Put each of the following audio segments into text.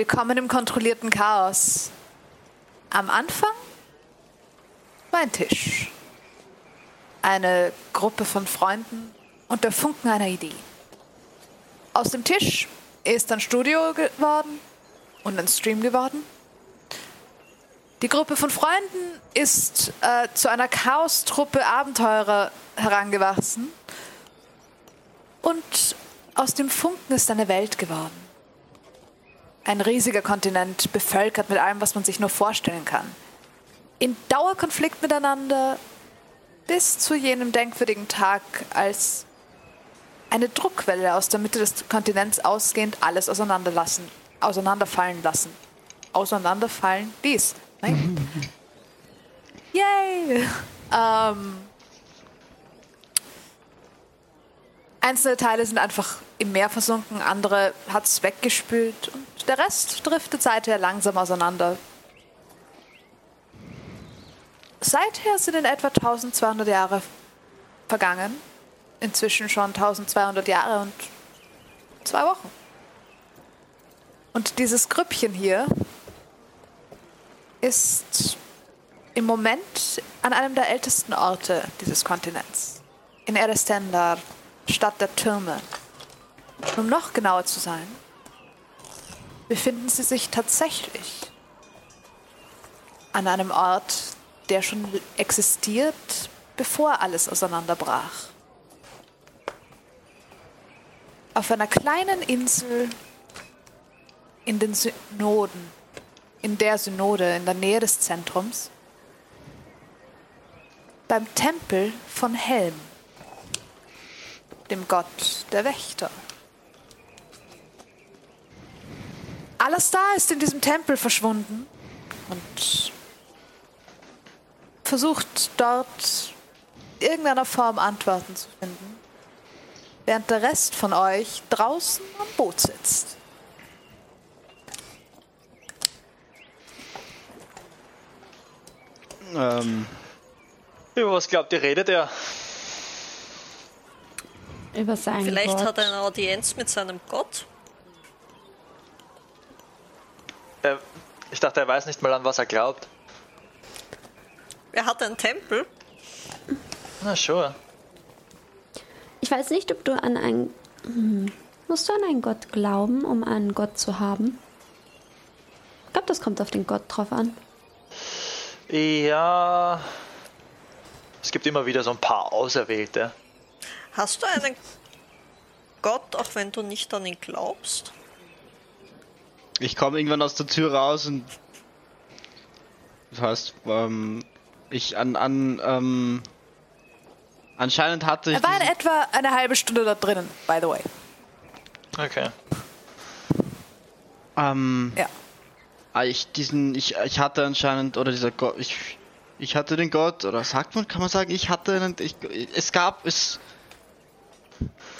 Willkommen im kontrollierten Chaos. Am Anfang war ein Tisch. Eine Gruppe von Freunden und der Funken einer Idee. Aus dem Tisch ist ein Studio geworden und ein Stream geworden. Die Gruppe von Freunden ist äh, zu einer Chaos-Truppe Abenteurer herangewachsen. Und aus dem Funken ist eine Welt geworden. Ein riesiger Kontinent, bevölkert mit allem, was man sich nur vorstellen kann. In Dauerkonflikt miteinander bis zu jenem denkwürdigen Tag, als eine Druckwelle aus der Mitte des Kontinents ausgehend alles auseinanderlassen, auseinanderfallen lassen. Auseinanderfallen ließ. Nein? Yay! Ähm, einzelne Teile sind einfach im Meer versunken, andere hat es weggespült und der Rest driftet seither langsam auseinander. Seither sind in etwa 1200 Jahre vergangen. Inzwischen schon 1200 Jahre und zwei Wochen. Und dieses Grüppchen hier ist im Moment an einem der ältesten Orte dieses Kontinents. In Erestendar, Stadt der Türme. Um noch genauer zu sein, befinden sie sich tatsächlich an einem Ort, der schon existiert, bevor alles auseinanderbrach. Auf einer kleinen Insel in den Synoden, in der Synode in der Nähe des Zentrums, beim Tempel von Helm, dem Gott der Wächter. Alles da ist in diesem Tempel verschwunden und versucht dort irgendeiner Form Antworten zu finden, während der Rest von euch draußen am Boot sitzt. Ähm, über was glaubt ihr, redet er? Über sein Vielleicht Gott. hat er eine Audienz mit seinem Gott. Er, ich dachte, er weiß nicht mal, an was er glaubt. Er hat einen Tempel. Na, sure. Ich weiß nicht, ob du an einen. Hm. Musst du an einen Gott glauben, um einen Gott zu haben? Ich glaube, das kommt auf den Gott drauf an. Ja. Es gibt immer wieder so ein paar Auserwählte. Hast du einen Gott, auch wenn du nicht an ihn glaubst? Ich komme irgendwann aus der Tür raus und. Das heißt, ähm, ich an, an, ähm, anscheinend hatte ich. Er war in etwa eine halbe Stunde dort drinnen, by the way. Okay. ähm, Ja. ah, ich diesen, ich, ich hatte anscheinend, oder dieser Gott, ich, ich hatte den Gott, oder sagt man, kann man sagen, ich hatte einen, ich, es gab, es,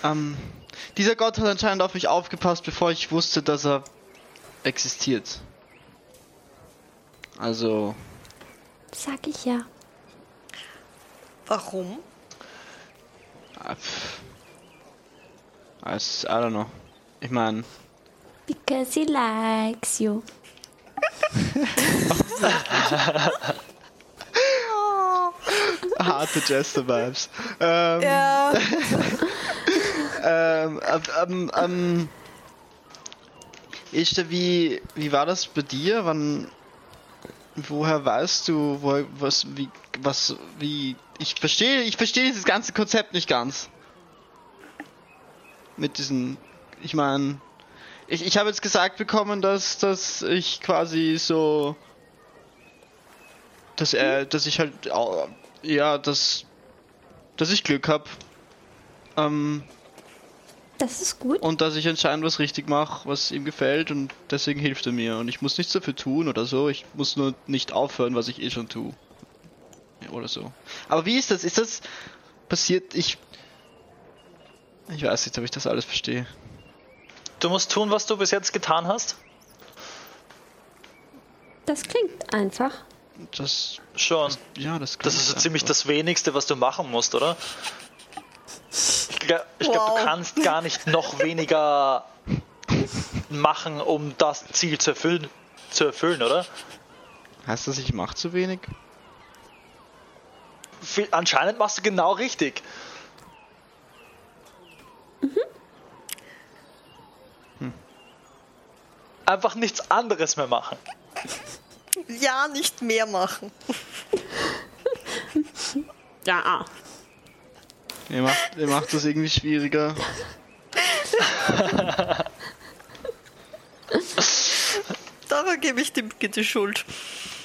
ähm, dieser Gott hat anscheinend auf mich aufgepasst, bevor ich wusste, dass er existiert. Also, Sag ich ja. Warum? ah, pff. Als, I don't know. Ich meine, Because he likes you. harte Jester-Vibes. Ähm, Ja. ähm, ähm, ähm, Ishtar, wie, wie war das bei dir? Wann, woher weißt du, wo, was, wie, was, wie, ich verstehe, ich verstehe dieses ganze Konzept nicht ganz. Mit diesen, ich meine, ich, ich habe jetzt gesagt bekommen, dass, dass ich quasi so, dass er, dass ich halt, ja, dass, dass ich Glück habe. Ähm, Das ist gut. und dass ich anscheinend was richtig mache, was ihm gefällt und deswegen hilft er mir. Und ich muss nichts dafür tun oder so. Ich muss nur nicht aufhören, was ich eh schon tue. Ja, Oder so. Aber wie ist das? Ist das passiert? Ich. Ich weiß nicht, ob ich das alles verstehe. Du musst tun, was du bis jetzt getan hast? Das klingt einfach. Das. Schon. Ja, das Das ist so klingt ziemlich das Wenigste, was du machen musst, oder? Ich glaube, glaub, Wow. du kannst gar nicht noch weniger machen, um das Ziel zu erfüllen, zu erfüllen oder? Heißt das, ich mache zu wenig? Anscheinend machst du genau richtig. Einfach nichts anderes mehr machen. Ja, nicht mehr machen. Ja. Ihr macht, ihr macht das irgendwie schwieriger. Daran gebe ich dem die Schuld.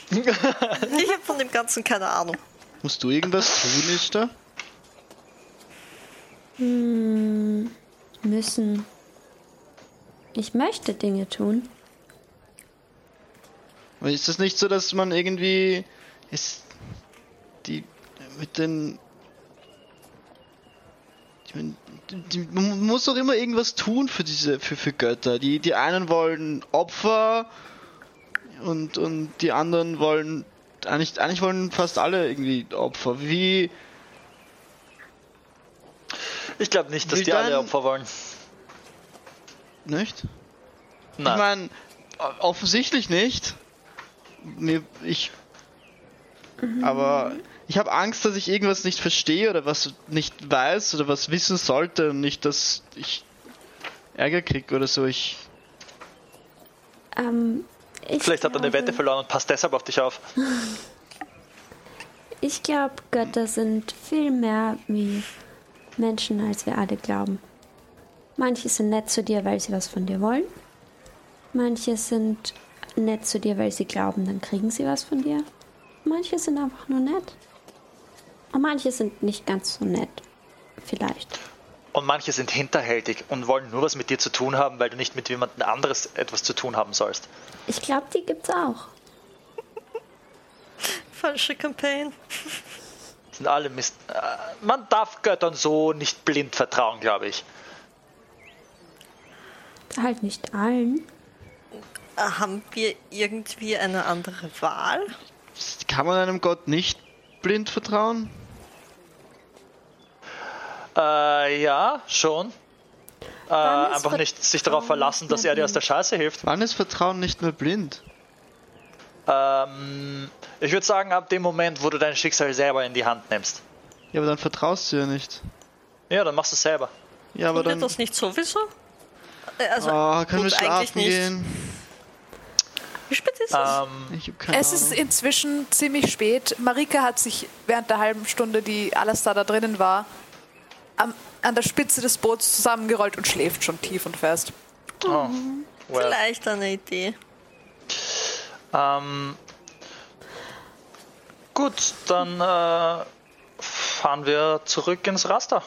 ich habe von dem Ganzen keine Ahnung. Musst du irgendwas tun, Ishtar? Müssen. Ich möchte Dinge tun. Ist das nicht so, dass man irgendwie ist die mit den man muss doch immer irgendwas tun für diese für, für Götter. Die die einen wollen Opfer und und die anderen wollen eigentlich eigentlich wollen fast alle irgendwie Opfer. Wie Ich glaube nicht, dass die alle dann- Opfer wollen. nicht? Ich Nein. meine offensichtlich nicht. Mir ich aber ich habe Angst, dass ich irgendwas nicht verstehe oder was nicht weiß oder was wissen sollte und nicht, dass ich Ärger krieg oder so. Ich Ähm, ich Vielleicht hat er eine glaube- Wette verloren und passt deshalb auf dich auf. Ich glaube, Götter sind viel mehr wie Menschen, als wir alle glauben. Manche sind nett zu dir, weil sie was von dir wollen. Manche sind nett zu dir, weil sie glauben, dann kriegen sie was von dir. Manche sind einfach nur nett. Und manche sind nicht ganz so nett. Vielleicht. Und manche sind hinterhältig und wollen nur was mit dir zu tun haben, weil du nicht mit jemandem anderes etwas zu tun haben sollst. Ich glaube, die gibt's auch. Falsche Campaign. Sind alle Mist. Äh, man darf Göttern so nicht blind vertrauen, glaube ich. Halt nicht allen. Haben wir irgendwie eine andere Wahl? kann man einem Gott nicht blind vertrauen? Äh, ja, schon. Äh, einfach nicht sich darauf verlassen, dass er dir aus der? Scheiße hilft. Wann ist Vertrauen nicht mehr blind? Ähm, ich würde sagen, ab dem Moment, wo du dein Schicksal selber in die Hand nimmst. Ja, aber dann vertraust du ja nicht. Ja, dann machst du es selber. Ja, aber wir dann. das nicht sowieso? Äh, Also, Oh, können wir schlafen nicht. gehen? Wie spät ist es? Ähm, Ich hab keine Es ist inzwischen ziemlich spät. Marika hat sich während der halben Stunde, die Alastair da drinnen war, am, an der Spitze des Boots zusammengerollt und schläft schon tief und fest. oh, well. Vielleicht eine Idee. Ähm, gut, dann äh, fahren wir zurück ins Raster.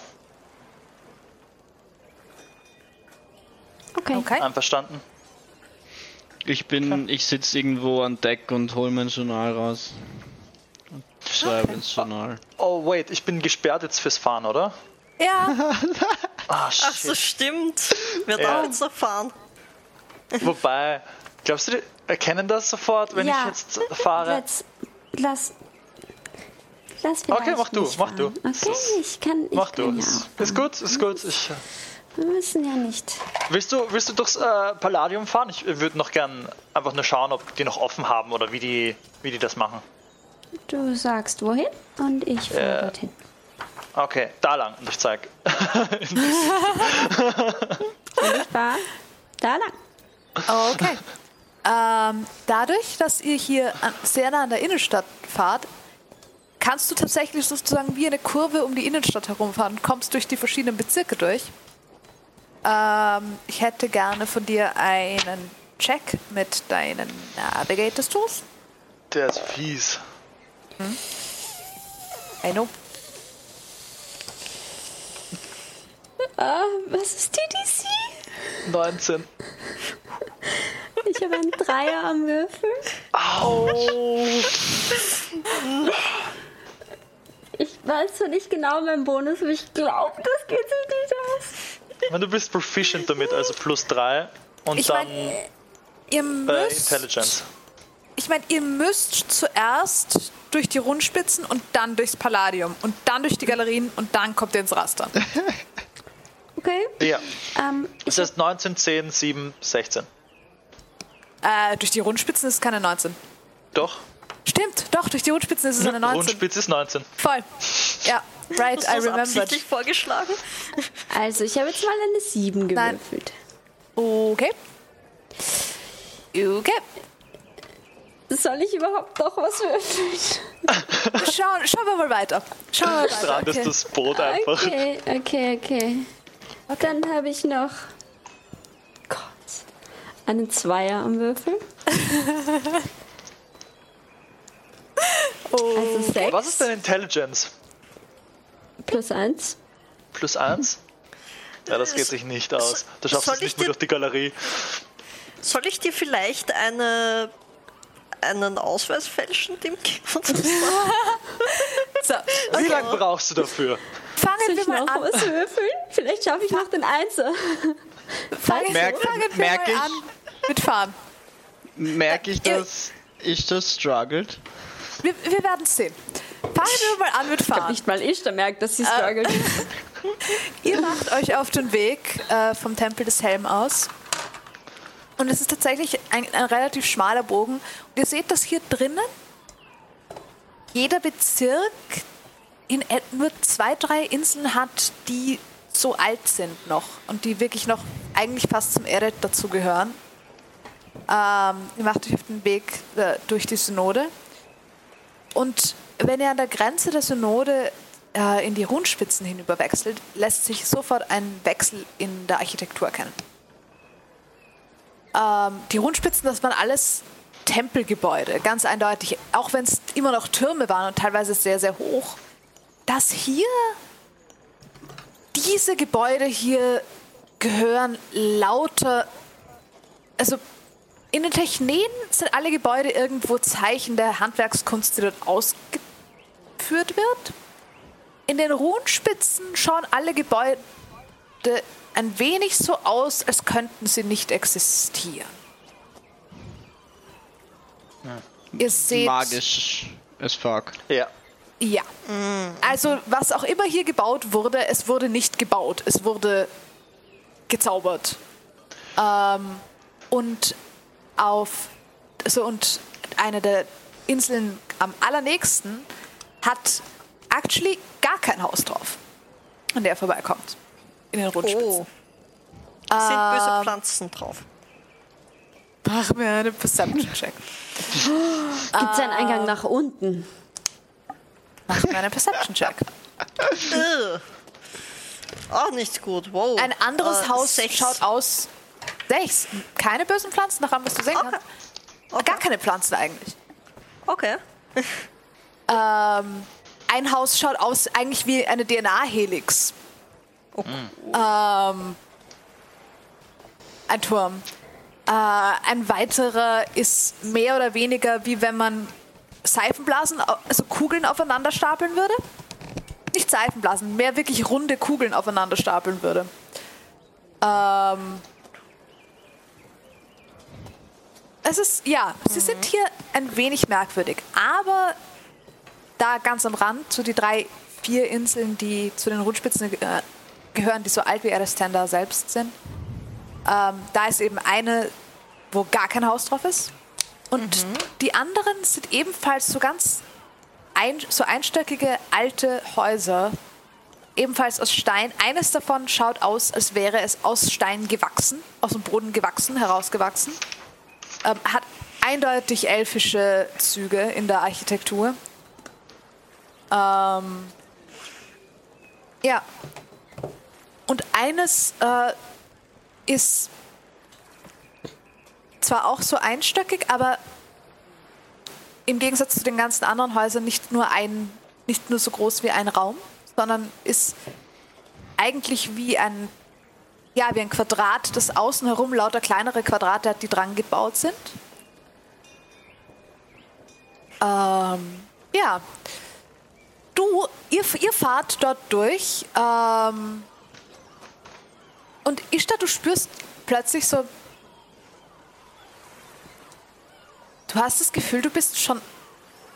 Okay. Okay? Einverstanden? Ich bin, ich sitze irgendwo an Deck und hol mein Journal raus. Und schreibe ins Journal. Oh, wait, ich bin gesperrt jetzt fürs Fahren, oder? Ja, Ah, Ach so, stimmt. Wer Ja. darf jetzt noch fahren? Wobei, glaubst du, die erkennen das sofort, wenn ja. ich jetzt fahre? Let's, lass. Lass vielleicht Okay, mach du, mach du. Okay, ich kann. Ich Mach du. kann ja Ist, auch ist gut, ist gut. Ich, Wir müssen ja nicht. willst, du, willst du durchs äh, Palladium fahren? Ich würde noch gern einfach nur schauen, ob die noch offen haben oder wie die, wie die das machen. Du sagst wohin und ich fahre Ja. dorthin. Okay, da lang. Und ich zeig. Ich fahr da lang. okay. ähm, dadurch, dass ihr hier an, sehr nah an der Innenstadt fahrt, kannst du tatsächlich sozusagen wie eine Kurve um die Innenstadt herumfahren und kommst durch die verschiedenen Bezirke durch. Ähm, ich hätte gerne von dir einen Check mit deinen Navigators Tools. Der ist fies. I know. Ah, was ist TDC? 19. Ich habe einen Dreier am Würfel. Ich weiß zwar nicht genau meinen Bonus, aber ich glaube, das geht sich nicht aus. Wenn du bist proficient damit, also plus 3 und Ich dann meine, ihr äh, müsst. Intelligence. Ich meine, ihr müsst zuerst durch die Rundspitzen und dann durchs Palladium und dann durch die Galerien und dann kommt ihr ins Raster. Okay. Ja. Ähm, Das heißt 19, 10, 7, 16. Äh, durch die Rundspitzen ist es keine 19. Doch. Stimmt, doch, durch die Rundspitzen ist es eine 19. Rundspitz ist 19. Voll. Ja, right, Hast I remembered. absichtlich vorgeschlagen? Also, ich habe jetzt mal eine 7 Nein. gewürfelt. Okay. Okay. Soll ich überhaupt noch was würfeln? Schauen, schauen wir mal weiter. Schauen wir mal weiter. Strandest Okay. das Boot einfach. Okay, okay, okay. Dann habe ich noch Gott, einen Zweier am Würfel. Also sechs Was ist deine Intelligence? plus eins. Plus 1? Ja, das geht sich nicht aus. Da schaffst du Soll es ich nicht mehr durch die Galerie. Soll ich dir vielleicht eine, einen Ausweis fälschen, Dimki? So, Wie lange brauchst du dafür? fangen Soll wir mal an. was würfeln? Vielleicht schaffe ich noch den Einser. Fangen, Merk- wir merk mal ich- an mit Fahren. Merke ich, dass ich das struggled? Wir, wir werden es sehen. Fangen wir mal an mit Fahren. Nicht mal ich, da merkt, dass sie struggelt. Ihr macht euch auf den Weg äh, vom Tempel des Helm aus. Und es ist tatsächlich ein, ein relativ schmaler Bogen. Und ihr seht, dass hier drinnen jeder Bezirk in nur zwei, drei Inseln hat, die so alt sind noch und die wirklich noch eigentlich fast zum Eret dazugehören. Ähm, ihr macht euch auf den Weg äh, durch die Synode. Und wenn ihr an der Grenze der Synode äh, in die Rundspitzen hinüber wechselt, lässt sich sofort ein Wechsel in der Architektur erkennen. Ähm, die Rundspitzen, das waren alles Tempelgebäude, ganz eindeutig. Auch wenn es immer noch Türme waren und teilweise sehr, sehr hoch. Das hier, diese Gebäude hier gehören lauter, also in den Techneen sind alle Gebäude irgendwo Zeichen der Handwerkskunst, die dort ausgeführt wird. In den Runenspitzen schauen alle Gebäude ein wenig so aus, als könnten sie nicht existieren. Ihr seht. Magisch as fuck. Ja. Ja. Also, was auch immer hier gebaut wurde, es wurde nicht gebaut. Es wurde gezaubert. Ähm, und auf. Also, und eine der Inseln am allernächsten hat actually gar kein Haus drauf, an der er vorbeikommt. In den Rundspitzen. Oh. Es sind böse Pflanzen drauf. Mach mir eine Perception-Check. Gibt es einen Eingang nach unten? Mach mir eine Perception-Check. Auch nicht gut. Wow. Ein anderes Äh, Haus sechs. schaut aus. Sechs. Keine bösen Pflanzen, allem, was du sehen Okay. kannst. Gar keine Pflanzen eigentlich. Okay. Ähm, ein Haus schaut aus eigentlich wie eine DNA-Helix. Oh. Ähm, ein Turm. Äh, ein weiterer ist mehr oder weniger wie wenn man Seifenblasen, also Kugeln aufeinander stapeln würde. Nicht Seifenblasen, mehr wirklich runde Kugeln aufeinander stapeln würde. Ähm, es ist, ja, sie sind hier ein wenig merkwürdig, aber da ganz am Rand, so die drei, vier Inseln, die zu den Rundspitzen äh, gehören, die so alt wie Erestenda selbst sind, ähm, da ist eben eine, wo gar kein Haus drauf ist. Und die anderen sind ebenfalls so ganz ein, so einstöckige alte Häuser, ebenfalls aus Stein. Eines davon schaut aus, als wäre es aus Stein gewachsen, aus dem Boden gewachsen, herausgewachsen. Ähm, hat eindeutig elfische Züge in der Architektur. Ähm, ja. Und eines äh, ist zwar auch so einstöckig, aber im Gegensatz zu den ganzen anderen Häusern nicht nur ein, nicht nur so groß wie ein Raum, sondern ist eigentlich wie ein, ja, wie ein Quadrat, das außen herum lauter kleinere Quadrate hat, die dran gebaut sind. Ähm, ja. Du, ihr, ihr fahrt dort durch ähm, und Ishtar, du spürst plötzlich so Du hast das Gefühl, du bist schon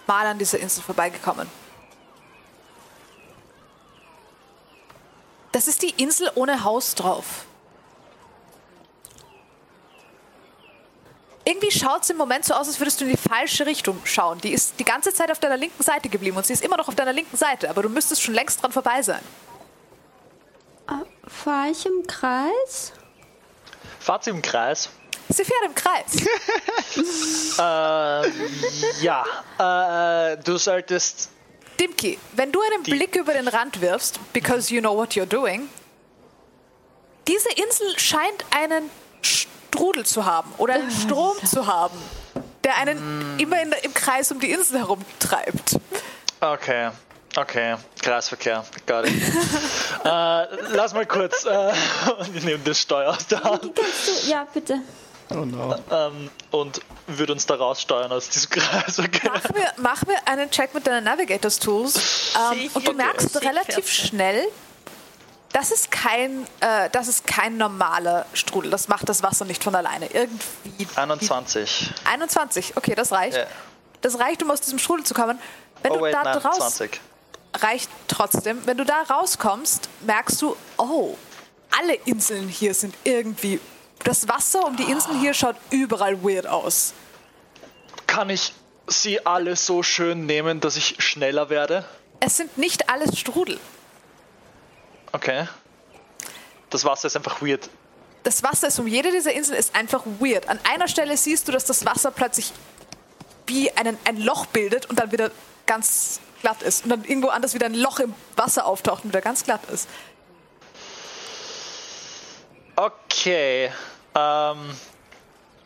mal an dieser Insel vorbeigekommen. Das ist die Insel ohne Haus drauf. Irgendwie schaut es im Moment so aus, als würdest du in die falsche Richtung schauen. Die ist die ganze Zeit auf deiner linken Seite geblieben und sie ist immer noch auf deiner linken Seite, aber du müsstest schon längst dran vorbei sein. Fahre ich im Kreis? Fahrt sie im Kreis? Sie fährt im Kreis. Äh, ja. Äh, du solltest. Dimki, wenn du einen Blick über den Rand wirfst, because you know what you're doing, diese Insel scheint einen Strudel zu haben oder einen Strom zu haben, der einen immer in der, im Kreis um die Insel herumtreibt. Okay. Okay, Kreisverkehr, got it. äh, lass mal kurz, äh, ich nehme das Steuer aus der Hand Kannst du? Ja, bitte. Oh no. ähm, und würde uns da raussteuern aus diesem Kreisverkehr. Mach mir, mach mir einen Check mit deinen Navigators Tools ähm, und du merkst sicher, relativ schnell, das ist kein, äh, das ist kein normaler Strudel. Das macht das Wasser nicht von alleine. Irgendwie 21. 21, okay, das reicht. Ja. Das reicht, um aus diesem Strudel zu kommen. Wenn Oh du wait, da nein, raus 20. reicht trotzdem. Wenn du da rauskommst, merkst du, oh, alle Inseln hier sind irgendwie. Das Wasser um die Inseln hier schaut überall weird aus. Kann ich sie alle so schön nehmen, dass ich schneller werde? Es sind nicht alles Strudel. Okay. Das Wasser ist einfach weird. Das Wasser ist um jede dieser Inseln ist einfach weird. An einer Stelle siehst du, dass das Wasser plötzlich wie einen, ein Loch bildet und dann wieder ganz glatt ist. Und dann irgendwo anders wieder ein Loch im Wasser auftaucht und wieder ganz glatt ist. Okay. Ähm,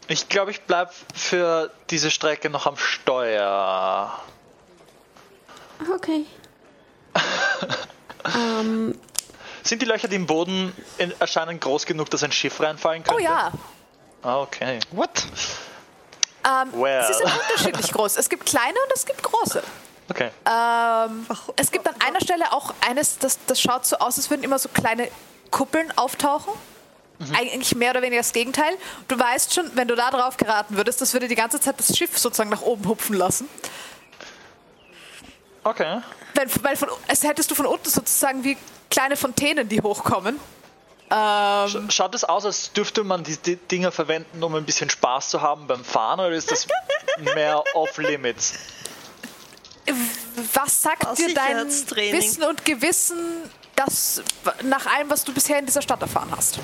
ich glaube, ich bleib für diese Strecke noch am Steuer. Okay. ähm, Sind die Löcher, die im Boden in, erscheinen, groß genug, dass ein Schiff reinfallen könnte? Oh ja, Ah, Okay. What? ähm, Well. sie sind unterschiedlich groß. Es gibt kleine und es gibt große. Okay. Ähm, es gibt an einer Stelle auch eines, das, das schaut so aus, als würden immer so kleine Kuppeln auftauchen. Eigentlich mehr oder weniger das Gegenteil. Du weißt schon, wenn du da drauf geraten würdest, das würde die ganze Zeit das Schiff sozusagen nach oben hupfen lassen. Okay. Wenn, weil von, als hättest du von unten sozusagen wie kleine Fontänen, die hochkommen. Ähm, Schaut es aus, als dürfte man die, die Dinger verwenden, um ein bisschen Spaß zu haben beim Fahren, oder ist das mehr off-limits? Was sagt dir dein. Wissen und Gewissen, das nach allem, was du bisher in dieser Stadt erfahren hast?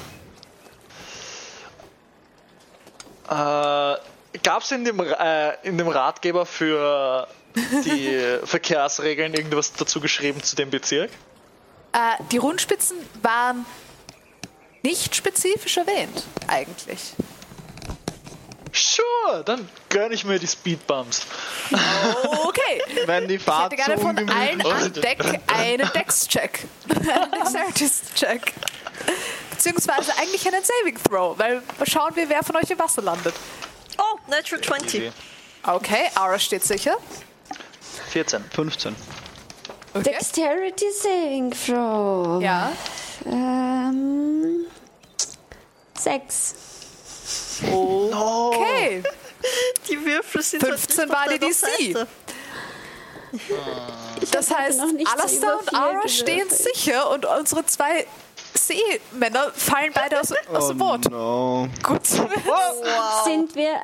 Äh, Gab es in, dem, äh, in dem Ratgeber für die Verkehrsregeln irgendwas dazu geschrieben zu dem Bezirk? Äh, die Rundspitzen waren nicht spezifisch erwähnt, eigentlich. Sure, dann gönn ich mir die Speedbumps. Okay. Wenn die Ich Fahrt hätte so gerne von allen an Deck einen Dex-Check. einen Dexterity-Check. Beziehungsweise eigentlich einen Saving Throw, weil schauen wir, wer von euch im Wasser landet. Oh, Natural 20. Okay, Aura steht sicher. 14. 15. Okay. Dexterity Saving Throw. Ja. Ähm. Sechs. Okay. Die Würfel sind 15 halt nicht war die DC. Seite. Das heißt, so Alastair und Aura stehen sicher und unsere zwei Seemänner fallen beide aus, aus dem Boot. Oh no. Gut wissen. Sind wir,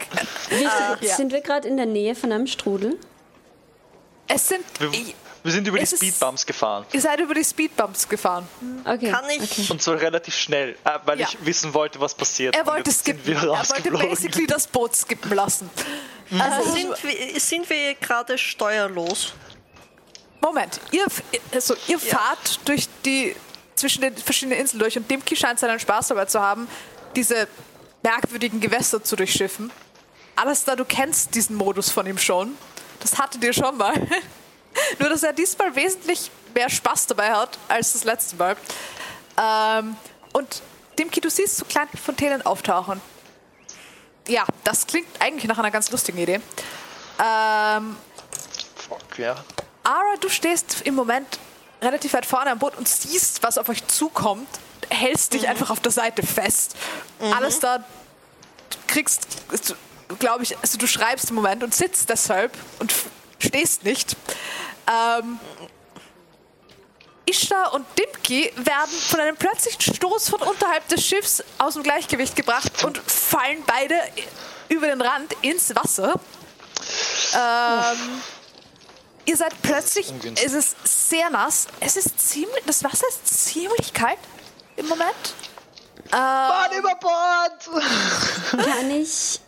wichtig, ja. sind wir gerade in der Nähe von einem Strudel? Es sind. Wir, wir sind über die Es ist- Speedbumps gefahren. Ihr seid über die Speedbumps gefahren. Okay. Kann ich- Okay. Und zwar relativ schnell, äh, weil Ja. ich wissen wollte, was passiert. Er wollte skippen. wir Er wollte basically das Boot skippen lassen. Also sind wir, sind wir gerade steuerlos? Moment, ihr, also ihr fahrt durch die zwischen den verschiedenen Inseln durch und Dimki scheint seinen Spaß dabei zu haben, diese merkwürdigen Gewässer zu durchschiffen. Alles da, du kennst diesen Modus von ihm schon. Das hattet ihr schon mal. Nur, dass er diesmal wesentlich mehr Spaß dabei hat als das letzte Mal. Ähm, und Dimki, du siehst so kleine Fontänen auftauchen. Ja, das klingt eigentlich nach einer ganz lustigen Idee. Ähm, Fuck, ja. Ara, du stehst im Moment relativ weit vorne am Boot und siehst, was auf euch zukommt, hältst dich einfach auf der Seite fest. Alles da, du kriegst, glaube ich, also du schreibst im Moment und sitzt deshalb und stehst nicht. Ähm, Ishtar und Dimki werden von einem plötzlichen Stoß von unterhalb des Schiffs aus dem Gleichgewicht gebracht und fallen beide über den Rand ins Wasser. Ähm, ihr seid plötzlich, es ist sehr nass. Es ist ziemlich, das Wasser ist ziemlich kalt im Moment. Mann, über Bord! Kann ich.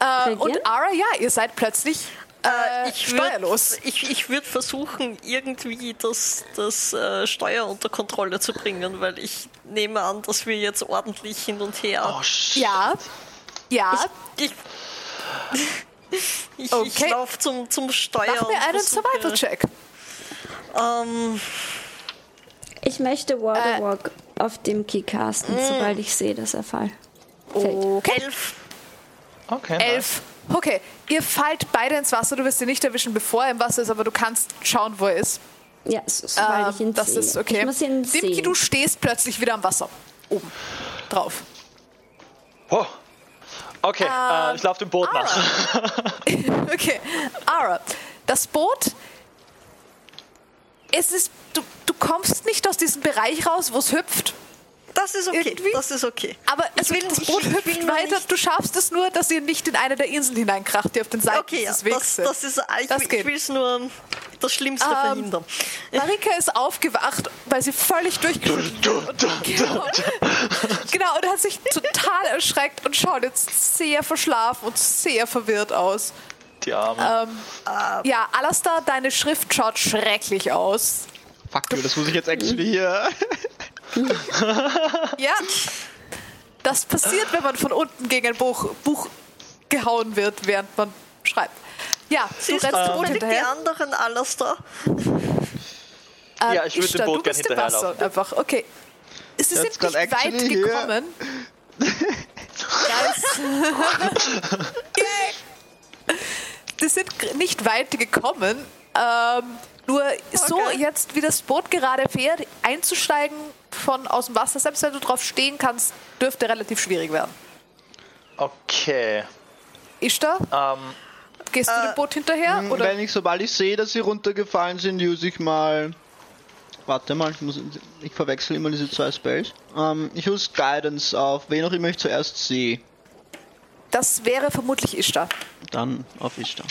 Äh, und Ara, ja, ihr seid plötzlich äh, ich steuerlos. Würd, ich ich würde versuchen, irgendwie das, das äh, Steuer unter Kontrolle zu bringen, weil ich nehme an, dass wir jetzt ordentlich hin und her. Oh, shit. Ja, ja. Ich, ich, ich Okay. laufe zum, zum Steuer. Mach mir einen Survival-Check. Ähm, Ich möchte Äh. Waterwalk auf dem Key casten, mm. sobald ich sehe, dass er fall. Okay. elf. Okay, nice. Okay, ihr fallt beide ins Wasser. Du wirst ihn nicht erwischen, bevor er im Wasser ist, aber du kannst schauen, wo er ist. Ja, so, sobald ich ihn Ähm, das sehe. ist okay. Ich muss ihn Dimki, sehen. du stehst plötzlich wieder am Wasser. Oben. Drauf. Oh. Okay, Ähm, äh, ich laufe dem Boot nach. okay. Ara, das Boot. Es ist. Du, du kommst nicht aus diesem Bereich raus, wo es hüpft. Das ist okay. Irgendwie? Das ist okay. Aber also, will- das ich- Boot ich hüpft will weiter. Du schaffst es nur, dass ihr nicht in eine der Inseln hineinkracht, die auf den Seiten Okay, ja, des Wegs das, sind. das ist. Ich, Das ich geht. will es nur das Schlimmste Ähm, verhindern. Marika ist aufgewacht, weil sie völlig durchgeschüttelt wird. Und, genau, genau, und hat sich total erschreckt und schaut jetzt sehr verschlafen und sehr verwirrt aus. Die Arme. Ähm, ja, Alastair, deine Schrift schaut schrecklich aus. Fuck you, das muss ich jetzt actually hier. Ja, das passiert, wenn man von unten gegen ein Buch, Buch gehauen wird, während man schreibt. Ja, du Siehst rennst du dem Boot zufällig die hinterher. anderen alles da? Ähm, Ja, ich würd dem Boot du gern bist im Wasser hinterherlaufen. einfach. Okay. Sie Jetzt sind nicht weit gekommen. Yay. Sie sind nicht weit gekommen. Ähm, nur so Okay. jetzt, wie das Boot gerade fährt, einzusteigen von aus dem Wasser, selbst wenn du drauf stehen kannst, dürfte relativ schwierig werden. Okay. Ishtar, Ähm, gehst du dem Boot hinterher? Oder? Wenn ich, sobald ich sehe, dass sie runtergefallen sind, use ich mal. Warte mal, ich, muss, ich verwechsel immer diese zwei Spells. Ähm, ich use Guidance auf wen auch immer ich zuerst sehe. Das wäre vermutlich Ishtar. Dann auf Ishtar.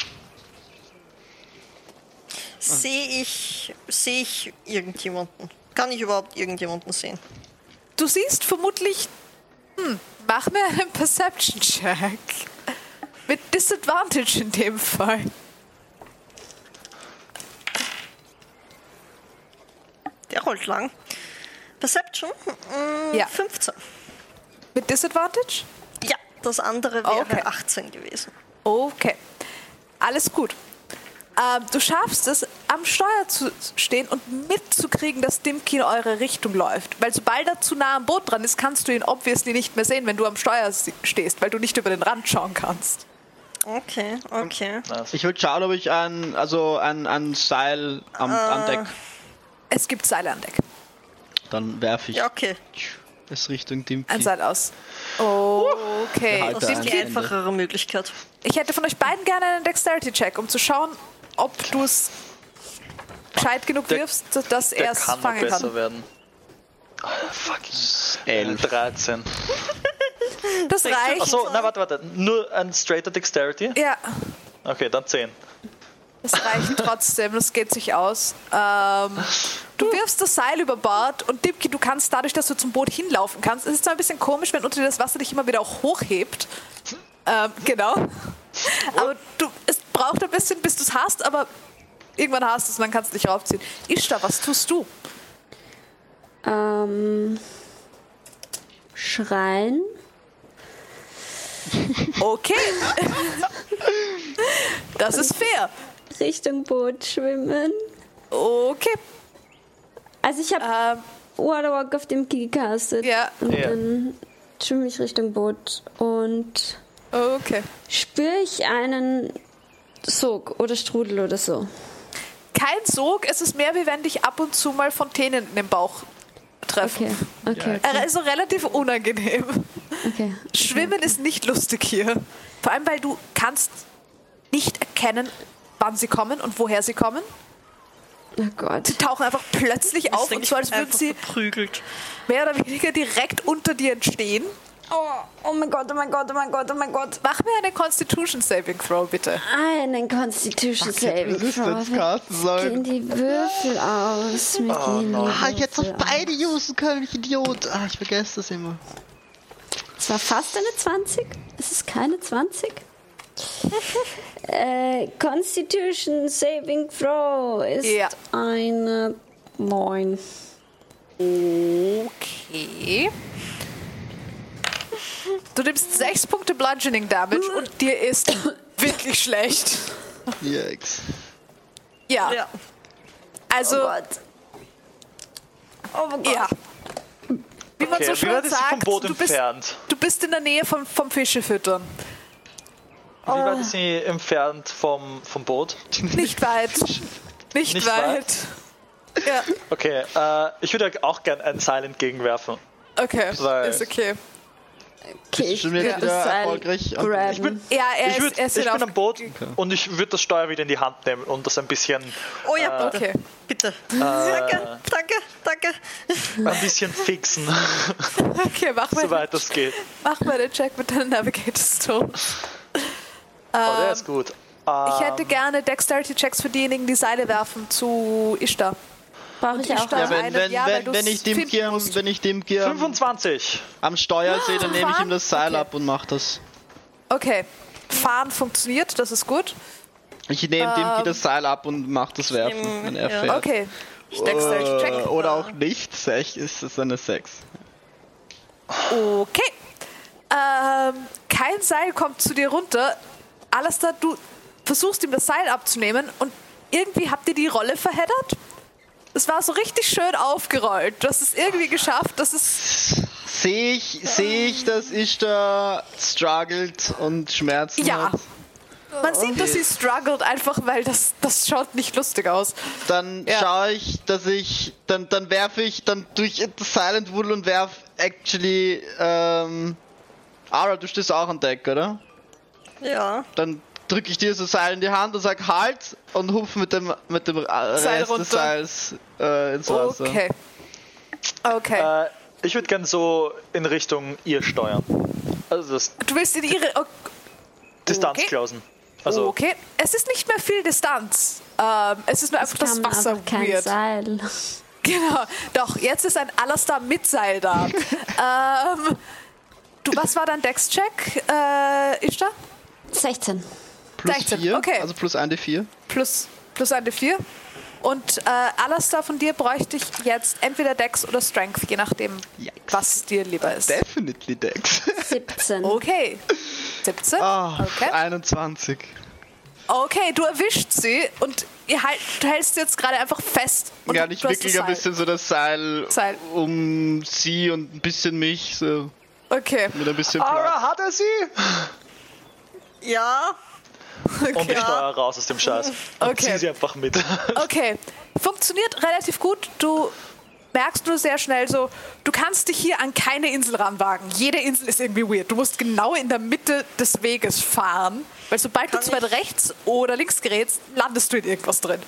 Sehe ich, sehe ich irgendjemanden? Kann ich überhaupt irgendjemanden sehen? Du siehst vermutlich. Hm, mach mir einen Perception-Check. Mit Disadvantage in dem Fall. Der rollt lang. Perception? Mm, Ja. 15. Mit Disadvantage? Ja, das andere wäre Okay. 18 gewesen. Okay. Alles gut. Ähm, du schaffst es, am Steuer zu stehen und mitzukriegen, dass Dimki in eure Richtung läuft. Weil sobald er zu nah am Boot dran ist, kannst du ihn obviously nicht mehr sehen, wenn du am Steuer stehst, weil du nicht über den Rand schauen kannst. Okay, okay. Ich würde schauen, ob ich ein, also ein, ein Seil am, am Deck. Es gibt Seile an Deck. Dann werfe ich Ja, okay. es Richtung Dimki. Ein Seil aus. Okay. Halt Das da ist die einfachere Möglichkeit. Ich hätte von euch beiden gerne einen Dexterity-Check, um zu schauen, ob du es gescheit genug Der- wirfst, dass er es kann noch fangen besser kann. werden. Ah, fuck. Elf. 13. Das reicht. Achso, na warte, warte. Nur ein straighter Dexterity? Ja, Okay, dann 10. das reicht trotzdem. Das geht sich aus. Ähm, du wirfst das Seil über Bord und Dipki, du kannst dadurch, dass du zum Boot hinlaufen kannst, es ist zwar ein bisschen komisch, wenn unter dir das Wasser dich immer wieder auch hochhebt. Ähm, genau. Aber du, es braucht ein bisschen, bis du es hast, aber irgendwann hast du es und dann kannst du dich raufziehen. Ishtar, was tust du? Ähm, schreien. Okay. Das ist fair. Richtung Boot schwimmen. Okay. Also ich habe Ähm, Waterwalk auf dem Key gecastet. ja, Und Ja. dann schwimme ich Richtung Boot und okay. spüre ich einen Sog oder Strudel oder so. Kein Sog, es ist mehr wie wenn dich ab und zu mal Fontänen in den Bauch treffen. Okay, okay, Er okay. ist so relativ unangenehm. okay. Schwimmen ist nicht lustig hier. Vor allem, weil du kannst nicht erkennen, wann sie kommen und woher sie kommen. Oh Gott. Sie tauchen einfach plötzlich auf und so, als würden sie verprügelt. mehr oder weniger direkt unter dir entstehen. Oh, oh mein Gott, oh mein Gott, oh mein Gott, oh mein Gott. Mach mir eine Constitution Saving Throw, bitte. Einen Constitution Saving Throw. Gehen sollen. die Würfel aus. Mir gehen die Ah, ich hätte Würfel doch beide aus. usen können, ich Idiot. Ah, ich vergesse das immer. Es war fast eine 20. Es ist keine 20. äh, Constitution Saving Throw ist Ja. eine 9. Okay. Du nimmst 6 Punkte Bludgeoning Damage und dir ist wirklich schlecht. Yikes. Ja, Ja. also, Oh mein Gott. ja. Wie man Okay, so wie schön weit ist sie sagt, vom Boot du bist, entfernt? du bist in der Nähe vom, vom Fischefüttern. Wie weit ist sie entfernt vom, vom Boot? Nicht weit. Nicht, Nicht weit. weit? Ja, Okay, äh, ich würde auch gern ein Seil entgegenwerfen. okay. Weil- Ist okay. Okay, ich will wieder das Seil erfolgreich. Ich bin, Ja, er ich ist, würd, er ist ich wieder bin am Boot und ich würde das Steuer wieder in die Hand nehmen und das ein bisschen, Oh ja, bitte. Okay. Bitte. Danke, danke, danke. ein bisschen fixen, Okay, mach mal, soweit das geht. mach mal den Check mit deinem Navigator Stone. Oh, der ist gut. Ich hätte gerne Dexterity-Checks für diejenigen, die Seile werfen zu Ishtar. Brauche ich auch Steuer- Ja, wenn, eine- wenn, ja, wenn, wenn ich dem Gier, wenn ich dem Gier 25. am Steuer sehe, dann nehme ich ihm das Seil Okay. ab und mache das. Okay. Fahren funktioniert, das ist gut. Ich nehme dem Gier das Seil ab und mache das Werfen, nehm- wenn er ja. fährt. Okay. Dexterity-Check. Äh, oder auch nicht. Sech ist es eine 6. Okay. Ähm, kein Seil kommt zu dir runter. Alastair, du versuchst ihm das Seil abzunehmen und irgendwie habt ihr die Rolle verheddert. Es war so richtig schön aufgerollt. Du hast es irgendwie geschafft, dass es. Sehe ich, sehe ich, dass ich da struggelt und Schmerzen Ja. hat. Man sieht, dass sie struggelt, einfach weil das, das schaut nicht lustig aus. Dann Ja. schaue ich, dass ich, dann, dann werfe ich, dann durch das Silent Wool und werf actually, ähm, Ara, du stehst auch an Deck, oder? Ja. Dann drücke ich dir so Seil in die Hand und sag Halt und hupf mit dem, mit dem äh, Seil Rest runter. des Seils äh, ins Wasser. Okay. Okay. Äh, ich würde gern so in Richtung ihr steuern. Also das Du willst in ihre. Distanz Okay. closen. Also okay. Es ist nicht mehr viel Distanz. Ähm, es ist nur einfach das Wasser kein weird. Seil. Genau. Doch, jetzt ist ein Alastair mit Seil da. ähm, du, was war dein Dex-Check, äh, Ishtar? 16. Plus 16, 4, okay. also plus 1 D4. Plus, plus eine 4. Und äh, Alastair, von dir bräuchte ich jetzt entweder Dex oder Strength, je nachdem, Yikes. was dir lieber ist. Definitely Dex. 17. Okay. 17. Ah, Okay. 21. Okay, du erwischt sie und ihr halt, du hältst sie jetzt gerade einfach fest. Und ja, ich wickel ein bisschen so das Seil, Seil. um sie und ein bisschen mich, so Okay. mit ein bisschen Platz. Ara, hat er sie? Ja. Und ich steuere raus aus dem Scheiß. Und Okay. zieh sie einfach mit. Okay, funktioniert relativ gut. Du merkst nur sehr schnell so, du kannst dich hier an keine Insel ranwagen. Jede Insel ist irgendwie weird. Du musst genau in der Mitte des Weges fahren, weil sobald Kann du zu weit ich- rechts oder links gerätst, landest du in irgendwas drin.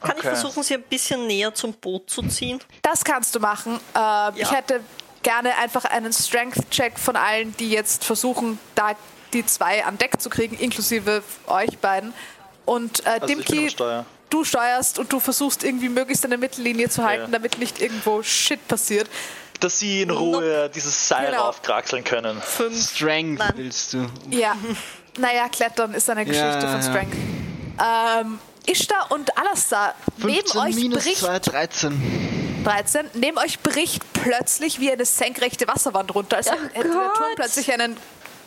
Kann ich Okay. versuchen, sie ein bisschen näher zum Boot zu ziehen? Das kannst du machen. Ähm, Ich hätte gerne einfach einen Strength-Check von allen, die jetzt versuchen, da die zwei an Deck zu kriegen, inklusive euch beiden. Und äh, Also Dimki, Steuer. du steuerst und du versuchst irgendwie möglichst eine Mittellinie zu halten, Ja. damit nicht irgendwo Shit passiert. Dass sie in Ruhe dieses Seil Genau. raufkraxeln können. Fünf. Strength Nein. willst du. Ja. naja, Klettern ist eine Geschichte Ja, von ja. Strength. Ähm, Ishtar und Alastair, neben 15 euch minus bricht 2, 13. 13. Neben euch bricht plötzlich wie eine senkrechte Wasserwand runter, als hätte der Turm Gott. plötzlich einen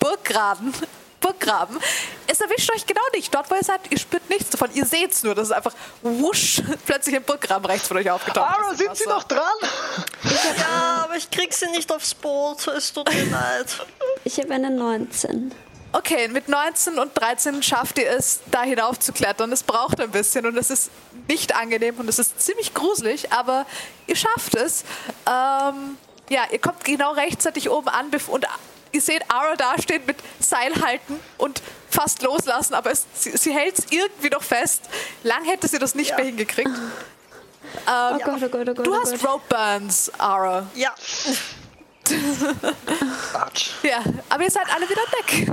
Burggraben. Burggraben. Es erwischt euch genau nicht. Dort, wo ihr seid, ihr spürt nichts davon. Ihr seht es nur, dass es einfach wusch plötzlich ein Burggraben rechts von euch aufgetaucht Ara, ist. sind sie Wasser. noch dran? Ja, aber ich krieg sie nicht aufs Boot. Es tut mir leid. Ich habe eine 19. Okay, mit 19 und 13 schafft ihr es, da hinauf zu klettern. Es braucht ein bisschen und es ist nicht angenehm und es ist ziemlich gruselig, aber ihr schafft es. Ähm, ja, ihr kommt genau rechtzeitig oben an und ihr seht Ara dastehen mit Seil halten und fast loslassen, aber es, sie, sie hält es irgendwie noch fest. Lang hätte sie das nicht mehr hingekriegt. Oh Gott, oh Gott, oh Gott. Du oh hast Gott. Rope Burns, Ara. Ja. Ja, aber ihr seid alle wieder Deck.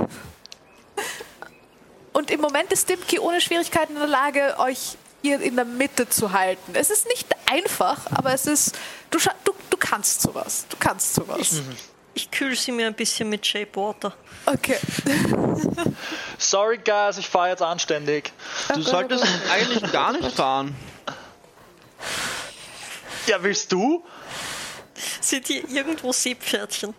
Und im Moment ist Dimki ohne Schwierigkeiten in der Lage, euch hier in der Mitte zu halten. Es ist nicht einfach, aber es ist. Du, du, du kannst sowas. Du kannst sowas. Ich kühl sie mir ein bisschen mit Shape Water. Okay. Sorry, Guys, ich fahre jetzt anständig. Du solltest eigentlich gar nicht fahren. Ja, willst du? Sind hier irgendwo Seepferdchen?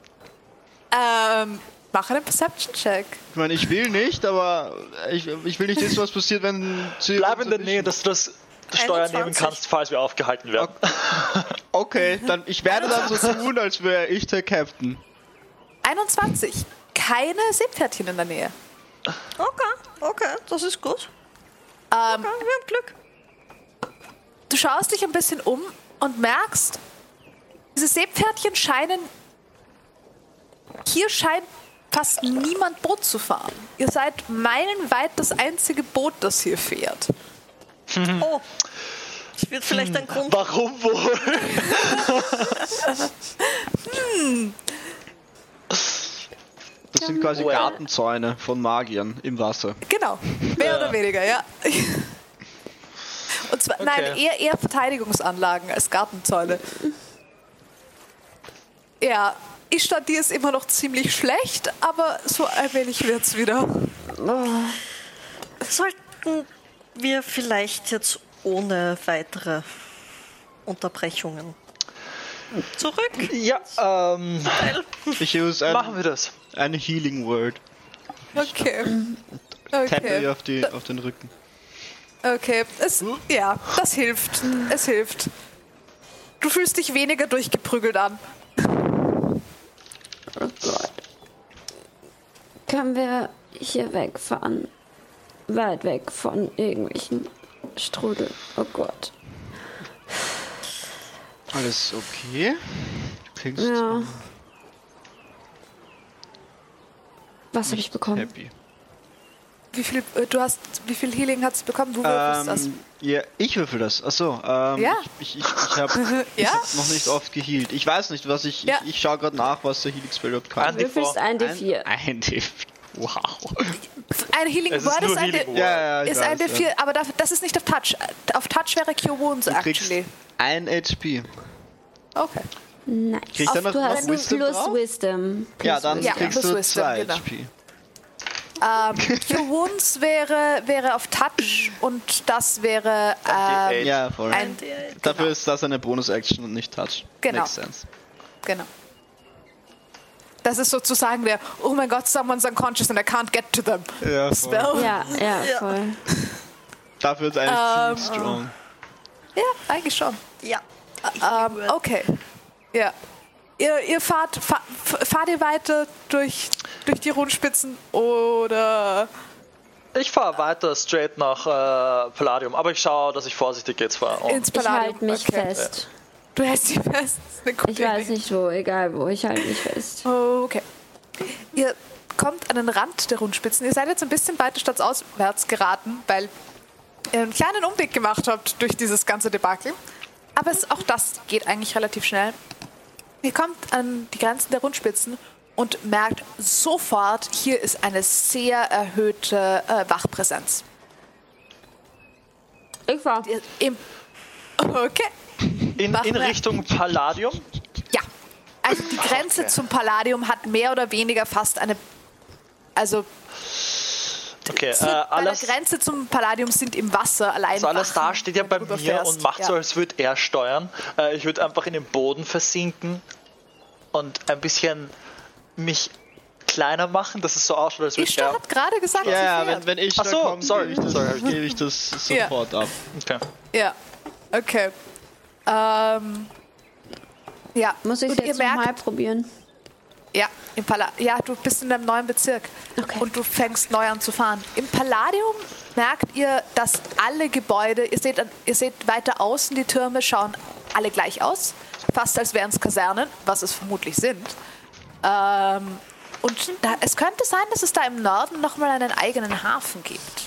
Ähm, mach einen Perception-Check. Ich meine, ich will nicht, aber ich, ich will nicht wissen, was passiert, wenn sie. Bleib in der Nähe, dass du das, das Steuer 21. nehmen kannst, falls wir aufgehalten werden. Okay, dann ich werde dann so tun, als wäre ich der Captain. 21. Keine Seepferdchen in der Nähe. Okay, okay, das ist gut. Ähm, Okay, wir haben Glück. du schaust dich ein bisschen um und merkst, diese Seepferdchen scheinen. Hier scheint fast niemand Boot zu fahren. Ihr seid meilenweit das einzige Boot, das hier fährt. Oh, es wird vielleicht ein Grund. Warum wohl? Das sind quasi Well. Gartenzäune von Magiern im Wasser. Genau, mehr oder weniger, ja. Und zwar, nein, Okay. eher, eher Verteidigungsanlagen als Gartenzäune. Ja, Ishtar, die ist immer noch ziemlich schlecht, aber so allmählich wird's wieder. Sollten wir vielleicht jetzt ohne weitere Unterbrechungen zurück? Ja, ähm, Ich use machen wir das. Eine Healing Word. Okay. Tappe ihr Okay. auf, die, auf den Rücken. Okay. Es, ja, das hilft. Es hilft. Du fühlst dich weniger durchgeprügelt an. Oh Gott. Können wir hier wegfahren? Weit weg von irgendwelchen Strudel. Oh Gott. Alles okay? Du klingst Ja. Was habe ich bekommen? happy. Wie viel, äh, du hast, wie viel Healing hast du bekommen? Du würfelst das. Ähm, ja, ich würfel das. Achso, ähm, Ja. ich, ich, ich, ich habe Ja? noch nicht oft geheilt. Ich weiß nicht, was ich. Ja. Ich, ich schaue gerade nach, was der Healing Spell überhaupt kann. Ein- Würfelst ein Ein, D4. ein D4. Wow. Ein Healing Es ist Word nur ist ein, Healing D- Word. Ja, ja, ist ein weiß, D4, ja. aber das, das ist nicht auf Touch. Auf Touch wäre Cure Wounds, Du actually. ein HP. Okay. Nice. Kriegst du noch, du noch hast Wisdom plus drauf? Wisdom. Plus Ja, dann Ja, kriegst plus du Wisdom, zwei genau. HP. Ähm, Cure Wounds wäre, wäre auf Touch und das wäre ähm, Ja, voll. ein. Dafür ist das eine Bonus-Action und nicht Touch. Genau. Makes sense. Genau. Das ist sozusagen der, oh mein Gott, someone's unconscious and I can't get to them. Ja, voll. Spell. Ja, ja, voll. Dafür ist eigentlich Ähm, ziemlich strong. Ja, eigentlich schon. Ja. Ähm, okay. Ja. Ihr, ihr fahrt, fa fahrt ihr weiter durch, durch die Rundspitzen oder Ich fahre weiter straight nach äh, Palladium, aber ich schaue, dass ich vorsichtig jetzt fahre. ins Ich Palladium? halte mich okay. fest. Du hältst sie fest. Das ist eine gute Ich weiß Idee. nicht wo, egal wo, ich halte mich fest. Okay. Ihr kommt an den Rand der Rundspitzen. Ihr seid jetzt ein bisschen weiter stadtauswärts geraten, weil ihr einen kleinen Umweg gemacht habt durch dieses ganze Debakel. Aber es, auch das geht eigentlich relativ schnell. Ihr kommt an die Grenzen der Rundspitzen und merkt sofort, hier ist eine sehr erhöhte äh, Wachpräsenz. Ich war. Im, okay. In, in Richtung Palladium? Ja. Also die Grenze zum Palladium hat mehr oder weniger fast eine. Also Okay, äh, alles, der Grenze zum Palladium sind im Wasser allein. also alles da steht ja bei mir rüberfährst. und macht ja. so, als würde er steuern. Äh, ich würde einfach in den Boden versinken und ein bisschen mich kleiner machen, dass es so ausschaut, als würde Ishtar er. hat gerade gesagt, Ja, ja, wenn, wenn ich Ach da so, komme, sorry, gebe ich, das- sorry. gebe ich das Ja. sofort ab. Okay. Ja, okay. Ähm, ja, Muss ich und jetzt merkt, nochmal probieren? Ja, im Palla ja, du bist in einem neuen Bezirk Okay. und du fängst neu an zu fahren. Im Palladium merkt ihr, dass alle Gebäude, ihr seht, ihr seht weiter außen, die Türme schauen alle gleich aus, fast als wären es Kasernen, was es vermutlich sind. Ähm, und da, es könnte sein, dass es da im Norden nochmal einen eigenen Hafen gibt.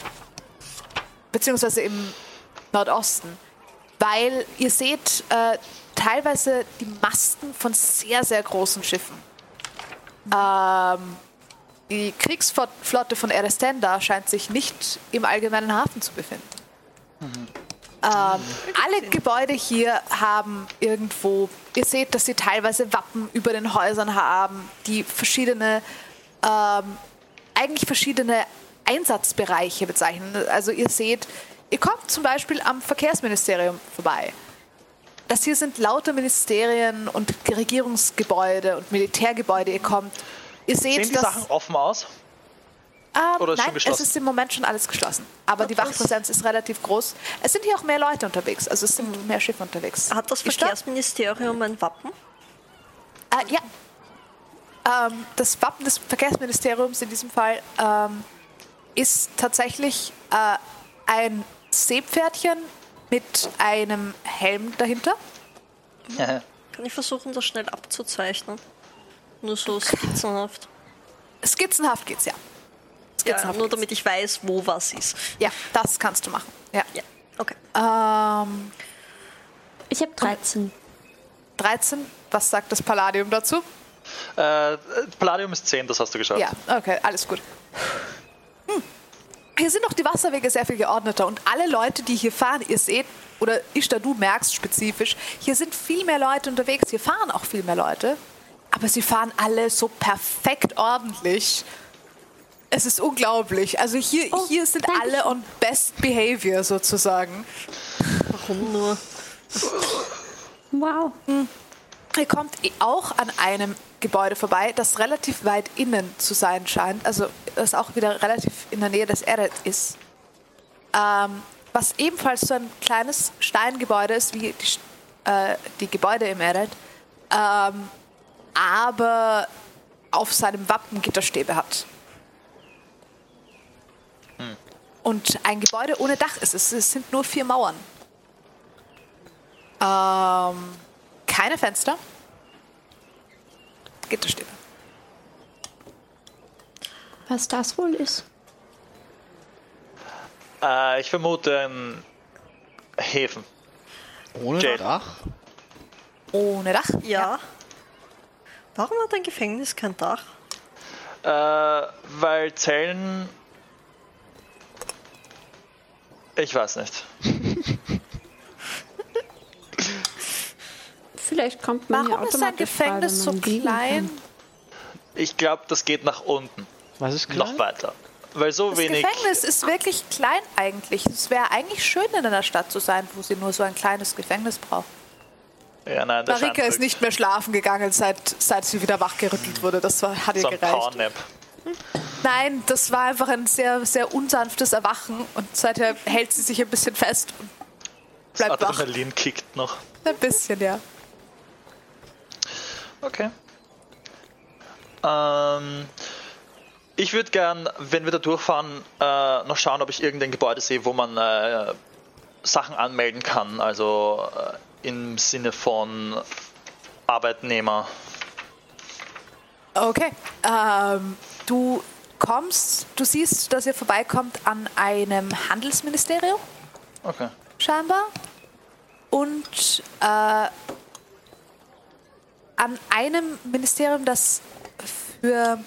Beziehungsweise im Nordosten. weil ihr seht äh, teilweise die Masten von sehr, sehr großen Schiffen. Ähm, die Kriegsflotte von Erestenda scheint sich nicht im allgemeinen Hafen zu befinden. Ähm, alle Gebäude hier haben irgendwo, ihr seht, dass sie teilweise Wappen über den Häusern haben, die verschiedene, ähm, eigentlich verschiedene Einsatzbereiche bezeichnen. Also ihr seht, ihr kommt zum Beispiel am Verkehrsministerium vorbei. Das hier sind lauter Ministerien und Regierungsgebäude und Militärgebäude. Ihr kommt, ihr seht, Sehen die dass Sachen offen aus? ähm, Oder ist schon nein, es geschlossen? ist im Moment schon alles geschlossen. Aber die Wachpräsenz ist relativ groß. Es sind hier auch mehr Leute unterwegs. Also es sind mehr Schiffe unterwegs. Hat das Die Stadt- Verkehrsministerium ein Wappen? Äh, ja. Ähm, das Wappen des Verkehrsministeriums in diesem Fall ähm, ist tatsächlich äh, ein Seepferdchen mit einem Helm dahinter. Kann ich versuchen, das schnell abzuzeichnen? Nur so skizzenhaft. Skizzenhaft geht's, ja. Ja, Skizzenhaft nur geht's. damit ich weiß, wo was ist. Ja, das kannst du machen. Ja. Ja, okay. Ähm, Ich habe 13. 13, was sagt das Palladium dazu? Äh, Palladium ist 10, das hast du geschafft. Ja, okay, alles gut. Hm. Hier sind auch die Wasserwege sehr viel geordneter und alle Leute, die hier fahren, ihr seht, oder Ishtar, du merkst spezifisch, hier sind viel mehr Leute unterwegs, hier fahren auch viel mehr Leute, aber sie fahren alle so perfekt ordentlich. Es ist unglaublich. Also hier, Oh, hier sind danke alle on best behavior sozusagen. Warum nur? Wow. Ihr kommt auch an einem Gebäude vorbei, das relativ weit innen zu sein scheint, also das auch wieder relativ in der Nähe des Eret ist. Ähm, was ebenfalls so ein kleines Steingebäude ist wie die, äh, die Gebäude im Eret, ähm, aber auf seinem Wappen Gitterstäbe hat. Und ein Gebäude ohne Dach ist es. Es sind nur vier Mauern. Ähm, keine Fenster. Gitterstäbe. Was das wohl ist? Äh, ich vermute ein Häfen. Ohne Jade. Dach? Ohne Dach. Ja. Warum hat ein Gefängnis kein Dach? Äh, weil Zellen. Ich weiß nicht. Vielleicht kommt man hier Warum ist ein Gefängnis so klein? Ich glaube, das geht nach unten. Was ist Noch klein? weiter. Weil so Das wenig. Gefängnis ist wirklich klein eigentlich. Es wäre eigentlich schön in einer Stadt zu sein, wo sie nur so ein kleines Gefängnis braucht. Ja, nein, das Marika ist nicht mehr schlafen gegangen, seit, seit sie wieder wachgerüttelt wurde. Das war, hat ihr so ein gereicht. Powernap. Nein, das war einfach ein sehr, sehr unsanftes Erwachen und seither hält sie sich ein bisschen fest und bleibt wach. Adrenalin kickt noch. Ein bisschen, ja. Okay. Ähm, ich würde gern, wenn wir da durchfahren, äh, noch schauen, ob ich irgendein Gebäude sehe, wo man äh, Sachen anmelden kann. Also äh, im Sinne von Arbeitnehmer. Okay. Ähm, du kommst, du siehst, dass ihr vorbeikommt an einem Handelsministerium, Okay. scheinbar. Und äh, an einem Ministerium, das für.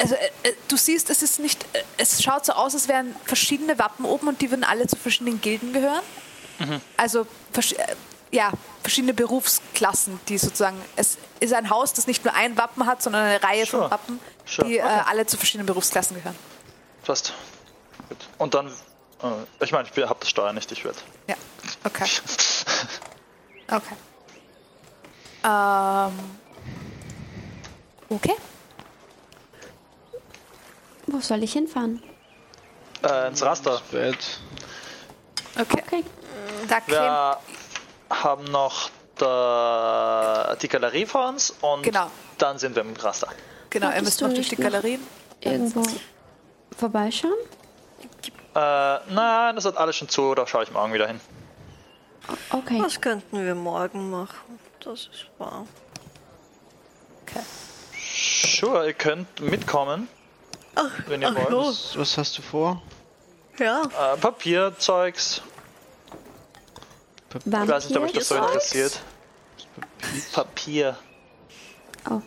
Also, äh, äh, du siehst, es ist nicht. Äh, es schaut so aus, als wären verschiedene Wappen oben und die würden alle zu verschiedenen Gilden gehören. Also, versch- äh, ja, verschiedene Berufsklassen, die sozusagen. Es ist ein Haus, das nicht nur ein Wappen hat, sondern eine Reihe Sure. von Wappen, Sure. die äh, Okay. alle zu verschiedenen Berufsklassen gehören. Passt. Gut. Und dann, äh, ich meine, ich habe das Steuer nicht, ich werde. Ja, okay. Okay. Ähm. Okay. Wo soll ich hinfahren? Äh, ins Raster. Bett. Okay. Okay. Da käme. Wir haben noch der, die Galerie vor uns und Genau. dann sind wir im Raster. Genau, ihr Wolltest müsst du noch durch die Galerien. Irgendwo vorbeischauen? Äh, nein, das hat alles schon zu, da schaue ich morgen wieder hin. Okay. Was könnten wir morgen machen? Das ist wahr. Okay. Sure, ihr könnt mitkommen, Ach, wenn ihr ach wollt. so. Was, hast du vor? Ja, Äh, Papierzeugs. Ich weiß nicht, ob euch das so interessiert. Papier. Oh,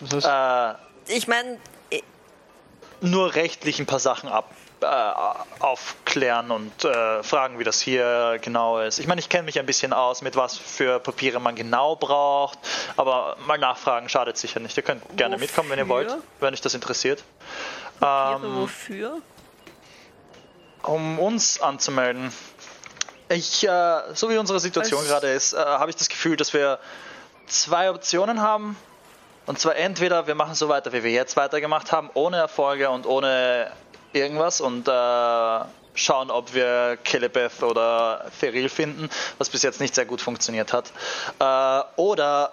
Was heißt, Äh, Ich meine, nur rechtlich ein paar Sachen ab, aufklären und äh, fragen, wie das hier genau ist. Ich meine, ich kenne mich ein bisschen aus, mit was für Papiere man genau braucht, aber mal nachfragen schadet sicher nicht. Ihr könnt gerne Wofür? mitkommen, wenn ihr wollt, wenn euch das interessiert. Papiere Ähm, wofür? um uns anzumelden. Ich, äh, so wie unsere Situation Als- gerade ist, äh, habe ich das Gefühl, dass wir zwei Optionen haben. Und zwar entweder wir machen so weiter, wie wir jetzt weitergemacht haben, ohne Erfolge und ohne irgendwas und äh, schauen, ob wir Kelebeth oder Feril finden, was bis jetzt nicht sehr gut funktioniert hat. Äh, oder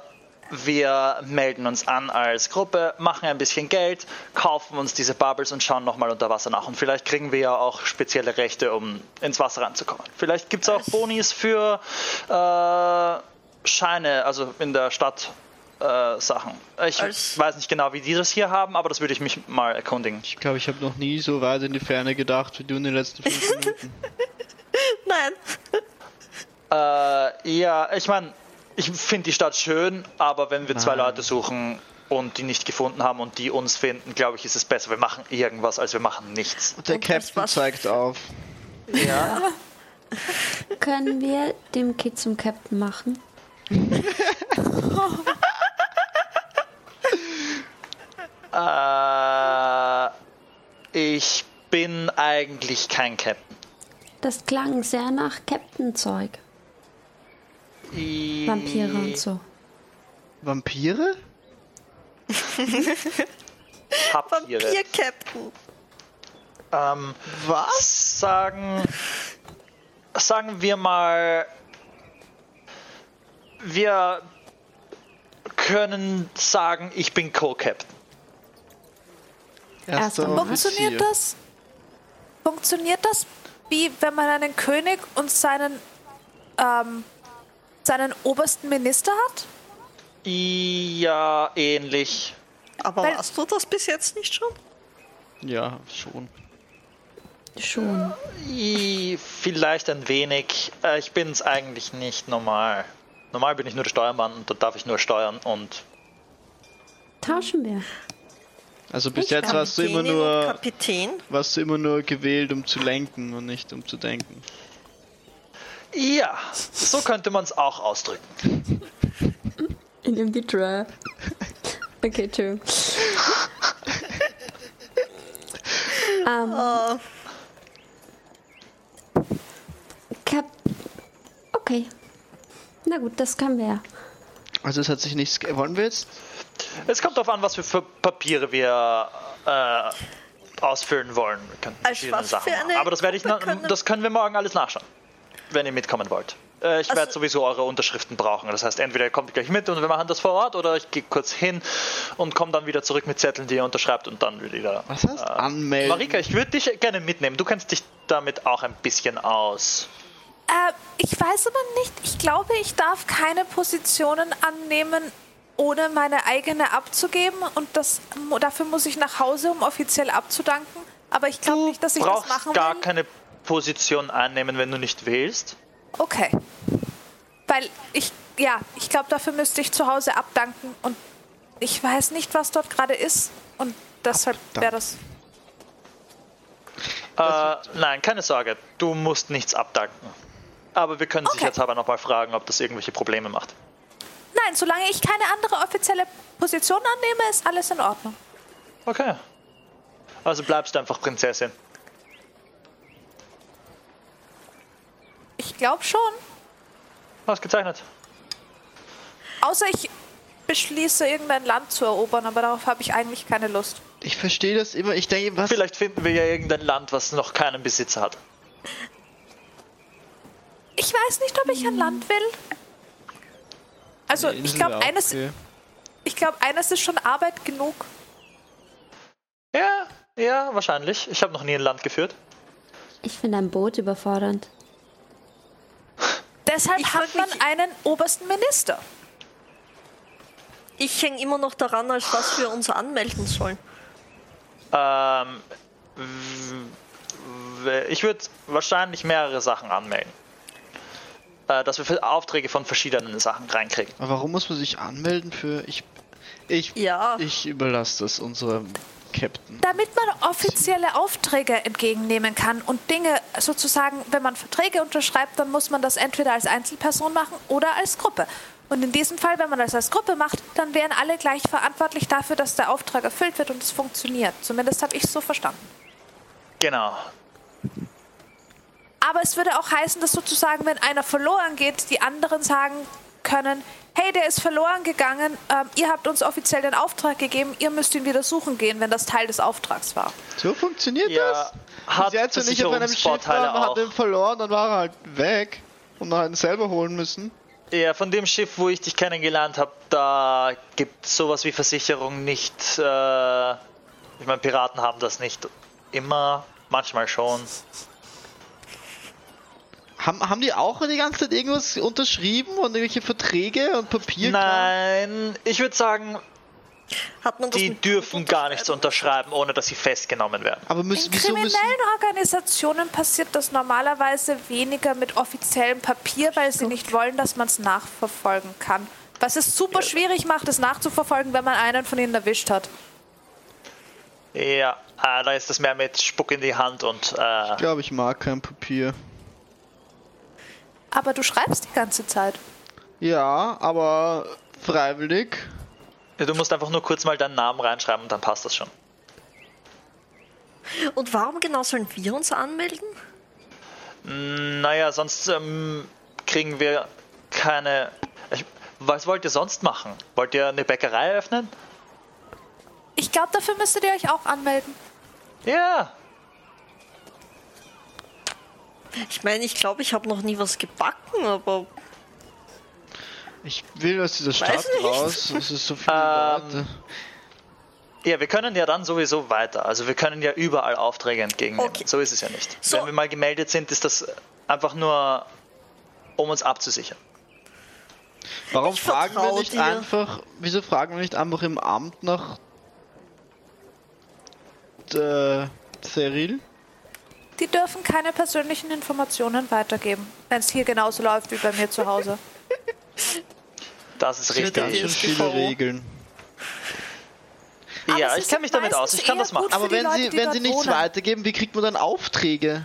wir melden uns an als Gruppe, machen ein bisschen Geld, kaufen uns diese Bubbles und schauen nochmal unter Wasser nach. Und vielleicht kriegen wir ja auch spezielle Rechte, um ins Wasser ranzukommen. Vielleicht gibt es auch Bonis für äh, Scheine, also in der Stadt. Äh, Sachen. Ich Als- weiß nicht genau, wie die das hier haben, aber das würde ich mich mal erkundigen. ich glaube, ich habe noch nie so weit in die Ferne gedacht wie du in den letzten fünf Minuten. Nein. Äh, ja, ich meine, ich finde die Stadt schön, aber wenn wir zwei Nein. Leute suchen und die nicht gefunden haben und die uns finden, glaube ich, ist es besser, wir machen irgendwas, als wir machen nichts. Der Und Captain was- zeigt auf. Ja. können wir dem Kid zum Captain machen? äh, ich bin eigentlich kein Captain. Das klang sehr nach Captain-Zeug. Vampire und so. Vampire? Vampir-Captain. Ähm, Was? sagen, sagen wir mal, wir können sagen, ich bin Co-Captain. Offizier. Funktioniert das? Funktioniert das wie wenn man einen König und seinen, ähm, seinen obersten Minister hat? Ja, ähnlich. Aber Weil- warst du das bis jetzt nicht schon? Ja, schon. Schon. I, vielleicht ein wenig. Äh, Ich bin es eigentlich nicht normal. Normal bin ich nur der Steuermann und da darf ich nur steuern und Tauschen wir. Also bis Ich jetzt warst du immer nur Kapitän. warst du immer nur gewählt, um zu lenken und nicht um zu denken. ja, so könnte man es auch ausdrücken. In dem Vitra. Okay, Entschuldigung. ähm, Cap. Okay. Na gut, das können wir ja. Also es hat sich nichts. ge- Wollen wir jetzt? Es kommt darauf an, was für, Papiere wir äh, ausfüllen wollen. Wir können Als verschiedene Sachen machen. eine Aber das werde ich, können- das können wir morgen alles nachschauen, wenn ihr mitkommen wollt. Äh, ich Also- werde sowieso eure Unterschriften brauchen. Das heißt, entweder ihr kommt gleich mit und wir machen das vor Ort, oder ich gehe kurz hin und komme dann wieder zurück mit Zetteln, die ihr unterschreibt und dann wieder. Was heißt äh, anmelden? Marika, ich würde dich gerne mitnehmen. Du kennst dich damit auch ein bisschen aus. Äh, ich weiß aber nicht, ich glaube, ich darf keine Positionen annehmen, ohne meine eigene abzugeben. Und das, dafür muss ich nach Hause, um offiziell abzudanken. Aber ich glaube nicht, dass ich das brauchst machen gar will. keine Position einnehmen, wenn du nicht wählst. Okay. Weil ich, ja, ich glaube, dafür müsste ich zu Hause abdanken. Und ich weiß nicht, was dort gerade ist. Und deshalb wäre das. Äh, nein, keine Sorge. Du musst nichts abdanken. Aber wir können Okay. sicherheitshalber noch mal fragen, ob das irgendwelche Probleme macht. Nein, solange ich keine andere offizielle Position annehme, ist alles in Ordnung. Okay. Also bleibst du einfach Prinzessin. Ich glaube schon. Ausgezeichnet. Außer ich beschließe, irgendein Land zu erobern, aber darauf habe ich eigentlich keine Lust. Ich verstehe das immer. Ich denke, was? Vielleicht finden wir ja irgendein Land, was noch keinen Besitzer hat. Ich weiß nicht, ob ich ein Land will. Also, ich glaube, eines, okay. ich glaube, eines ist schon Arbeit genug. Ja, ja, wahrscheinlich. Ich habe noch nie ein Land geführt. Ich finde ein Boot überfordernd. Deshalb Ich hat man einen obersten Minister. Ich hänge immer noch daran, als was wir uns anmelden sollen. Ähm, ich würde wahrscheinlich mehrere Sachen anmelden. Äh, dass wir für Aufträge von verschiedenen Sachen reinkriegen. Aber warum muss man sich anmelden für. Ich. Ich. Ja. Ich überlasse das unserem Captain. Damit man offizielle Aufträge entgegennehmen kann und Dinge sozusagen, wenn man Verträge unterschreibt, dann muss man das entweder als Einzelperson machen oder als Gruppe. Und in diesem Fall, wenn man das als Gruppe macht, dann wären alle gleich verantwortlich dafür, dass der Auftrag erfüllt wird und es funktioniert. Zumindest habe ich es so verstanden. Genau. Aber es würde auch heißen, dass sozusagen, wenn einer verloren geht, die anderen sagen können, hey, der ist verloren gegangen, ähm, ihr habt uns offiziell den Auftrag gegeben, ihr müsst ihn wieder suchen gehen, wenn das Teil des Auftrags war. So funktioniert Ja, das? hat Bis jetzt, wenn ich auf einem Schiff war, hat ihn verloren, dann war er halt weg. Und hat ihn selber holen müssen. Ja, von dem Schiff, wo ich dich kennengelernt habe, da gibt sowas wie Versicherung nicht. Äh, ich meine, Piraten haben das nicht immer, manchmal schon. Haben, haben die auch die ganze Zeit irgendwas unterschrieben und irgendwelche Verträge und Papier? Nein, ich würde sagen, Hat man das die dürfen gar nichts unterschreiben, ohne dass sie festgenommen werden. Aber In müssen, müssen. kriminellen Organisationen passiert das normalerweise weniger mit offiziellem Papier, weil sie nicht wollen, dass man es nachverfolgen kann. Was es super schwierig macht, es nachzuverfolgen, wenn man einen von ihnen erwischt hat. Ja, äh, da ist das mehr mit Spuck in die Hand und äh, Ich glaube, ich mag kein Papier. Aber du schreibst die ganze Zeit. Ja, aber freiwillig. du musst einfach nur kurz mal deinen Namen reinschreiben und dann passt das schon. Und warum genau sollen wir uns anmelden? Naja, sonst ähm, kriegen wir keine. Ich, was wollt ihr sonst machen? Wollt ihr eine Bäckerei eröffnen? Ich glaube, dafür müsstet ihr euch auch anmelden. Ja. Ich meine, ich glaube, ich habe noch nie was gebacken, aber Ich will aus dieser Stadt raus. Es ist so viele Ähm. Ja, wir können ja dann sowieso weiter. Also wir können ja überall Aufträge entgegennehmen. Okay. So ist es ja nicht. So. Wenn wir mal gemeldet sind, ist das einfach nur, um uns abzusichern. Warum ich fragen wir nicht dir. einfach, wieso fragen wir nicht einfach im Amt nach äh, Cyril? Die dürfen keine persönlichen Informationen weitergeben, wenn es hier genauso läuft wie bei mir zu Hause. Das ist richtig. Ganz die schön viele. Regeln. Aber Ja, ich kenne mich damit aus. Ich kann das machen. Aber wenn Leute, sie, wenn sie nichts wohnen. weitergeben, wie kriegt man dann Aufträge?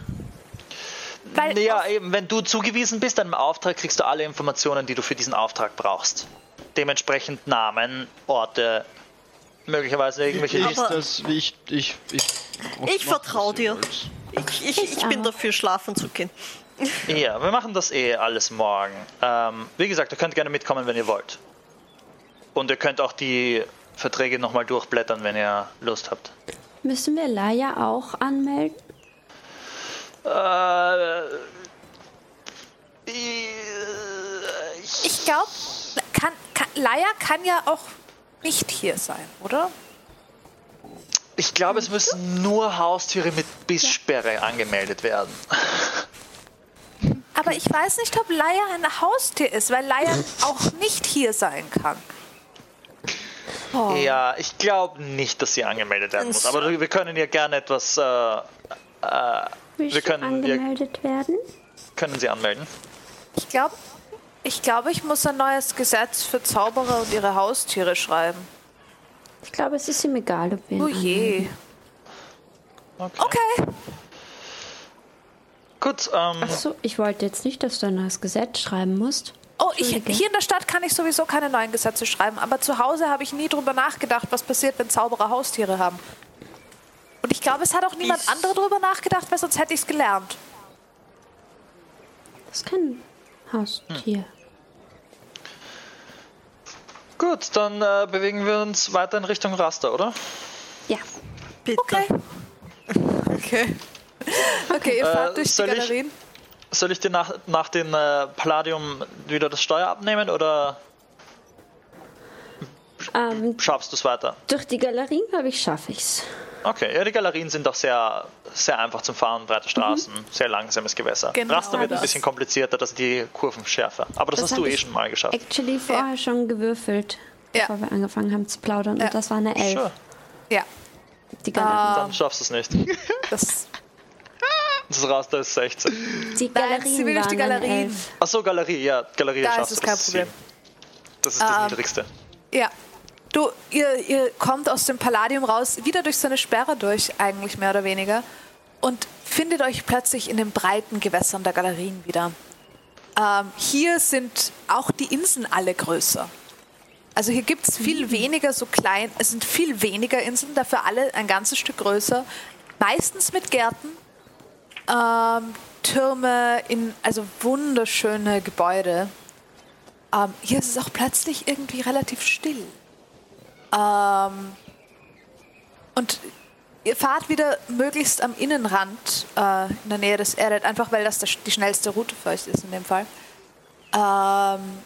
Weil Ja, eben, wenn du zugewiesen bist einem Auftrag, kriegst du alle Informationen, die du für diesen Auftrag brauchst. Dementsprechend Namen, Orte, möglicherweise irgendwelche ist das? Wie ich, ich, ich, Ich macht vertrau das ihr dir. ich, ich, ich bin dafür, schlafen zu gehen. Ja, wir machen das eh alles morgen. Ähm, wie gesagt, ihr könnt gerne mitkommen, wenn ihr wollt. Und ihr könnt auch die Verträge nochmal durchblättern, wenn ihr Lust habt. Müssen wir Laia auch anmelden? Äh, ich, ich glaube, kann, kann, Laia kann ja auch nicht hier sein, oder? ich glaube, es müssen nur Haustiere mit Bisssperre angemeldet werden. Aber ich weiß nicht, ob Laia ein Haustier ist, weil Laia auch nicht hier sein kann. Oh. Ja, ich glaube nicht, dass sie angemeldet werden muss. Aber wir können ihr gerne etwas. Äh, äh, wir können, angemeldet werden? können sie anmelden. Ich glaube, ich, glaub, ich muss ein neues Gesetz für Zauberer und ihre Haustiere schreiben. Ich glaube, es ist ihm egal, ob wir Oh je. Okay. Okay. Gut, ähm, Achso, ich wollte jetzt nicht, dass du ein neues Gesetz schreiben musst. Oh, ich, hier in der Stadt kann ich sowieso keine neuen Gesetze schreiben, aber zu Hause habe ich nie drüber nachgedacht, was passiert, wenn Zauberer Haustiere haben. Und ich glaube, es hat auch niemand Ich- anderer drüber nachgedacht, weil sonst hätte ich es gelernt. Das ist kein Haustier. Gut, dann äh, bewegen wir uns weiter in Richtung Raster, oder? Ja. Bitte. Okay. Okay. Okay, ihr fahrt durch die soll ich- Galerien. Soll ich dir nach, nach dem äh, Palladium wieder das Steuer abnehmen oder Ähm, schaffst du es weiter? durch die Galerien, glaube ich, schaffe ich's. Okay, ja, die Galerien sind doch sehr, sehr einfach zum Fahren, breite Straßen, sehr langsames Gewässer. Genau Raster wird ein bisschen komplizierter, das sind die Kurven schärfer. Aber das, Das hast du eh schon mal geschafft. Actually vorher schon gewürfelt, Ja. bevor wir angefangen haben zu plaudern. Ja. Und das war eine Elf. Sure. Ja, Die Galerien. Dann schaffst du es nicht. das. Das da ist 16. Die Galerien sie will durch die. Elf. Achso, Galerie, ja, Galerie Da schaffst es du, kein das ist Problem. sieben. Das ist das Ähm, Niedrigste. Ja. Du, ihr, ihr kommt aus dem Palladium raus, wieder durch so eine Sperre durch, eigentlich mehr oder weniger, und findet euch plötzlich in den breiten Gewässern der Galerien wieder. Ähm, hier sind auch die Inseln alle größer. Also hier gibt es viel weniger so klein, es sind viel weniger Inseln, dafür alle ein ganzes Stück größer. Meistens mit Gärten, ähm, Türme, in, also wunderschöne Gebäude. Ähm, hier ist es auch plötzlich irgendwie relativ still. Ähm, und ihr fahrt wieder möglichst am Innenrand äh, in der Nähe des Eret, einfach weil das die schnellste Route für euch ist in dem Fall. Ähm,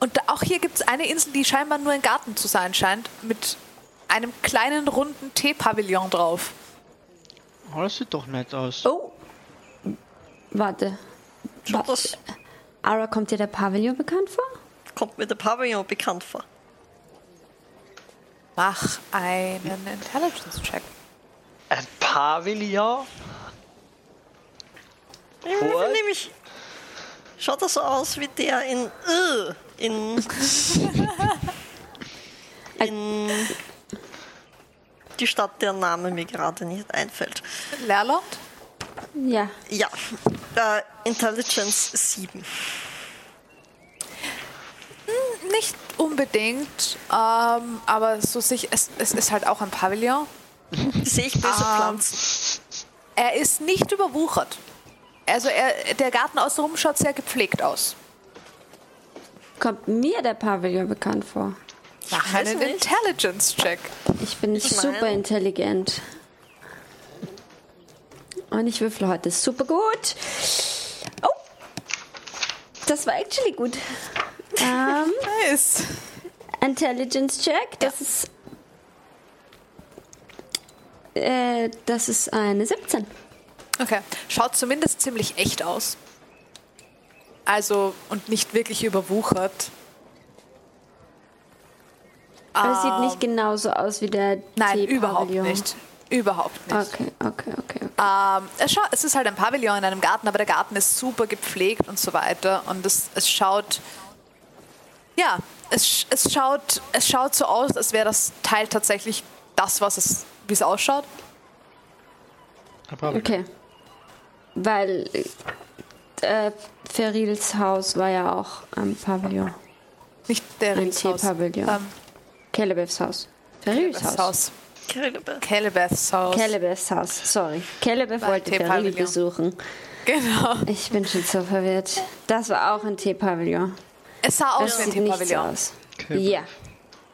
und da, auch hier gibt es eine Insel, die scheinbar nur ein Garten zu sein scheint, mit einem kleinen runden Teepavillon drauf. Oh, das sieht doch nett aus. Oh. Warte. Schaut das, Ara, kommt dir der Pavillon bekannt vor? kommt mir der Pavillon bekannt vor. Mach einen Intelligence-Check. Ein Pavillon? What? Nämlich schaut das so aus wie der in äh, in in die Stadt, der Name mir gerade nicht einfällt. Leerland? Ja. Ja, äh, Intelligence 7. Nicht unbedingt, ähm, aber so sich, es, es ist halt auch ein Pavillon. Sehe ich böse Ah. Pflanzen? Er ist nicht überwuchert. Also er, der Garten außenrum schaut sehr gepflegt aus. Kommt mir der Pavillon bekannt vor? Mach einen nicht. Intelligence-Check. Ich bin Ich super mein- intelligent. Und ich würfle heute super gut. Oh! Das war actually gut. Ähm, Nice. Intelligence Check, das ist. Äh, das ist eine 17. Okay. Schaut zumindest ziemlich echt aus. Also, und nicht wirklich überwuchert. Aber es sieht nicht genauso aus wie der Ähm, Nein, überhaupt nicht. Überhaupt nicht. Okay, okay, okay. okay. Ähm, es, scha- es ist halt ein Pavillon in einem Garten, aber der Garten ist super gepflegt und so weiter. Und es, es schaut. Ja, es, es, schaut, es schaut so aus, als wäre das Teil tatsächlich das, was es, wie es ausschaut. Okay. Weil äh, Ferils Haus war ja auch ein Pavillon. Nicht der Ein Ringshaus. Teepavillon. Ähm, Calebeths Haus. Ferils Haus. Haus. Caleb. Calebeths Haus. Calebeths Haus, sorry. Calebeth wollte Feril Teepavillon. besuchen. Genau. Ich bin schon so verwirrt. Das war auch ein Teepavillon. Es sah aus Das wie ein Teepavillon. aus. Ja.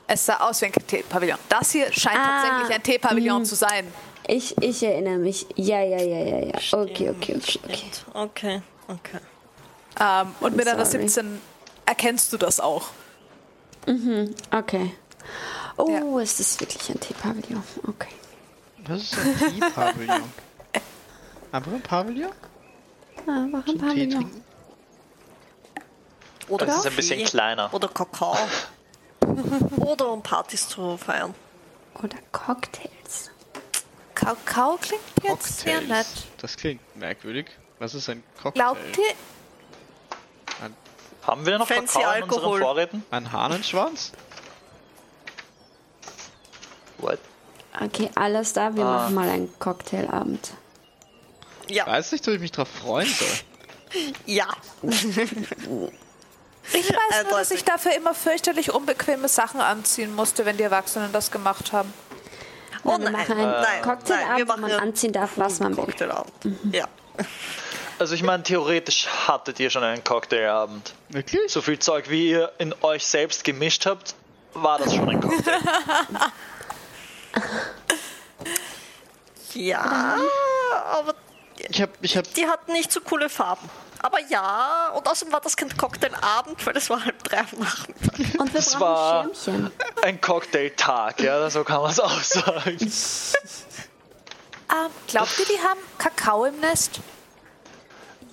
Es sah aus wie ein Teepavillon. Das hier scheint Ah, tatsächlich ein Teepavillon zu sein. Ich, ich erinnere mich. Ja, ja, ja, ja, ja. Okay, okay, okay, okay. Okay, okay. Ähm, und mit einer Sorry. 17 erkennst du das auch. Okay. Oh, Ja. ist das wirklich ein Teepavillon? Okay. Was ist ein Tee-Pavillon? Einfach ein Pavillon? Einfach Zum ein Tee Pavillon. Oder Das ist ein bisschen kleiner. Oder Kakao. Oder um Partys zu feiern. Oder Cocktails. Kakao klingt jetzt sehr Cocktails. nett. Das klingt merkwürdig. Was ist ein Cocktail? Glaubt ihr, Haben wir noch Fancy Kakao in unseren Alkohol. Vorräten? Ein Hahnenschwanz? What? Okay, alles da. Wir machen mal einen Cocktailabend. Ja, Weiß nicht, ob ich mich drauf freuen soll. ja. ich weiß nur, dass ich dafür immer fürchterlich unbequeme Sachen anziehen musste, wenn die Erwachsenen das gemacht haben. Oh wir nein, machen einen nein, nein, Cocktailabend, wir wo man anziehen darf, was man will. Cocktailabend. Ja. Also ich meine, theoretisch hattet ihr schon einen Cocktailabend. Wirklich? So viel Zeug, wie ihr in euch selbst gemischt habt, war das schon ein Cocktail. Ja, aber Ich hab, ich hab, die hatten nicht so coole Farben. Aber ja, und außerdem war das kein Cocktailabend, weil es war halb drei am Nachmittag. Und wir Das brauchen war- Schirmchen. Ein Cocktailtag, ja, so kann man es auch sagen. Ähm, glaubt ihr, die haben Kakao im Nest?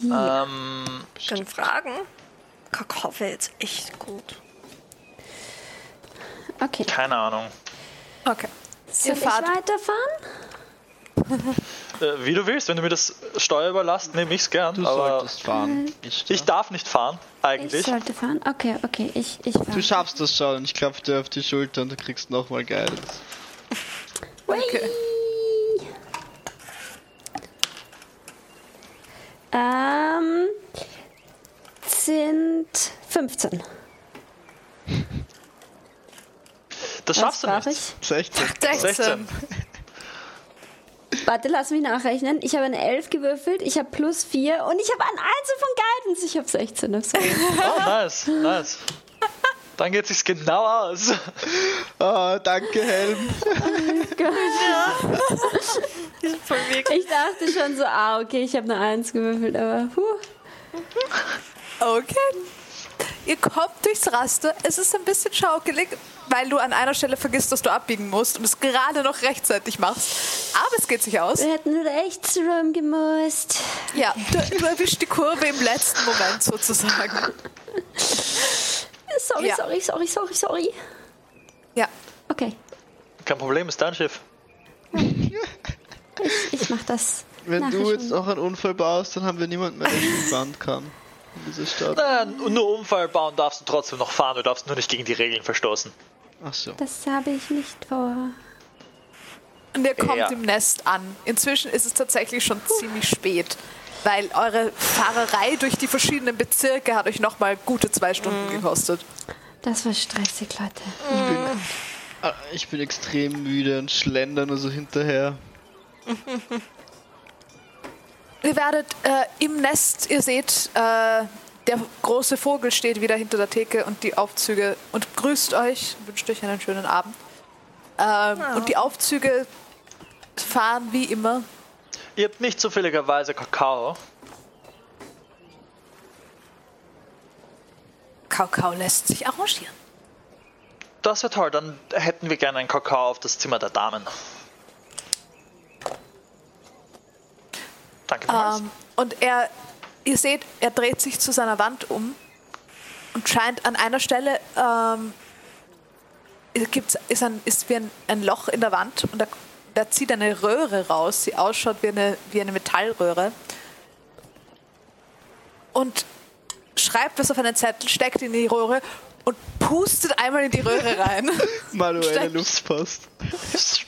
Ähm, Können fragen. Kakao wäre jetzt echt gut. Okay. keine Ahnung. Okay. Soll ich weiterfahren? Äh, wie du willst, wenn du mir das Steuerüberlast nehme ich's gern, Du aber solltest fahren. Ich, ich darf nicht fahren, Ich eigentlich. sollte fahren. Okay, okay, ich, ich du fahre. schaffst das schon. Ich klopfe dir auf die Schulter und du kriegst nochmal Guidance. Okay. Ähm, sind 15. Das schaffst du brauche nicht. ich? 16. 16. 16. Warte, lass mich nachrechnen. Ich habe eine 11 gewürfelt, ich habe plus 4 und ich habe einen Einzel von Guidance. Ich habe 16. auf Sorry. Oh, nice, nice. Dann geht sich's genau aus. Ah, danke, Helm. Voll wirklich. Ich dachte schon so, ah, okay, ich habe eine 1 gewürfelt, aber puh. Okay. Ihr kommt durchs Raster. Es ist ein bisschen schaukelig, weil du an einer Stelle vergisst, dass du abbiegen musst und es gerade noch rechtzeitig machst. Aber es geht sich aus. Wir hätten rechts rum gemusst. Ja, du, du erwischst die Kurve im letzten Moment sozusagen. Sorry, Ja. sorry, sorry, sorry, sorry. Ja. Okay, Kein Problem, ist dein Schiff. ich mach das. Wenn du jetzt auch einen Unfall baust, dann haben wir niemanden mehr, der fahren kann. In dieser Stadt. Naja, nur Unfall bauen darfst du trotzdem noch fahren, du darfst nur nicht gegen die Regeln verstoßen. Ach so. Das habe ich nicht vor. Und ihr kommt Ja. im Nest an. Inzwischen ist es tatsächlich schon ziemlich spät, weil eure Fahrerei durch die verschiedenen Bezirke hat euch nochmal gute zwei Stunden gekostet. Das war stressig, Leute. Ah, Ich bin extrem müde und schlender nur so hinterher. Ihr werdet äh, im Nest, ihr seht, äh, der große Vogel steht wieder hinter der Theke und die Aufzüge und grüßt euch, wünscht euch einen schönen Abend. Ähm, Und die Aufzüge fahren wie immer. Ihr habt nicht zufälligerweise Kakao. Kakao lässt sich arrangieren. Das wäre toll, dann hätten wir gerne einen Kakao auf das Zimmer der Damen. Danke. Ähm, und er, ihr seht, er dreht sich zu seiner Wand um und scheint an einer Stelle, ähm, gibt's, ist, ein, ist wie ein, ein Loch in der Wand und da, da zieht eine Röhre raus, die ausschaut wie eine, wie eine Metallröhre. Und schreibt was auf einen Zettel, steckt ihn in die Röhre und pustet einmal in die Röhre rein. Manuelle Luftpost.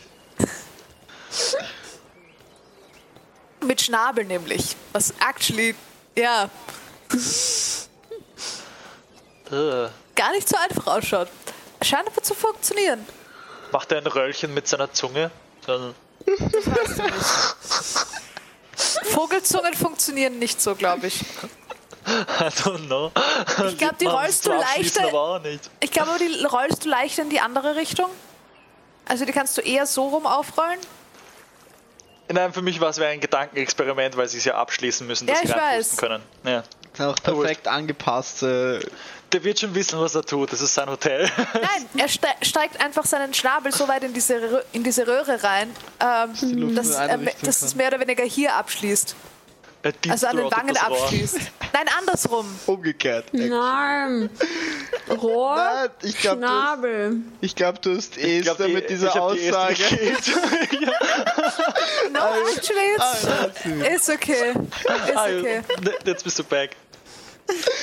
Mit Schnabel nämlich. Was actually, ja, Äh, gar nicht so einfach ausschaut. Scheint aber zu funktionieren. macht er ein Röllchen mit seiner Zunge? So, Vogelzungen funktionieren nicht so, glaube ich. I don't know. Ich glaube, die rollst du leichter. Ich glaube, die rollst du leicht in die andere Richtung. Also die kannst du eher so rum aufrollen. Nein, für mich war es wie ein Gedankenexperiment, weil sie es ja abschließen müssen, dass Ja, sie ich reinpusten weiß. können. Ja. Auch perfekt angepasste. Der wird schon wissen, was er tut. Das ist sein Hotel. Nein, er ste steigt einfach seinen Schnabel so weit in diese, Rö in diese Röhre rein, ähm, dass, er, Richtung dass kann. es mehr oder weniger hier abschließt. Er dient Also an den Wangen das Rohr. abschließt. Nein, andersrum. Umgekehrt. Nein. Rohr, Nein, ich glaube, du, Schnabel. ich glaub, du hast Ich glaub, die- mit dieser ich hab die Esther Aussage. gekillt. No, actually, it's, it's okay. It's Ah, okay. ja, Jetzt bist du back.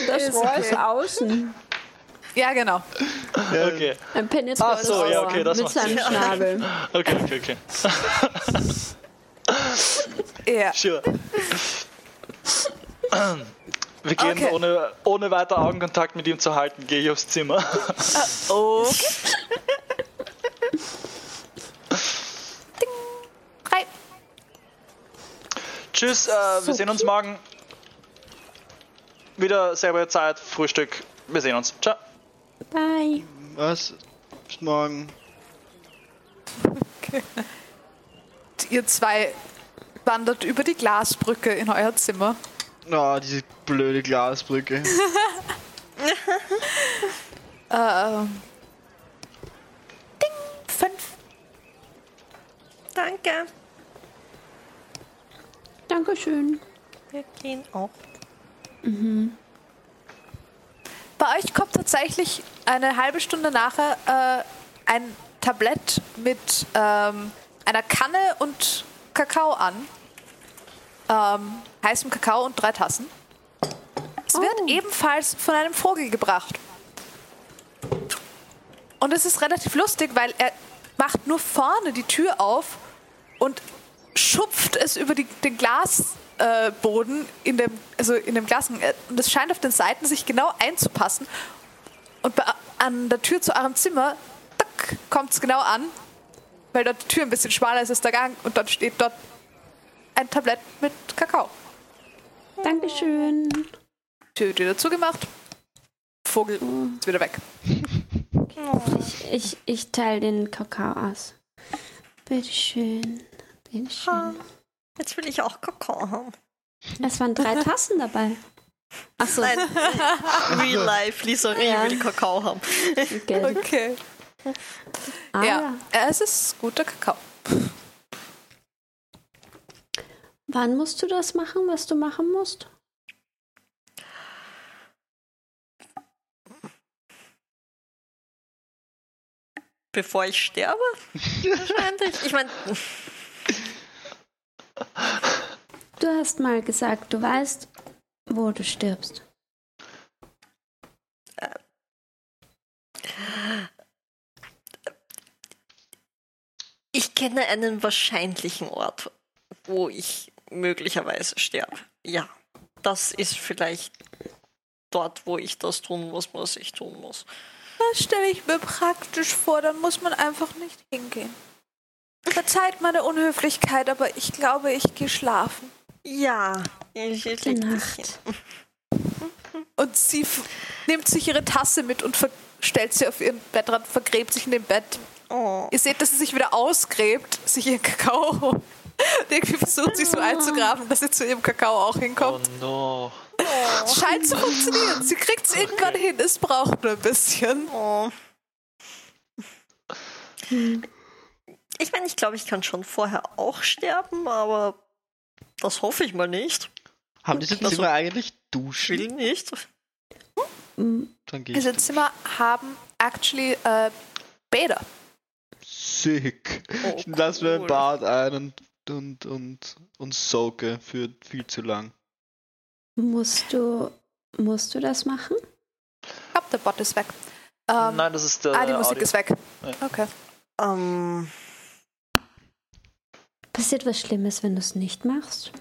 Das Ist Rohr okay. ist außen. Ja, genau. Okay, Ein penetriertes Ach so, ja, okay, das mit macht seinem Sinn. Schnabel. okay, okay, okay. Ja. Sure. Wir gehen Okay. ohne, ohne weiter Augenkontakt mit ihm zu halten, gehe ich aufs Zimmer. Okay. Ding. Drei. Tschüss, äh, wir sehen uns morgen. Wieder selbe Zeit, Frühstück. Wir sehen uns. Ciao. Bye. Was? Bis morgen. Ihr zwei wandert über die Glasbrücke in euer Zimmer. Oh, diese blöde Glasbrücke. Ähm. Ding. Fünf. Danke. Dankeschön. Wir gehen auch. Bei euch kommt tatsächlich eine halbe Stunde nachher äh, ein Tablett mit ähm, einer Kanne und Kakao an. ähm, heißem Kakao und drei Tassen. Es wird Oh. ebenfalls von einem Vogel gebracht. Und es ist relativ lustig, weil er macht nur vorne die Tür auf und schupft es über die, den Glasboden äh, in dem, also in dem Glas. Und es scheint auf den Seiten sich genau einzupassen. Und bei, an der Tür zu eurem Zimmer kommt es genau an, weil dort die Tür ein bisschen schmaler ist als der Gang und dann steht dort ein Tablett mit Kakao. Dankeschön. Tür wird wieder zugemacht. Vogel ist wieder weg. Ich, ich, ich teile den Kakao aus. Bitteschön. Bitteschön. Jetzt will ich auch Kakao haben. Es waren drei Tassen dabei. Achso, Nein, real life, Lisa Rie Ja. will Kakao haben. okay. Okay. Ah, ja, es ist guter Kakao. Wann musst du das machen, was du machen musst? Bevor ich sterbe? Wahrscheinlich. Ich meine, Du hast mal gesagt, du weißt, wo du stirbst. Ich kenne einen wahrscheinlichen Ort, wo ich möglicherweise sterbe. Ja, das ist vielleicht dort, wo ich das tun muss, was ich tun muss. Das stelle ich mir praktisch vor, dann muss man einfach nicht hingehen. Verzeiht meine Unhöflichkeit, aber ich glaube, ich gehe schlafen. Ja, ich, Gute Nacht. Und sie nimmt sich ihre Tasse mit und stellt sie auf ihren Bettrand, vergräbt sich in dem Bett. Oh. Ihr seht, dass sie sich wieder ausgräbt, sich ihren Kakao irgendwie versucht, sich so einzugraben, dass sie zu ihrem Kakao auch Oh hinkommt. no. Es scheint zu funktionieren. Sie kriegt es irgendwann hin. Es braucht nur ein bisschen. Oh. Ich meine, ich glaube, ich kann schon vorher auch sterben, aber das hoffe ich mal nicht. Haben diese Okay. Zimmer eigentlich Ich Duschen? will nicht. Mm, Dann gehe ich. Diese Zimmer haben actually äh, Bäder. Sick. Oh, Ich lasse mir ein cool. Bad ein und, und, und, und soake für viel zu lang. Musst du, musst du das machen? Ich glaube, der Bot ist weg. Ähm, Nein, das ist der. ah, die Musik Audio. ist weg. Ja. Okay. Ähm, Passiert was Schlimmes, wenn du es nicht machst?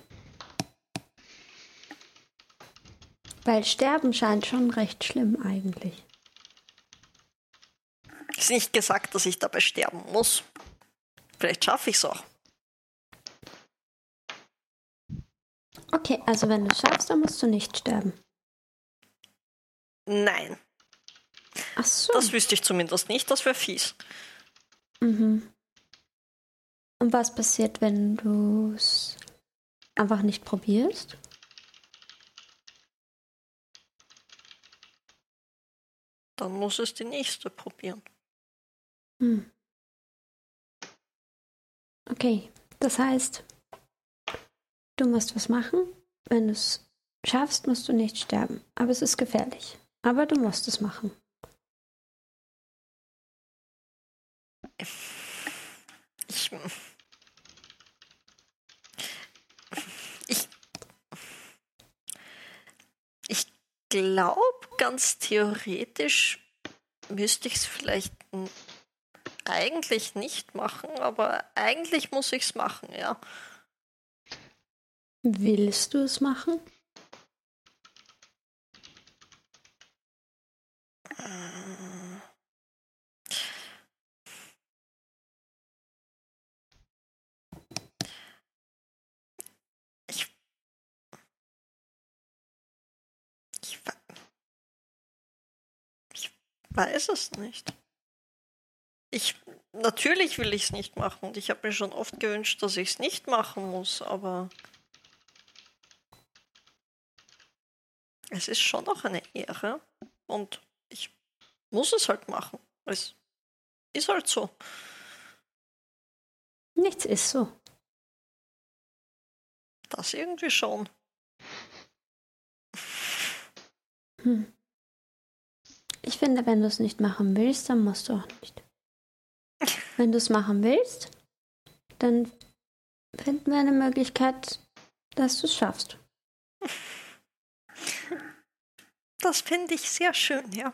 Weil Sterben scheint schon recht schlimm eigentlich. Ist nicht gesagt, dass ich dabei sterben muss. Vielleicht schaffe ich es auch. Okay, also wenn du es schaffst, dann musst du nicht sterben. Nein, Ach so. das wüsste ich zumindest nicht. Das wäre fies. Mhm. Und was passiert, wenn du es einfach nicht probierst? Dann muss es die nächste probieren. Hm. Okay, das heißt, du musst was machen. Wenn du es schaffst, musst du nicht sterben. Aber es ist gefährlich. Aber du musst es machen. Ich. Ich. Ich glaube, ganz theoretisch müsste ich es vielleicht eigentlich nicht machen, aber eigentlich muss ich es machen, ja. Willst du es machen? Ich. Ich, ich weiß es nicht. Ich. Natürlich will ich es nicht machen und ich habe mir schon oft gewünscht, dass ich es nicht machen muss, aber. Es ist schon noch eine Ehre und ich muss es halt machen. Es ist halt so. Nichts ist so. Das irgendwie schon. Hm. Ich finde, wenn du es nicht machen willst, dann musst du auch nicht. Wenn du es machen willst, dann finden wir eine Möglichkeit, dass du es schaffst. Das finde ich sehr schön, ja.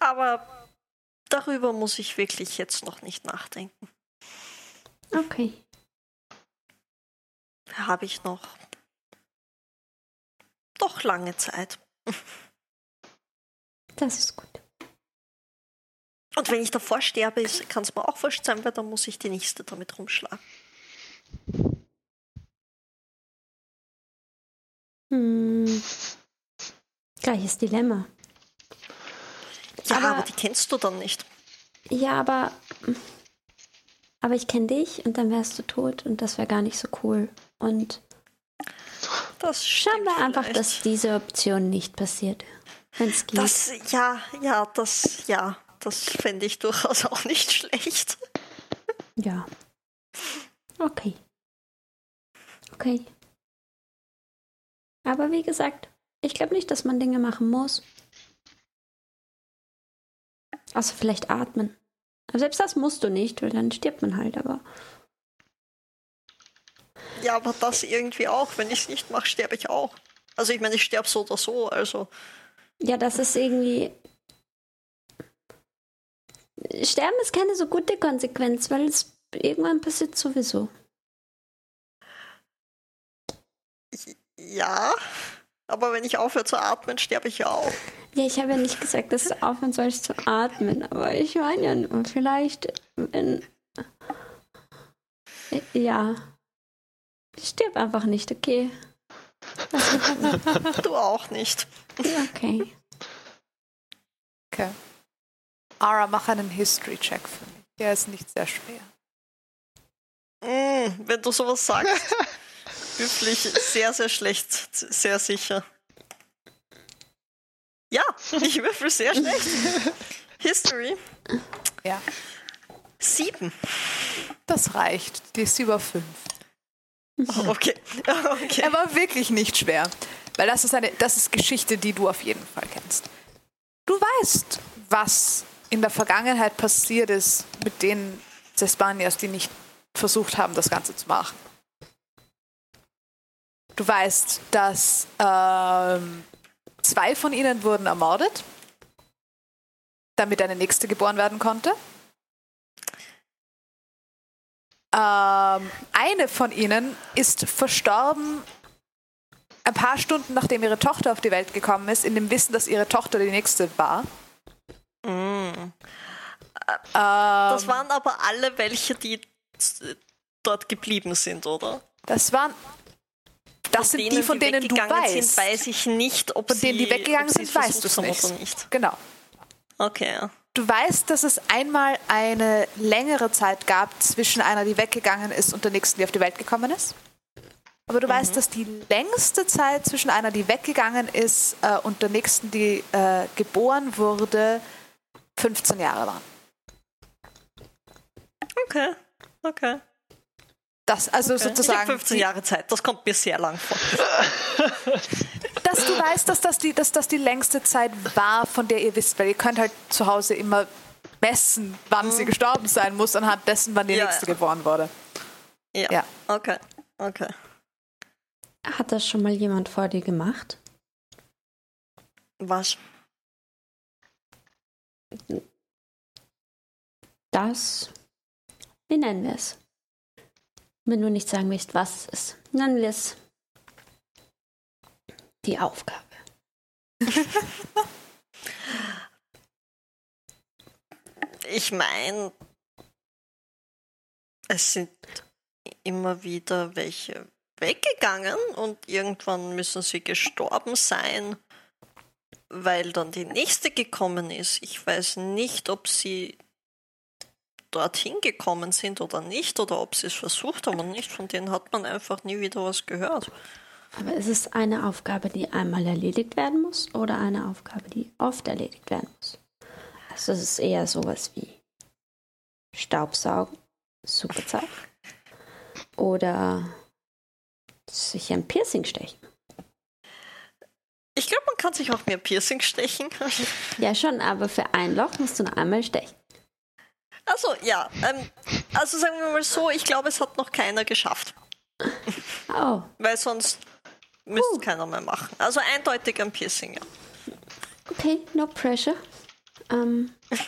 Aber darüber muss ich wirklich jetzt noch nicht nachdenken. Okay. Habe ich noch doch lange Zeit. Das ist gut. Und wenn ich davor sterbe, kann es mir auch wurscht sein, weil dann muss ich die nächste damit rumschlagen. Hm. Gleiches Dilemma. Ja, aber, Aber- die kennst du dann nicht. Ja, aber. Aber ich kenne dich und dann wärst du tot und das wäre gar nicht so cool. Und Das schauen wir einfach, vielleicht. dass diese Option nicht passiert. Wenn es geht. Das, ja, ja, das, ja, das fände ich durchaus auch nicht schlecht. Ja. Okay. Okay. Aber wie gesagt, ich glaube nicht, dass man Dinge machen muss. Außer vielleicht atmen. Aber selbst das musst du nicht, weil dann stirbt man halt, aber. Ja, aber das irgendwie auch. Wenn ich es nicht mache, sterbe ich auch. Also ich meine, ich sterbe so oder so, also. Ja, das ist irgendwie. Sterben ist keine so gute Konsequenz, weil es irgendwann passiert sowieso. Ja. Aber wenn ich aufhöre zu atmen, sterbe ich ja auch. Ja, ich habe ja nicht gesagt, dass du aufhören sollst zu atmen, aber ich meine ja nur, vielleicht, wenn. Ja. Stirb einfach nicht, okay? Du auch nicht. Okay. Okay. Ara, mach einen History-Check für mich. Der ist nicht sehr schwer. Mm, wenn du sowas sagst, würfel ich sehr, sehr schlecht. Sehr sicher. Ja, ich würfel sehr schlecht. History. Ja. Sieben. Das reicht. Die ist über fünf. Oh, okay. okay. Er war wirklich nicht schwer. Weil das ist eine, das ist Geschichte, die du auf jeden Fall kennst. Du weißt, was in der Vergangenheit passiert ist mit den Sespaniers, die nicht versucht haben, das Ganze zu machen. Du weißt, dass ähm, zwei von ihnen wurden ermordet, damit eine nächste geboren werden konnte. Ähm, eine von ihnen ist verstorben ein paar Stunden nachdem ihre Tochter auf die Welt gekommen ist, in dem Wissen, dass ihre Tochter die nächste war. Mm. Das waren aber alle welche, die dort geblieben sind, oder? das waren. Das sind die, von denen du weißt. Sind, weiß ich nicht, ob Von denen, die sie- weggegangen sie sind, weißt du es nicht. nicht. Genau. Okay. Du weißt, dass es einmal eine längere Zeit gab zwischen einer, die weggegangen ist, und der nächsten, die auf die Welt gekommen ist. Aber du weißt, dass die längste Zeit zwischen einer, die weggegangen ist, äh, und der nächsten, die äh, geboren wurde, 15 Jahre waren. Okay, okay. Das, also okay. Ich habe sozusagen. 15 die- Jahre Zeit. Das kommt mir sehr lang vor. dass du weißt, dass das, die, dass das die längste Zeit war, von der ihr wisst, weil ihr könnt halt zu Hause immer messen, wann sie gestorben sein muss, anhand dessen, wann die Ja, nächste ja. geboren wurde. Ja. Ja. Okay, okay. Hat das schon mal jemand vor dir gemacht? Was? Das. Wie nennen wir es? Wenn du nicht sagen willst, was es ist, nennen wir es die Aufgabe. Ich meine, es sind immer wieder welche weggegangen und irgendwann müssen sie gestorben sein, weil dann die nächste gekommen ist. Ich weiß nicht, ob sie dorthin gekommen sind oder nicht oder ob sie es versucht haben und nicht. Von denen hat man einfach nie wieder was gehört. Aber ist es eine Aufgabe, die einmal erledigt werden muss oder eine Aufgabe, die oft erledigt werden muss? Also es ist eher sowas wie Staubsaugen, super. Oder sich ein Piercing stechen. Ich glaube, man kann sich auch mehr Piercing stechen. Ja schon, aber für ein Loch musst du noch einmal stechen. Also ja, ähm, also sagen wir mal so, ich glaube, es hat noch keiner geschafft. Oh, Weil sonst müsste keiner mehr machen. Also eindeutig ein Piercing, ja. okay, no pressure. Ähm.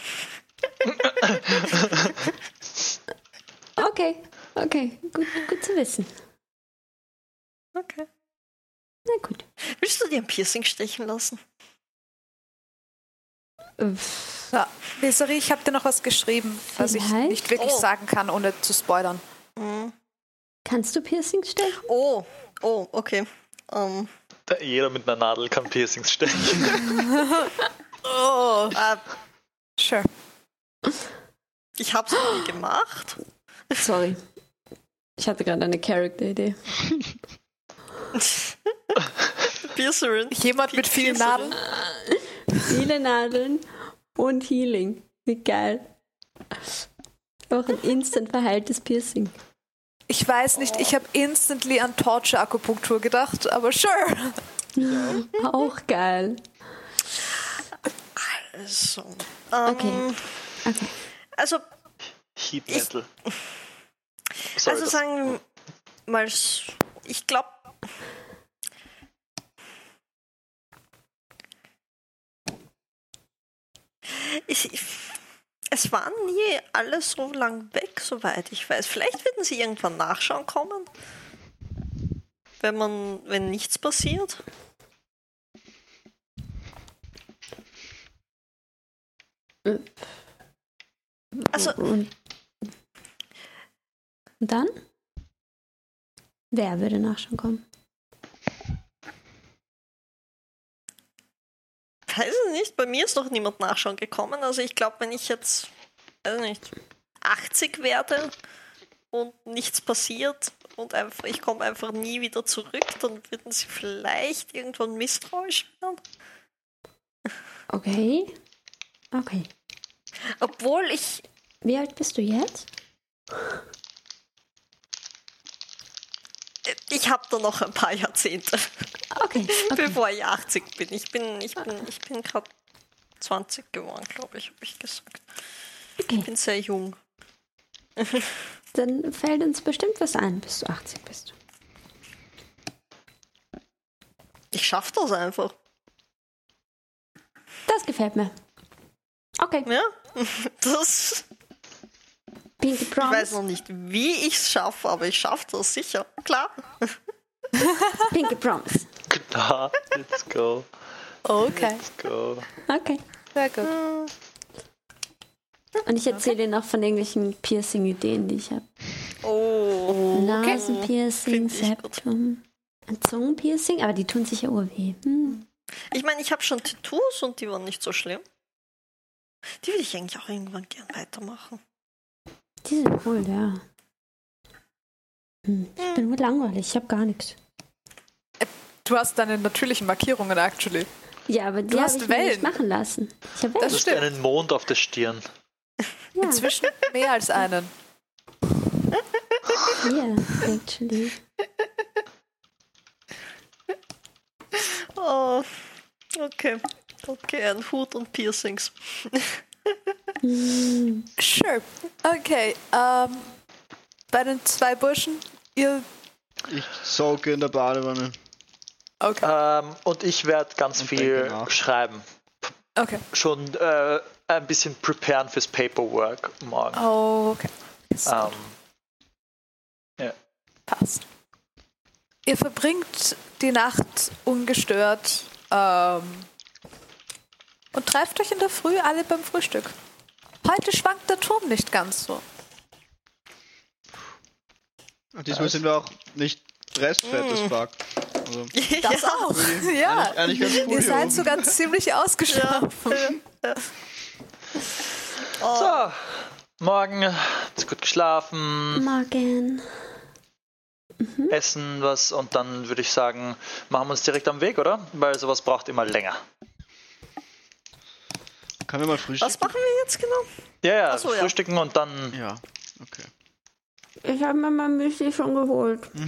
okay, okay, gut, gut zu wissen. Okay. Na gut. Willst du dir ein Piercing stechen lassen? Uff, Ja, Desiree, ich habe dir noch was geschrieben, was ich Vielleicht? nicht wirklich Oh. sagen kann, ohne zu spoilern. Kannst du Piercings stechen? Oh, oh, okay. Ähm, Jeder mit einer Nadel kann Piercings stechen. Oh, äh, sure. ich hab's noch nie gemacht. Sorry. Ich hatte gerade eine Charakter-Idee. Piercerin. Jemand mit vielen. Nadeln? Viele Nadeln und Healing. Wie geil. Auch ein instant verheiltes Piercing. Ich weiß nicht, ich habe instantly an Torture-Akupunktur gedacht, aber sure. Auch geil. Also, ähm, Okay. Okay. also, Heat Ich- Metal. Sorry, also sagen wir mal, ich glaube, ich, ich, es waren nie alle so lang weg, soweit ich weiß. Vielleicht werden sie irgendwann nachschauen kommen, wenn man, wenn nichts passiert. Also, Und dann? Wer würde nachschauen kommen? Weiß ich nicht, bei mir ist noch niemand nachschauen gekommen. Also ich glaube, wenn ich jetzt, weiß nicht, 80 werde und nichts passiert und einfach, ich komme einfach nie wieder zurück, dann würden sie vielleicht irgendwann misstrauisch werden. Okay. Okay. Obwohl ich, Wie alt bist du jetzt? Ich habe da noch ein paar Jahrzehnte, Okay. okay. bevor ich 80 bin. Ich bin, ich bin, ich bin gerade 20 geworden, glaube ich, habe ich gesagt. okay. Ich bin sehr jung. Dann fällt uns bestimmt was ein, bis du 80 bist. Ich schaffe das einfach. Das gefällt mir. Okay. Ja, das Pinky Ich weiß Promise. noch nicht, wie ich es schaffe, aber ich schaffe das sicher. Klar. Pinky Promise. Klar, let's go. Okay, Let's go. Okay. sehr gut. Und ich erzähle dir noch von irgendwelchen Piercing-Ideen, die ich habe. Oh. Nasenpiercing. Septum. Ein Zungenpiercing, aber die tun sich ja urweh. Hm. Ich meine, ich habe schon Tattoos und die waren nicht so schlimm. Die will ich eigentlich auch irgendwann gern weitermachen. Die sind cool, ja. Hm. Ich bin wohl langweilig, ich habe gar nichts. Du hast deine natürlichen Markierungen, actually. Ja, aber die Du hast ich mir nicht Wellen. machen lassen. Ich habe Du Wellen. hast stimmt. einen Mond auf der Stirn. Ja, Inzwischen mehr als einen. hier, actually. Oh. Okay. Okay, ein Hut und Piercings. Sure. Okay, ähm, bei den zwei Burschen, ihr. Ich sauge in der Badewanne. Okay, Ähm, und ich werde ganz Und viel schreiben. okay. Schon äh, ein bisschen preparen fürs Paperwork morgen. Oh, okay. Ähm, Passt. Ihr verbringt die Nacht ungestört ähm, und trefft euch in der Früh alle beim Frühstück. Heute schwankt der Turm nicht ganz so. Und diesmal sind wir auch nicht restfett as fuck. Also, Das auch. ja. eigentlich, eigentlich ganz cool Ihr seid oben. sogar ziemlich ausgeschlafen. so, morgen ist gut geschlafen, Morgen. essen was und dann würde ich sagen, machen wir uns direkt am Weg, oder? Weil sowas braucht immer länger. Können wir mal frühstücken? Was machen wir jetzt genau? Ja, ja, Ach so, ja. frühstücken und dann. Ja, okay. Ich habe mir mein Müsli schon geholt.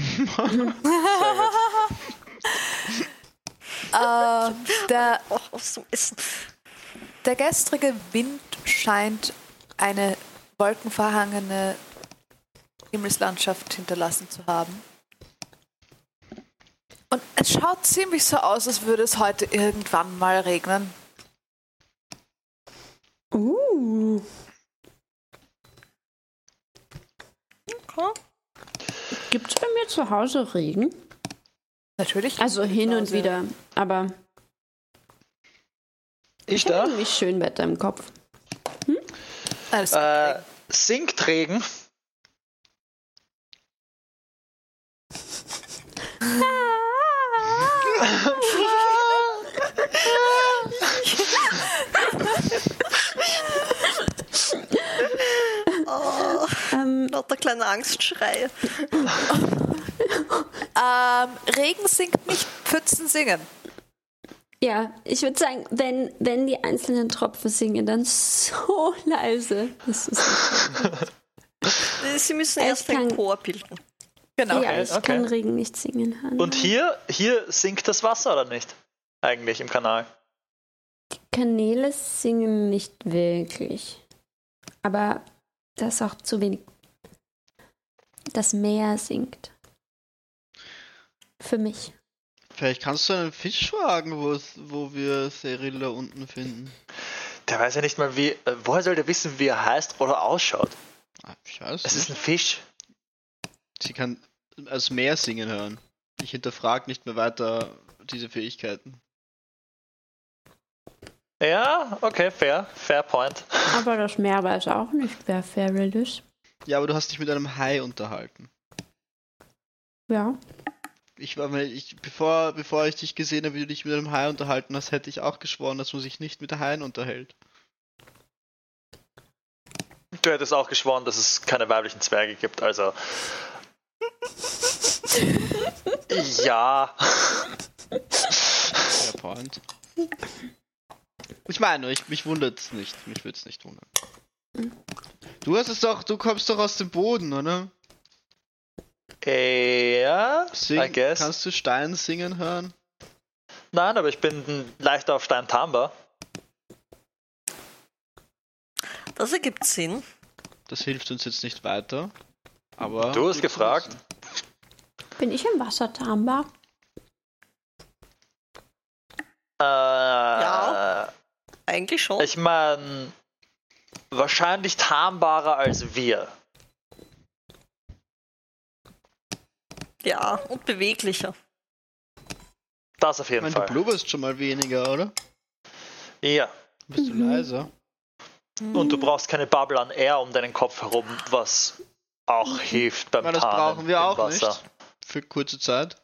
Äh, der, Oh, der gestrige Wind scheint eine wolkenverhangene Himmelslandschaft hinterlassen zu haben. Es schaut ziemlich so aus, als würde es heute irgendwann mal regnen. Uh. Okay. Gibt's bei mir zu Hause Regen? Natürlich. Also hin und wieder. Aber Ich ich da? irgendwie schön Wetter im Kopf. Nein, es gibt Äh, Regen. Sinkträgen. Oh, Ähm, lauter kleine Angstschreie. ähm, Regen singt nicht, Pfützen singen. ja, ich würde sagen, wenn, wenn die einzelnen Tropfen singen, dann so leise. Das ist Sie müssen erst ein kann- Chor bilden. Genau. ja, ich okay. kann Regen nicht singen hören. Und hier, hier sinkt das Wasser oder nicht? Eigentlich im Kanal. Kanäle singen nicht wirklich. Aber das ist auch zu wenig. Das Meer singt. Für mich. Vielleicht kannst du einen Fisch fragen, wo, es- wo wir Cyril da unten finden. Der weiß ja nicht mal, wie. Äh, woher soll der wissen, wie er heißt oder ausschaut? Ah, Ich weiß Es nicht. ist ein Fisch. Sie kann als Meer singen hören. Ich hinterfrage nicht mehr weiter diese Fähigkeiten. Ja, okay, fair. Fair point. Aber das Meer weiß auch nicht, wer Feral ist. Ja, aber du hast dich mit einem Hai unterhalten. Ja. Ich war mir, ich, bevor, bevor ich dich gesehen habe, wie du dich mit einem Hai unterhalten hast, hätte ich auch geschworen, dass man sich nicht mit Haien unterhält. Du hättest auch geschworen, dass es keine weiblichen Zwerge gibt, also. ja. Der Point. Ich meine, ich, mich wundert es nicht. Mich würde es nicht wundern. Du hast es doch, du kommst doch aus dem Boden, oder? Äh, Ja, Sing, I guess. Kannst du Stein singen hören? Nein, aber ich bin leicht auf Stein Tamba. Das ergibt Sinn. Das hilft uns jetzt nicht weiter. Aber. Du hast gefragt. wissen. Bin ich im Wassertamba? Äh, Ja. Eigentlich schon. Ich meine, wahrscheinlich tambarer als wir. ja, und beweglicher. Das auf Ich jeden meine, du Fall. blubberst schon mal weniger, oder? Ja. Bist du Mhm. leiser? Und du brauchst keine Bubble an Air um deinen Kopf herum, was auch hilft beim Weil das Tarnen brauchen wir im auch Wasser. nicht. Für kurze Zeit.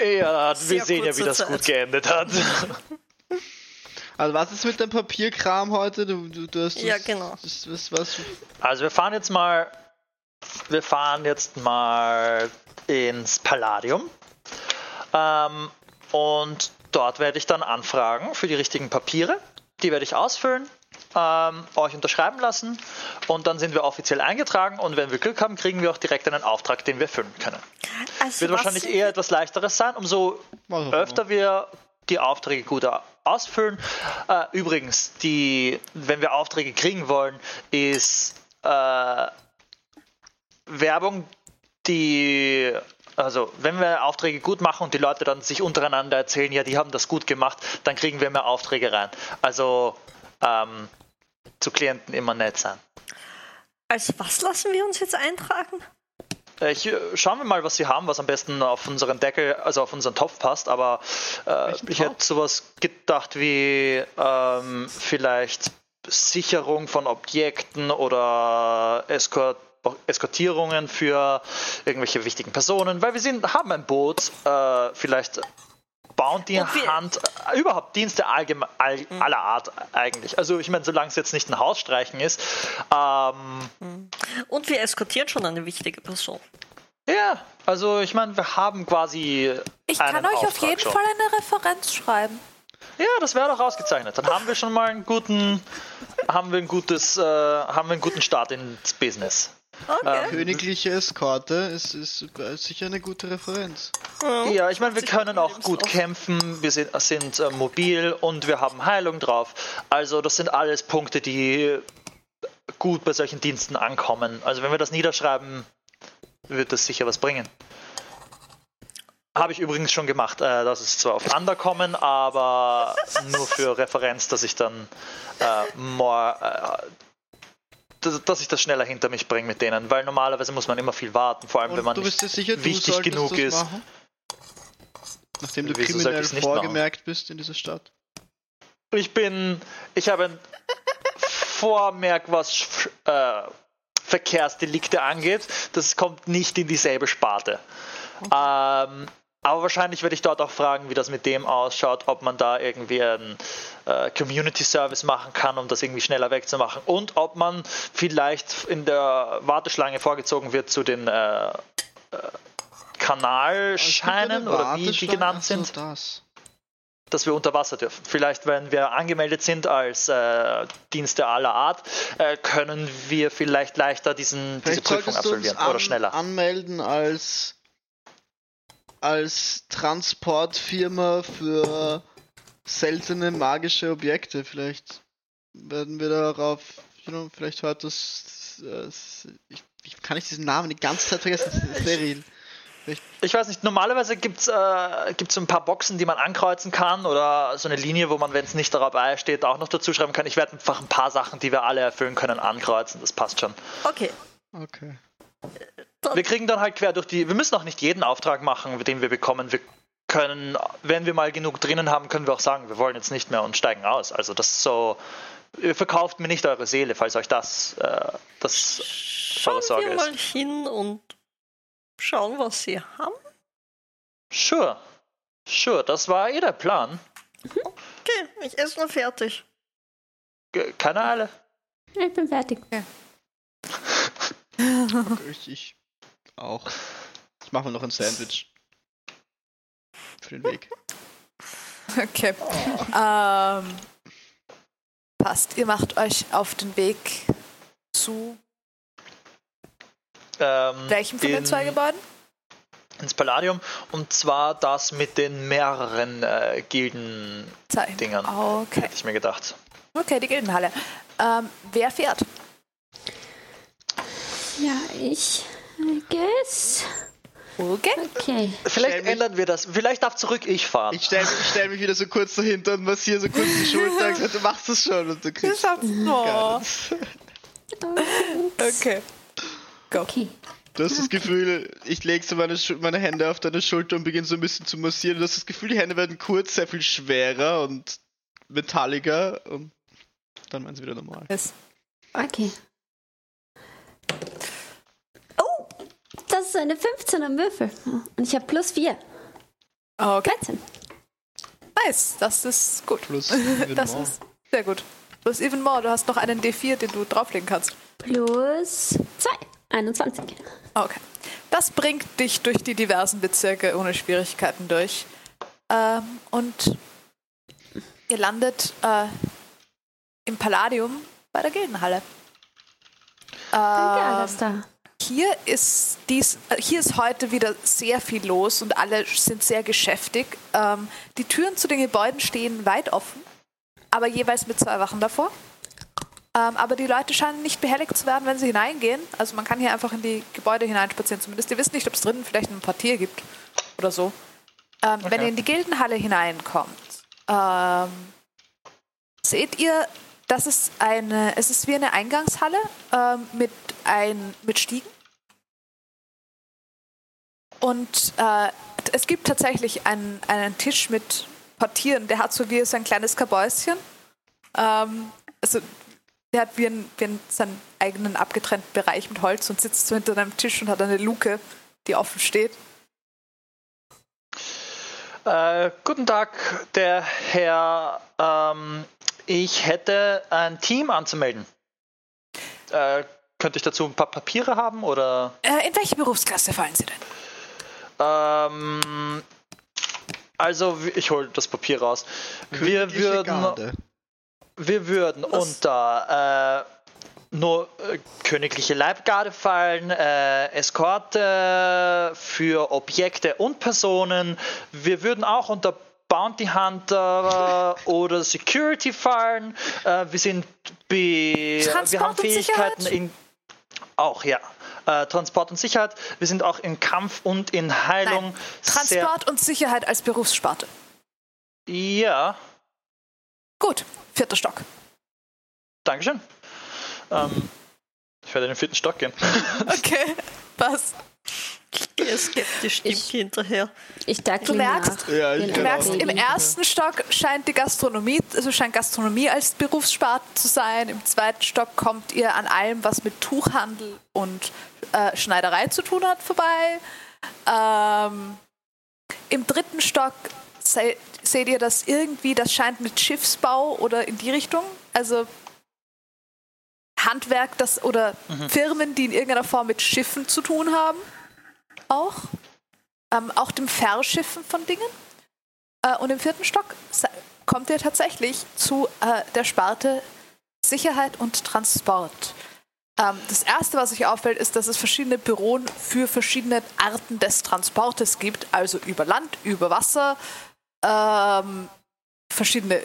Ja, Sehr wir sehen ja, wie das Zeit. gut geendet hat. Also was ist mit dem Papierkram heute? Du, du, du hast Ja, das- genau. Das, was, was, Also wir fahren jetzt mal, wir fahren jetzt mal ins Palladium ähm, und dort werde ich dann anfragen für die richtigen Papiere. Die werde ich ausfüllen, ähm, euch unterschreiben lassen und dann sind wir offiziell eingetragen und wenn wir Glück haben, kriegen wir auch direkt einen Auftrag, den wir füllen können. Also Wird wahrscheinlich eher etwas leichteres sein, umso öfter wir die Aufträge gut ausfüllen. Äh, übrigens, die, wenn wir Aufträge kriegen wollen, ist äh, Werbung, die, also wenn wir Aufträge gut machen und die Leute dann sich untereinander erzählen, ja, die haben das gut gemacht, dann kriegen wir mehr Aufträge rein. Also ähm, zu Klienten immer nett sein. Als was lassen wir uns jetzt eintragen? Ich, äh, schauen wir mal, was sie haben, was am besten auf unseren Deckel, also auf unseren Topf passt. Aber äh, ich hätte sowas gedacht wie ähm, vielleicht Sicherung von Objekten oder Eskort, Eskortierungen für irgendwelche wichtigen Personen, weil wir sind, haben ein Boot, äh, vielleicht Bounty Hand, äh, überhaupt Dienste allgeme all, aller Art eigentlich. Also ich meine, solange es jetzt nicht ein Hausstreichen ist, ähm, Und wir eskortieren schon eine wichtige Person. Ja, also ich meine, wir haben quasi. Ich kann euch auf Auftrag jeden schon. Fall eine Referenz schreiben. Ja, das wäre doch ausgezeichnet. Dann haben wir schon mal einen guten, haben wir ein gutes, äh, haben wir einen guten Start ins Business. Okay. Königliche Eskorte ist, ist sicher eine gute Referenz. Ja, ich meine, wir können auch gut kämpfen. Wir sind, sind äh, mobil und wir haben Heilung drauf. Also das sind alles Punkte, die gut bei solchen Diensten ankommen. Also wenn wir das niederschreiben, wird das sicher was bringen. Habe ich übrigens schon gemacht. Äh, das ist zwar auf Underkommen, aber nur für Referenz, dass ich dann äh, more, äh, dass, dass ich das schneller hinter mich bringe mit denen, weil normalerweise muss man immer viel warten, vor allem wenn Und man bist dir nicht sicher, wichtig genug ist. Machen? Nachdem du Wieso kriminell vorgemerkt bist in dieser Stadt. Ich bin, ich habe ein Vormerk, was äh, Verkehrsdelikte angeht. Das kommt nicht in dieselbe Sparte. Ähm, aber wahrscheinlich werde ich dort auch fragen, wie das mit dem ausschaut, ob man da irgendwie einen äh, Community Service machen kann, um das irgendwie schneller wegzumachen. Und ob man vielleicht in der Warteschlange vorgezogen wird zu den äh, äh, Kanalscheinen oder wie die genannt sind so, das. dass wir unter Wasser dürfen. Vielleicht, wenn wir angemeldet sind als äh, Dienste aller Art, äh, können wir vielleicht leichter diesen, diese Prüfung absolvieren an, oder schneller. anmelden als als Transportfirma für seltene magische Objekte. Vielleicht werden wir darauf, you know, vielleicht hört das, äh, ich, ich kann ich diesen Namen die ganze Zeit vergessen, Steril. Ich weiß nicht, normalerweise gibt es äh, gibt's ein paar Boxen, die man ankreuzen kann oder so eine Linie, wo man, wenn es nicht dabei steht, auch noch dazu schreiben kann. Ich werde einfach ein paar Sachen, die wir alle erfüllen können, ankreuzen. Das passt schon. Okay. Okay. Wir kriegen dann halt quer durch die. Wir müssen auch nicht jeden Auftrag machen, den wir bekommen. Wir können, wenn wir mal genug drinnen haben, können wir auch sagen, wir wollen jetzt nicht mehr und steigen aus. Also das ist so. Ihr verkauft mir nicht eure Seele, falls euch das äh, das Schauen volle Sorge wir ist. mal hin und schauen, was sie haben. Sure. Sure, das war eh der Plan. Okay, ich esse nur fertig. Keine Eile. Ich bin fertig. Ich, ich auch. Ich mache mir noch ein Sandwich. Für den Weg. Okay. Ähm, passt. Ihr macht euch auf den Weg zu Ähm, welchem von den zwei Gebäuden? Ins Palladium. Und zwar das mit den mehreren äh, Gilden, Zwei. Dingern. Okay. hätte ich mir gedacht. Okay, die Gildenhalle. Ähm, wer fährt? Ja, ich I guess. Okay. Okay. Vielleicht stell mich- ändern wir das. Vielleicht darf zurück ich fahren. Ich stelle stell mich wieder so kurz dahinter und massiere so kurz die Schulter du machst das schon und du kriegst. schaffst gar oh. nichts. Okay. Okay. Du hast das Gefühl, ich lege so meine, meine Hände auf deine Schulter und beginne so ein bisschen zu massieren. Du hast das Gefühl, die Hände werden kurz sehr viel schwerer und metalliger und dann werden sie wieder normal. Yes. Okay. Das ist eine 15 am Würfel. Und ich habe plus 4. Okay. 13. Nice. Das ist gut. Plus even Das more. ist sehr gut. Du hast even more. Du hast noch einen D4, den du drauflegen kannst. Plus 2. 21. Okay. Das bringt dich durch die diversen Bezirke ohne Schwierigkeiten durch. Ähm, und ihr landet äh, im Palladium bei der Gildenhalle. Danke, Ähm, Alistair. Hier ist dies, äh, hier ist heute wieder sehr viel los und alle sind sehr geschäftig. Ähm, die Türen zu den Gebäuden stehen weit offen, aber jeweils mit zwei Wachen davor. Ähm, aber die Leute scheinen nicht behelligt zu werden, wenn sie hineingehen. Also man kann hier einfach in die Gebäude hineinspazieren. Zumindest ihr wisst nicht, ob es drinnen vielleicht ein Portier gibt oder so. Ähm, Wenn ihr in die Gildenhalle hineinkommt, ähm, seht ihr, das ist eine, es ist wie eine Eingangshalle ähm, mit, ein, mit Stiegen. Und äh, es gibt tatsächlich einen, einen Tisch mit Portieren, der hat so wie so ein kleines Kabäuschen. Ähm, also der hat wie, ein, wie ein, seinen eigenen abgetrennten Bereich mit Holz und sitzt so hinter einem Tisch und hat eine Luke, die offen steht. Äh, guten Tag, der Herr. Ähm, ich hätte ein Team anzumelden. Äh, könnte ich dazu ein paar Papiere haben oder? Äh, in welche Berufsklasse fallen Sie denn? Ähm, also, ich hole das Papier raus. Wir Königliche würden, Garde. wir würden unter äh, nur äh, königliche Leibgarde fallen, äh, Eskorte für Objekte und Personen. Wir würden auch unter Bounty Hunter äh, oder Security fallen. Äh, wir sind wir haben und Fähigkeiten Sicherheit? in auch ja. Äh, Transport und Sicherheit. Wir sind auch in Kampf und in Heilung. Nein. Transport und Sicherheit als Berufssparte. Ja, Gut, vierter Stock. Dankeschön. Ähm, ich werde in den vierten Stock gehen. Okay, was? Ich gehe skeptisch Ich- hinterher. Ich dackel Du merkst-. Ja, ich Du Genau. merkst, im ersten Stock scheint die Gastronomie, also scheint Gastronomie als Berufssparte zu sein. Im zweiten Stock kommt ihr an allem, was mit Tuchhandel und äh, Schneiderei zu tun hat, vorbei. Ähm, Im dritten Stock se seht ihr, dass irgendwie, das scheint mit Schiffsbau oder in die Richtung, also Handwerk das, oder Firmen, die in irgendeiner Form mit Schiffen zu tun haben, auch. Ähm, auch dem Verschiffen von Dingen. Äh, und im vierten Stock kommt ihr tatsächlich zu äh, der Sparte Sicherheit und Transport. Ähm, das erste, was euch auffällt, ist, dass es verschiedene Büros für verschiedene Arten des Transportes gibt, also über Land, über Wasser, ähm, verschiedene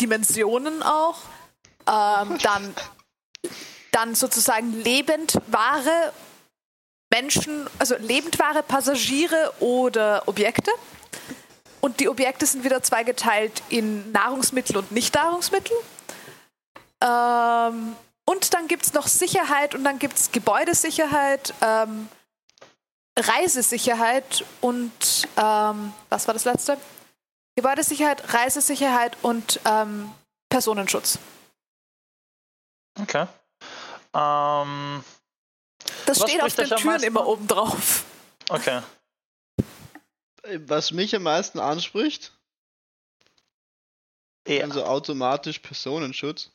Dimensionen auch. Ähm, dann, dann sozusagen Lebendware, Menschen, also Lebendware, Passagiere oder Objekte. Und die Objekte sind wieder zweigeteilt in Nahrungsmittel und Nicht-Nahrungsmittel. Ähm, und dann gibt es noch Sicherheit und dann gibt es Gebäudesicherheit, ähm, Reisesicherheit und ähm, was war das letzte? Gebäudesicherheit, Reisesicherheit und ähm, Personenschutz. Okay. Ähm, Das Was steht auf den Türen immer oben drauf. okay. Was mich am meisten anspricht, Ja. also automatisch Personenschutz.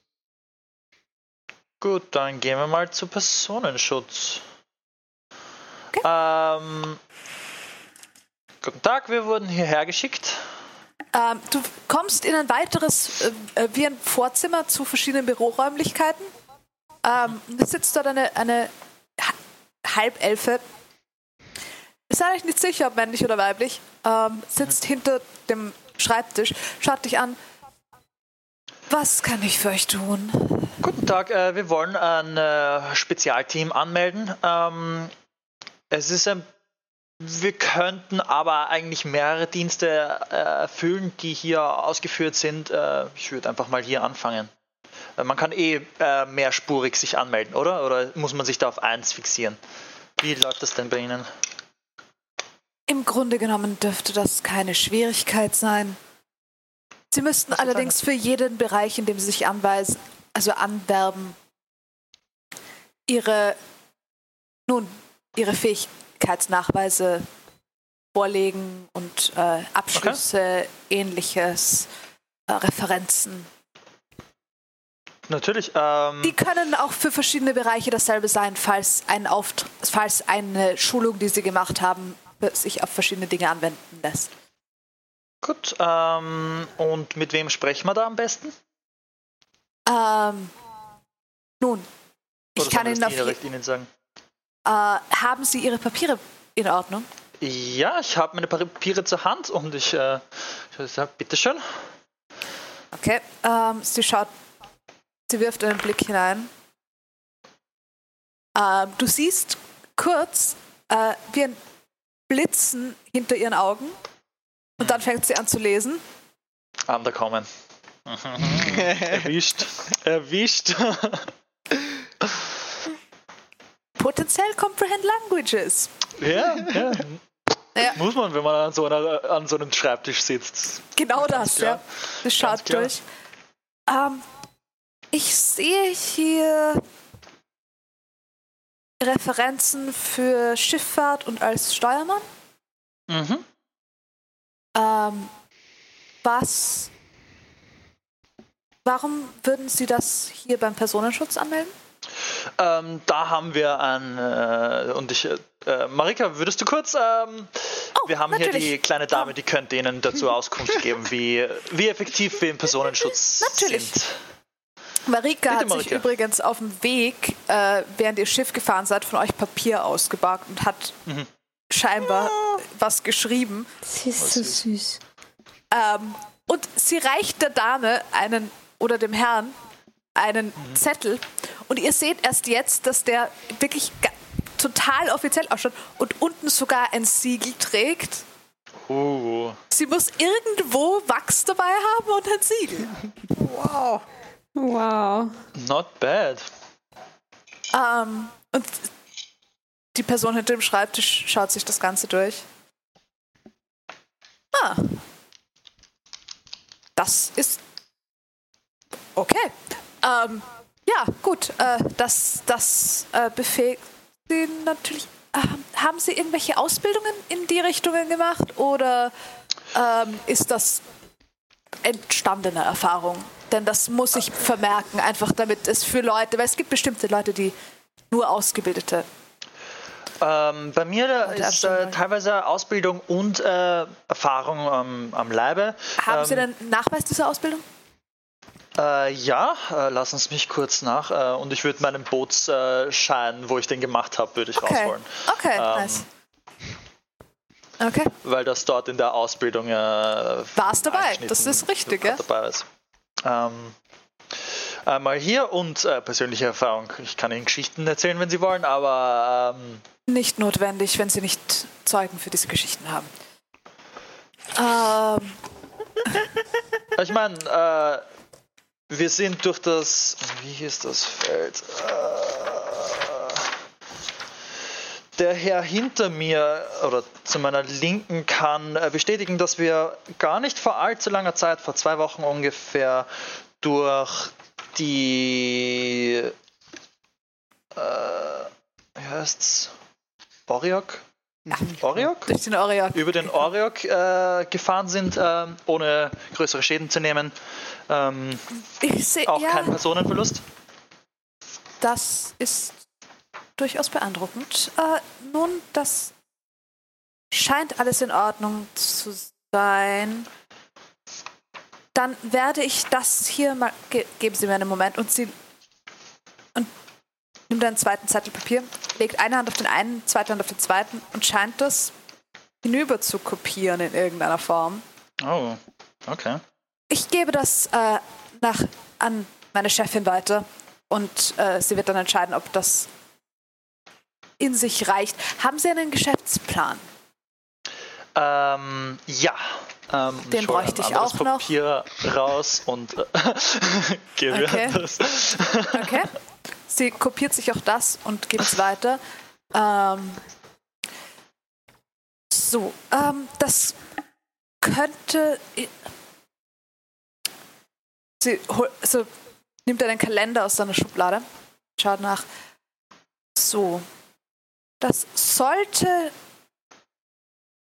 Gut, dann gehen wir mal zu Personenschutz. Okay. Ähm, guten Tag, wir wurden hierher geschickt. Ähm, du kommst in ein weiteres, äh, äh, wie ein Vorzimmer zu verschiedenen Büroräumlichkeiten. Ähm, es sitzt dort eine, eine Halbelfe. Seid euch nicht sicher, ob männlich oder weiblich. Ähm, sitzt hinter dem Schreibtisch, schaut dich an. Was kann ich für euch tun? Guten Tag, äh, wir wollen ein äh, Spezialteam anmelden. Ähm, es ist ein. Wir könnten aber eigentlich mehrere Dienste äh, erfüllen, die hier ausgeführt sind. Äh, ich würde einfach mal hier anfangen. Äh, man kann eh äh, mehrspurig sich anmelden, oder? Oder muss man sich da auf eins fixieren? Wie läuft das denn bei Ihnen? Im Grunde genommen dürfte das keine Schwierigkeit sein. Sie müssten allerdings für jeden Bereich, in dem Sie sich anweisen, also anwerben, Ihre, nun, Ihre Fähigkeitsnachweise vorlegen und äh, Abschlüsse, ähnliches, äh, Referenzen. Natürlich. Ähm, Die können auch für verschiedene Bereiche dasselbe sein, falls, ein Auft falls eine Schulung, die Sie gemacht haben, sich auf verschiedene Dinge anwenden lässt. gut. Ähm, und mit wem sprechen wir da am besten? Ähm, nun, ich Oder kann Ihnen auf direkt Ihnen sagen. äh, haben Sie Ihre Papiere in Ordnung? Ja, ich habe meine Papiere zur Hand und ich, äh, ich sag, bitteschön. Okay. Ähm, sie schaut, sie wirft einen Blick hinein. Ähm, du siehst kurz äh, wie ein Blitzen hinter ihren Augen und dann fängt sie an zu lesen. Underkommen. Erwischt. Erwischt. Potenziell Comprehend Languages. ja, ja. Ja. Muss man, wenn man an so, einer, an so einem Schreibtisch sitzt. Genau das, ja. Das schaut durch. Ähm, ich sehe hier Referenzen für Schifffahrt und als Steuermann. Mhm. Ähm, was. Warum würden Sie das hier beim Personenschutz anmelden? Ähm, da haben wir ein, äh, und ich, äh, Marika, würdest du kurz, ähm, Oh, wir haben hier natürlich. die kleine Dame, die könnte Ihnen dazu Auskunft geben, wie, wie effektiv wir im Personenschutz Natürlich. sind. Marika Bitte, hat sich Marika. übrigens auf dem Weg, äh, während ihr Schiff gefahren seid, von euch Papier ausgebackt und hat Mhm. scheinbar was geschrieben. Sie ist so süß. Ähm, und sie reicht der Dame einen oder dem Herrn einen Zettel und ihr seht erst jetzt, dass der wirklich total offiziell ausschaut und unten sogar ein Siegel trägt. Uh. Sie muss irgendwo Wachs dabei haben und ein Siegel. Wow. Wow. Not bad. Ähm, und die Person hinter dem Schreibtisch schaut sich das Ganze durch. Ah. Das ist okay. Ähm, ja, gut. Äh, das das äh, befähigt Sie natürlich. Ähm, haben Sie irgendwelche Ausbildungen in die Richtungen gemacht oder ähm, ist das entstandene Erfahrung? Denn das muss ich vermerken, einfach damit es für Leute, weil es gibt bestimmte Leute, die nur ausgebildete Ähm, bei mir da ist äh, teilweise Ausbildung und äh, Erfahrung am- am Leibe. Haben ähm, Sie denn Nachweis dieser Ausbildung? Äh, ja, äh, lassen Sie mich kurz nach. Äh, und ich würde meinen Bootsschein, wo ich den gemacht habe, würde ich Okay. rausholen. Okay, Ähm, nice. Okay, Weil das dort in der Ausbildung äh, war es dabei. Das ist richtig, ja? dabei ist. Ähm, einmal hier und äh, persönliche Erfahrung. Ich kann Ihnen Geschichten erzählen, wenn Sie wollen, aber ähm, Nicht notwendig, wenn Sie nicht Zeugen für diese Geschichten haben. Ähm, ich meine, äh, wir sind durch das, wie hieß das Feld? Äh, der Herr hinter mir oder zu meiner Linken kann äh, bestätigen, dass wir gar nicht vor allzu langer Zeit, vor zwei Wochen ungefähr, durch die, äh, wie heißt's? Oriok? Oriok? durch den Oriok. über den Oriok äh, gefahren sind, ähm, ohne größere Schäden zu nehmen. Ähm, Ich sehe, auch ja, kein Personenverlust. das ist durchaus beeindruckend. Äh, nun, das scheint alles in Ordnung zu sein. Dann werde ich das hier mal. Ge geben Sie mir einen Moment und sie. Und nimmt einen zweiten Zettel Papier, legt eine Hand auf den einen, zweite Hand auf den zweiten und scheint das hinüber zu kopieren in irgendeiner Form. Oh, okay. Ich gebe das äh, nach, an meine Chefin weiter und äh, sie wird dann entscheiden, ob das in sich reicht. Haben Sie einen Geschäftsplan? Ähm, ja. Ähm, Den hol bräuchte ich auch noch. Papier raus und äh, gebe Okay. das. Okay. Sie kopiert sich auch das und gibt es weiter. Ähm, so, ähm, das könnte. Sie hol, so, nimmt einen Kalender aus seiner Schublade, schaut nach. So, das sollte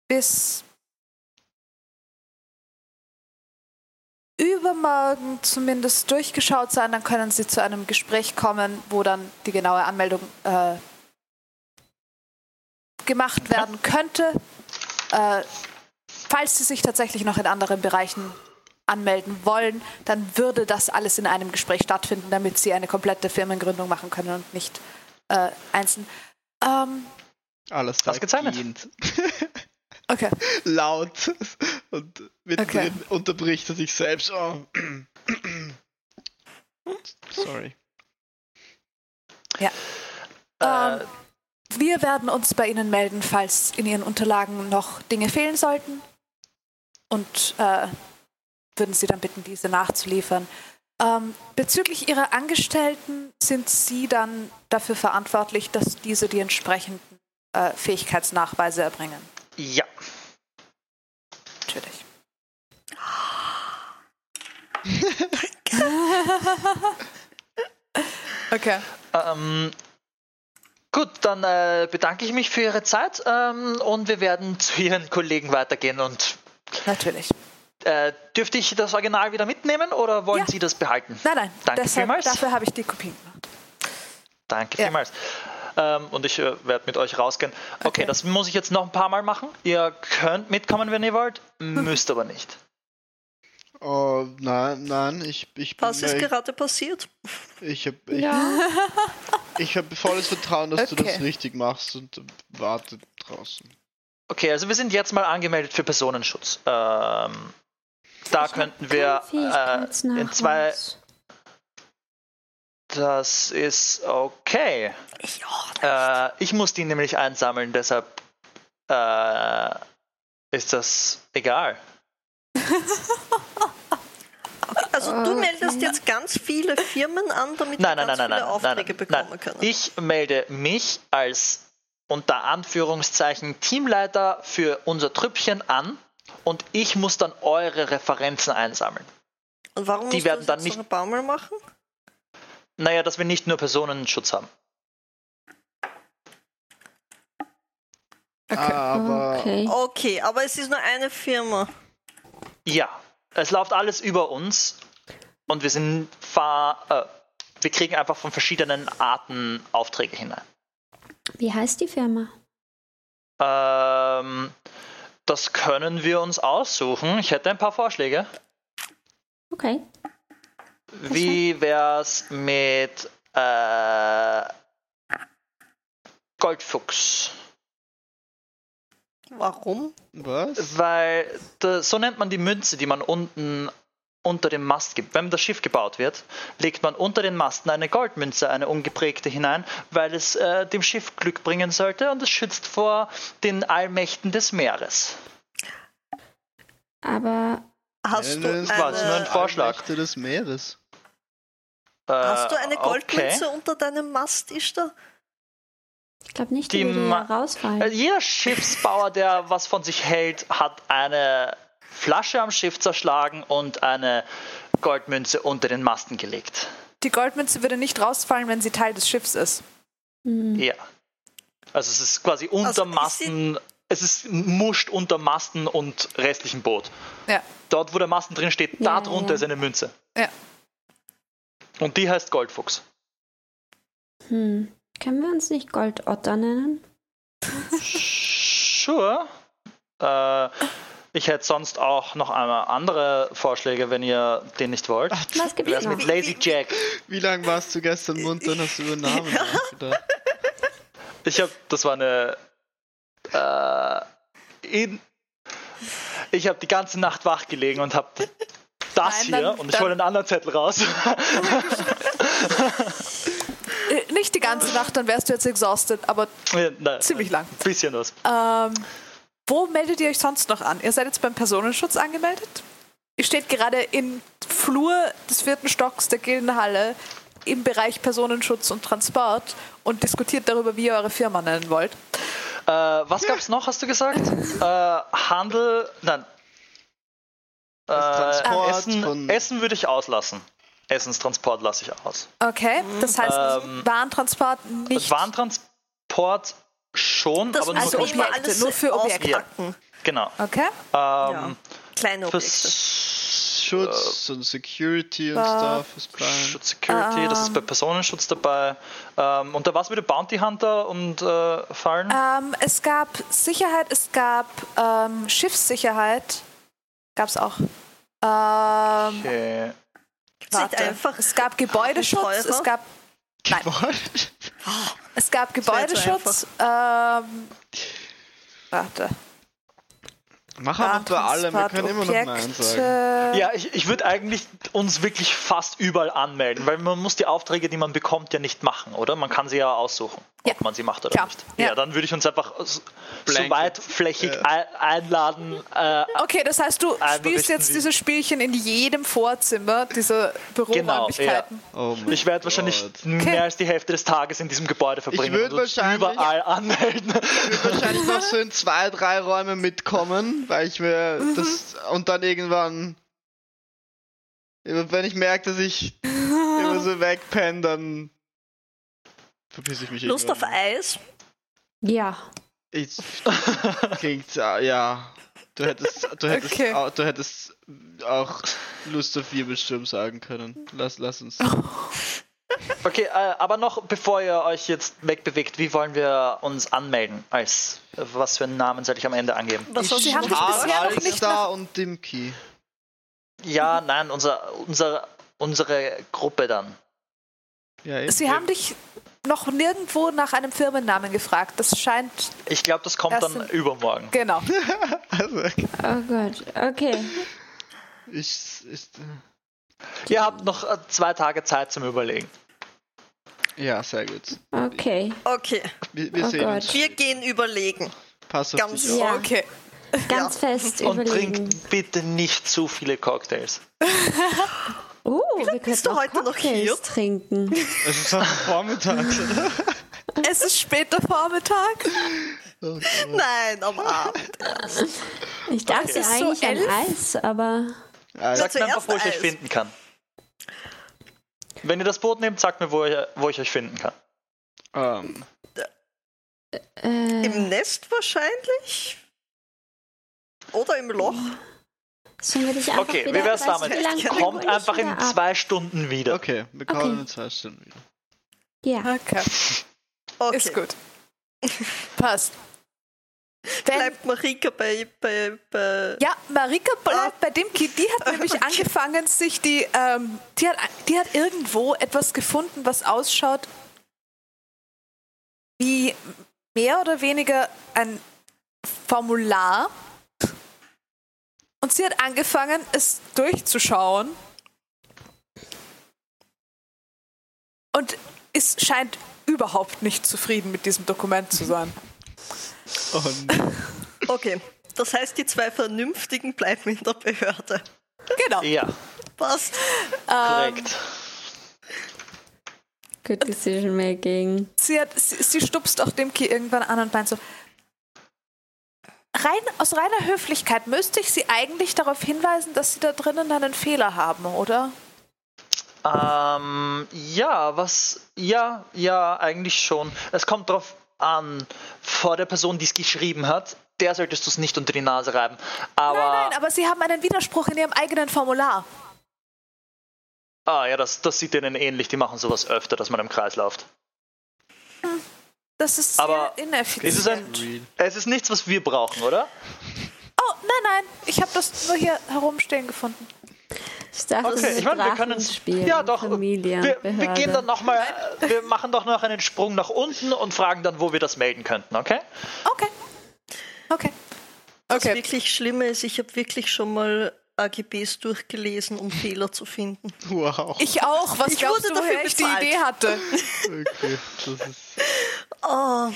bis übermorgen zumindest durchgeschaut sein, dann können Sie zu einem Gespräch kommen, wo dann die genaue Anmeldung äh, gemacht werden könnte. Äh, falls Sie sich tatsächlich noch in anderen Bereichen anmelden wollen, dann würde das alles in einem Gespräch stattfinden, damit Sie eine komplette Firmengründung machen können und nicht äh, einzeln. Ähm, Alles Hast gezeichnet? okay. Laut. Und mittendrin Okay. unterbricht er sich selbst. Oh. Sorry. Ja. Äh, Ähm, wir werden uns bei Ihnen melden, falls in Ihren Unterlagen noch Dinge fehlen sollten. Und äh, würden Sie dann bitten, diese nachzuliefern. Ähm, bezüglich Ihrer Angestellten sind Sie dann dafür verantwortlich, dass diese die entsprechenden äh, Fähigkeitsnachweise erbringen. ja. Natürlich. okay. Ähm, gut, dann äh, bedanke ich mich für Ihre Zeit ähm, und wir werden zu Ihren Kollegen weitergehen. Und Natürlich. Äh, dürfte ich das Original wieder mitnehmen oder wollen Ja. Sie das behalten? Nein, nein. Danke deshalb, vielmals. dafür habe ich die Kopien gemacht. Danke Ja. vielmals. Ähm, und ich äh, werde mit euch rausgehen. Okay, Okay. das muss ich jetzt noch ein paar Mal machen. Ihr könnt mitkommen, wenn ihr wollt, müsst aber nicht. Oh, nein, nein, ich, ich bin Was ist gerade passiert? Ich habe ich, Ja. ich hab volles Vertrauen, dass du das Okay. richtig machst und warte draußen. Okay, also wir sind jetzt mal angemeldet für Personenschutz. Ähm, da könnten wir äh, in zwei. Das ist okay. Ich, oh, Äh, ich muss die nämlich einsammeln, deshalb äh, ist das egal. Also du meldest jetzt ganz viele Firmen an, damit Nein, wir nein, ganz nein, nein, viele nein, nein, Aufträge nein, bekommen nein. können. Ich melde mich als unter Anführungszeichen Teamleiter für unser Trüppchen an und ich muss dann eure Referenzen einsammeln. Und warum die musst werden du dann das nicht- ein paar Mal machen? Naja, dass wir nicht nur Personenschutz haben. Aber Okay. Okay, aber es ist nur eine Firma. Ja, es läuft alles über uns und wir sind äh, wir kriegen einfach von verschiedenen Arten Aufträge hinein. Wie heißt die Firma? Ähm, das können wir uns aussuchen. Ich hätte ein paar Vorschläge. Okay. Wie wär's mit äh, Goldfuchs? Warum? was? Weil da, so nennt man die Münze, die man unten unter dem Mast gibt. Wenn das Schiff gebaut wird, legt man unter den Masten eine Goldmünze, eine ungeprägte hinein, weil es äh, dem Schiff Glück bringen sollte und es schützt vor den Allmächten des Meeres. Aber Hast du Eine- jetzt nur ein Vorschlag. Allmächte des Meeres. Äh, hast du eine okay. Goldmünze unter deinem Mast, Ishtar? ich glaube nicht, die, Die würde rausfallen. Äh, Jeder Schiffsbauer, der was von sich hält, hat eine Flasche am Schiff zerschlagen und eine Goldmünze unter den Masten gelegt. Die Goldmünze würde nicht rausfallen, wenn sie Teil des Schiffs ist. Hm. Ja. Also es ist quasi unter Also Masten, es ist muscht unter Masten und restlichen Boot. Ja. Dort, wo der Masten drin steht, Ja, da drunter ja. ist eine Münze. Ja. Und die heißt Goldfuchs. Hm. Können wir uns nicht Goldotter nennen? Sure. Äh, ich hätte sonst auch noch einmal andere Vorschläge, wenn ihr den nicht wollt. Was gibt Wie es wär's noch? mit Lazy Jack? Wie lange warst du gestern munter und hast über Namen nachgedacht? Ich habe, das war eine. Äh, in, ich habe die ganze Nacht wach gelegen und habe das Nein, hier dann- und ich hole einen anderen Zettel raus. Äh, nicht die ganze Nacht, dann wärst du jetzt exhausted, aber Ja, Nein, ziemlich lang. Bisschen was. Ähm, wo meldet ihr euch sonst noch an? Ihr seid jetzt beim Personenschutz angemeldet? Ihr steht gerade im Flur des vierten Stocks der Gildenhalle im Bereich Personenschutz und Transport und diskutiert darüber, wie ihr eure Firma nennen wollt. Äh, was gab's noch, hast du gesagt? äh, Handel. Nein. Äh, Essen, Essen würde ich auslassen. Essenstransport lasse ich aus. Okay, das heißt Ähm, Warentransport nicht. Warentransport schon, Das aber nur also für Objekte, alles nur für Objekte. auspacken. Genau. Okay. Ähm, Kleine für Objekte. Schutz und Security und Äh, Stuff ist bei. Schutz Security, das ist bei Personenschutz dabei. Ähm, unter was würde Bounty Hunter und äh, fallen? Ähm, es gab Sicherheit, es gab ähm, Schiffssicherheit. Gab es auch. Ähm, Okay. Warte. einfach es gab Gebäudeschutz, es gab Nein. Es gab Gebäudeschutz. Ähm, warte. Mach einfach bei allem, wir können immer noch Nein sagen. Ja, ich, ich würde eigentlich uns wirklich fast überall anmelden, weil man muss die Aufträge, die man bekommt, ja nicht machen, oder? Man kann sie ja aussuchen, Ja. ob man sie macht oder Klar. nicht. Ja. Ja. dann würde ich uns einfach so Blanket. weitflächig ein- einladen. Äh, Okay, das heißt, du spielst jetzt dieses Spielchen in jedem Vorzimmer dieser Büroräumlichkeiten. Oh mein ich werde wahrscheinlich Gott. mehr als die Hälfte des Tages in diesem Gebäude verbringen würd und uns wahrscheinlich- überall anmelden. Ich würde wahrscheinlich noch so in zwei, drei Räume mitkommen, weil ich mir Mhm. das und dann irgendwann, wenn ich merke, dass ich immer so wegpenne, dann verpisse ich mich Lust auf irgendwann. Eis? Ja. Ich, klingt, äh, ja. Du hättest, du hättest, Okay. auch, du hättest auch Lust auf Wirbelsturm sagen können. Lass, lass uns. Okay, äh, aber noch bevor ihr euch jetzt wegbewegt, wie wollen wir uns anmelden? Als was für einen Namen soll ich am Ende angeben? Was hast Sie haben dich bisher noch nicht Star und Dimki. Ja, nein, unser, unser, unsere Gruppe dann. Ja, eben. Sie haben dich noch nirgendwo nach einem Firmennamen gefragt. Das scheint Ich glaube, das kommt dann übermorgen. genau. Also, Oh Gott. Okay. ich, ich, Ihr habt noch äh, zwei Tage Zeit zum Überlegen. Ja, sehr gut. Okay. Okay, Wir, wir Oh sehen Gott. uns. wir gehen überlegen. Pass auf Ganz dich auf. Ja. Okay. Ganz fest Und überlegen. trinkt bitte nicht zu viele Cocktails. Oh, wir bist du heute noch Cocktails hier? trinken. Es ist am Vormittag? Es ist später Vormittag. Nein, am Abend. Ich dachte ist so eigentlich an elf? Eis, aber Sagt mir einfach, wo ich Eis. finden kann. Wenn ihr das Boot nehmt, sagt mir, wo ich, wo ich euch finden kann. ähm, äh, Im Nest wahrscheinlich? Oder im Loch? sollen wir dich einfach Okay, wieder, wie wär's damit? wie lang Kommt einfach in ab? zwei Stunden wieder. okay, wir kommen Okay. in zwei Stunden wieder. Ja, Okay, Okay. ist gut. Passt. Wenn, Bleibt Marika bei, bei, bei ja, Marika bleibt bei Dimki. Die hat nämlich angefangen, sich die, ähm, die hat, die hat irgendwo etwas gefunden, was ausschaut wie mehr oder weniger ein Formular. Und sie hat angefangen, es durchzuschauen. Und es scheint überhaupt nicht zufrieden mit diesem Dokument zu sein. Und Okay, das heißt, die zwei Vernünftigen bleiben in der Behörde. Genau. Ja, Passt. korrekt. good decision making. sie, hat, sie, sie stupst auch Dimki irgendwann an und meint so, rein, aus reiner Höflichkeit müsste ich sie eigentlich darauf hinweisen, dass sie da drinnen einen Fehler haben, oder? Ähm, ja, was. Ja, ja, eigentlich schon. Es kommt drauf an, vor der Person, die es geschrieben hat, der solltest du es nicht unter die Nase reiben. Aber. nein, nein, aber sie haben einen Widerspruch in ihrem eigenen Formular. Ah, ja, das, das sieht denen ähnlich. Die machen sowas öfter, dass man im Kreis läuft. Das ist Aber sehr ineffizient. Es ist, ein, es ist nichts, was wir brauchen, oder? oh, nein, nein, ich habe das nur hier herumstehen gefunden. Ich dachte, Okay, das ist ich meine, wir können Drachenspiel, Ja, doch. Familie, wir, wir gehen dann nochmal. Wir machen doch noch einen Sprung nach unten und fragen dann, wo wir das melden könnten, okay? Okay. Okay. Das Okay. wirklich Schlimme ist, ich habe wirklich schon mal AGBs durchgelesen, um Fehler zu finden. wow. Ich auch. Was Ich glaubst wurde du, woher dafür ich die. Idee hatte? Okay, das ist. Oh,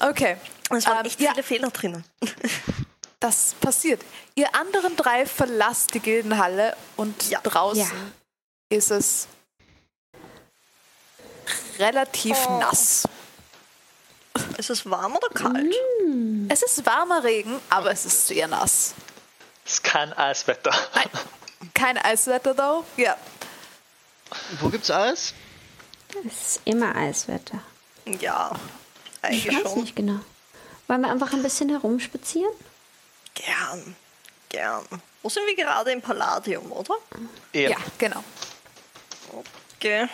Okay. es waren Ähm, echt ja. viele Fehler drinnen. Das passiert. Ihr anderen drei verlasst die Gildenhalle und Ja. draußen Ja. ist es relativ Oh. nass. Ist es warm oder kalt? Es ist warmer Regen, aber es ist sehr nass. Es ist kein Eiswetter. Nein, kein Eiswetter, though. Ja. Wo gibt's Eis? Es ist immer Eiswetter. Ja, Ich eigentlich weiß schon. nicht genau. Wollen wir einfach ein bisschen herumspazieren? Gern, gern. Wo sind wir gerade? Im Palladium, oder? ja, genau. Okay.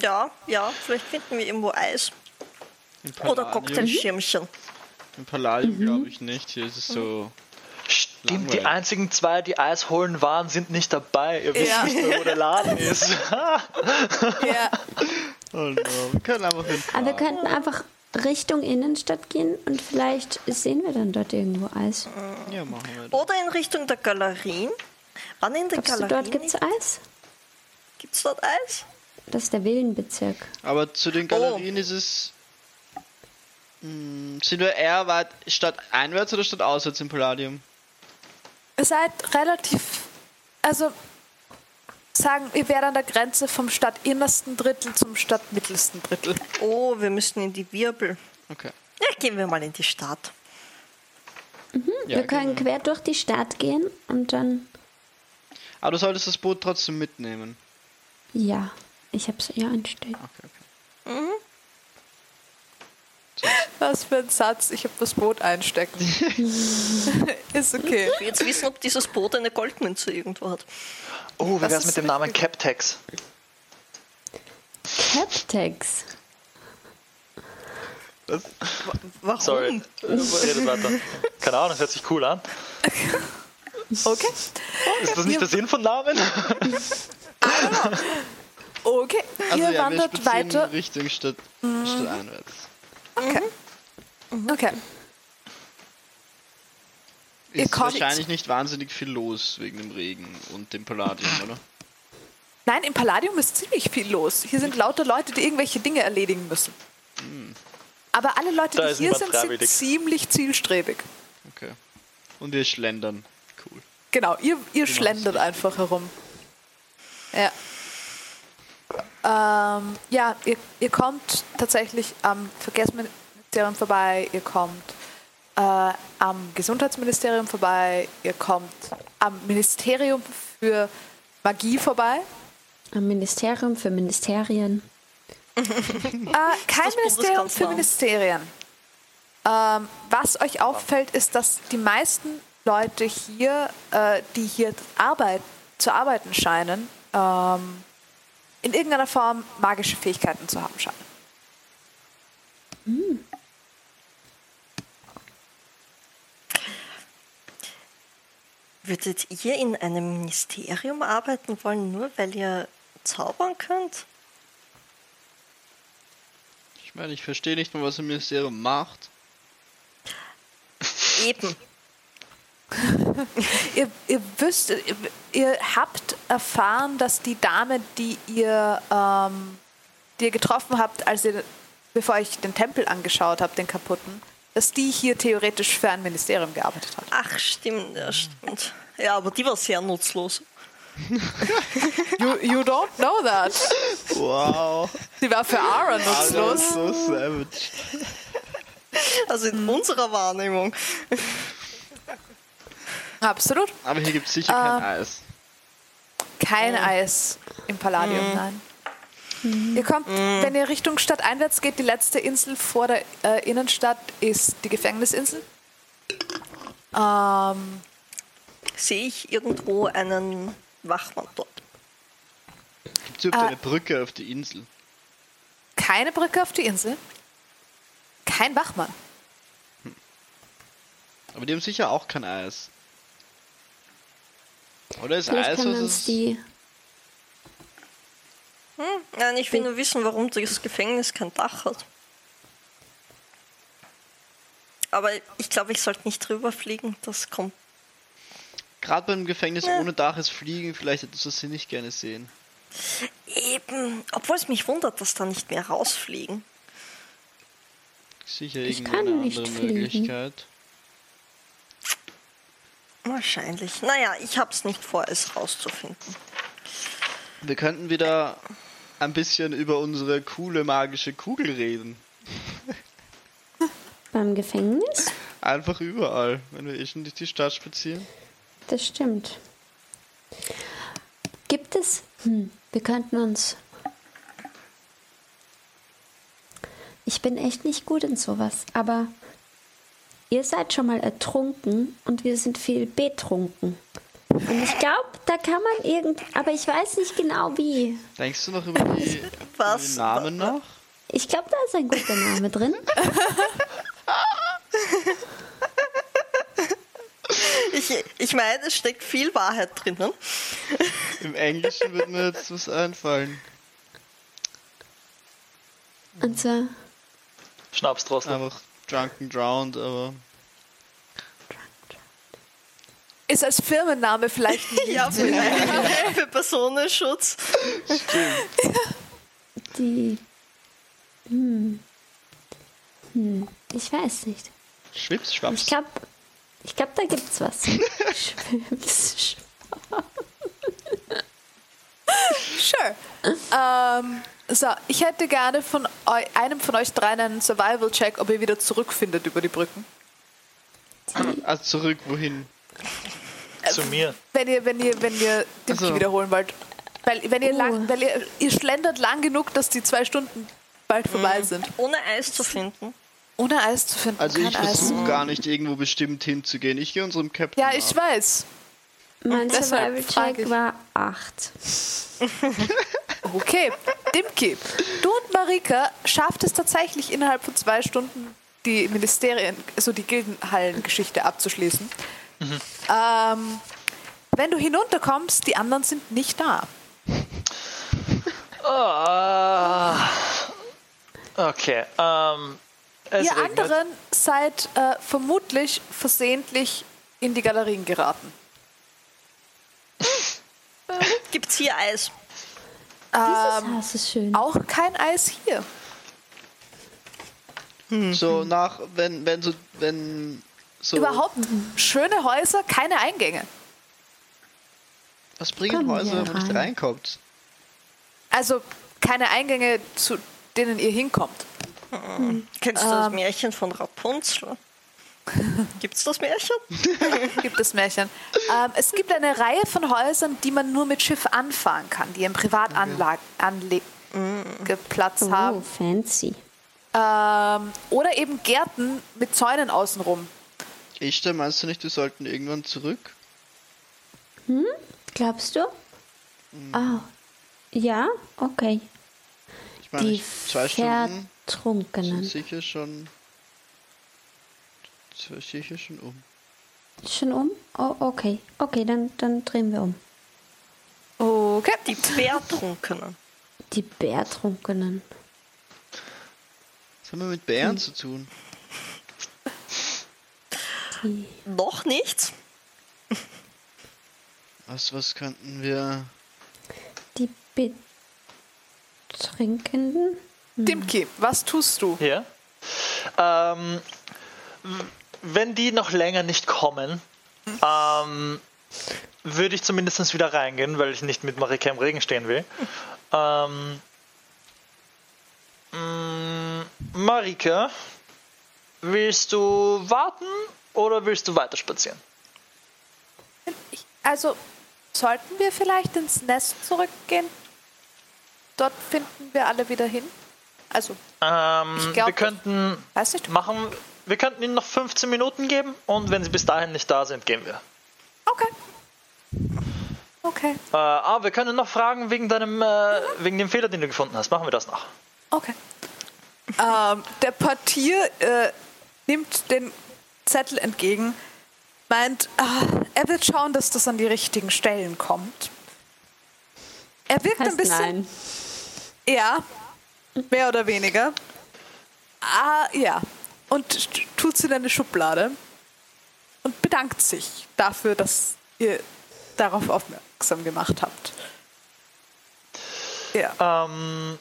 Ja, ja, vielleicht finden wir irgendwo Eis. Im Oder? Cocktailschirmchen. Im Palladium glaube ich nicht. Hier ist es so. Stimmt, die Langweilig. einzigen zwei, die Eis holen waren, sind nicht dabei. Ihr wisst Ja. nicht mehr, wo der Laden ist. Ja. Oh no, wir können einfach hin. Aber wir könnten einfach Richtung Innenstadt gehen und vielleicht sehen wir dann dort irgendwo Eis. Ja, machen wir das. Oder in Richtung der Galerien. Wann in der Galerien? dort gibt es Eis? Gibt's dort Eis? Das ist der Villenbezirk. Aber zu den Galerien ist es. Hm, sind wir eher weit statt einwärts oder statt auswärts im Palladium? Ihr seid relativ. Also, sagen, ihr wärt an der Grenze vom stadtinnersten Drittel zum stadtmittelsten Drittel. Oh, wir müssen in die Wirbel. Okay. Ja, gehen wir mal in die Stadt. Ja, wir können genau. quer durch die Stadt gehen und dann. Aber du solltest das Boot trotzdem mitnehmen. Ja, ich hab's ja anstehen. Okay, okay. Was für ein Satz. Ich habe das Boot einstecken. ist okay. Ich will jetzt wissen, ob dieses Boot eine Goldmünze irgendwo hat. Oh, wie wär's ist mit dem Namen Captex? Captex. Warum? Sorry, redet weiter. Keine Ahnung, das hört sich cool an. Okay. Ist das nicht der Sinn von Namen? Okay. Also ihr ja, wir wandert spazieren weiter. Mhm. Richtung statt, statt einwärts. Okay. Okay. Ist kommt- wahrscheinlich nicht wahnsinnig viel los wegen dem Regen und dem Palladium, oder? Nein, im Palladium ist ziemlich viel los. Hier sind lauter Leute, die irgendwelche Dinge erledigen müssen. Aber alle Leute, Da die hier sind, sind ziemlich zielstrebig. Okay. Und wir schlendern. Cool. Genau, ihr, ihr schlendert einfach herum. Ja. Ähm, ja, ihr, ihr kommt tatsächlich am Verkehrsministerium vorbei, ihr kommt äh, am Gesundheitsministerium vorbei, ihr kommt am Ministerium für Magie vorbei. Am Ministerium für Ministerien. Äh, kein Ministerium für. Ministerien. Ähm, was euch auffällt, ist, dass die meisten Leute hier, äh, die hier Arbeit, zu arbeiten scheinen, ähm, in irgendeiner Form magische Fähigkeiten zu haben scheinen. Würdet ihr in einem Ministerium arbeiten wollen, nur weil ihr zaubern könnt? Ich meine, ich verstehe nicht mal, was ein Ministerium macht. Eben. Ihr, ihr wisst, ihr, ihr habt erfahren, dass die Dame, die ihr, ähm, die ihr getroffen habt, als ihr, bevor ich den Tempel angeschaut habt, den kaputten, dass die hier theoretisch für ein Ministerium gearbeitet hat. Ach, stimmt, ja, stimmt. Ja, aber die war sehr nutzlos. You, you don't know that. Wow. Sie war für Aaron nutzlos. so savage. Also in unserer Wahrnehmung. Absolut. Aber hier gibt es sicher kein Eis. Kein Eis im Palladium, nein. Ihr kommt, wenn ihr Richtung Stadt einwärts geht, die letzte Insel vor der äh, Innenstadt ist die Gefängnisinsel. Ähm, Sehe ich irgendwo einen Wachmann dort? Gibt es überhaupt eine Brücke auf die Insel? keine Brücke auf die Insel. Kein Wachmann. Aber die haben sicher auch kein Eis. Oder ist Vielleicht Eis kann was uns es... die. Nein, ich will nur wissen, warum das Gefängnis kein Dach hat. Aber ich glaube, ich sollte nicht drüber fliegen. Das kommt. Gerade beim Gefängnis Ja. ohne Dach ist Fliegen, vielleicht hättest du sie nicht gerne sehen. Eben. Obwohl es mich wundert, dass da nicht mehr rausfliegen. Sicher Ich irgendeine kann nicht andere fliegen. Möglichkeit. Wahrscheinlich. Naja, ich habe es nicht vor, es rauszufinden. Wir könnten wieder ein bisschen über unsere coole magische Kugel reden. Beim Gefängnis? Einfach überall, wenn wir eh schon durch die Stadt spazieren. Das stimmt. Gibt es. Hm, wir könnten uns. Ich bin echt nicht gut in sowas, aber ihr seid schon mal ertrunken und wir sind viel betrunken. Und ich glaube, da kann man irgend. Aber ich weiß nicht genau wie. Denkst du noch über die, Was? die Namen nach? Ich glaube, da ist ein guter Name drin. Ich, ich meine, es steckt viel Wahrheit drinnen. Im Englischen wird mir jetzt was einfallen. Und zwar. Schnapsdrossel. Einfach Drunken Drowned, aber Ist als Firmenname vielleicht nicht. Ja, für, für Personenschutz. Die. Hm. Hm. Ich weiß nicht. Schwips, Ich Schwaps. glaube, ich glaub, da gibt's was. Schwips, Sure. Ähm, so, ich hätte gerne von eu einem von euch dreien einen Survival-Check, ob ihr wieder zurückfindet über die Brücken. Also zurück, wohin? Zu mir. Wenn ihr, wenn ihr, wenn ihr den Ach so. Key wiederholen wollt. Weil, wenn ihr Oh. lang, weil ihr, ihr schlendert lang genug, dass die zwei Stunden bald vorbei sind. Ohne Eis zu finden. Ohne Eis zu finden. Also ich versuche gar nicht irgendwo bestimmt hinzugehen. Ich gehe unserem Captain Ja, ich nach. weiß. Mein Survival-Check war 8. Okay, Dimki. Du und Marika schafft es tatsächlich innerhalb von zwei Stunden die Ministerien, also die Gildenhallen-Geschichte abzuschließen. Ähm, wenn du hinunterkommst, die anderen sind nicht da. Ah. okay. Ähm, es Ihr regnet. anderen seid äh, vermutlich versehentlich in die Galerien geraten. Gibt's hier Eis? Dieses Ähm, Haus ist schön. Auch kein Eis hier. So nach, wenn, wenn so, wenn so. Überhaupt schöne Häuser, keine Eingänge. Was bringen Häuser, wenn man nicht rein. reinkommt? Also keine Eingänge, zu denen ihr hinkommt. Kennst du das Ähm. Märchen von Rapunzel? Gibt's das Märchen? Gibt es Märchen. Ähm, es gibt eine Reihe von Häusern, die man nur mit Schiff anfahren kann, die einen Privatanlegeplatz oh, haben. fancy. Ähm, oder eben Gärten mit Zäunen außenrum. Ishtar, meinst du nicht, wir sollten irgendwann zurück? Glaubst du? Ah, ja, okay. Ich meine, Die zwei Stunden sind Vertrunkenen. sicher schon. sind sicher schon um. Schon um? Oh, okay. Okay, dann, dann drehen wir um. Okay. Die Bärtrunkenen. Die Bärtrunkenen. Was haben wir mit Bären zu tun? Die Noch nichts? Was, was könnten wir. Die Betrinkenden? Dimki, was tust du? Hier. Ähm, wenn die noch länger nicht kommen, ähm, würde ich zumindest wieder reingehen, weil ich nicht mit Marika im Regen stehen will. Ähm, mh, Marika, willst du warten oder willst du weiter spazieren? Ich, also, sollten wir vielleicht ins Nest zurückgehen? Dort finden wir alle wieder hin. Also, Ähm, Ich glaub, wir könnten weiß nicht. machen, wir könnten ihnen noch 15 Minuten geben und wenn sie bis dahin nicht da sind, gehen wir. Okay. Okay, Äh, ah, wir können noch fragen wegen deinem, äh, wegen dem Fehler, den du gefunden hast. Machen wir das noch. okay. ähm, der Portier äh, nimmt den Zettel entgegen, meint, ah, er wird schauen, dass das an die richtigen Stellen kommt. Er wirkt ein bisschen. nein. Ja, mehr oder weniger. Ah, ja. Und tut sie in eine Schublade und bedankt sich dafür, dass ihr darauf aufmerksam gemacht habt. Ja. Ähm,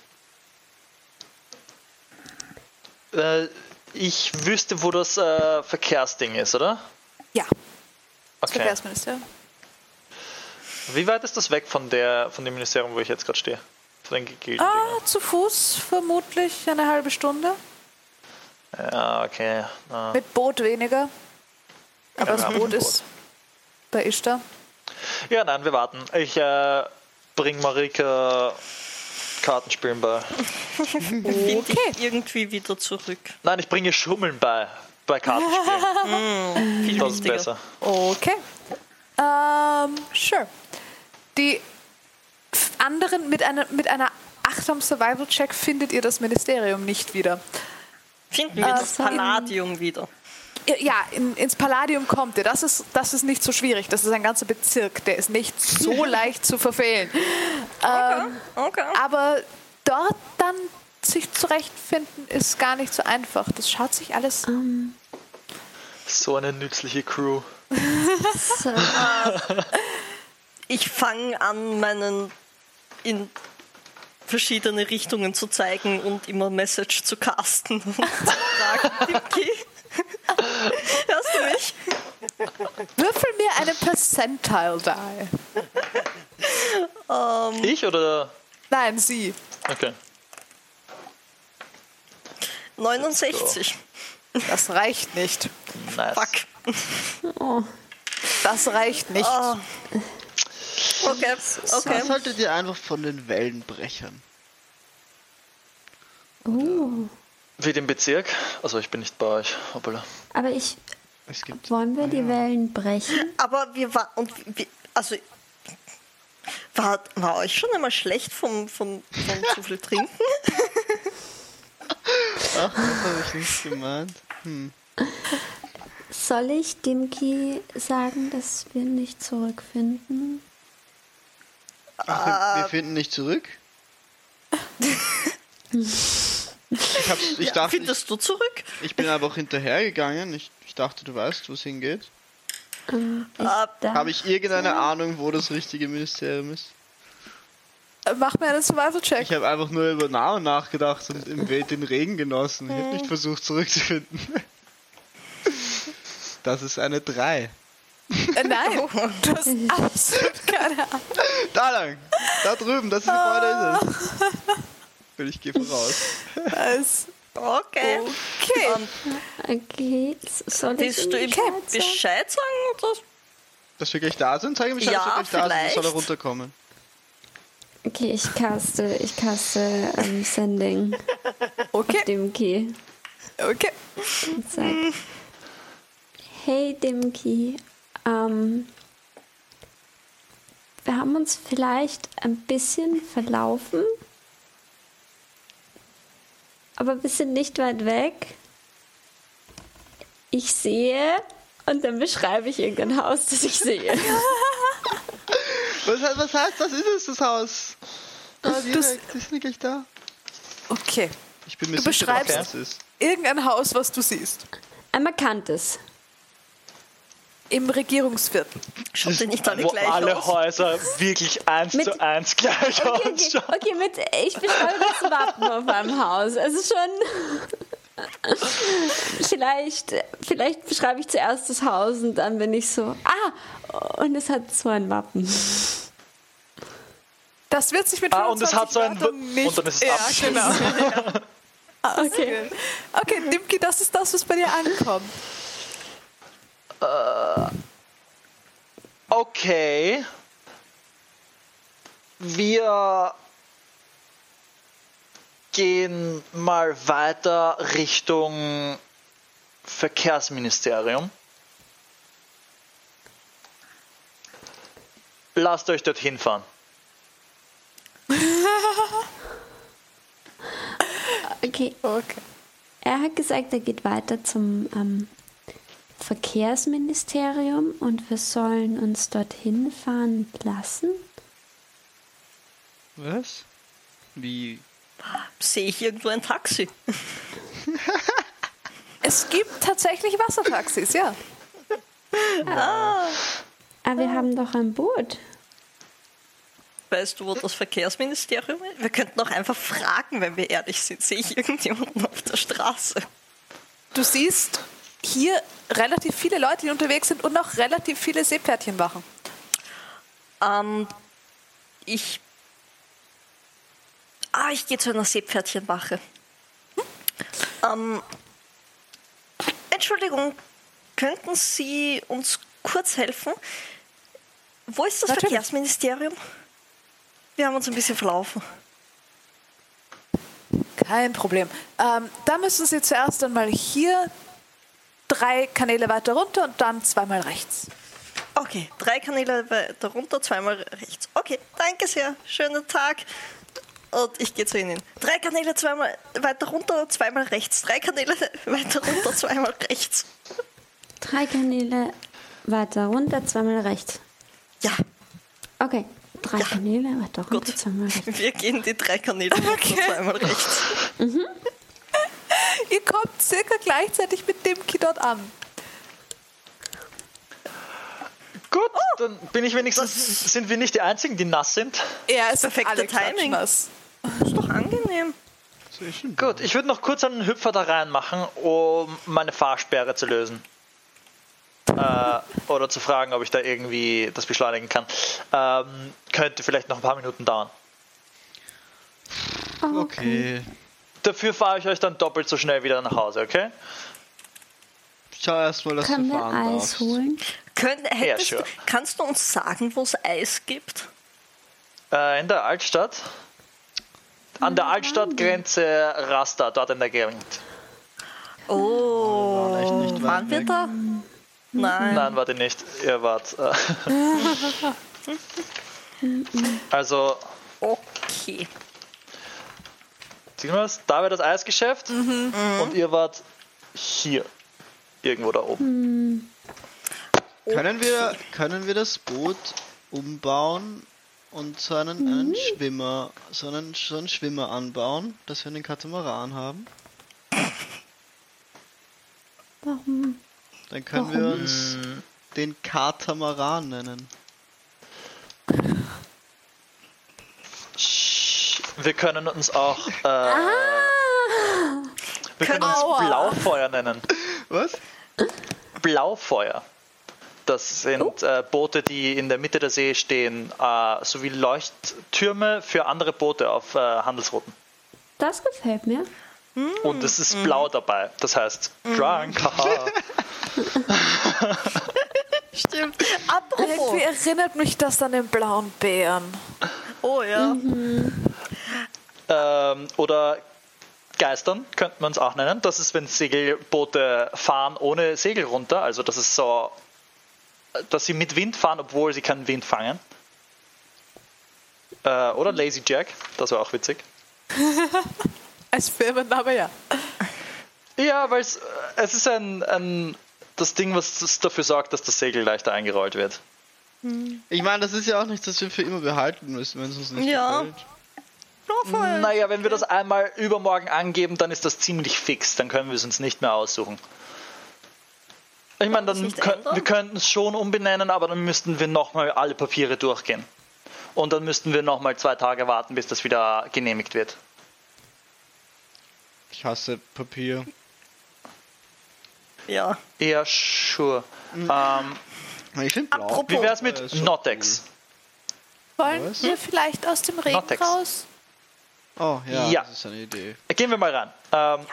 äh, ich wüsste, wo das äh, Verkehrsding ist, oder? Ja, das Okay. Verkehrsministerium. Wie weit ist das weg von der, von dem Ministerium, wo ich jetzt gerade stehe? Von den. Ah, zu Fuß vermutlich eine halbe Stunde. Ja, okay. Ah. Mit Boot weniger. Aber Ja, das Boot ist bei Ishtar. Ja, nein, wir warten. Ich äh, bring Marika Kartenspielen bei. Okay. ich irgendwie wieder zurück. Nein, ich bringe Schummeln bei. Bei Kartenspielen. Viel das ist wichtiger. besser. Okay. Ähm, sure. Die anderen mit einer, mit einer achtsam Survival Check findet ihr das Ministerium nicht wieder. Finden wir Äh, das Palladium wieder. Ja, in, ins Palladium kommt ihr. Das ist, das ist nicht so schwierig. Das ist ein ganzer Bezirk. Der ist nicht so leicht zu verfehlen. Ähm, Okay. aber dort dann sich zurechtfinden, ist gar nicht so einfach. Das schaut sich alles So eine nützliche Crew. So, Ich fange an, meinen in verschiedene Richtungen zu zeigen und immer Message zu casten und zu sagen, Dimki, hörst du mich? Würfel mir eine Percentile die. Ich oder? Nein, sie. Okay. 69. Das reicht nicht. Nice. Fuck. oh, Das reicht nicht. Oh. Okay, okay. Was haltet ihr einfach von den Wellenbrechern? oh. Wie dem Bezirk? Also ich bin nicht bei euch. Hoppala. Aber ich. Es gibt. Wollen wir die Wellen brechen? Aber wir waren und wir, also war, war euch schon einmal schlecht vom, vom, vom zu viel Trinken? Ach, das habe ich nicht gemeint. Soll ich Dimki sagen, dass wir nicht zurückfinden? Ach, wir, wir finden nicht zurück? ich, hab's, ich, dachte, ich, Findest du zurück? ich bin einfach hinterhergegangen. Ich, ich dachte, du weißt, wo es hingeht. Ähm, ich Ah, dachte- Habe ich irgendeine Ahnung, wo das richtige Ministerium ist? Äh, Mach mir einen Survival-Check. Ich habe einfach nur über Namen nachgedacht und im Welt den Regen genossen. Ich habe nicht versucht zurückzufinden. Das ist eine 3. Äh, nein, du hast absolut keine Ahnung. Da lang! Da drüben, das Gebäude ist es. Und ich gehe voraus. Was? Okay. Okay. Und Okay, soll ich willst du ihm Bescheid sagen? Bescheid sagen? Oder? Dass wir gleich da sind, zeige ich Bescheid, Ja, dass wir gleich da sind, dann soll er vielleicht. runterkommen. Okay, ich caste, ich caste ähm, Sending auf Okay, Dimki okay. und sag, hey Dimki, ähm, wir haben uns vielleicht ein bisschen verlaufen, aber wir sind nicht weit weg. Ich sehe und dann beschreibe ich irgendein Haus, das ich sehe. Was, was heißt, das ist es, das Haus? Da, Das- direkt, ist nicht da. Okay. Ich bin mir Du sicher, beschreibst- das ist. Irgendein Haus, was du siehst. Ein markantes. Im Regierungsviertel. Schaut ihr nicht alle Wo gleich alle aus? Häuser wirklich eins Mit- zu eins gleich Okay, okay, ausschauen. okay mit, ich beschreibe das Wappen auf einem Haus. Also schon. vielleicht, vielleicht beschreibe ich zuerst das Haus und dann bin ich so, ah, und es hat so ein Wappen. Das wird sich mit Ah, und es hat so ein 25 W- nicht... und dann ist es ja, abgeschlossen. genau. Ah, Okay. Okay, Dimki, das ist das, was bei dir ankommt. Okay. Wir gehen mal weiter Richtung Verkehrsministerium. Lasst euch dorthin fahren. Okay, Okay. er hat gesagt, er geht weiter zum ähm, Verkehrsministerium und wir sollen uns dorthin fahren lassen. Was? Wie? Sehe ich irgendwo ein Taxi? Es gibt tatsächlich Wassertaxis, ja. Aber wir haben doch ein Boot. Weißt du, wo das Verkehrsministerium ist? Wir könnten auch einfach fragen, wenn wir ehrlich sind. Sehe ich irgendjemanden auf der Straße? Du siehst hier relativ viele Leute, die unterwegs sind und noch relativ viele Seepferdchenwachen. Ähm, ich. Ah, ich gehe zu einer Seepferdchenwache. Ähm, Entschuldigung, könnten Sie uns kurz helfen? Wo ist das Natürlich. Verkehrsministerium? Wir haben uns ein bisschen verlaufen. Kein Problem. Ähm, da müssen Sie zuerst einmal hier drei Kanäle weiter runter und dann zweimal rechts. Okay, drei Kanäle weiter runter, zweimal rechts. Okay, danke sehr. Schönen Tag. Und ich gehe zu Ihnen. Drei Kanäle zweimal weiter runter, zweimal rechts. Drei Kanäle weiter runter, zweimal rechts. Drei Kanäle weiter runter, zweimal rechts. Ja, Okay, drei Ja. Kanäle weiter runter, Gut. zweimal rechts. wir gehen die drei Kanäle runter, Okay. zweimal rechts. Ihr kommt circa gleichzeitig mit dem Ki dort an. Gut, dann bin ich wenigstens. Sind wir nicht die einzigen, die nass sind? Er ist Perfekte alle Timing. klatschnass. Ist doch angenehm. Gut, ich würde noch kurz einen Hüpfer da reinmachen, um meine Fahrsperre zu lösen. Äh, oder zu fragen, ob ich da irgendwie das beschleunigen kann. Ähm, könnte vielleicht noch ein paar Minuten dauern. Oh, Okay. Dafür fahre ich euch dann doppelt so schnell wieder nach Hause, okay? Schau erstmal, dass Können du wir fahren Eis darfst. holen? Könnt, hättest, sure. du, kannst du uns sagen, wo es Eis gibt? Äh, in der Altstadt. An der Altstadtgrenze Rasta, dort in der Gegend. Oh, nicht weit waren wir da? Nein. Nein, warte nicht. Ihr wart. Äh. also, Okay. Sieh mal, was? da wäre das Eisgeschäft und ihr wart hier. Irgendwo da oben. Können wir, können wir das Boot umbauen und so einen, einen Schwimmer, so einen, so einen Schwimmer anbauen, dass wir einen Katamaran haben? Warum? Dann können wir uns den Katamaran nennen. Wir können uns auch. Äh, wir können uns Aua. Blaufeuer nennen. Was? Blaufeuer. Das sind äh, Boote, die in der Mitte der See stehen, äh, sowie Leuchttürme für andere Boote auf äh, Handelsrouten. Das gefällt mir. Und es ist blau dabei. Das heißt, drunk. haha. Stimmt. Apropos. Irgendwie erinnert mich das an den blauen Bären. Oh ja. Ähm, oder Geistern könnte man es auch nennen. Das ist, wenn Segelboote fahren ohne Segel runter. Also das ist so, dass sie mit Wind fahren, obwohl sie keinen Wind fangen. Äh, oder Lazy Jack, das war auch witzig. Als Firmenname, ja. Ja, weil es, es ist ein, ein das Ding, was das dafür sorgt, dass das Segel leichter eingerollt wird. Ich meine, das ist ja auch nichts, das wir für immer behalten müssen, wenn es uns nicht Ja. gefällt. Blaufeuer. Naja, wenn wir das einmal übermorgen angeben, dann ist das ziemlich fix. Dann können wir es uns nicht mehr aussuchen. Ich meine, dann ändern? wir könnten es schon umbenennen, aber dann müssten wir nochmal alle Papiere durchgehen. Und dann müssten wir nochmal zwei Tage warten, bis das wieder genehmigt wird. Ich hasse Papier. Ja. Ja, sure. Ähm, Ich. Apropos- wie wär's mit Äh, Notex? Wollen Was? wir vielleicht aus dem Regen Notex. raus? Oh, ja, Ja. das ist eine Idee. Gehen wir mal rein. Ähm,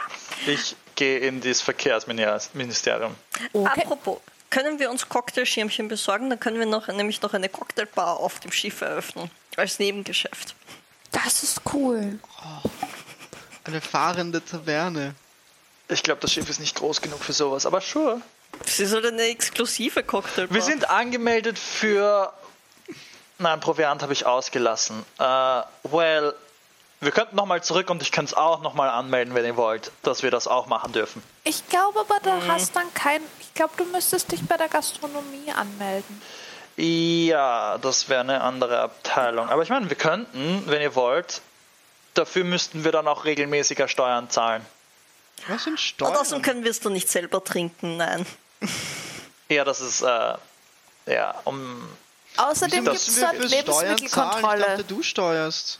ich gehe in das Verkehrsministerium. Okay. Apropos, können wir uns Cocktailschirmchen besorgen? Dann können wir noch, nämlich noch eine Cocktailbar auf dem Schiff eröffnen. Als Nebengeschäft. Das ist cool. Eine fahrende Taverne. Ich glaube, das Schiff ist nicht groß genug für sowas, aber sure. Das ist halt eine exklusive Cocktailbar. Wir sind angemeldet für. Nein, Proviant habe ich ausgelassen. Äh, well, wir könnten nochmal zurück und ich könnte es auch nochmal anmelden, wenn ihr wollt, dass wir das auch machen dürfen. Ich glaube aber, da hast dann kein. Ich glaube, du müsstest dich bei der Gastronomie anmelden. Ja, das wäre eine andere Abteilung. Aber ich meine, wir könnten, wenn ihr wollt, dafür müssten wir dann auch regelmäßiger Steuern zahlen. Was sind Und Steuern? außerdem können wir es doch nicht selber trinken, nein. Ja, das ist, äh, ja, um. Außerdem gibt es dort Steuern zahlen? Ich Lebensmittelkontrolle. dachte, du steuerst.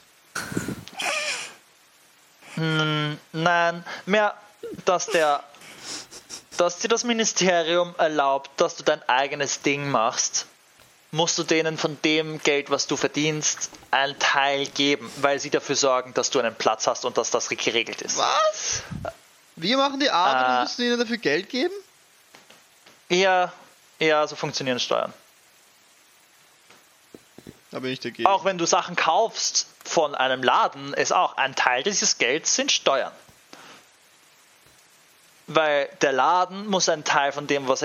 Nein, mehr, dass der. Dass dir das Ministerium erlaubt, dass du dein eigenes Ding machst, musst du denen von dem Geld, was du verdienst, einen Teil geben, weil sie dafür sorgen, dass du einen Platz hast und dass das geregelt ist. Was? Wir machen die Arbeit Äh. und müssen ihnen dafür Geld geben? Ja, ja, so funktionieren Steuern. Da bin ich dagegen. Auch wenn du Sachen kaufst von einem Laden, ist auch ein Teil dieses Gelds sind Steuern. Weil der Laden muss einen Teil von dem, was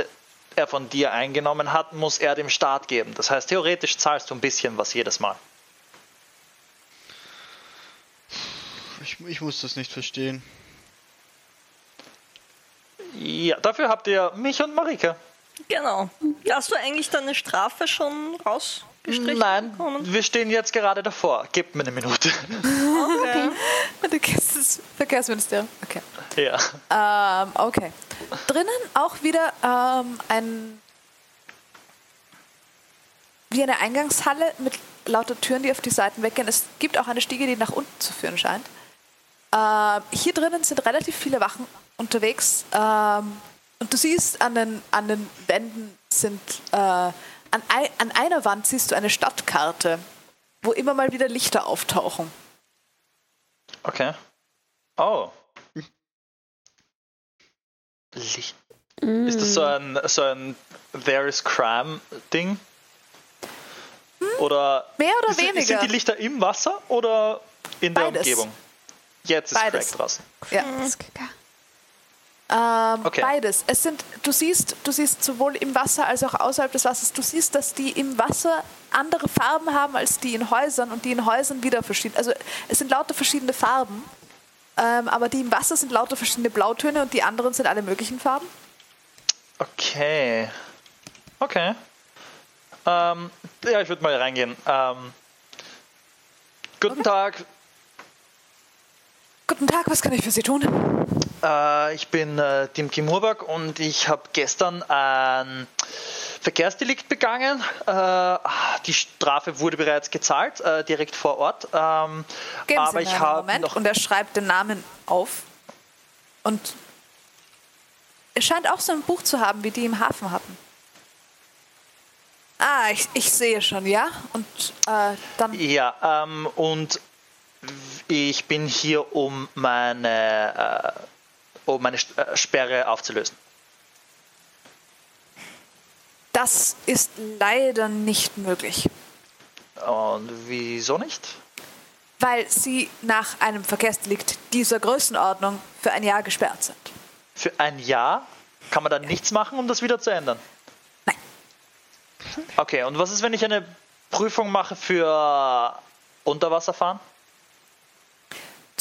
er- von dir eingenommen hat, muss er dem Staat geben. Das heißt, theoretisch zahlst du ein bisschen was jedes Mal. Ich, ich muss das nicht verstehen. Ja, dafür habt ihr mich und Marike. Genau. Hast du eigentlich deine Strafe schon rausgestrichen? Nein, bekommen? wir stehen jetzt gerade davor. Gebt mir eine Minute. Okay. Du kennst das Verkehrsministerium. Okay. ja. Ähm, okay. Drinnen auch wieder ähm, ein wie eine Eingangshalle mit lauter Türen, die auf die Seiten weggehen. Es gibt auch eine Stiege, die nach unten zu führen scheint. Ähm, hier drinnen sind relativ viele Wachen unterwegs. Ähm, und du siehst an den, an den Wänden sind äh, an, ei, an einer Wand siehst du eine Stadtkarte, wo immer mal wieder Lichter auftauchen. Okay. Oh. Licht. Ist das so ein, so ein There is Crime Ding? Oder Mehr oder ist- weniger. sind die Lichter im Wasser oder in der Beides. Umgebung? Jetzt ist Beides. Craig draußen. Ja. Ähm, Okay. Beides. Es sind, du siehst, du siehst sowohl im Wasser als auch außerhalb des Wassers, du siehst, dass die im Wasser andere Farben haben als die in Häusern und die in Häusern wieder verschieden. Also es sind lauter verschiedene Farben, ähm, aber die im Wasser sind lauter verschiedene Blautöne und die anderen sind alle möglichen Farben. Okay. Okay. Ähm, ja, ich würde mal reingehen. Ähm, guten Tag. Guten Tag, was kann ich für Sie tun? Äh, ich bin äh, Dimki Murbach und ich habe gestern ein Verkehrsdelikt begangen. Äh, die Strafe wurde bereits gezahlt, äh, direkt vor Ort. Ähm, Geben aber Sie ich einen habe Moment noch. und er schreibt den Namen auf. Und er scheint auch so ein Buch zu haben, wie die im Hafen hatten. Ah, ich, ich sehe schon, ja. Und dann Ja, ähm, und ich bin hier, um meine, um meine St- äh, Sperre aufzulösen. das ist leider nicht möglich, Und wieso nicht? weil Sie nach einem Verkehrsdelikt dieser Größenordnung für ein Jahr gesperrt sind. Für ein Jahr kann man dann nichts machen, um das wieder zu ändern? Nein. Okay, und was ist, wenn ich eine Prüfung mache für Unterwasserfahren?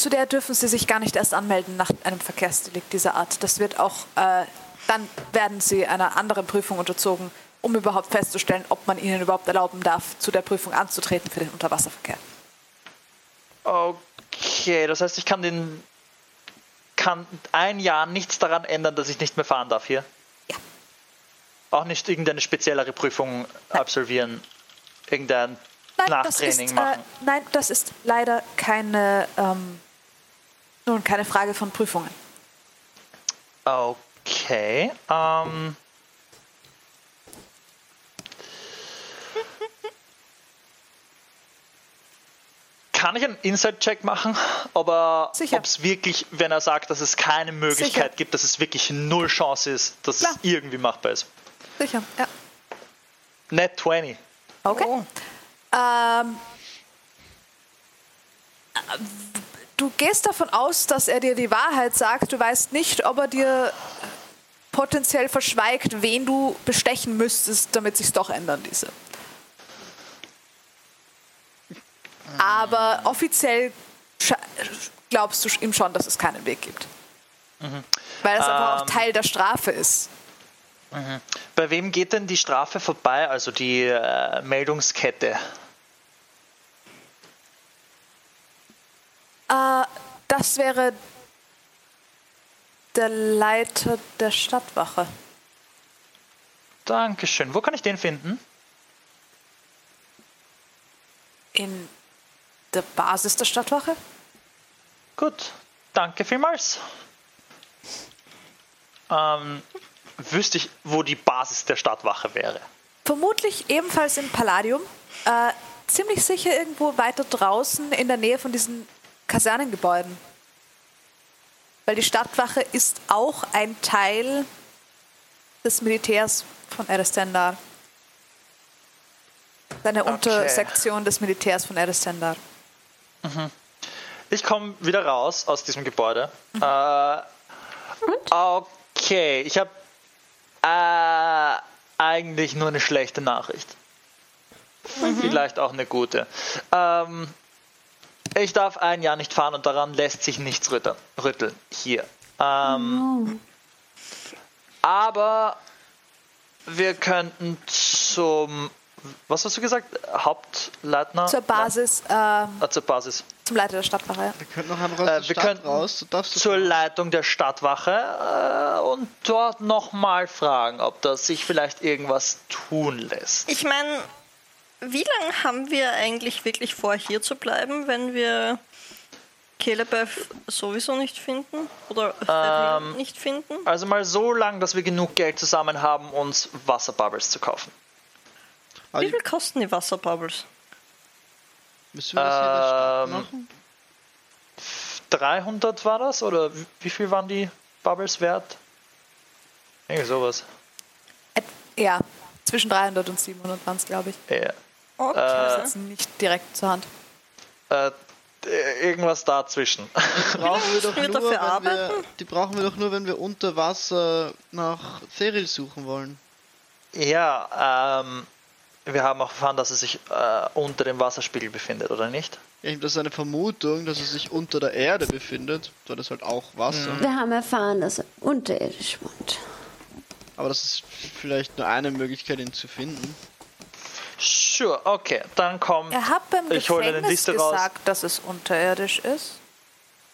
Zu der dürfen Sie sich gar nicht erst anmelden nach einem Verkehrsdelikt dieser Art. Das wird auch, äh, dann werden Sie einer anderen Prüfung unterzogen, um überhaupt festzustellen, ob man Ihnen überhaupt erlauben darf, zu der Prüfung anzutreten für den Unterwasserverkehr. Okay, das heißt, ich kann den kann ein Jahr nichts daran ändern, dass ich nicht mehr fahren darf hier. Ja. Auch nicht irgendeine speziellere Prüfung absolvieren, irgendein Nein, das ist, Nachtraining äh, machen. nein, das ist leider keine, ähm, nun, keine Frage von Prüfungen. Okay. Ähm, kann ich einen Inside-Check machen, aber ob es wirklich, wenn er sagt, dass es keine Möglichkeit Sicher. gibt, dass es wirklich null Chance ist, dass Klar. es irgendwie machbar ist. Sicher, ja. Net 20. Okay. Oh. Ähm, du gehst davon aus, dass er dir die Wahrheit sagt. Du weißt nicht, ob er dir potenziell verschweigt, wen du bestechen müsstest, damit sich doch ändern ließe. Aber offiziell glaubst du ihm schon, dass es keinen Weg gibt. Weil es einfach auch Ähm. Teil der Strafe ist. Bei wem geht denn die Strafe vorbei, also die äh, Meldungskette? Äh, das wäre der Leiter der Stadtwache. Dankeschön. Wo kann ich den finden? In der Basis der Stadtwache? Gut, danke vielmals. Ähm, wüsste ich, wo die Basis der Stadtwache wäre. Vermutlich ebenfalls im Palladium. Äh, ziemlich sicher irgendwo weiter draußen in der Nähe von diesen Kasernengebäuden. Weil die Stadtwache ist auch ein Teil des Militärs von Erestendar. Eine Untersektion des Militärs von Erestendar. Ich komme wieder raus aus diesem Gebäude. Äh, okay, ich habe äh, eigentlich nur eine schlechte Nachricht. Vielleicht auch eine gute. Ähm, ich darf ein Jahr nicht fahren und daran lässt sich nichts rütteln. rütteln hier. Ähm, Aber wir könnten zum, was hast du gesagt? Hauptleitner? Zur Basis, äh, Ah, zur Basis. zum Leiter der Stadtwache. Ja. Wir könnten noch einfach aus Äh, der wir Stadt könnten raus. Du darfst zur Leitung der Stadtwache äh, und dort nochmal fragen, ob da sich vielleicht irgendwas tun lässt. Ich meine, wie lange haben wir eigentlich wirklich vor, hier zu bleiben, wenn wir Kelebeth sowieso nicht finden? Oder Therion nicht finden? Also mal so lang, dass wir genug Geld zusammen haben, uns Wasserbubbles zu kaufen. Wie viel kosten die Wasserbubbles? Müssen wir das hier Ähm, machen? 300 war das? Oder wie- viel waren die Bubbles wert? Irgendwie sowas. Et- Ja, zwischen 300 und 700 waren es, glaube ich. Ja. Okay. Äh, Jetzt nicht direkt zur Hand. Äh, irgendwas dazwischen. brauchen wir doch wir nur, dafür wenn wir, die brauchen wir doch nur, wenn wir unter Wasser nach Theril suchen wollen. ja, ähm, wir haben auch erfahren, dass es sich äh, unter dem Wasserspiegel befindet, oder nicht? Ja, das ist eine Vermutung, dass es sich unter der Erde befindet. Dort ist halt auch Wasser. Wir haben erfahren, dass er unterirdisch wohnt. Aber das ist vielleicht nur eine Möglichkeit, ihn zu finden. Sure, okay, dann kommt. Er hat beim ich hole eine Liste raus. gesagt, dass es unterirdisch ist.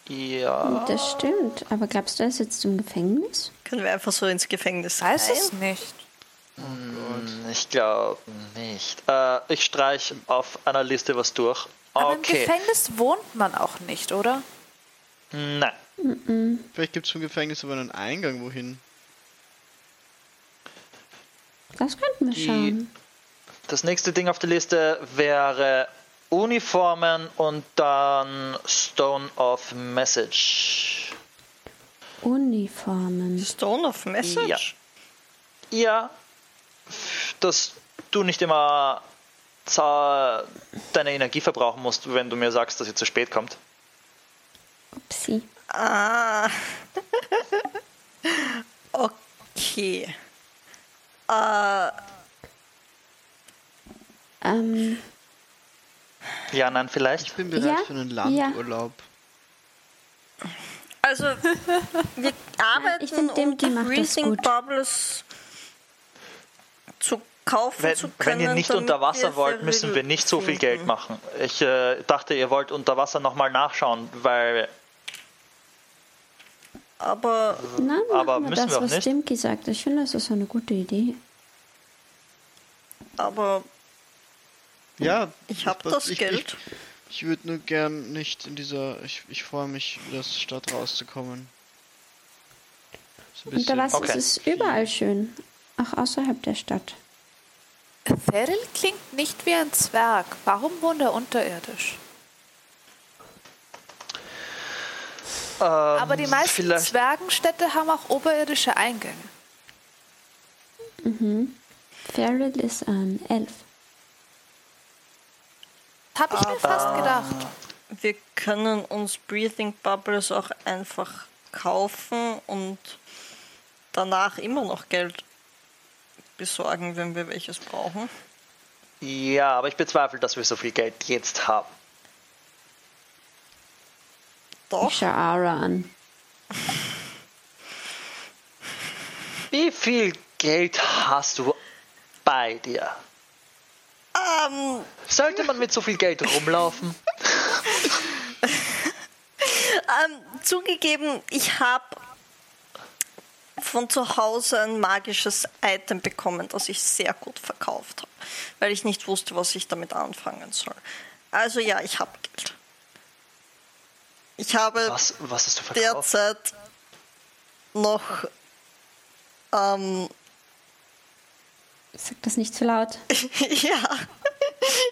Ja. Das stimmt. Aber glaubst du, er sitzt im Gefängnis? Können wir einfach so ins Gefängnis Weiß rein? es nicht. Ich glaube nicht. Äh, ich streich auf einer Liste was durch. Aber im Okay. Gefängnis wohnt man auch nicht, oder? Nein. Vielleicht gibt es vom Gefängnis aber einen Eingang wohin. Das könnten wir Die- schauen. Das nächste Ding auf der Liste wäre Uniformen und dann Stone of Message. Uniformen. Stone of Message? Ja. Ja, dass du nicht immer deine Energie verbrauchen musst, wenn du mir sagst, dass ihr zu spät kommt. Upsi. Ah. okay. Äh, Ähm, Ja, nein, Ich vielleicht. bin bereit Ja, für einen ja. Landurlaub. also, wir arbeiten, ich find, dem- um die gut. Bubbles zu kaufen Wenn, zu wenn können. ihr nicht unter Wasser wollt, müssen wir nicht so viel finden. Geld machen. Ich äh, dachte, ihr wollt unter Wasser nochmal nachschauen, weil Aber na, machen Aber wir müssen das, wir auch was nicht? Dimki sagt. Ich finde, das ist eine gute Idee. aber Ja, ich habe das ich, Geld. Ich, ich würde nur gern nicht in dieser. Ich, ich freue mich, aus der Stadt rauszukommen. Unter Wasser Okay. ist es überall schön. Auch außerhalb der Stadt. Feril klingt nicht wie ein Zwerg. Warum wohnt er unterirdisch? Aber die meisten vielleicht Zwergenstädte haben auch oberirdische Eingänge. Ferrell ist ein Elf. Habe ich mir fast gedacht. Wir können uns Breathing Bubbles auch einfach kaufen und danach immer noch Geld besorgen, wenn wir welches brauchen. Ja, aber ich bezweifle, dass wir so viel Geld jetzt haben. Doch. Aura an. Wie viel Geld hast du bei dir? Ähm, Sollte man mit so viel Geld rumlaufen? ähm, zugegeben, ich habe von zu Hause ein magisches Item bekommen, das ich sehr gut verkauft habe, weil ich nicht wusste, was ich damit anfangen soll. Also ja, ich habe Geld. Ich habe Was, was hast du verkauft? derzeit noch ähm, Sag das nicht zu laut. ja,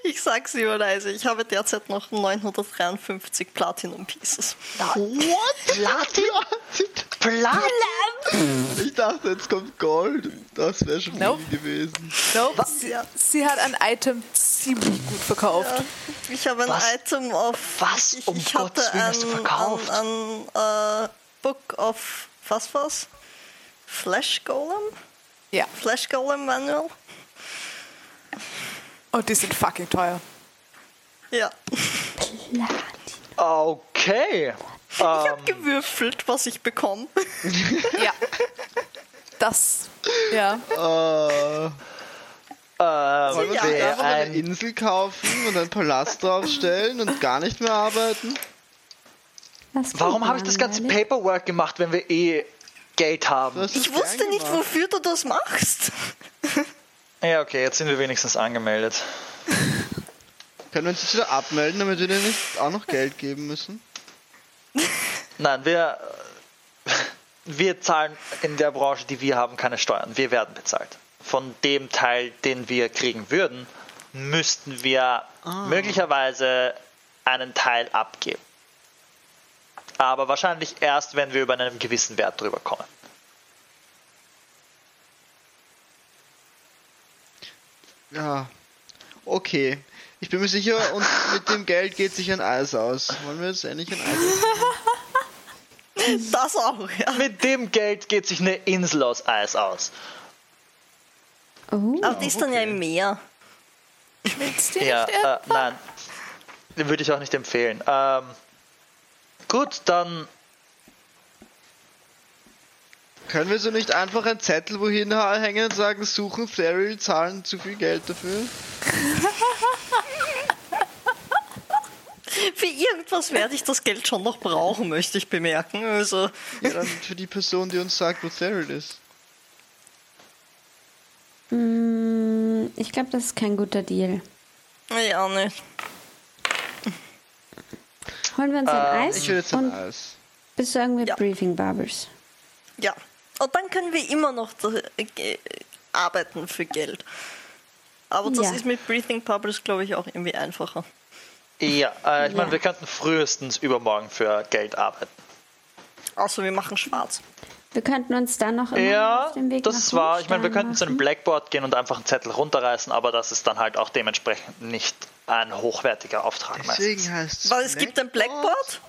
ich sag's lieber leise. Ich habe derzeit noch 953 Platinum Pieces. What? Platin? Platin? Ich dachte, jetzt kommt Gold. Das wäre schon Nope. viel gewesen. Nope. Sie, sie hat ein Item ziemlich gut verkauft. Ich habe ein Was? Item auf. Was Ich, um ich Gottes hatte Willen hast du ein, verkauft? Ein, ein äh, Book of. Was war's? Flash Golem? Ja. Flash Golem Manual? Und die sind fucking teuer. Ja. Okay. Ich habe gewürfelt, was ich bekomme. Ja. Das. Ja. Äh, Ähm, wollen wir Ja, uns wäre einfach eine ein, Insel kaufen und einen Palast draufstellen und gar nicht mehr arbeiten? Warum habe ich das ganze. Paperwork gemacht, wenn wir eh Geld haben? Ich wusste nicht, gemacht. wofür du das machst. Ja, okay, jetzt sind wir wenigstens angemeldet. Können wir uns jetzt wieder abmelden, damit wir dir nicht auch noch Geld geben müssen? Nein, wir, wir zahlen in der Branche, die wir haben, keine Steuern. Wir werden bezahlt. Von dem Teil, den wir kriegen würden, müssten wir möglicherweise einen Teil abgeben. Aber wahrscheinlich erst, wenn wir über einen gewissen Wert drüber kommen. Ja. Okay. Ich bin mir sicher, und mit dem Geld geht sich ein Eis aus. Wollen wir jetzt endlich ein Eis essen? Das auch, ja. Mit dem Geld geht sich eine Insel aus Eis aus. Oh, Aber die ist dann ja okay. im Meer. Schmilzt die Ja, nicht äh, nein. Den würde ich auch nicht empfehlen. Ähm, gut, dann Können wir so nicht einfach einen Zettel wohin hängen und sagen, suchen Flaryl, zahlen zu viel Geld dafür? Für irgendwas werde ich das Geld schon noch brauchen, möchte ich bemerken. Also, Ja, dann für die Person, die uns sagt, wo Flaryl ist. Mm, ich glaube, das ist kein guter Deal. Ja, nicht. Holen wir uns ein Eis Ich will jetzt ein Eis. besorgen wir Ja. Briefing Barbers. Ja. Und dann können wir immer noch äh, arbeiten für Geld. Aber das Ja. ist mit Breathing Bubbles, glaube ich, auch irgendwie einfacher. Ja, äh, ich meine, Ja. wir könnten frühestens übermorgen für Geld arbeiten. Außer wir machen schwarz. Wir könnten uns dann noch immer Ja, auf den Weg das nach war, ich meine, wir könnten zu einem. Blackboard gehen und einfach einen Zettel runterreißen, aber das ist dann halt auch dementsprechend nicht ein hochwertiger Auftrag meistens. Deswegen heißt es. Weil es gibt ein Blackboard.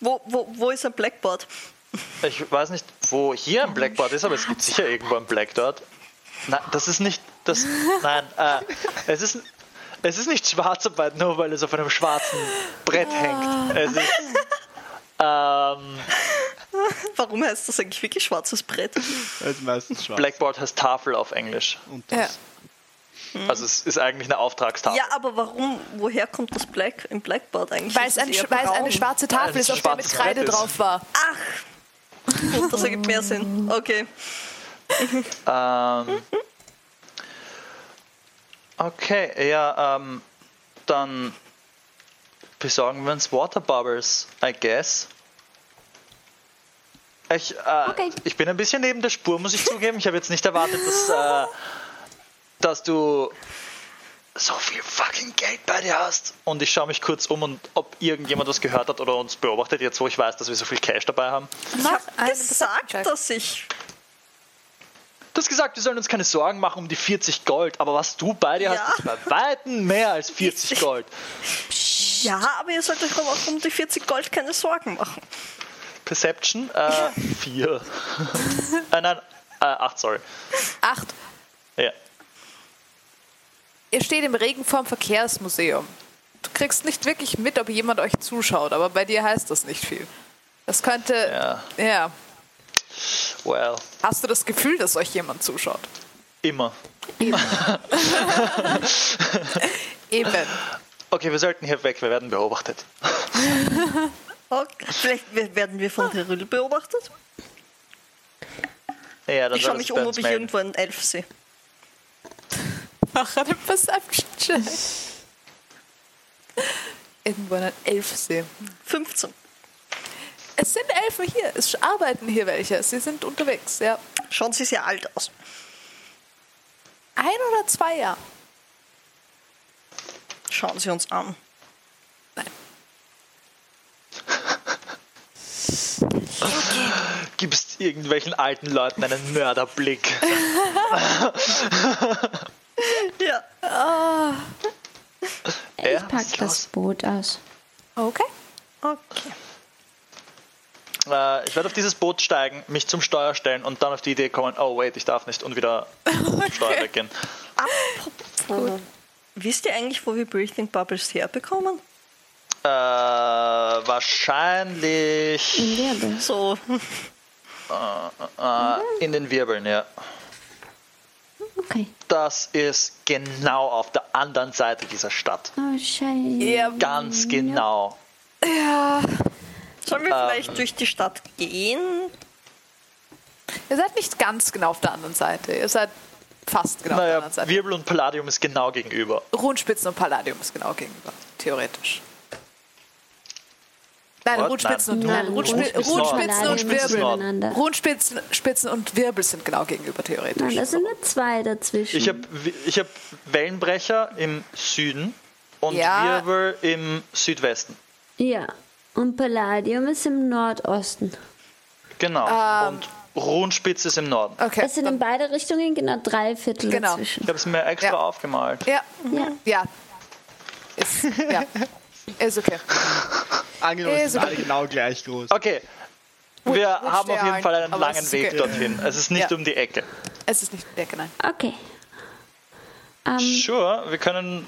Wo, wo, wo ist ein Blackboard? Ich weiß nicht, wo hier ein Blackboard ist, aber es gibt sicher irgendwo ein Blackboard. Nein, das ist nicht, das, nein, äh, es ist, es ist nicht Schwarzarbeit, nur weil es auf einem schwarzen Brett hängt. Es ist, ähm, Warum heißt das eigentlich wirklich schwarzes Brett? Es ist meistens schwarz. Blackboard heißt Tafel auf Englisch. Und Ja. das. Also es ist eigentlich eine Auftragstafel. Ja, aber warum, woher kommt das Black im Blackboard eigentlich? Weil es, ein, eher weil es eine schwarze Tafel Weil es ist, auf der mit Kreide drauf war. Gut, das ergibt mehr Sinn. Okay. Ähm, okay, ja, ähm, dann besorgen wir uns Water Bubbles, I guess. Ich, äh, Okay. ich bin ein bisschen neben der Spur, muss ich zugeben. Ich habe jetzt nicht erwartet, dass, äh, dass du so viel fucking Geld bei dir hast. Und ich schaue mich kurz um und ob irgendjemand was gehört hat oder uns beobachtet, jetzt wo ich weiß, dass wir so viel Cash dabei haben. Ich habe gesagt, dass ich. Du hast gesagt, wir sollen uns keine Sorgen machen um die 40 Gold, aber was du bei dir Ja. hast, ist bei Weitem mehr als 40 Gold. Ja, aber ihr sollt euch auch um die 40 Gold keine Sorgen machen. Perception, äh, 4. äh, nein, äh, 8, sorry. Acht. Ja. Ihr steht im Regen vorm Verkehrsmuseum. Du kriegst nicht wirklich mit, ob jemand euch zuschaut, aber bei dir heißt das nicht viel. Das könnte. Ja. ja. Well, Hast du das Gefühl, dass euch jemand zuschaut? immer. Eben. Okay, wir sollten hier weg, wir werden beobachtet. Okay. Vielleicht we- werden wir von Teryl beobachtet. Ja, dann Ich schaue mich um, ob ich melden. irgendwo einen Elf sehe. Mach einen Perception-Check. Irgendwo einen Elf sehen. 15. Es sind Elfen hier. Es arbeiten hier welche. Sie sind unterwegs, ja. Schauen Sie sehr alt aus. Ein oder zwei Jahre? Schauen Sie uns an. Nein. Gibst irgendwelchen alten Leuten einen Mörderblick. Ja. Ja, Ich pack das Boot aus. Okay. Okay. Äh, ich werde auf dieses Boot steigen, mich zum Steuer stellen und dann auf die Idee kommen, oh wait, ich darf nicht und wieder vom Steuer weggehen. Apropos. Wisst ihr eigentlich, wo wir Breathing Bubbles herbekommen? Äh, wahrscheinlich Im Wirbel. So. äh, in den Wirbeln, ja. Okay. Das ist genau auf der anderen Seite dieser Stadt. Oh, scheiße. Ja. Ganz genau. Ja. Sollen wir vielleicht durch die Stadt gehen? Ihr seid nicht ganz genau auf der anderen Seite. Ihr seid fast genau auf der Naja, anderen Seite. Wirbel und Palladium ist genau gegenüber. Rundspitzen und Palladium ist genau gegenüber. Theoretisch. Nein? Rundspitzen und, Nein, Rundspitzen Rundspitzen und Wirbel. Rundspitzen Spitzen und Wirbel sind genau gegenüber, theoretisch. Nein, das sind nur zwei dazwischen. Ich habe ich hab Wellenbrecher im Süden und Ja. Wirbel im Südwesten. ja. Und Palladium ist im Nordosten. Genau. Ähm. und Rundspitze ist im Norden. okay. Es sind in beide Richtungen genau drei Viertel Genau. dazwischen. Ich habe es mir extra Ja. aufgemalt. ja. Ja. Ja. Ist, ja. Ist okay. Angenommen, es sind so- alle genau gleich groß. Okay. Wir Wunsch haben auf jeden ein, Fall einen langen ist Weg okay. dorthin. Es ist nicht Ja. um die Ecke. Es ist nicht die Decke, nein. Okay. Ähm, Sure, wir können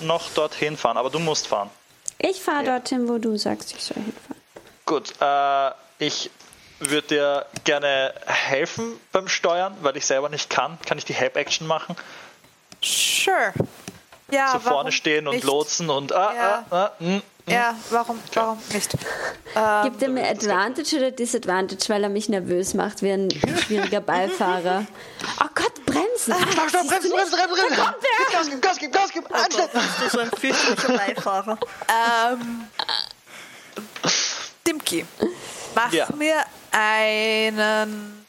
noch dorthin fahren, aber du musst fahren. ich fahre dorthin, wo du sagst, ich soll hinfahren. Gut, äh, ich würde dir gerne helfen beim Steuern, weil ich selber nicht kann. Kann ich die Help-Action machen? Sure. Ja, so vorne stehen und nicht? lotsen und ah, Ja. ah, ah, hm. Ja, warum, warum nicht? Gibt er mir Advantage oder Disadvantage, weil er mich nervös macht wie ein schwieriger Beifahrer? Oh Gott, bremsen. Ah, Stopp, stopp, bremsen, bremsen, bremsen, bremsen. Gas geben, Gas geben, Gas geben. Oh Gott, Anschnitt. bist du so ein fürchterlicher Beifahrer. Ähm, Dimki, mach Ja. mir einen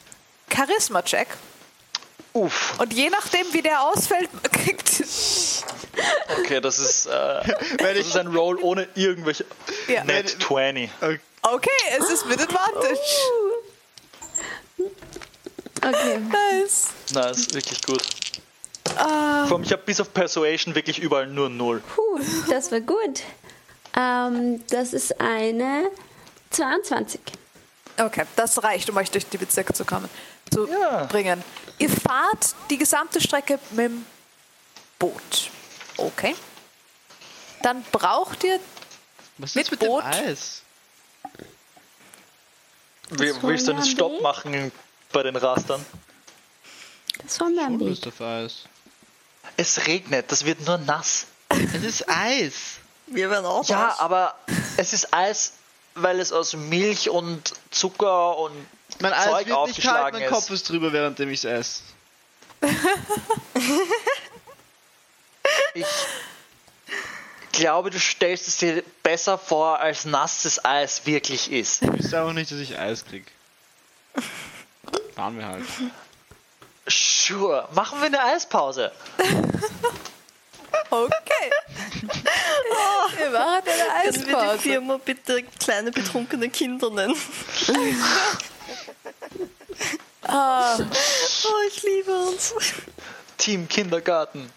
Charisma-Check. Uff. Und je nachdem, wie der ausfällt, kriegt. Okay, das ist, äh, Wenn das ich, ist ein Roll ohne irgendwelche. Ja. Net 20. okay. Okay, es ist mit Advantage. Okay. Nice. Nice, wirklich gut. Vor allem, ich habe bis auf Persuasion wirklich überall nur 0. Puh, das war gut. Ähm, das ist eine 22. okay, das reicht, um euch durch die Bezirke zu kommen, zu Ja. bringen. Ihr fahrt die gesamte Strecke mit dem Boot. Okay. Dann braucht ihr Was Mit ist mit dem Boot? Eis? Wie, willst du einen Stopp Weg. machen bei den Rastern? Das war mein Schon Weg. Lust auf Eis. Es regnet, das wird nur nass. Es ist Eis. Wir werden auch Ja, was. aber es ist Eis, weil es aus Milch und Zucker und Mein Eis Zeug wird nicht kalt, aufgeschlagen mein Kopf ist. ist drüber, währenddem ich es esse. Ich glaube, du stellst es dir besser vor, als nasses Eis wirklich ist. Ich wüsste auch nicht, dass ich Eis krieg. Fahren wir halt. Sure, machen wir eine Eispause. Okay. Wir machen eine Können wir die Eispause. Firma bitte kleine betrunkene Kinder nennen? Ah, Oh, ich liebe uns. Team Kindergarten.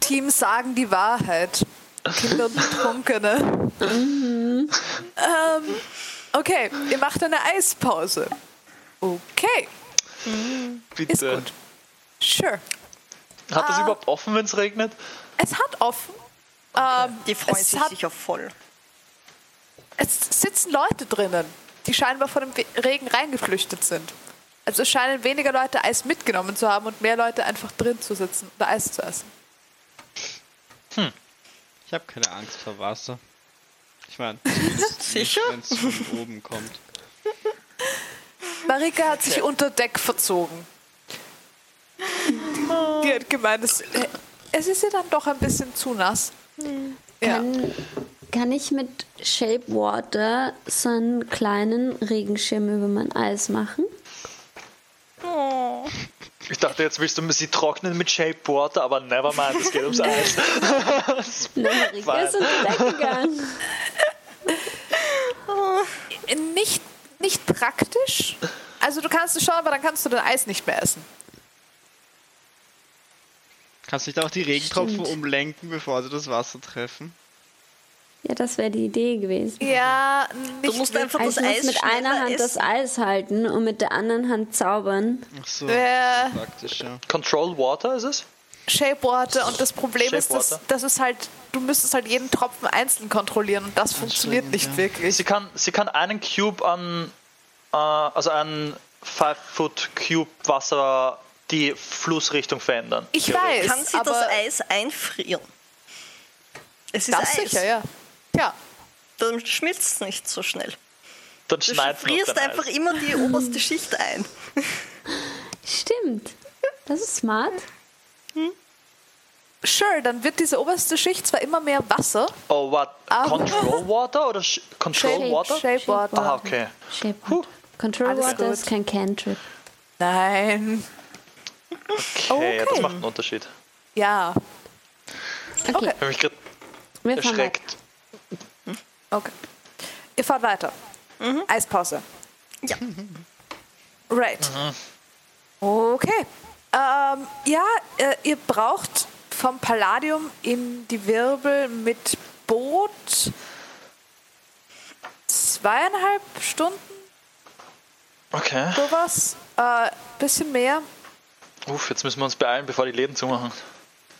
Team sagen die Wahrheit. Kinder und Betrunkene. ähm, okay, ihr macht eine Eispause. Okay, Bitte. ist gut. Sure. Hat das Ah. überhaupt offen, wenn es regnet? Es hat offen. Ähm, Die freuen es, sich hat, sicher voll. es sitzen Leute drinnen, die scheinbar von dem Regen reingeflüchtet sind. Also es scheinen weniger Leute Eis mitgenommen zu haben und mehr Leute einfach drin zu sitzen oder Eis zu essen. Ich habe keine Angst vor Wasser. Ich meine, Sicher? wenn es von oben kommt. Marika hat sich unter Deck verzogen. Die hat gemeint, es, es ist ihr dann doch ein bisschen zu nass. Ja. Kann, kann ich mit Shape Water so einen kleinen Regenschirm über mein Eis machen? Ich dachte, jetzt willst du sie trocknen mit Shape Water, aber never mind, es geht ums Eis. Fein. ist unter Deck gegangen. Nicht, nicht praktisch. Also du kannst es schon, aber dann kannst du dein Eis nicht mehr essen. Kannst du nicht auch die Regentropfen Stimmt. umlenken, bevor sie das Wasser treffen? Ja, das wäre die Idee gewesen. Ja, nicht Du musst einfach Also das Eis mit einer Hand das essen. Eis halten und mit der anderen Hand zaubern. Ach so, Ja. praktisch, ja. Control Water ist es? Shape Water und das Problem Shape ist, dass, das ist halt, du müsstest halt jeden Tropfen einzeln kontrollieren und das funktioniert nicht ja. wirklich. Sie kann, sie kann einen Cube an, äh, also einen 5-Foot-Cube Wasser die Flussrichtung verändern. Ich weiß, Kann sie aber das Eis einfrieren? Es ist das Eis. sicher, ja. Ja, Dann schmilzt es nicht so schnell. Dann Du frierst einfach Eis. immer die oberste Schicht ein. Stimmt. Das ist smart. sure, dann wird diese oberste Schicht zwar immer mehr Wasser. Oh, what? Control Water oder Sh Control Shape, Water? Shape Water. Ah, okay. Shape Water. Control Alles Water gut. ist kein Cantrip. Nein. Okay, ja, das Okay. macht einen Unterschied. Ja, Okay, Okay. Ich habe mich gerade fahren weiter. Okay. Ihr fahrt weiter. Eispause. Ja. Right. Okay. Ähm, ja, äh, ihr braucht vom Palladium in die Wirbel mit Boot zweieinhalb Stunden, Okay. sowas. Äh, bisschen mehr. Uff, jetzt müssen wir uns beeilen, bevor die Läden zumachen.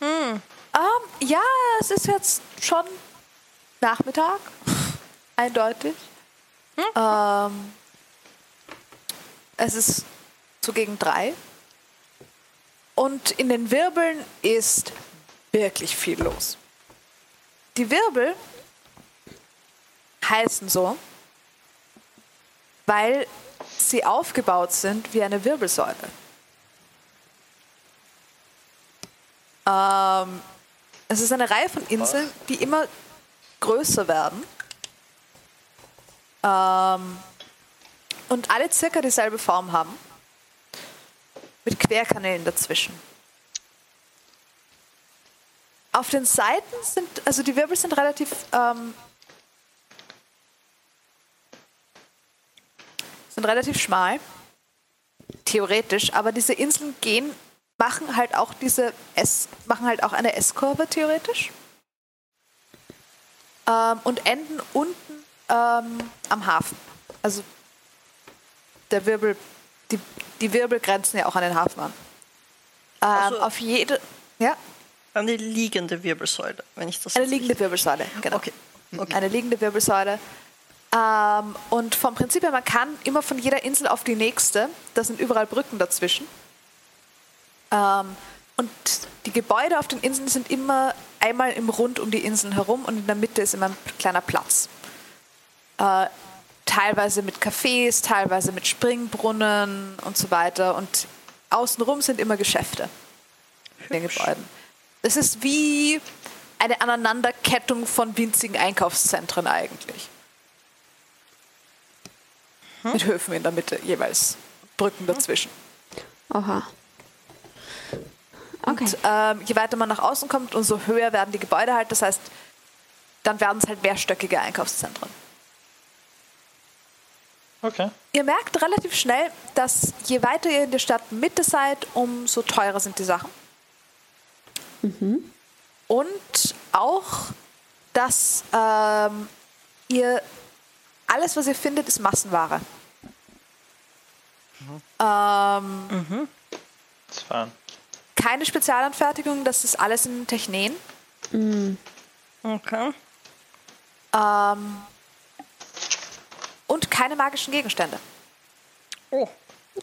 Ähm, ja, es ist jetzt schon Nachmittag. Eindeutig. Ähm, es ist so gegen drei. Und in den Wirbeln ist wirklich viel los. Die Wirbel heißen so, weil sie aufgebaut sind wie eine Wirbelsäule. Ähm, es ist eine Reihe von Inseln, die immer größer werden. Ähm, und alle circa dieselbe Form haben. Mit Querkanälen dazwischen. Auf den Seiten sind, also die Wirbel sind relativ ähm, sind relativ schmal, theoretisch, aber diese Inseln gehen, machen halt auch diese S, machen halt auch eine S-Kurve theoretisch ähm, und enden unten ähm, am Hafen. Also der Wirbel, die, die Wirbel grenzen ja auch an den Hafen an. Ähm, Also- auf jede, ja, Eine liegende Wirbelsäule, wenn ich das eine liegende richtig- Wirbelsäule, genau. Okay. okay. Eine liegende Wirbelsäule. Ähm, und vom Prinzip her, man kann immer von jeder Insel auf die nächste, da sind überall Brücken dazwischen. Ähm, und die Gebäude auf den Inseln sind immer einmal im Rund um die Inseln herum und in der Mitte ist immer ein kleiner Platz. Äh, teilweise mit Cafés, teilweise mit Springbrunnen und so weiter. Und außenrum sind immer Geschäfte in den Gebäuden. Es ist wie eine Aneinanderkettung von winzigen Einkaufszentren eigentlich. Mit Höfen in der Mitte jeweils. Brücken dazwischen. Oha. Okay. Und ähm, je weiter man nach außen kommt, umso höher werden die Gebäude halt. Das heißt, dann werden es halt mehrstöckige Einkaufszentren. Okay. Ihr merkt relativ schnell, dass je weiter ihr in der Stadtmitte seid, umso teurer sind die Sachen. Und auch, dass ähm, ihr alles, was ihr findet, ist Massenware. Ähm, Ist fein. keine Spezialanfertigung, das ist alles in Technen. Okay. Ähm, und keine magischen Gegenstände. Oh,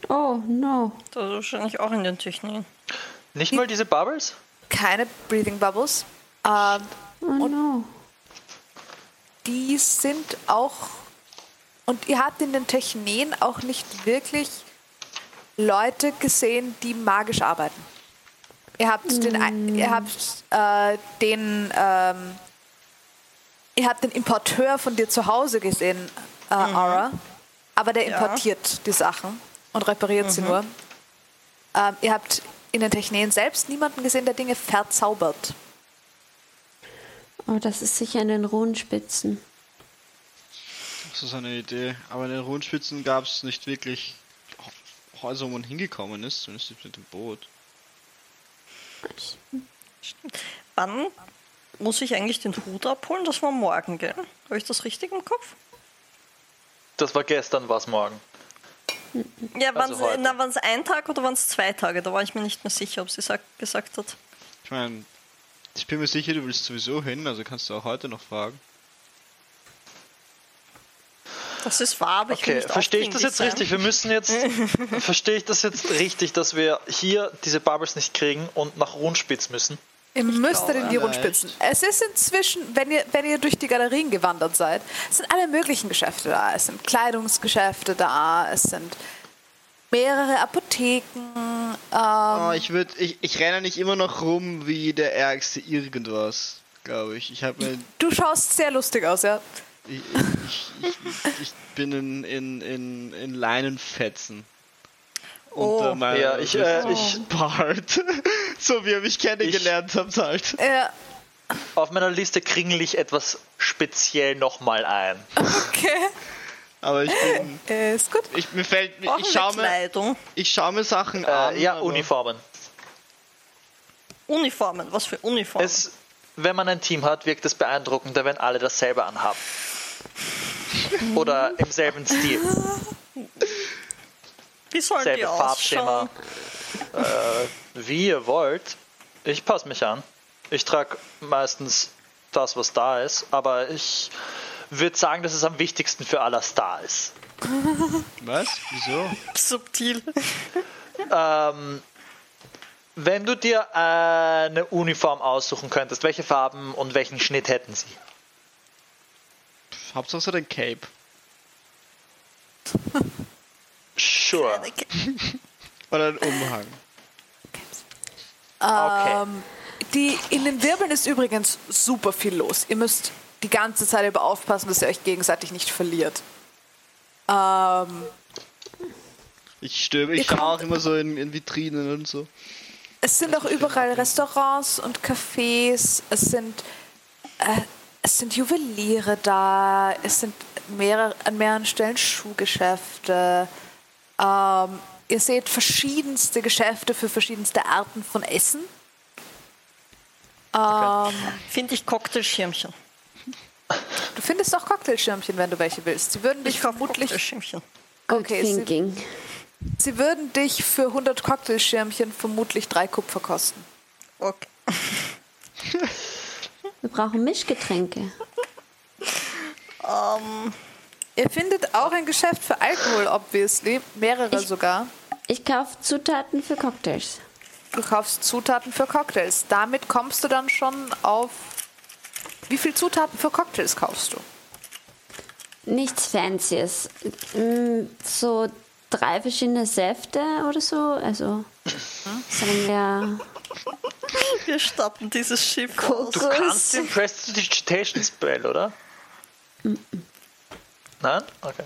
Oh, no. das ist wahrscheinlich auch in den Techniken. Nicht mal diese Bubbles? Keine Breathing Bubbles. Ähm, Oh, no. die sind auch. Und ihr habt in den Technen auch nicht wirklich Leute gesehen, die magisch arbeiten. Ihr habt den, ein- ihr habt äh, den, ähm, ihr habt den Importeur von dir zu Hause gesehen, äh, Aura, aber der Ja. importiert die Sachen und repariert sie nur. Ähm, ihr habt in den Technen selbst niemanden gesehen, der Dinge verzaubert. Oh, das ist sicher in den Runenspitzen. Das ist eine Idee. Aber in den Rundspitzen gab es nicht wirklich Häuser, wo man hingekommen ist, zumindest nicht mit dem Boot. Wann muss ich eigentlich den Hut abholen? Das war morgen, gell? Habe ich das richtig im Kopf? Das war gestern, war es morgen. Ja, waren Also heute. es ein Tag oder waren es zwei Tage? Da war ich mir nicht mehr sicher, ob sie sag, gesagt hat. Ich meine, ich bin mir sicher, du willst sowieso hin, also kannst du auch heute noch fragen. Das ist wahr, aber ich Okay, nicht verstehe ich das jetzt sein. richtig? Wir müssen jetzt. verstehe ich das jetzt richtig, dass wir hier diese Bubbles nicht kriegen und nach Rundspitz müssen? Ihr müsstet in die. Rundspitzen. Es ist inzwischen, wenn ihr, wenn ihr durch die Galerien gewandert seid, es sind alle möglichen Geschäfte da. Es sind Kleidungsgeschäfte da, es sind mehrere Apotheken. Ähm, Oh, ich würde, ich, ich renne nicht immer noch rum wie der ärgste irgendwas, glaube ich. Ich habe mir, du schaust sehr lustig aus, ja. ich, ich, ich, ich bin in, in, in, in Leinenfetzen. Oh. Unter meiner Ja, ich, äh, ich- Bart. so wie ihr mich kennengelernt habt halt. Ja, Auf meiner Liste kringel ich etwas speziell nochmal ein. okay. Aber ich bin, Äh, Ist gut. ich, mir fällt, Brauchen ich schaue mir, ich schaue mir Sachen an. Äh, ja, aber- Uniformen. Uniformen, was für Uniformen? Es, wenn man ein Team hat, wirkt es beeindruckender, wenn alle dasselbe anhaben. Oder im selben Stil. Wie sollen die Selbe ausschauen? Äh, wie ihr wollt. Ich passe mich an. Ich trage meistens das, was da ist, aber ich würde sagen, dass es am wichtigsten für alles da ist. Was? Wieso? Subtil. Ähm, wenn du dir eine Uniform aussuchen könntest, welche Farben und welchen Schnitt hätten sie? Hauptsache so dein Cape. Sure. Oder ein Umhang. Okay. Ähm, Die, in den Wirbeln ist übrigens super viel los. Ihr müsst die ganze Zeit über aufpassen, dass ihr euch gegenseitig nicht verliert. Ähm, Ich stöbe, ich schaue auch immer so in, in Vitrinen und so. es sind auch überall Restaurants und Cafés. Es sind, äh, es sind Juweliere da. Es sind mehrere, an mehreren Stellen Schuhgeschäfte. Ähm, ihr seht verschiedenste Geschäfte für verschiedenste Arten von Essen. Ähm, Finde ich Cocktailschirmchen. Du findest auch Cocktailschirmchen, wenn du welche willst. Sie würden dich Ich vermutlich, Cocktailschirmchen. Okay, sie- thinking. sie würden dich für 100 Cocktailschirmchen vermutlich drei Kupfer kosten. Okay. Wir brauchen Mischgetränke. Ihr findet auch ein Geschäft für Alkohol, obviously, mehrere Ich- sogar. Ich kaufe Zutaten für Cocktails. Du kaufst Zutaten für Cocktails. Damit kommst du dann schon auf. Wie viel Zutaten für Cocktails kaufst du? Nichts Fancyes. Mm, So drei verschiedene Säfte oder so. Also sagen wir Wir starten dieses Schiff aus. Du kannst den Prestidigitation Spell, oder? Nein? Okay.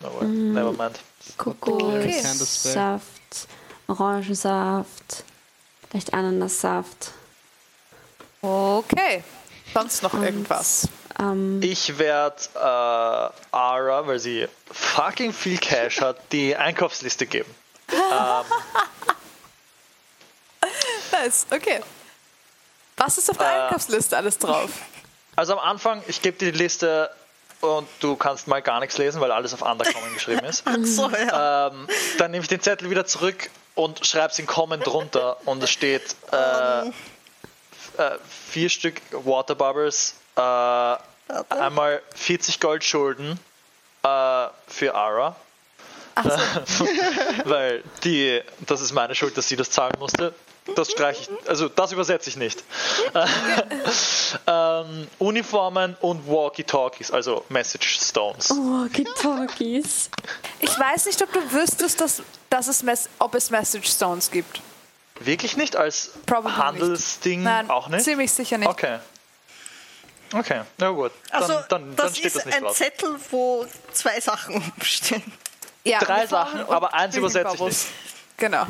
No way. Never mind. Kokos, kann das sein. Saft, Orangensaft, vielleicht Ananassaft. Okay. Sonst noch irgendwas? Ähm, Ich werde äh, Ara, weil sie fucking viel Cash hat, die Einkaufsliste geben. Nice, okay. Was ist auf der Äh. Einkaufsliste alles drauf? Also am Anfang, ich gebe dir die Liste und du kannst mal gar nichts lesen, weil alles auf Undercommon geschrieben ist. So, ja. Ähm, dann nehme ich den Zettel wieder zurück und schreibe es in Common drunter und es steht äh, f- äh, vier Stück Water Bubbles, äh, einmal 40 Goldschulden äh, für Ara. Weil die, das ist meine Schuld, dass sie das zahlen musste. Das streiche ich, also das übersetze ich nicht. ähm, Uniformen und Walkie-Talkies, also Message Stones. Walkie-Talkies. Ich weiß nicht, ob du wüsstest, dass, dass es Mes ob es Message Stones gibt. Wirklich nicht als Probably Handelsding Nein, auch nicht? ziemlich sicher nicht. Okay. Okay, na gut. Dann, Also, dann, dann das steht ist das nicht ein drauf. Zettel, wo zwei Sachen stehen. Ja, Drei Sachen, aber eins übersetze ich Küchenbubbles. Genau.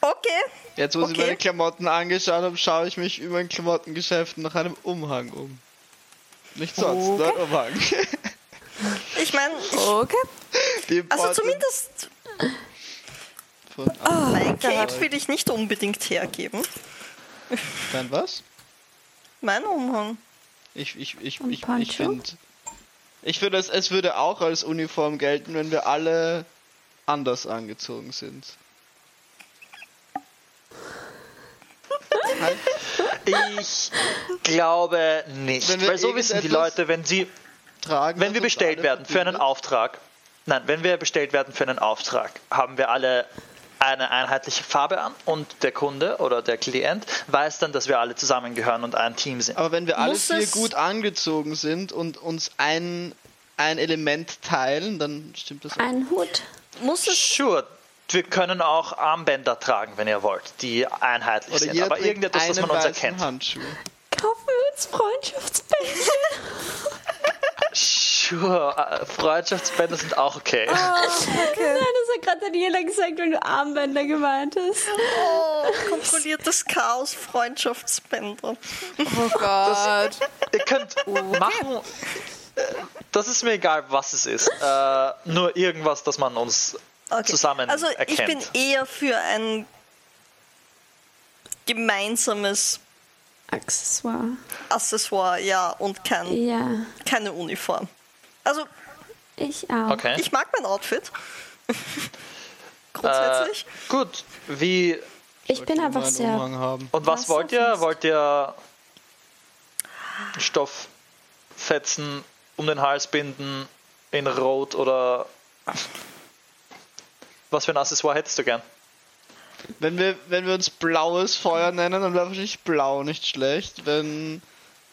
Okay. Jetzt, wo ich Okay. meine Klamotten angeschaut habe, schaue ich mich über ein Klamottengeschäft nach einem Umhang um. Nicht sonst, Okay. ein Umhang. Ich meine, Okay. Die also zumindest Von mein Cape will ich nicht unbedingt hergeben. Nein, was? Mein Umhang. Ich, ich, ich, Und ich, ich finde. Ich finde, es, es würde auch als Uniform gelten, wenn wir alle anders angezogen sind. Ich glaube nicht. Weil so wissen die Leute, wenn sie tragen, Wenn wir bestellt werden für einen. Auftrag, nein, wenn wir bestellt werden für einen Auftrag, haben wir alle eine einheitliche Farbe an und der Kunde oder der Klient weiß dann, dass wir alle zusammengehören und ein Team sind. Aber wenn wir alle Muss vier gut angezogen sind und uns ein, ein Element teilen, dann stimmt das auch. Ein Hut. Muss es Sure, wir können auch Armbänder tragen, wenn ihr wollt, die einheitlich Oder sind. Aber irgendetwas, das einen man uns erkennt. Handschuh. Kaufen wir uns Freundschaftsbändchen. Sure, äh, Freundschaftsbänder sind auch okay. Nein, das hat gerade Daniela gesagt, wenn du Armbänder gemeint hast. oh, kontrolliertes Chaos, Freundschaftsbänder. Oh Gott. Ihr könnt machen. äh, Das ist mir egal, was es ist. Äh, nur irgendwas, das man uns Okay. zusammen Also ich bin erkennt. eher für ein gemeinsames Accessoire. Accessoire, ja, und kein, Ja, keine Uniform. Also ich auch. Okay. ich mag mein Outfit. Äh, Grundsätzlich. gut, wie Ich bin Immer einfach sehr. Und was wollt ihr? Wollt ihr Stofffetzen um den Hals binden in Rot oder was für ein Accessoire hättest du gern? Wenn wir, wenn wir uns blaues Feuer nennen, dann wäre wahrscheinlich blau nicht schlecht. Wenn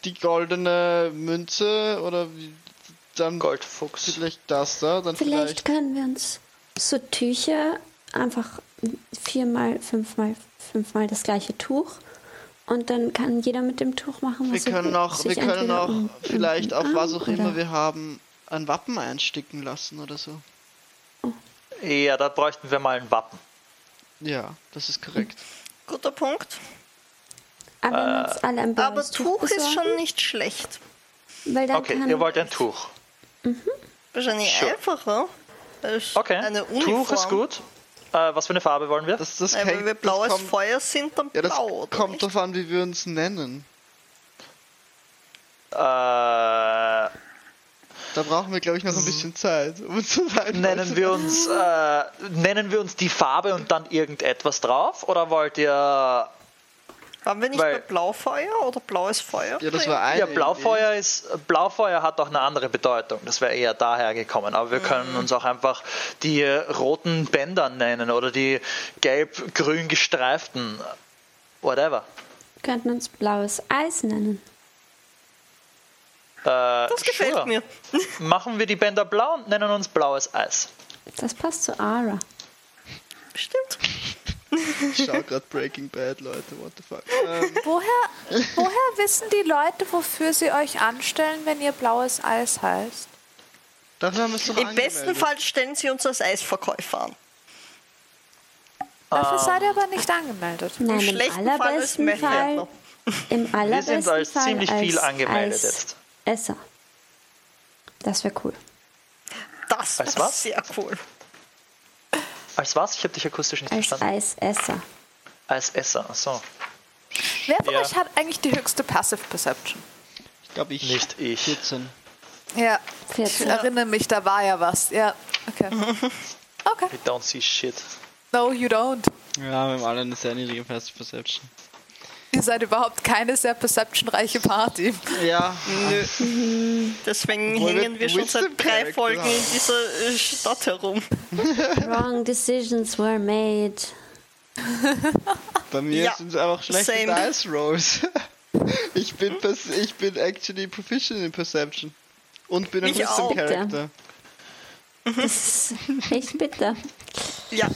die goldene Münze oder wie, dann Goldfuchs. vielleicht das da, dann Vielleicht vielleicht. können wir uns so Tücher einfach viermal, fünfmal, fünfmal das gleiche Tuch. Und dann kann jeder mit dem Tuch machen, Wir was er können will. auch, wir können auch um- um vielleicht den auf was auch immer wir haben ein Wappen einsticken lassen oder so. Ja, da bräuchten wir mal ein Wappen. Ja, das ist korrekt. Guter Punkt. Aber uns alle ein Aber Tuch ist besorgen, schon nicht schlecht. Weil dann Okay, kann ihr wollt ein Tuch. Wahrscheinlich Sure. einfacher Okay, eine Uniform. Tuch ist gut. Äh, was für eine Farbe wollen wir? Das, das, Weil hängt- wenn wir das blaues kommt, Feuer sind, dann Ja, das blau. oder kommt nicht? drauf an, wie wir uns nennen. Äh, Da brauchen wir, glaube ich, noch ein bisschen Zeit. Um zu nennen wir uns äh, nennen wir uns die Farbe und dann irgendetwas drauf? Oder wollt ihr Haben wir nicht weil- bei Blaufeuer oder blaues Feuer? Ja, das war eine Ja, Blaufeuer ist Blaufeuer hat auch eine andere Bedeutung. Das wäre eher daher gekommen. Aber wir können uns auch einfach die roten Bänder nennen oder die gelb-grün gestreiften. Whatever. könnten uns blaues Eis nennen. Äh, Das gefällt sure. mir. Machen wir die Bänder blau und nennen uns blaues Eis. Das passt zu Ara. Stimmt. Ich schau gerade Breaking Bad, Leute. What the fuck? Ähm, Woher, woher wissen die Leute, wofür sie euch anstellen, wenn ihr blaues Eis heißt? dafür haben wir es doch Im besten. Fall stellen sie uns als Eisverkäufer an. Dafür seid ihr aber nicht angemeldet. Nein, im schlechten Fall als. Fall, im allerbesten als Fall ziemlich viel als angemeldet jetzt. Eisesser. Das wäre cool. Das Als was? sehr cool. Als was? Ich habe dich akustisch nicht Als verstanden. Eisesser. Als Esser. Achso. Wer von Ja. euch hat eigentlich die höchste Passive Perception? Ich glaube, ich. Nicht ich. 14. Ja, ich 14. erinnere mich, da war ja was. Ja, okay. Okay. We don't see shit. No, you don't. Ja, wir haben alle eine sehr niedrige Passive Perception. Ihr seid überhaupt keine sehr perceptionreiche Party. Ja, Nö. Deswegen Obwohl hängen wir schon seit drei Folgen in dieser äh, Stadt herum. Wrong decisions were made. bei mir Ja, sind es einfach schlechte same. Dice Rolls. ich, bin pers- ich bin actually proficient in Perception. Und bin ein Ich Wisdom auch. Character. Das ist echt bitter. Ja,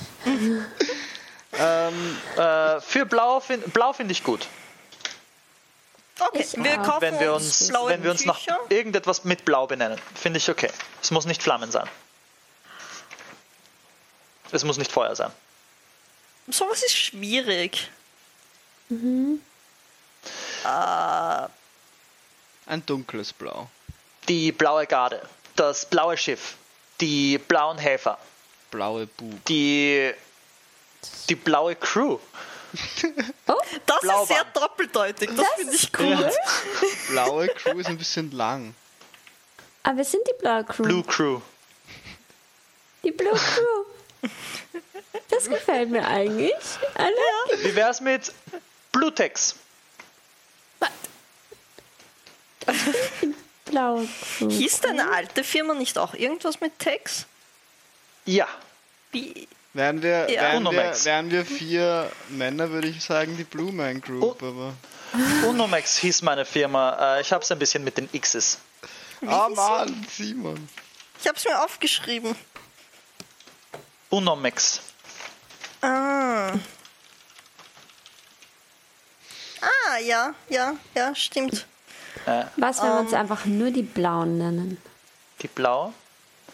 Ähm, Äh, für Blau, fin Blau finde ich gut. okay. Wir kaufen Wenn wir uns, uns, blaue wenn wir uns nach Tücher. irgendetwas mit Blau benennen, finde ich okay. Es muss nicht Flammen sein. Es muss nicht Feuer sein. Sowas ist schwierig. ein dunkles Blau. Die blaue Garde, das blaue Schiff, die blauen Helfer, Blaue Bub. die, die blaue Crew. Das Blauwand. ist sehr doppeldeutig. Das, finde ich cool. Blaue Crew ist ein bisschen lang. Aber wir sind die blaue Crew. Blue Crew. Die Blue Crew. Das gefällt mir eigentlich. Alle? Wie wär's mit Blutex? Blaue Crew. Hieß deine alte Firma nicht auch irgendwas mit Tex? Ja. Wie? Wären wir, Ja. wären, wir, wären wir vier Männer, würde ich sagen, die Blue Man Group. Oh. Aber. Unomax hieß meine Firma. Äh, ich hab's ein bisschen mit den X's. Ah, hieß Mann, Simon. Ich habe es mir aufgeschrieben. Unomax. Ah. Ah, ja, ja, ja, stimmt. Was, wenn wir Ähm. uns einfach nur die Blauen nennen? Die blaue.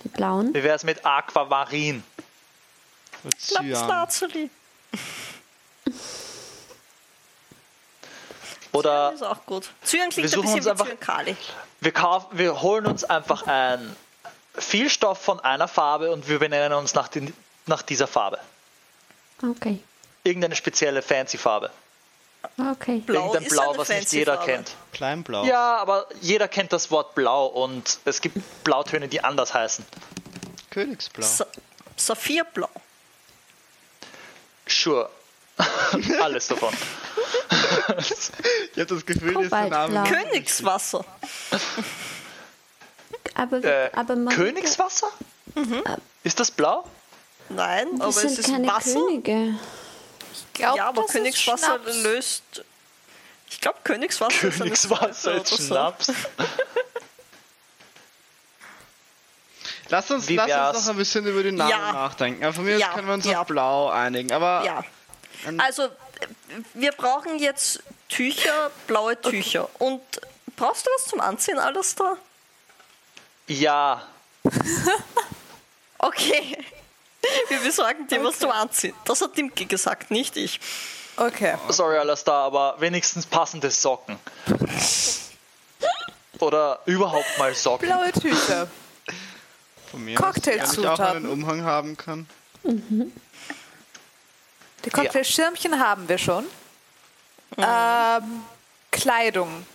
Die Blauen? Wie wär's mit Aquamarin? Cyan. Lapslazuli. Oder Ist auch gut. Zyan Wir klingt ein suchen bisschen uns wie einfach- Zyankali. wir, kaufen, wir holen uns einfach ein viel Stoff von einer Farbe und wir benennen uns nach, den, nach dieser Farbe. Okay. Irgendeine spezielle fancy Farbe. Okay. Blau Irgendein ist Blau, eine was nicht jeder Farbe. kennt. Kleinblau. Ja, aber jeder kennt das Wort Blau und es gibt Blautöne, die anders heißen. Königsblau. Sa Saphirblau. Sure. Alles davon. Ich habe das Gefühl, jetzt der Name. Königswasser. Aber, Äh, aber man, Königswasser? Ist das blau? Nein, wir aber es sind ist keine Wasser. Könige. Ich glaube, Ja, aber das Königswasser ist löst. Ich glaube, Königswasser, Königswasser ist ist. Schnaps. Lass uns, lass uns noch ein bisschen über die Namen Ja. nachdenken. Aber von mir aus Ja, können wir uns ja. auf Blau einigen. Aber Ja. Also, wir brauchen jetzt Tücher, blaue Tücher. Und brauchst du was zum Anziehen, alles da? Ja, Okay. Wir besorgen dir was zum Anziehen. Das hat Dimke gesagt, nicht ich. Okay. sorry Alastar, aber wenigstens passende Socken. Oder überhaupt mal Socken. Blaue Tücher. von mir wenn ich auch Cocktailzutaten. einen Umhang haben kann. Die Cocktailschirmchen haben wir schon. Ähm, Kleidung.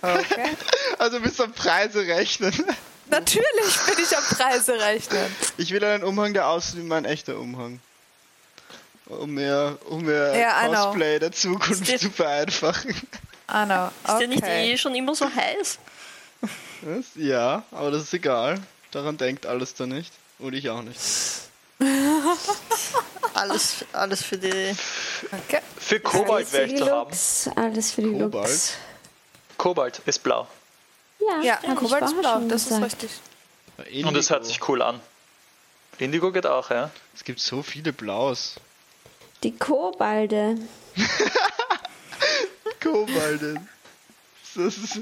Okay. Also bis am Preise rechnen. Natürlich bin ich am Preise rechnen. Ich will einen Umhang, der aussieht wie mein echter Umhang. Um mehr, um mehr Ja. Cosplay der Zukunft zu vereinfachen. Ah, no. Ist der nicht Okay. eh schon immer so heiß? Was? Ja, aber das ist egal. Daran denkt alles da nicht. Und ich auch nicht. Alles, alles für die. Okay. Für Kobalt für die welche haben. Alles für die Kobalt? Looks. Kobalt ist blau. Ja, Ja, ich Kobalt ist blau, das ist gesagt. richtig. Und es hört sich cool an. Indigo geht auch, ja. Es gibt so viele Blaus. Die Kobalde. Kobalde. Das ist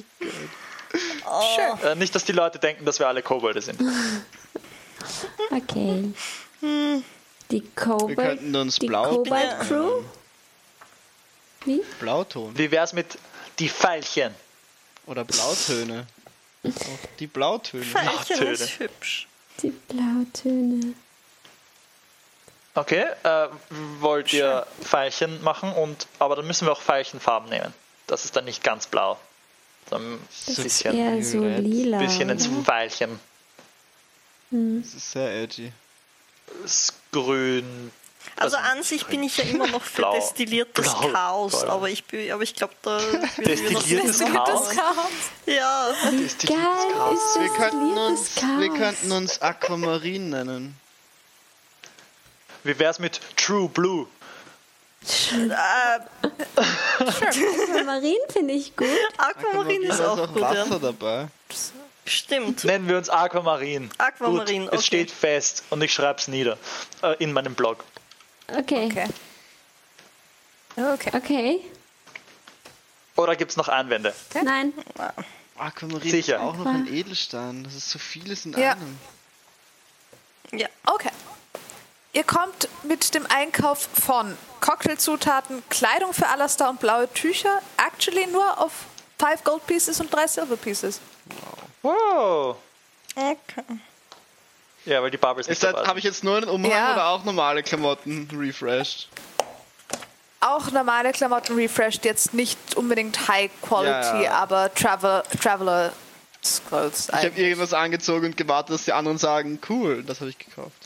Schön. Äh, nicht, dass die Leute denken, dass wir alle Kobolde sind. Okay. Die Cobalt. Wir könnten uns die blau- Cobalt Crew. Wie? Blauton. Wie wär's mit die Veilchen? Oder Blautöne. Auch die Blautöne. Veilchen ist hübsch. Die Blautöne. Okay, äh, wollt ihr Veilchen machen und aber dann müssen wir auch Veilchenfarben nehmen. Das ist dann nicht ganz blau. Sondern ein Das ist bisschen, eher so lila. bisschen ins oder? Veilchen. Das ist sehr edgy. Das Grün. Also, Also, an sich bin ich ja immer noch für Blau. destilliertes Blau. Chaos, Blau. aber ich, bin- aber ich glaube, da Destilliertes Chaos? Chaos. Ja, Geil ist Wir könnten uns, destilliertes Chaos. wir könnten uns Aquamarin nennen. Wie wär's mit True Blue? Aquamarin finde ich gut. Aquamarin ist auch gut. Wasser Ja. dabei. Stimmt. Nennen wir uns Aquamarin. Aquamarin, Gut, es okay. steht fest und ich schreib's nieder äh, in meinem Blog. Okay. Okay. Okay. Okay. Oder gibt's noch Einwände? Nein. Aquamarin Sicher. ist auch noch ein Edelstein. Das ist so vieles in Ja. einem. Ja. Okay. Ihr kommt mit dem Einkauf von Cocktailzutaten, Kleidung für Alastair und blaue Tücher actually nur auf 5 Gold Pieces und 3 Silver Pieces. Wow. Okay. Ja, weil die Barbara ist nicht Ist das, dabei. habe ich jetzt nur einen Umhang Ja. oder auch normale Klamotten refreshed? Auch normale Klamotten refreshed, jetzt nicht unbedingt High Quality, Ja, ja. aber Travel, Traveler Clothes. Ich habe irgendwas angezogen und gewartet, dass die anderen sagen, cool, das habe ich gekauft.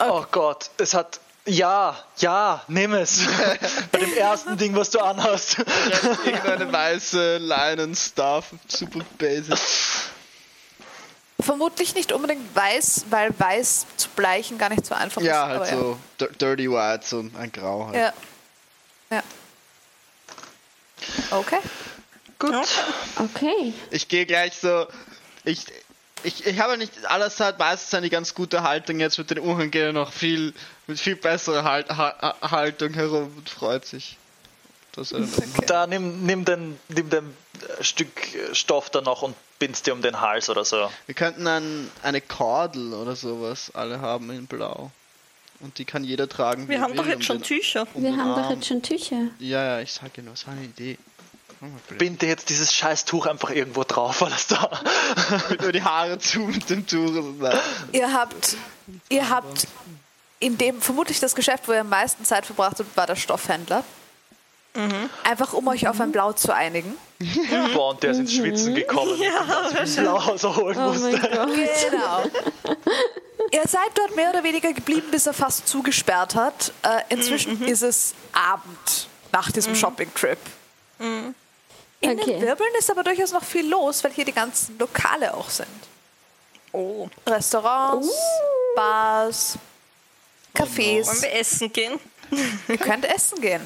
Oh Gott, es hat. Ja, ja, nimm es. Bei dem ersten Ding, was du anhast. Irgendeine weiße Leinen-Stuff, super basic. Vermutlich nicht unbedingt weiß, weil weiß zu bleichen gar nicht so einfach ist. Ja, halt aber so dir- Dirty White, so ein Grau halt. Ja. Ja. Okay. Gut. Okay. Ich gehe gleich so. Ich, ich, ich habe nicht alles Zeit, meistens eine ganz gute Haltung. Jetzt mit den Umhang gehe ich noch viel, mit viel besserer halt, ha, Haltung herum und freut sich. Umhang. Da nimm, nimm, den, nimm den äh, Stück Stoff da noch und bind's dir um den Hals oder so. Wir könnten ein, eine Kordel oder sowas alle haben in Blau. Und die kann jeder tragen. wie Wir haben will, doch um jetzt schon den- Tücher. um Wir haben doch jetzt schon Tücher. Ja, ja, ich sage nur, es war eine Idee. Mach mal blöd. Bind dir jetzt dieses scheiß Tuch einfach irgendwo drauf, alles da. Mit nur die Haare zu mit dem Tuch. Ihr habt, ihr habt in dem vermutlich das Geschäft, wo ihr am meisten Zeit verbracht habt, war der Stoffhändler. Einfach um euch auf ein Blau zu einigen. Boah, und der ist ins Schwitzen gekommen. Ja, Blau rausholen Oh musste. Genau. ihr seid dort mehr oder weniger geblieben, bis er fast zugesperrt hat. Äh, inzwischen ist es Abend nach diesem Shopping-Trip. In den Okay. Wirbeln ist aber durchaus noch viel los, weil hier die ganzen Lokale auch sind. Oh. Restaurants, Bars, Cafés. Wollen wir essen gehen? Ihr könnt essen gehen.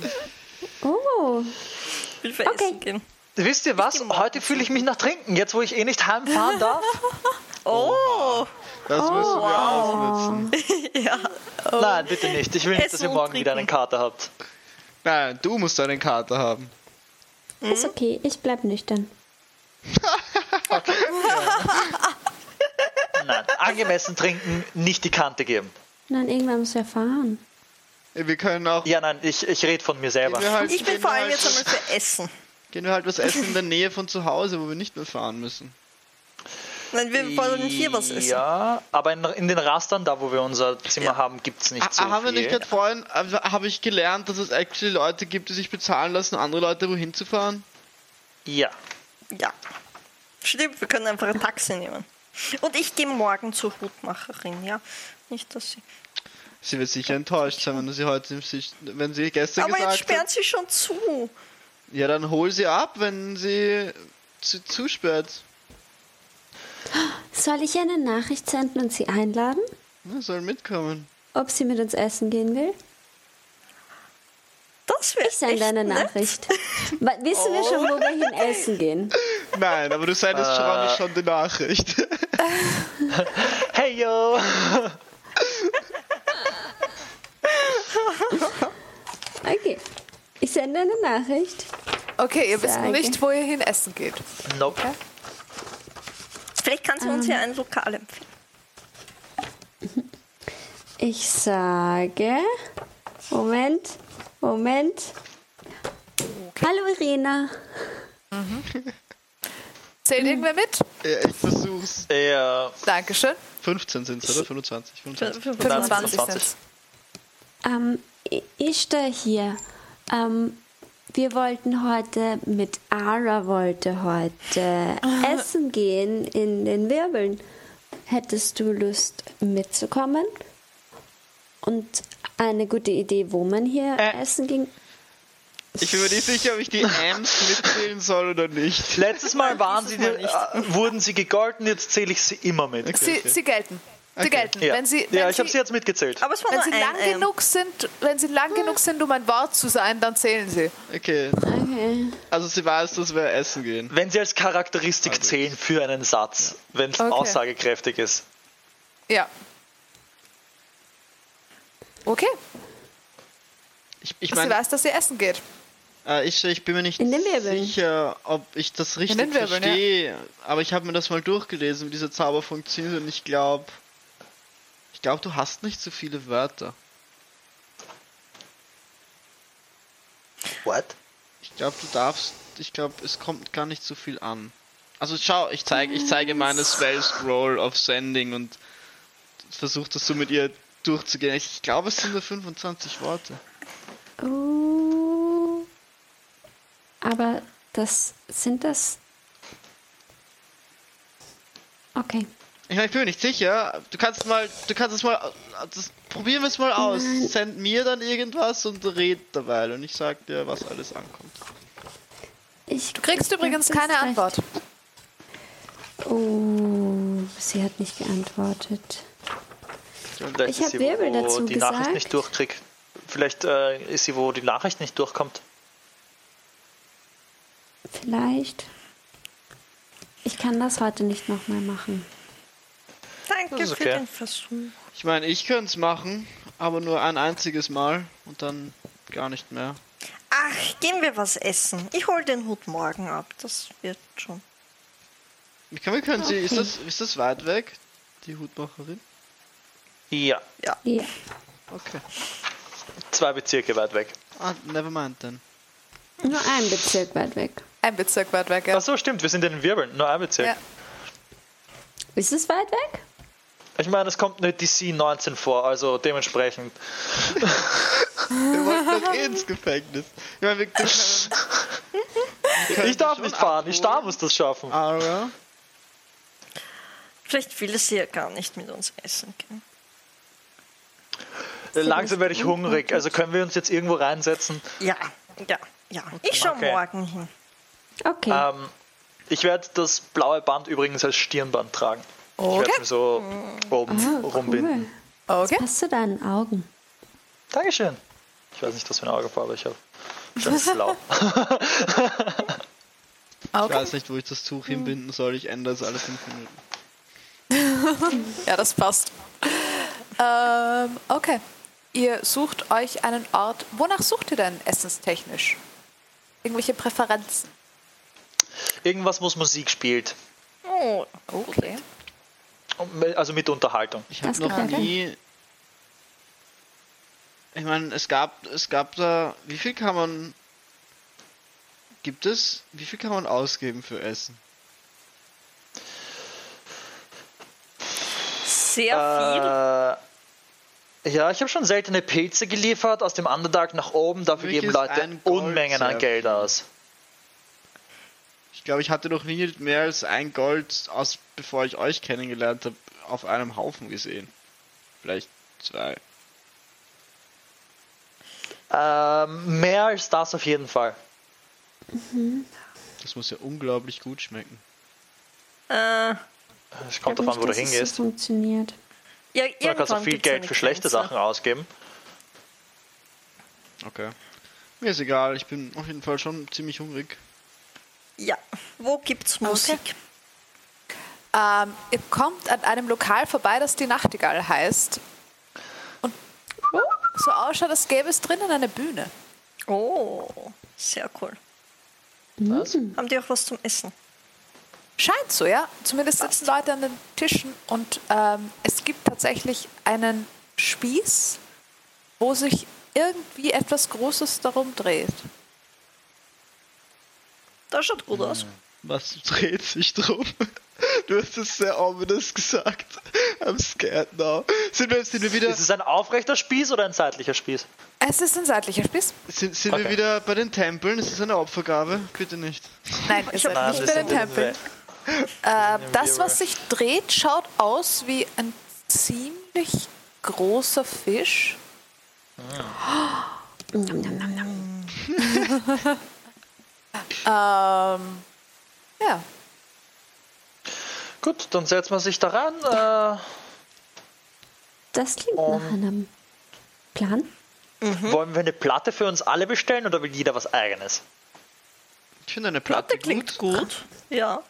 Oh. Will wir Okay. essen gehen? Wisst ihr was? Heute fühle ich mich nach Trinken, jetzt wo ich eh nicht heimfahren darf. Oh, Das müssen wir ausnutzen. ja. Nein, bitte nicht. Ich will nicht, dass ihr morgen wieder einen trinken. Kater habt. Nein, du musst eine Karte haben. Ist okay, ich bleib nüchtern. Nein, angemessen trinken, nicht die Kante geben. Nein, irgendwann muss er fahren. Wir können auch. Ja, nein, ich, ich rede von mir selber. Halt, Ich bin vor allem halt, jetzt einmal für Essen. Gehen wir halt was essen in der Nähe von zu Hause, wo wir nicht mehr fahren müssen. Nein, wir wollen hier was essen. Ja, aber in, in den Rastern, da wo wir unser Zimmer Ja. haben, gibt es nicht Ah, so haben wir viel. nicht gerade vorhin, also habe ich gelernt, dass es actually Leute gibt, die sich bezahlen lassen, andere Leute wohin zu fahren? ja. Ja. Stimmt, wir können einfach ein Taxi nehmen. Und ich gehe morgen zur Hutmacherin, ja. Nicht, dass sie. Sie wird sicher enttäuscht sein, wenn du sie heute im Sicht, wenn sie gestern Aber jetzt gesagt sperren hat. sie schon zu. Ja, dann hol sie ab, wenn sie zu, zusperrt. Soll ich ihr eine Nachricht senden und sie einladen? Ja, soll mitkommen. Ob sie mit uns essen gehen will? Das wäre Ich sende eine Nachricht. Wissen wir schon, wo wir hin essen gehen? Nein, aber du sendest schon, schon die Nachricht. Hey yo! Okay. Ich sende eine Nachricht. Okay, ihr wisst Sage. nicht, wo ihr hin essen geht. Nope. Vielleicht kann sie uns ja ein Lokal empfehlen. Ich sage. Moment. Moment. Hallo Irina. Zählt irgendwer mit? ja, ich versuch's. Ja, Dankeschön. 15 sind's, oder? 25. 25. 25 25. sind's. Ähm, I- Ishtar hier. Ähm, wir wollten heute mit Ara wollte heute essen gehen in den Wirbeln. Hättest du Lust mitzukommen? Und eine gute Idee, wo man hier Äh. essen ging? Ich bin mir nicht sicher, ob ich die Ams mitzählen soll oder nicht. letztes Mal waren sie, Dieses Mal nicht. äh, wurden sie gegolten, jetzt zähle ich sie immer mit. Sie, okay. sie gelten. Sie Okay. gelten. Ja, Wenn sie, wenn ja ich habe sie, sie jetzt mitgezählt. Aber es war wenn sie ein lang ähm, genug sind, wenn sie lang genug sind, um ein Wort zu sein, dann zählen sie. Okay, Okay. also sie weiß, dass wir essen gehen. Wenn sie als Charakteristik zählen für einen Satz, wenn es Okay. aussagekräftig ist. Ja. Okay. Ich, ich sie meine, weiß, dass sie essen geht. äh, ich, ich bin mir nicht sicher, ob ich das richtig verstehe. Aber ich habe mir das mal durchgelesen, wie dieser Zauber funktioniert und ich glaube, ich glaube, du hast nicht so viele Wörter. What? Ich glaube, du darfst, ich glaube, es kommt gar nicht so viel an. Also schau, ich zeige, ich zeige meine Spell Scroll of Sending und versuche das so mit ihr durchzugehen. Ich glaube, es sind nur 25 Worte. Oh. Aber das sind das. Okay. Ich, meine, ich bin mir nicht sicher. Du kannst mal, du kannst es mal, das, probieren wir es mal aus. Send mir dann irgendwas und red dabei und ich sag dir, was alles ankommt. Ich Du kriegst übrigens keine Antwort. Oh, sie hat nicht geantwortet. Vielleicht Ich ist hab sie, Wirbel wo dazu die Nachricht nicht durchkriegt. Vielleicht äh, ist sie, wo die Nachricht nicht durchkommt. Vielleicht. Ich kann das heute nicht nochmal machen. Danke Das ist für okay. den Versuch. Ich meine, ich könnte es machen, aber nur ein einziges Mal und dann gar nicht mehr. Ach, gehen wir was essen. Ich hol den Hut morgen ab. Das wird schon. Wie können wir können sie, ist das, ist das weit weg? Die Hutmacherin? Ja, Ja. Okay. zwei Bezirke weit weg. Ah, never mind dann. Nur ein Bezirk weit weg. Ein Bezirk weit weg, ja. Ach so, stimmt, wir sind in den Wirbeln, nur ein Bezirk. ja. Ist es weit weg? Ich meine, es kommt eine DC 19 vor, also dementsprechend. Wir wollten doch eh ins Gefängnis. Ich meine, wir, können, wir können Ich darf nicht fahren, die Star abholen. muss das schaffen. Ara? Vielleicht will sie ja gar nicht mit uns essen gehen. Äh, Langsam werde ich hungrig, also können wir uns jetzt irgendwo reinsetzen. Ja, ja, ja. Ich schau Okay. morgen hin. Okay. Ähm, ich werde das blaue Band übrigens als Stirnband tragen. Ich werde Okay. mir so oben oh, rumbinden. Okay. Passt zu deinen Augen. Dankeschön. Ich weiß nicht, was für eine Augenfarbe ich habe. Wahrscheinlich blau. Ich okay. weiß nicht, wo ich das Tuch hinbinden soll. Ich ändere es alle fünf Minuten. ja, das passt. Ähm, okay. Ihr sucht euch einen Ort. Wonach sucht ihr denn essenstechnisch? Irgendwelche Präferenzen? Irgendwas, wo Musik spielt. Oh, Okay. Also mit Unterhaltung. Ich habe noch nie. Ich meine, es gab, es gab da. Wie viel kann man. Gibt es? Wie viel kann man ausgeben für Essen? sehr Äh, ja, ich habe schon seltene Pilze geliefert aus dem Underdark nach oben. Dafür geben Leute Unmengen an Geld viel. aus. Ich glaube, ich hatte noch nie mehr als ein Gold, aus, bevor ich euch kennengelernt habe, auf einem Haufen gesehen. Vielleicht zwei. Ähm, mehr als das auf jeden Fall. Das muss ja unglaublich gut schmecken. Äh, Es kommt Ich davon, wo du hingehst. So funktioniert. ja, Du kannst auch irgendwann viel Geld für schlechte Grenze. Sachen ausgeben. Okay. Mir ist egal, ich bin auf jeden Fall schon ziemlich hungrig. Ja, wo gibt's Musik? Ähm, ihr kommt an einem Lokal vorbei, das die Nachtigall heißt. Und so ausschaut, als gäbe es drinnen eine Bühne. Oh, sehr cool. Was? Haben die auch was zum Essen? Scheint so, ja. Zumindest sitzen Leute an den Tischen und ähm, es gibt tatsächlich einen Spieß, wo sich irgendwie etwas Großes darum dreht. Das schaut gut aus. Was dreht sich drum? Du hast es sehr ominous gesagt. I'm scared now. Sind wir, sind wir wieder, Ist es ein aufrechter Spieß oder ein seitlicher Spieß? Es ist ein seitlicher Spieß. sind, sind wir Okay. wieder bei den Tempeln? Ist das eine Opfergabe? Bitte nicht. Nein, seid Nein, nicht bei den Tempeln. Äh, das, was sich dreht, schaut aus wie ein ziemlich großer Fisch. Nom, nom, nom, nom. Ähm, ja. Gut, dann setzt man sich daran. Äh, Das klingt Um. nach einem Plan. Wollen wir eine Platte für uns alle bestellen oder will jeder was eigenes? Ich finde eine Platte, Platte klingt gut. gut. Ja,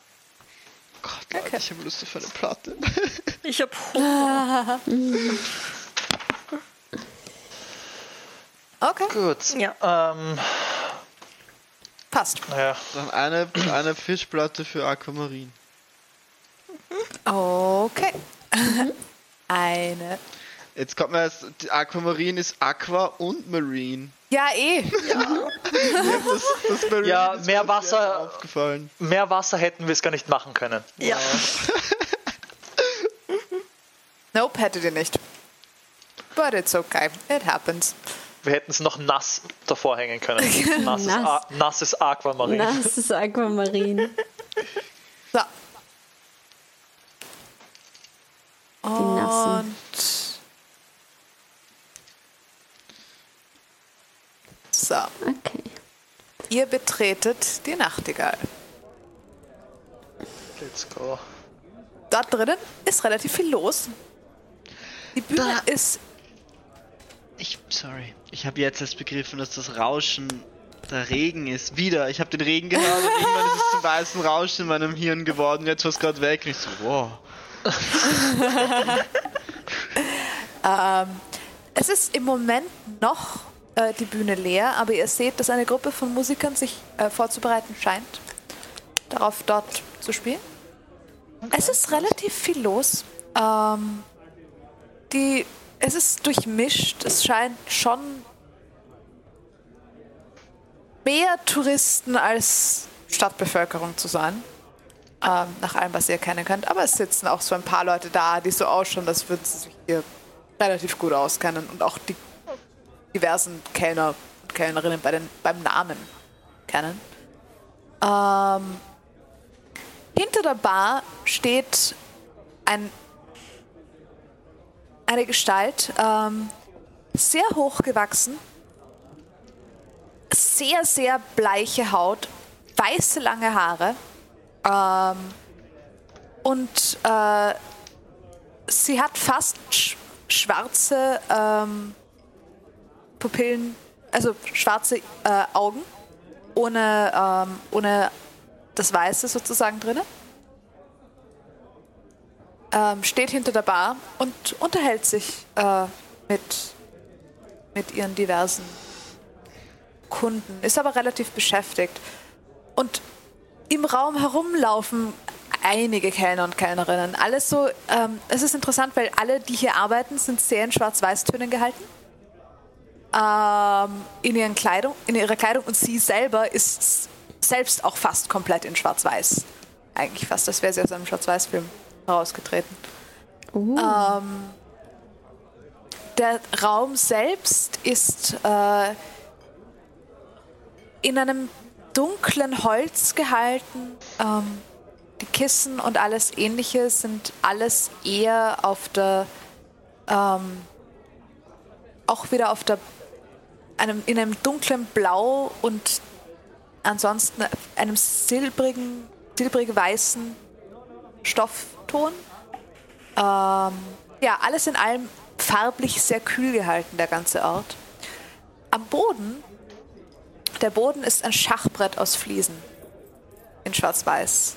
Gott, Leute, ich habe Lust auf eine Platte. ich habe Hunger. Okay, Gut. Ja. Ähm, passt. naja. Dann eine, eine Fischplatte für Aquamarin. Okay. Eine. Jetzt kommt mir jetzt, die Aquamarin ist Aqua und Marine. Ja, eh. Das, das Marine Ja, ist mehr Wasser- aufgefallen. Mehr Wasser hätten wir es gar nicht machen können. Ja, Nope, hättet ihr nicht. But it's okay. It happens. Wir hätten es noch nass davor hängen können. Nasses, Nass. A nasses Aquamarin. Ist Aquamarin. So. nassen. Und. So. Okay. Ihr betretet die Nachtigall. Let's go. Dort drinnen ist relativ viel los. Die Bühne ist. Ich, sorry. Ich habe jetzt erst begriffen, dass das Rauschen der Regen ist. Wieder. Ich habe den Regen gehört und irgendwann ist es zum weißen Rauschen in meinem Hirn geworden. Jetzt war es gerade weg. Und ich so, wow. Es ist im Moment noch äh, die Bühne leer, aber ihr seht, dass eine Gruppe von Musikern sich äh, vorzubereiten scheint, darauf dort zu spielen. Es ist relativ viel los. Ähm, die, es ist durchmischt. Es scheint schon mehr Touristen als Stadtbevölkerung zu sein. Ähm, nach allem, was ihr kennen könnt. Aber es sitzen auch so ein paar Leute da, die so ausschauen, als würden sie sich hier relativ gut auskennen und auch die diversen Kellner und Kellnerinnen bei den, beim Namen kennen. Ähm, hinter der Bar steht ein, eine Gestalt, ähm, sehr hoch gewachsen, sehr, sehr bleiche Haut, weiße lange Haare ähm, und äh, sie hat fast sch schwarze ähm, Pupillen, also schwarze äh, Augen, ohne, ähm, ohne das Weiße sozusagen drin. Ähm, steht hinter der Bar und unterhält sich äh, mit, mit ihren diversen Kunden, ist aber relativ beschäftigt. Und im Raum herumlaufen einige Kellner und Kellnerinnen. Alles so, ähm, es ist interessant, weil alle, die hier arbeiten, sind sehr in Schwarz-Weiß-Tönen gehalten. Ähm, in, ihren Kleidung, in ihrer Kleidung und sie selber ist selbst auch fast komplett in Schwarz-Weiß. Eigentlich fast, als wäre sie aus einem Schwarz-Weiß-Film herausgetreten. Ähm, der Raum selbst ist äh, in einem dunklen Holz gehalten. Ähm, die Kissen und alles ähnliche sind alles eher auf der ähm, auch wieder auf der einem, in einem dunklen Blau und ansonsten einem silbrigen, silbrig weißen Stoffton. Ähm, ja, alles in allem farblich sehr kühl gehalten, der ganze Ort. Am Boden, der Boden ist ein Schachbrett aus Fliesen in Schwarz-Weiß.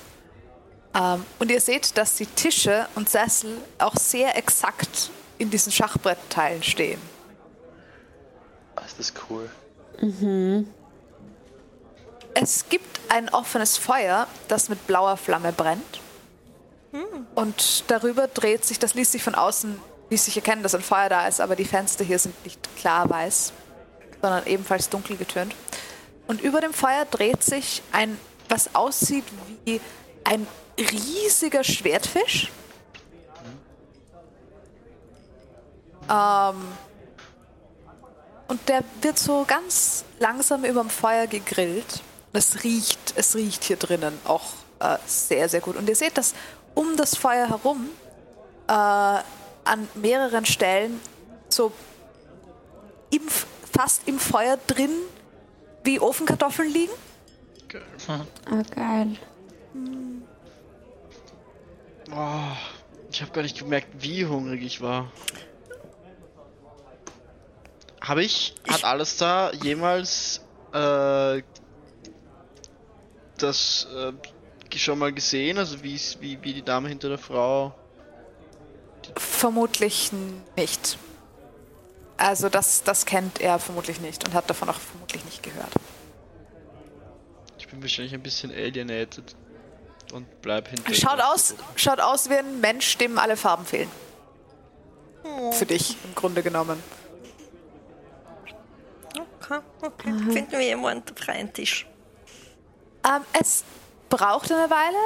Ähm, und ihr seht, dass die Tische und Sessel auch sehr exakt in diesen Schachbrettteilen stehen. Das ist cool. Es gibt ein offenes Feuer, das mit blauer Flamme brennt. Und darüber dreht sich, das ließ sich von außen, ließ sich erkennen, dass ein Feuer da ist, aber die Fenster hier sind nicht klar weiß, sondern ebenfalls dunkel getönt. Und über dem Feuer dreht sich ein, was aussieht wie ein riesiger Schwertfisch. Ähm, und der wird so ganz langsam über dem Feuer gegrillt. Es riecht, es riecht hier drinnen auch äh, sehr, sehr gut. Und ihr seht, dass um das Feuer herum äh, an mehreren Stellen so im, fast im Feuer drin wie Ofenkartoffeln liegen. Ah, geil. Oh, ich habe gar nicht gemerkt, wie hungrig ich war. Habe ich, hat alles da jemals äh, das äh, schon mal gesehen? Also wie, wie, wie die Dame hinter der Frau? Vermutlich nicht. Also das, das kennt er vermutlich nicht und hat davon auch vermutlich nicht gehört. Ich bin wahrscheinlich ein bisschen alienated und bleib hinter. Schaut aus, schaut aus wie ein Mensch, dem alle Farben fehlen. Für dich im Grunde genommen. Okay, okay. Finden wir jemanden freien Tisch. Ähm, es braucht eine Weile.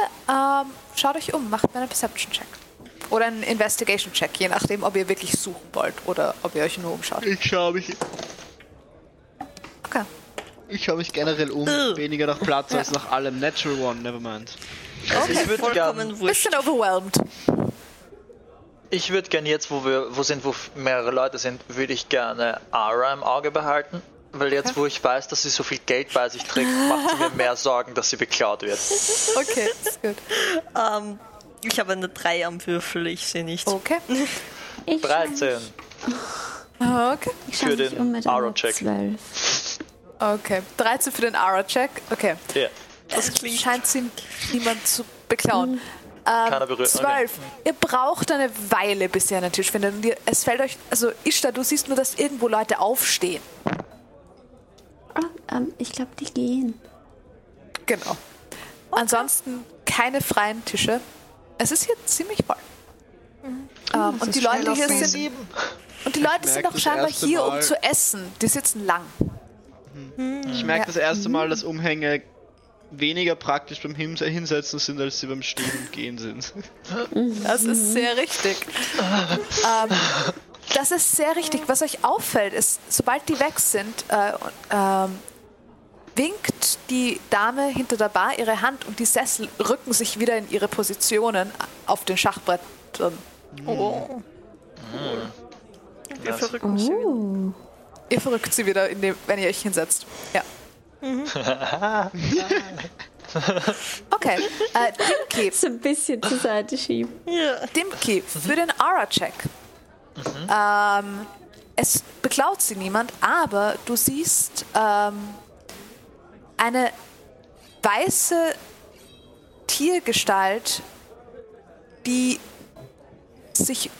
Ähm, schaut euch um, macht mir einen Perception-Check. Oder einen Investigation-Check, je nachdem, ob ihr wirklich suchen wollt oder ob ihr euch nur umschaut. Ich schaue mich, Okay. ich schaue mich generell um, Ugh. weniger nach Platz als nach allem. Natural One, nevermind. Also ich würde gern. Bisschen overwhelmed. ich würde gern jetzt, wo wir wo sind, wo mehrere Leute sind, würde ich gerne Ara im Auge behalten. Weil jetzt, wo ich weiß, dass sie so viel Geld bei sich trägt, macht sie mir mehr Sorgen, dass sie beklaut wird. Okay, ist gut. Ähm, ich habe eine 3 am Würfel, ich sehe nichts. Okay. Ich 13. Okay. Ich für den um Aura-Check. 12. Okay. 13 für den Aura-Check. Okay. Ja. Das scheint sie niemand zu beklauen. Keiner berührt. Okay. 12. Ihr braucht eine Weile, bis ihr einen Tisch findet. Und ihr, es fällt euch, also Ishtar, du siehst nur, dass irgendwo Leute aufstehen. Ah, ähm, ich glaube, die gehen. Genau. Ansonsten keine freien Tische. Es ist hier ziemlich voll. Ähm, und die Leute hier sind, und die Leute sind auch scheinbar hier, um Mal- zu essen. Die sitzen lang. Ich merke Ja. das erste Mal, dass Umhänge weniger praktisch beim Hin Hinsetzen sind, als sie beim Stehen und Gehen sind. Das ist sehr richtig. ähm, das ist sehr richtig. Was euch auffällt, ist, sobald die weg sind, äh, ähm, winkt die Dame hinter der Bar ihre Hand und die Sessel rücken sich wieder in ihre Positionen auf den Schachbrettern. Oh. Wir verrücken sie wieder. Oh. Ihr verrückt sie wieder, indem, wenn ihr euch hinsetzt. Ja. Okay. Äh, Dimki, So ein bisschen zur Seite schieben. Ja. Dimki, für den Aura-Check. Ähm, es beklaut sie niemand, aber du siehst ähm, eine weiße Tiergestalt, die sich,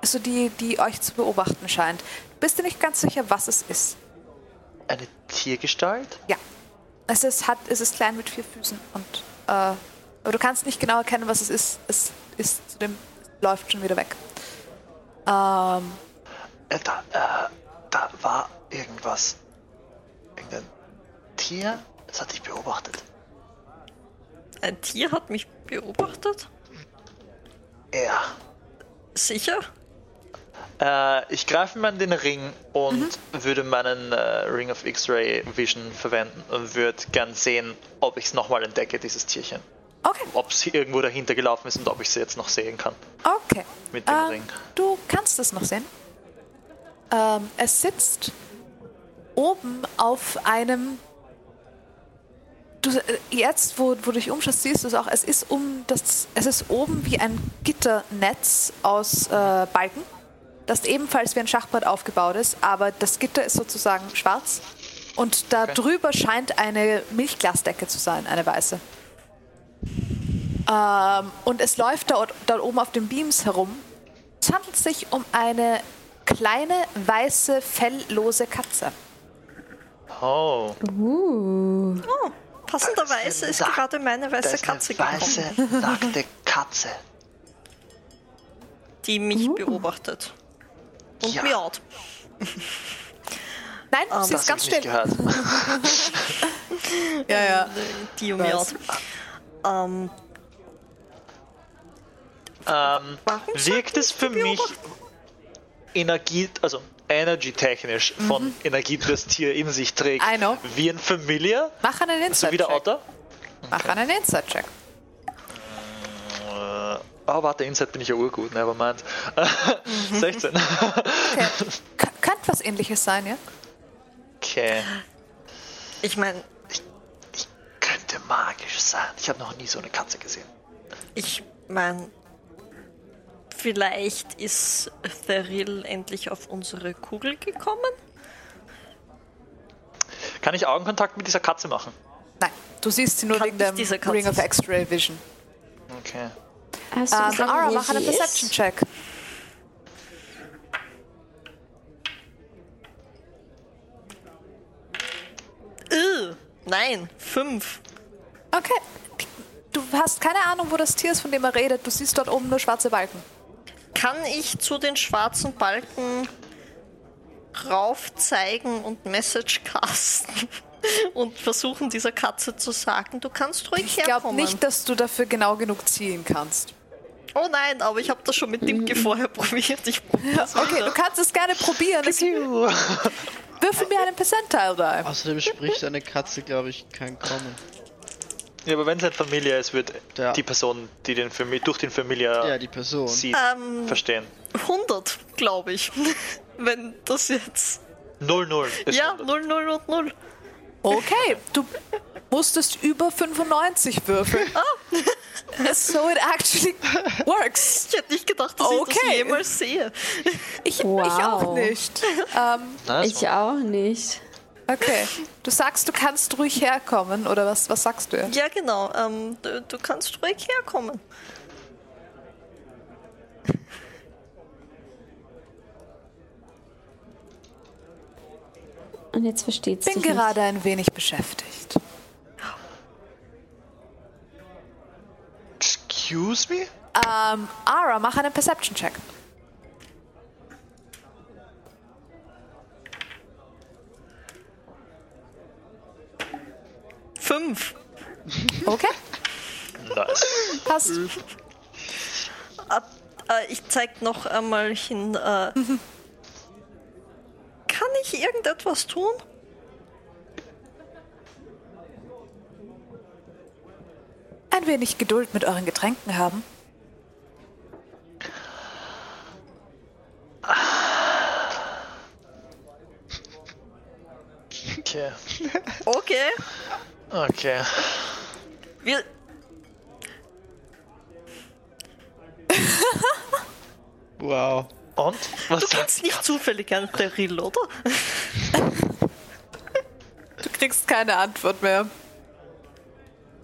also die, die euch zu beobachten scheint. Du bist dir nicht ganz sicher, was es ist. Eine Tiergestalt? Ja. Es ist, hat, es ist klein mit vier Füßen und äh, aber du kannst nicht genau erkennen, was es ist. Es ist zu dem läuft schon wieder weg. Ähm, Äh, da, äh, da war irgendwas. Irgendein Tier? Das hat dich beobachtet. Ein Tier hat mich beobachtet? Ja. Sicher? Äh, ich greife mal in den Ring und würde meinen äh, Ring of X-Ray Vision verwenden und würde gern sehen, ob ich es nochmal entdecke, dieses Tierchen. Okay, Ob sie irgendwo dahinter gelaufen ist und ob ich sie jetzt noch sehen kann. okay. Mit dem Ähm, Ring. Du kannst es noch sehen. Ähm, es sitzt oben auf einem. Du, äh, jetzt, wo, wo du dich umschaust, siehst du es auch. Es ist um das. Es ist oben wie ein Gitternetz aus äh, Balken, das ebenfalls wie ein Schachbrett aufgebaut ist, aber das Gitter ist sozusagen schwarz. Und da Okay. drüber scheint eine Milchglasdecke zu sein, eine weiße. Ähm, und es läuft dort, dort oben auf den Beams herum. Es handelt sich um eine kleine, weiße, felllose Katze. Oh. Uh. Oh, passenderweise ist gerade meine Da weiße Katze gekommen, weiße, nackte Katze. die mich beobachtet. Und Ja. miaut. Nein, sie Das ist ganz hab ich nicht still. gehört. Ja, ja. Die Weiß. miaut. Ähm, Ähm, wirkt es für mich? Energie, also energy-technisch von Energie, die das Tier in sich trägt, I know. wie ein Familiar, Mach einen so wie der. Otter? Mach einen Inside-Check. Äh, Oh, warte, Inside bin ich ja urgut, nevermind. 16. Okay. K könnte was ähnliches sein, ja? Okay. ich meine, Könnte magisch sein. Ich habe noch nie so eine Katze gesehen. ich meine, vielleicht ist Theril endlich auf unsere Kugel gekommen? Kann ich Augenkontakt mit dieser Katze machen? Nein, du siehst sie nur Kann wegen dem Ring of? X-Ray Vision. Okay. Du Ähm, Ara, mach einen? Perception-Check. Äh, nein, fünf. Okay. Du hast keine Ahnung, wo das Tier ist, von dem er redet. Du siehst dort oben nur schwarze Balken. Kann ich zu den schwarzen Balken rauf zeigen und Message casten und versuchen dieser Katze zu sagen, du kannst ruhig Ich glaube herkommen. nicht, dass du dafür genau genug ziehen kannst. Oh nein, aber ich habe das schon mit Dimke vorher probiert. Ich Okay, wieder. du kannst es gerne probieren. Es, würfel mir einen Percentile da. Außerdem spricht eine Katze, glaube ich, kein Kommen. Ja, aber wenn es ein Familiar ist, wird Ja. die Person, die den Fami durch den Familiar Ja, die Person. sieht, Ähm, verstehen. 100, glaube ich. Wenn das jetzt. 0-0 ist Ja, 100. 0, 0 und 0. Okay, du musstest über 95 würfeln. So it actually works. Ich hätte nicht gedacht, dass ich das Okay. jemals sehe. Ich, ich Wow. auch nicht. Ähm, Ich auch nicht. Okay. Du sagst, du kannst ruhig herkommen, oder was, was sagst du? Ja, genau. Ähm, du, du kannst ruhig herkommen. Und jetzt versteht's Ich bin dich gerade ein wenig beschäftigt. Excuse me? Ähm, Ara, mach einen Perception-Check. Fünf. Okay, Nice. passt. Ab, äh, ich zeig noch einmal hin. Äh, kann ich irgendetwas tun? Ein wenig Geduld mit euren Getränken haben. Okay. Okay. Okay. Wir, Wow. Und? Was du kennst nicht zufällig einen Terril, oder? Du kriegst keine Antwort mehr.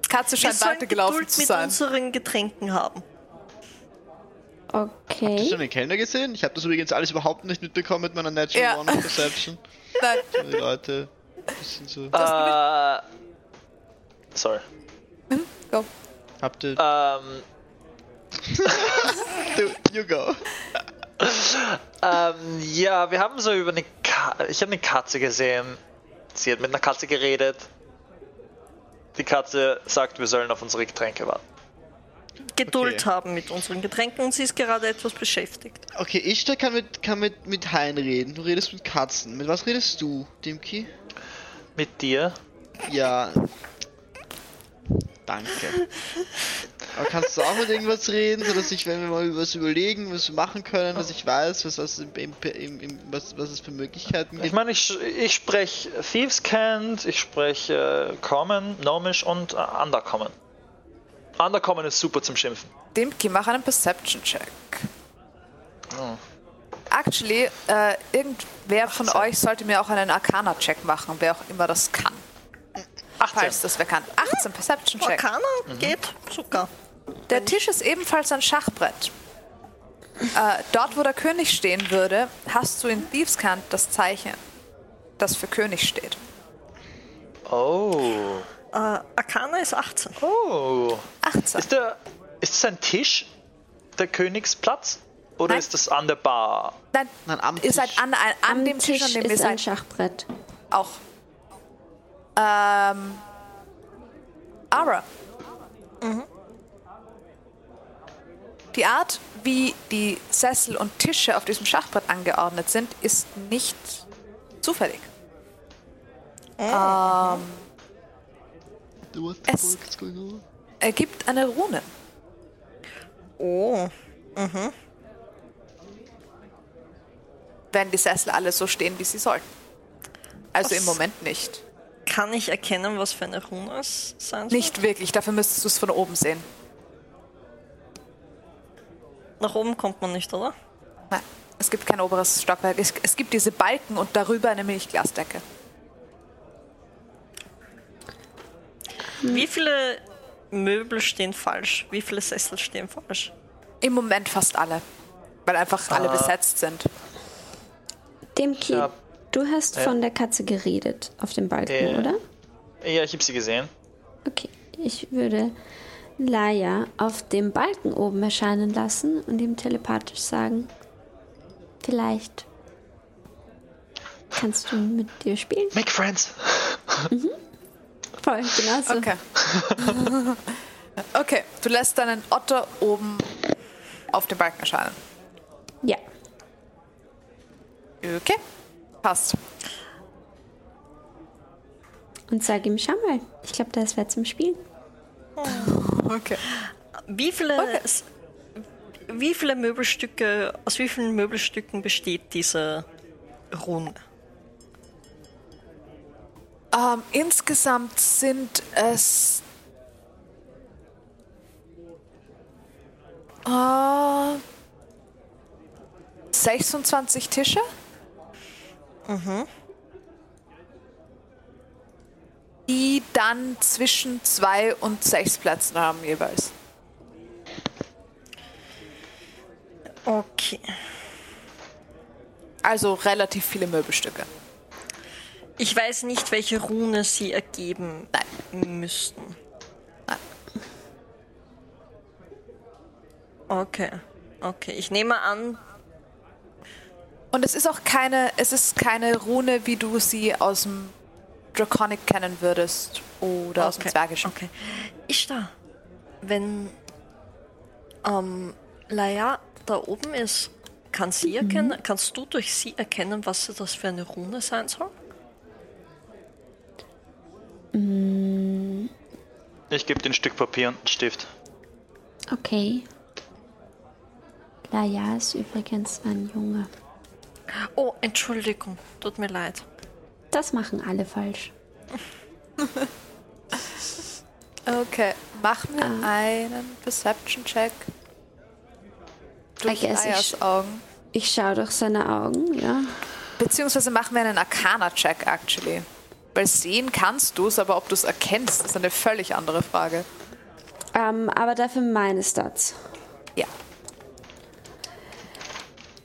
Katze Wir scheint weitergelaufen Geduld zu mit sein. unseren Getränken haben. Hast du schon Okay. den Kellner gesehen? Ich habe das übrigens alles überhaupt nicht mitbekommen mit meiner Natural Ja. One Perception. Nein, Die Leute, bisschen so. Äh, sorry. go. Habt ihr. Ähm, Du, you go. ähm, ja, wir haben so über eine Ka Ich habe eine Katze gesehen. Sie hat mit einer Katze geredet. Die Katze sagt, wir sollen auf unsere Getränke warten. Geduld Okay. haben mit unseren Getränken und sie ist gerade etwas beschäftigt. Okay, Ishtar kann mit, kann mit, mit Haien reden. Du redest mit Katzen. Mit was redest du, Dimki? Mit dir? Ja. Danke. Aber kannst du auch mit irgendwas reden, sodass ich, wenn wir mal was überlegen, was wir machen können, dass ich weiß, was, was, im, im, im, was, was es für Möglichkeiten Ich gibt? meine, ich, ich spreche Thieves Cant, ich spreche äh, Common, Gnomish und äh, Undercommon. Undercommon ist super zum Schimpfen. Dimki, mach einen Perception-Check. Actually, äh, irgendwer von 18. euch sollte mir auch einen Arcana-Check machen, wer auch immer das kann. 18. Falls das wer kann. 18 Perception-Check. Arcana geht sogar. Der Tisch ist ebenfalls ein Schachbrett. Äh, dort, wo der König stehen würde, hast du in Thieves Cant das Zeichen, das für König steht. Oh. Äh, Arcana ist 18. Oh. 18. Ist, der, ist das ein Tisch? Der Königsplatz? Oder Nein. ist das an der Bar? Nein, Nein, am ihr Tisch. seid an, an, an Am dem Tisch, Tisch an dem ihr ist ein seid. Schachbrett. Auch. Ähm. Ara. Die Art, wie die Sessel und Tische auf diesem Schachbrett angeordnet sind, ist nicht zufällig. What the Es- fuck is going on? Er gibt eine Rune. Oh. wenn die Sessel alle so stehen, wie sie sollten. Also im Was? Moment nicht. Kann ich erkennen, was für eine Rune es sein soll? Nicht wirklich, dafür müsstest du es von oben sehen. Nach oben kommt man nicht, oder? Nein, es gibt kein oberes Stockwerk. Es, es gibt diese Balken und darüber eine Milchglasdecke. Wie viele Möbel stehen falsch? Wie viele Sessel stehen falsch? Im Moment fast alle. Weil einfach alle besetzt sind. Demki, Ja. Du hast Ja. von der Katze geredet auf dem Balken, Ja. oder? Ja, ich habe sie gesehen. Okay, ich würde Laia auf dem Balken oben erscheinen lassen und ihm telepathisch sagen, vielleicht kannst du mit dir spielen. Make friends. Voll, genau so. Okay. okay, du lässt deinen Otter oben auf dem Balken erscheinen. Ja, Okay, passt. und sag ihm, schau mal, ich glaube, da ist wer zum Spielen. Okay. Wie viele, S- wie viele Möbelstücke, aus wie vielen Möbelstücken besteht diese Rune? Ähm, insgesamt sind es äh, 26 Tische. Die dann zwischen zwei und sechs Plätzen haben jeweils. Okay. Also relativ viele Möbelstücke. Ich weiß nicht, welche Rune sie ergeben Nein. müssten. Nein. Okay. Okay, ich nehme an, Und es ist auch keine, es ist keine Rune, wie du sie aus dem Draconic kennen würdest oder aus dem Okay, Zwergischen. Okay. Ich da. Wenn ähm, Laia da oben ist, kann sie erkennen, kannst du durch sie erkennen, was das für eine Rune sein soll? Ich gebe dir ein Stück Papier und einen Stift. Okay. Laia ist übrigens ein Junge. Oh, Entschuldigung, tut mir leid. Das machen alle falsch. Okay, mach mir einen Perception-Check. Durch guess ich- Ayas Augen. Ich schaue durch seine Augen, ja. Beziehungsweise machen wir einen Arcana-Check, actually. Weil sehen kannst du es, aber ob du es erkennst, ist eine völlig andere Frage. Ähm, aber dafür meine Stats. Ja.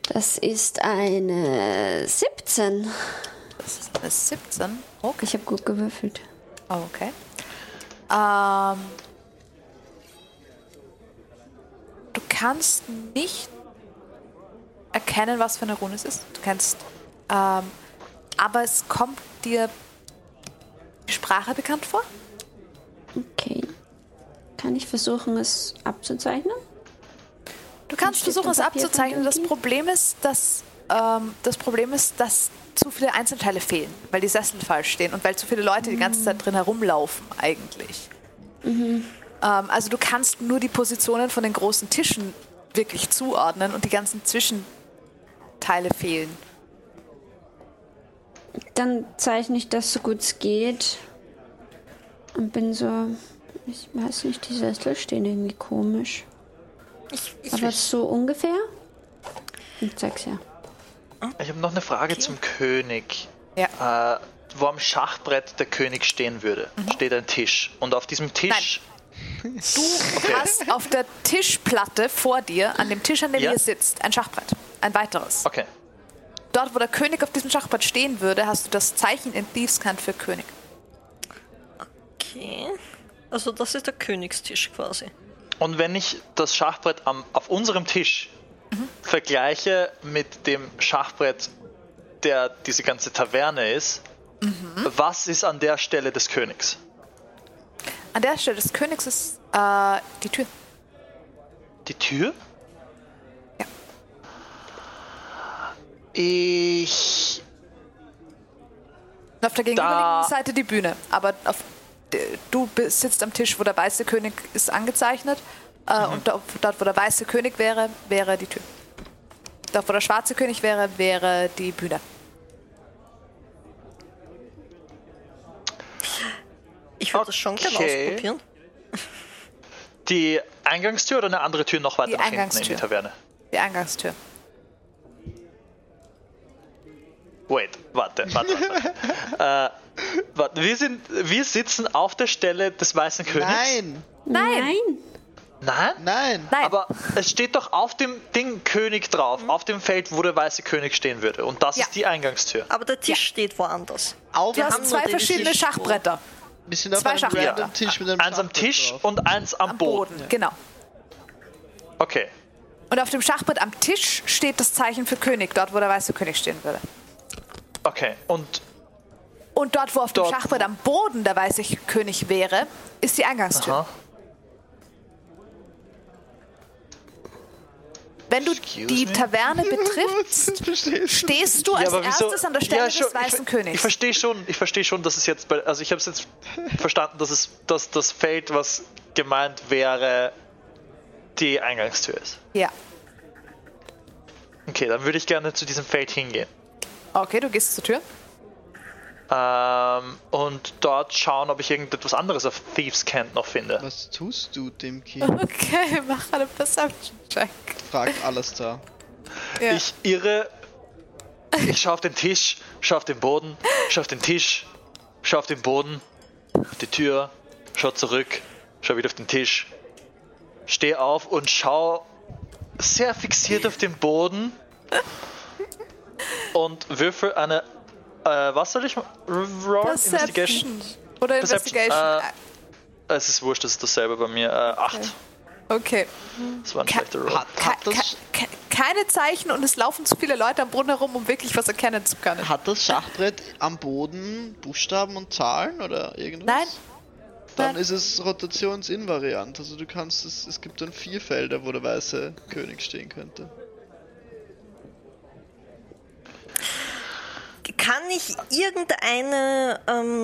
Das ist eine 17. Das ist eine 17. Okay. Ich habe gut gewürfelt. Oh, okay. Ähm, du kannst nicht erkennen, was für eine Rune es ist. Du kannst, ähm, aber es kommt dir die Sprache bekannt vor? Okay. Kann ich versuchen, es abzuzeichnen? Du kannst versuchen, es abzuzeichnen. Das? Problem ist, dass ähm, das Problem ist, dass zu viele Einzelteile fehlen, weil die Sessel falsch stehen und weil zu viele Leute die ganze Zeit drin herumlaufen eigentlich. Ähm, also du kannst nur die Positionen von den großen Tischen wirklich zuordnen und die ganzen Zwischenteile fehlen. Dann zeichne ich das so gut es geht. Und bin so. Ich weiß nicht, die Sessel stehen irgendwie komisch. Ich, ich Aber so ungefähr? Ich zeig's ja. Ich habe noch eine Frage zum König. Ja. Äh, wo am Schachbrett der König stehen würde, steht ein Tisch. Und auf diesem Tisch. Du hast auf der Tischplatte vor dir, an dem Tisch, an dem Ja. ihr sitzt, ein Schachbrett. Ein weiteres. Okay. Dort, wo der König auf diesem Schachbrett stehen würde, hast du das Zeichen in Thieves Cant für König. okay. Also das ist der Königstisch quasi. Und wenn ich das Schachbrett am, auf unserem Tisch vergleiche mit dem Schachbrett, der diese ganze Taverne ist, was ist an der Stelle des Königs? An der Stelle des Königs ist äh, die Tür. Die Tür? Ja. Ich. Und auf der gegenüberliegenden Seite die Bühne. Aber auf, du bist- sitzt am Tisch, wo der weiße König ist angezeichnet. Äh, Und dort, dort, wo der weiße König wäre, wäre die Tür. Dort, wo der schwarze König wäre, wäre die Bühne. Ich würde das schon gerne Okay. ausprobieren. Die Eingangstür oder eine andere Tür noch weiter Die nach hinten in die Eingangstür. Taverne? Die Eingangstür. Wait, warte, warte, warte. äh, warte. Wir, sind, wir sitzen auf der Stelle des Weißen Königs. Nein! Nein! Nein? Nein! Nein! Aber es steht doch auf dem Ding König drauf, auf dem Feld, wo der Weiße König stehen würde. Und das Ja. ist die Eingangstür. Aber der Tisch steht woanders. Auf du haben zwei den verschiedene Tisch Schachbretter Wir sind auf zwei einem Schachbretter. random Tisch mit einem Eins am Tisch drauf. und eins am, am Boden. Boden. Genau. Okay. Und auf dem Schachbrett am Tisch steht das Zeichen für König, dort, wo der weiße König stehen würde. Okay. Und Und dort, wo auf dem Dort, Schachbrett am Boden der weiße König wäre, ist die Eingangstür. aha. Wenn du Excuse die me? Taverne betriffst, stehst du als wieso- erstes an der Stelle Ja, schon, des weißen ich, Königs. Ich verstehe schon, ich verstehe schon, dass es jetzt bei, also ich habe es jetzt verstanden, dass es dass das Feld, was gemeint wäre, die Eingangstür ist. ja. Okay, dann würde ich gerne zu diesem Feld hingehen. Okay, du gehst zur Tür. Ähm, und dort schauen, ob ich irgendetwas anderes auf Thieves Cant noch finde. Was tust du, Dimki? Okay, mach eine Perception-Check. fragt Alastair. Ja. Ich irre, ich schaue auf den Tisch, schaue auf den Boden, schaue auf den Tisch, schaue auf den Boden, auf die Tür, schaue zurück, schaue wieder auf den Tisch, stehe auf und schaue sehr fixiert auf den Boden und würfel eine, äh, was soll ich? Roll? Investigation? Oder Investigation. äh, Es ist wurscht, das ist dasselbe bei mir. Äh, acht. okay. Das war ein schlechter Roll. Hat, Ke hat, das, ke keine Zeichen und es laufen zu viele Leute am Boden herum, um wirklich was erkennen zu können. hat das Schachbrett am Boden Buchstaben und Zahlen oder irgendwas? Nein. Dann Nein. ist es rotationsinvariant. Also du kannst es, es gibt dann vier Felder, wo der weiße König stehen könnte. Kann ich irgendeine ähm,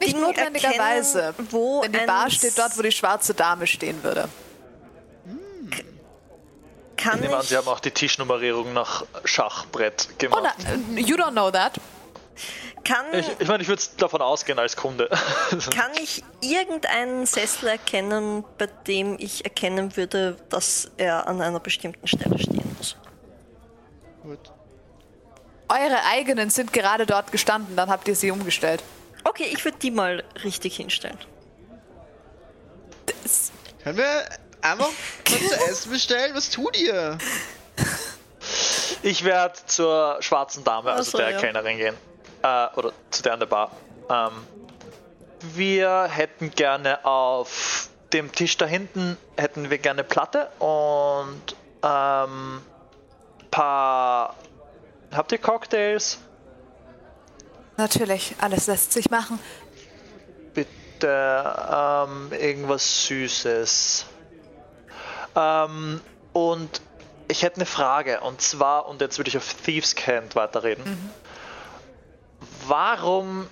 Nicht Ding notwendigerweise. erkennen, wo Denn die Bar steht dort, wo die schwarze Dame stehen würde. kann Ich nehme an, sie haben auch die Tischnummerierung nach Schachbrett Oh, gemacht. na, you don't know that. kann, Ich, ich meine, ich würde davon ausgehen als Kunde. kann ich irgendeinen Sessel erkennen, bei dem ich erkennen würde, dass er an einer bestimmten Stelle stehen muss? Gut. Eure eigenen sind gerade dort gestanden, dann habt ihr sie umgestellt. Okay, ich würde die mal richtig hinstellen. Das- Können wir einfach was zu essen bestellen? Was tut ihr? Ich werde zur schwarzen Dame, also so, der ja. Kellnerin gehen. Äh, oder zu der an der Bar. Ähm, wir hätten gerne auf dem Tisch da hinten hätten wir gerne Platte und ähm, paar. Habt ihr Cocktails? Natürlich, alles lässt sich machen. Bitte ähm, irgendwas Süßes. Ähm, und ich hätte eine Frage und zwar, und jetzt würde ich auf Thieves Cant weiterreden. Warum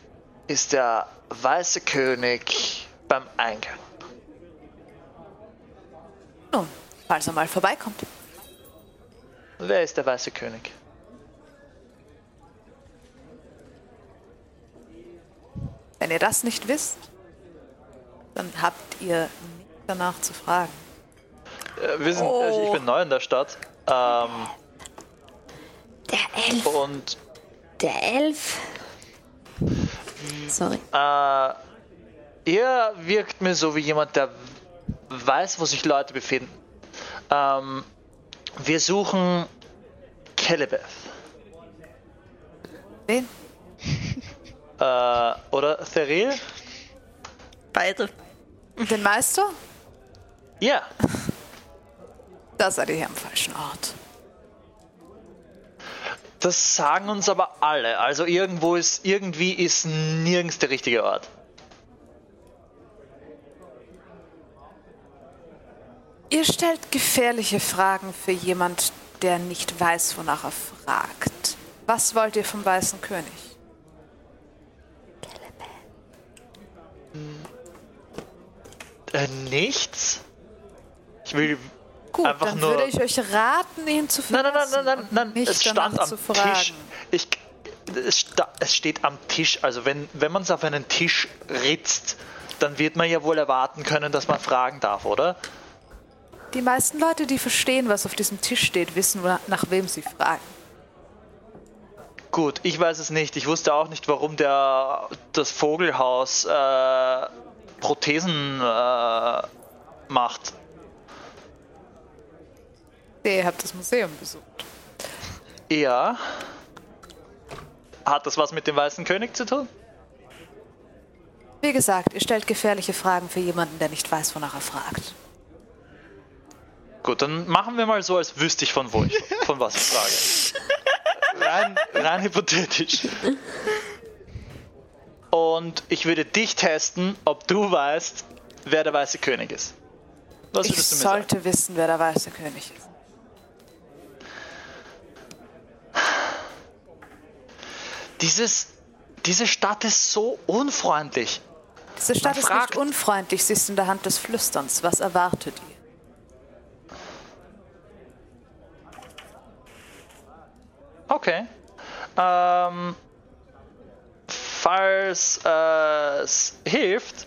ist der weiße König beim Eingang? Nun, falls er mal vorbeikommt. Wer ist der weiße König? Wenn ihr das nicht wisst, dann habt ihr nicht danach zu fragen. Äh, wir sind, Oh. also ich bin neu in der Stadt. Ähm, Der Elf. und Der Elf. Sorry. Äh, ihr wirkt mir so wie jemand, der weiß, wo sich Leute befinden. Ähm, wir suchen Kelebeth. Wen? Äh, oder Theril? Beide. Den Meister? Ja. Da seid ihr hier am falschen Ort. Das sagen uns aber alle. Also irgendwo ist, irgendwie ist nirgends der richtige Ort. Ihr stellt gefährliche Fragen für jemand, der nicht weiß, wonach er fragt. Was wollt ihr vom Weißen König? Äh, nichts? Ich will Gut, Einfach dann nur- würde ich euch raten, ihn zu Nein, verlassen nein, nein, nein, nein, nicht es stand am. Tisch. Ich, es, es steht am Tisch. Also wenn, wenn man es auf einen Tisch ritzt, dann wird man ja wohl erwarten können, dass man fragen darf, oder? Die meisten Leute, die verstehen, was auf diesem Tisch steht, wissen, nach wem sie fragen. Gut, ich weiß es nicht. Ich wusste auch nicht, warum der das Vogelhaus äh, Prothesen äh, macht. Ihr habt das Museum besucht. Ja. Hat das was mit dem Weißen König zu tun? Wie gesagt, ihr stellt gefährliche Fragen für jemanden, der nicht weiß, wonach er fragt. Gut, dann machen wir mal so, als wüsste ich von wo ich, von was ich frage. Rein, rein hypothetisch. Und ich würde dich testen, ob du weißt, wer der weiße König ist. Was Ich würdest du mir sagen? sollte wissen, wer der Weiße König ist. Dieses, diese Stadt ist so unfreundlich. Diese Stadt Man ist fragt- nicht unfreundlich, sie ist in der Hand des Flüsterns. Was erwartet ihr? Okay. Ähm, falls äh, es hilft,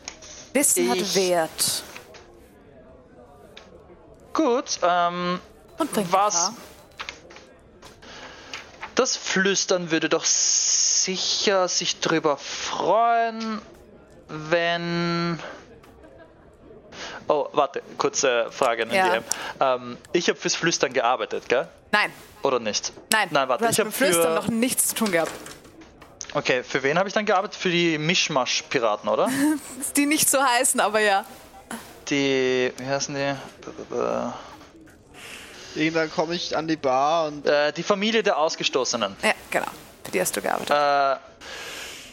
Wissen hat Wert. gut, ähm, Und was. Gefahr. Das Flüstern würde doch sicher sich drüber freuen, wenn. Oh, warte, kurze Frage an Ja. DM. Ähm, ich habe fürs Flüstern gearbeitet, gell? Nein, Oder nicht? nein. Nein, warte, du hast ich habe mit Flüstern für. noch nichts zu tun gehabt. Okay, für wen habe ich dann gearbeitet? Für die Mischmasch-Piraten, oder? Die nicht so heißen, aber ja. Die. Wie heißen die? Irgendwann komme ich an die Bar und Äh, die Familie der Ausgestoßenen. Ja, genau. Für die hast du gearbeitet. Äh,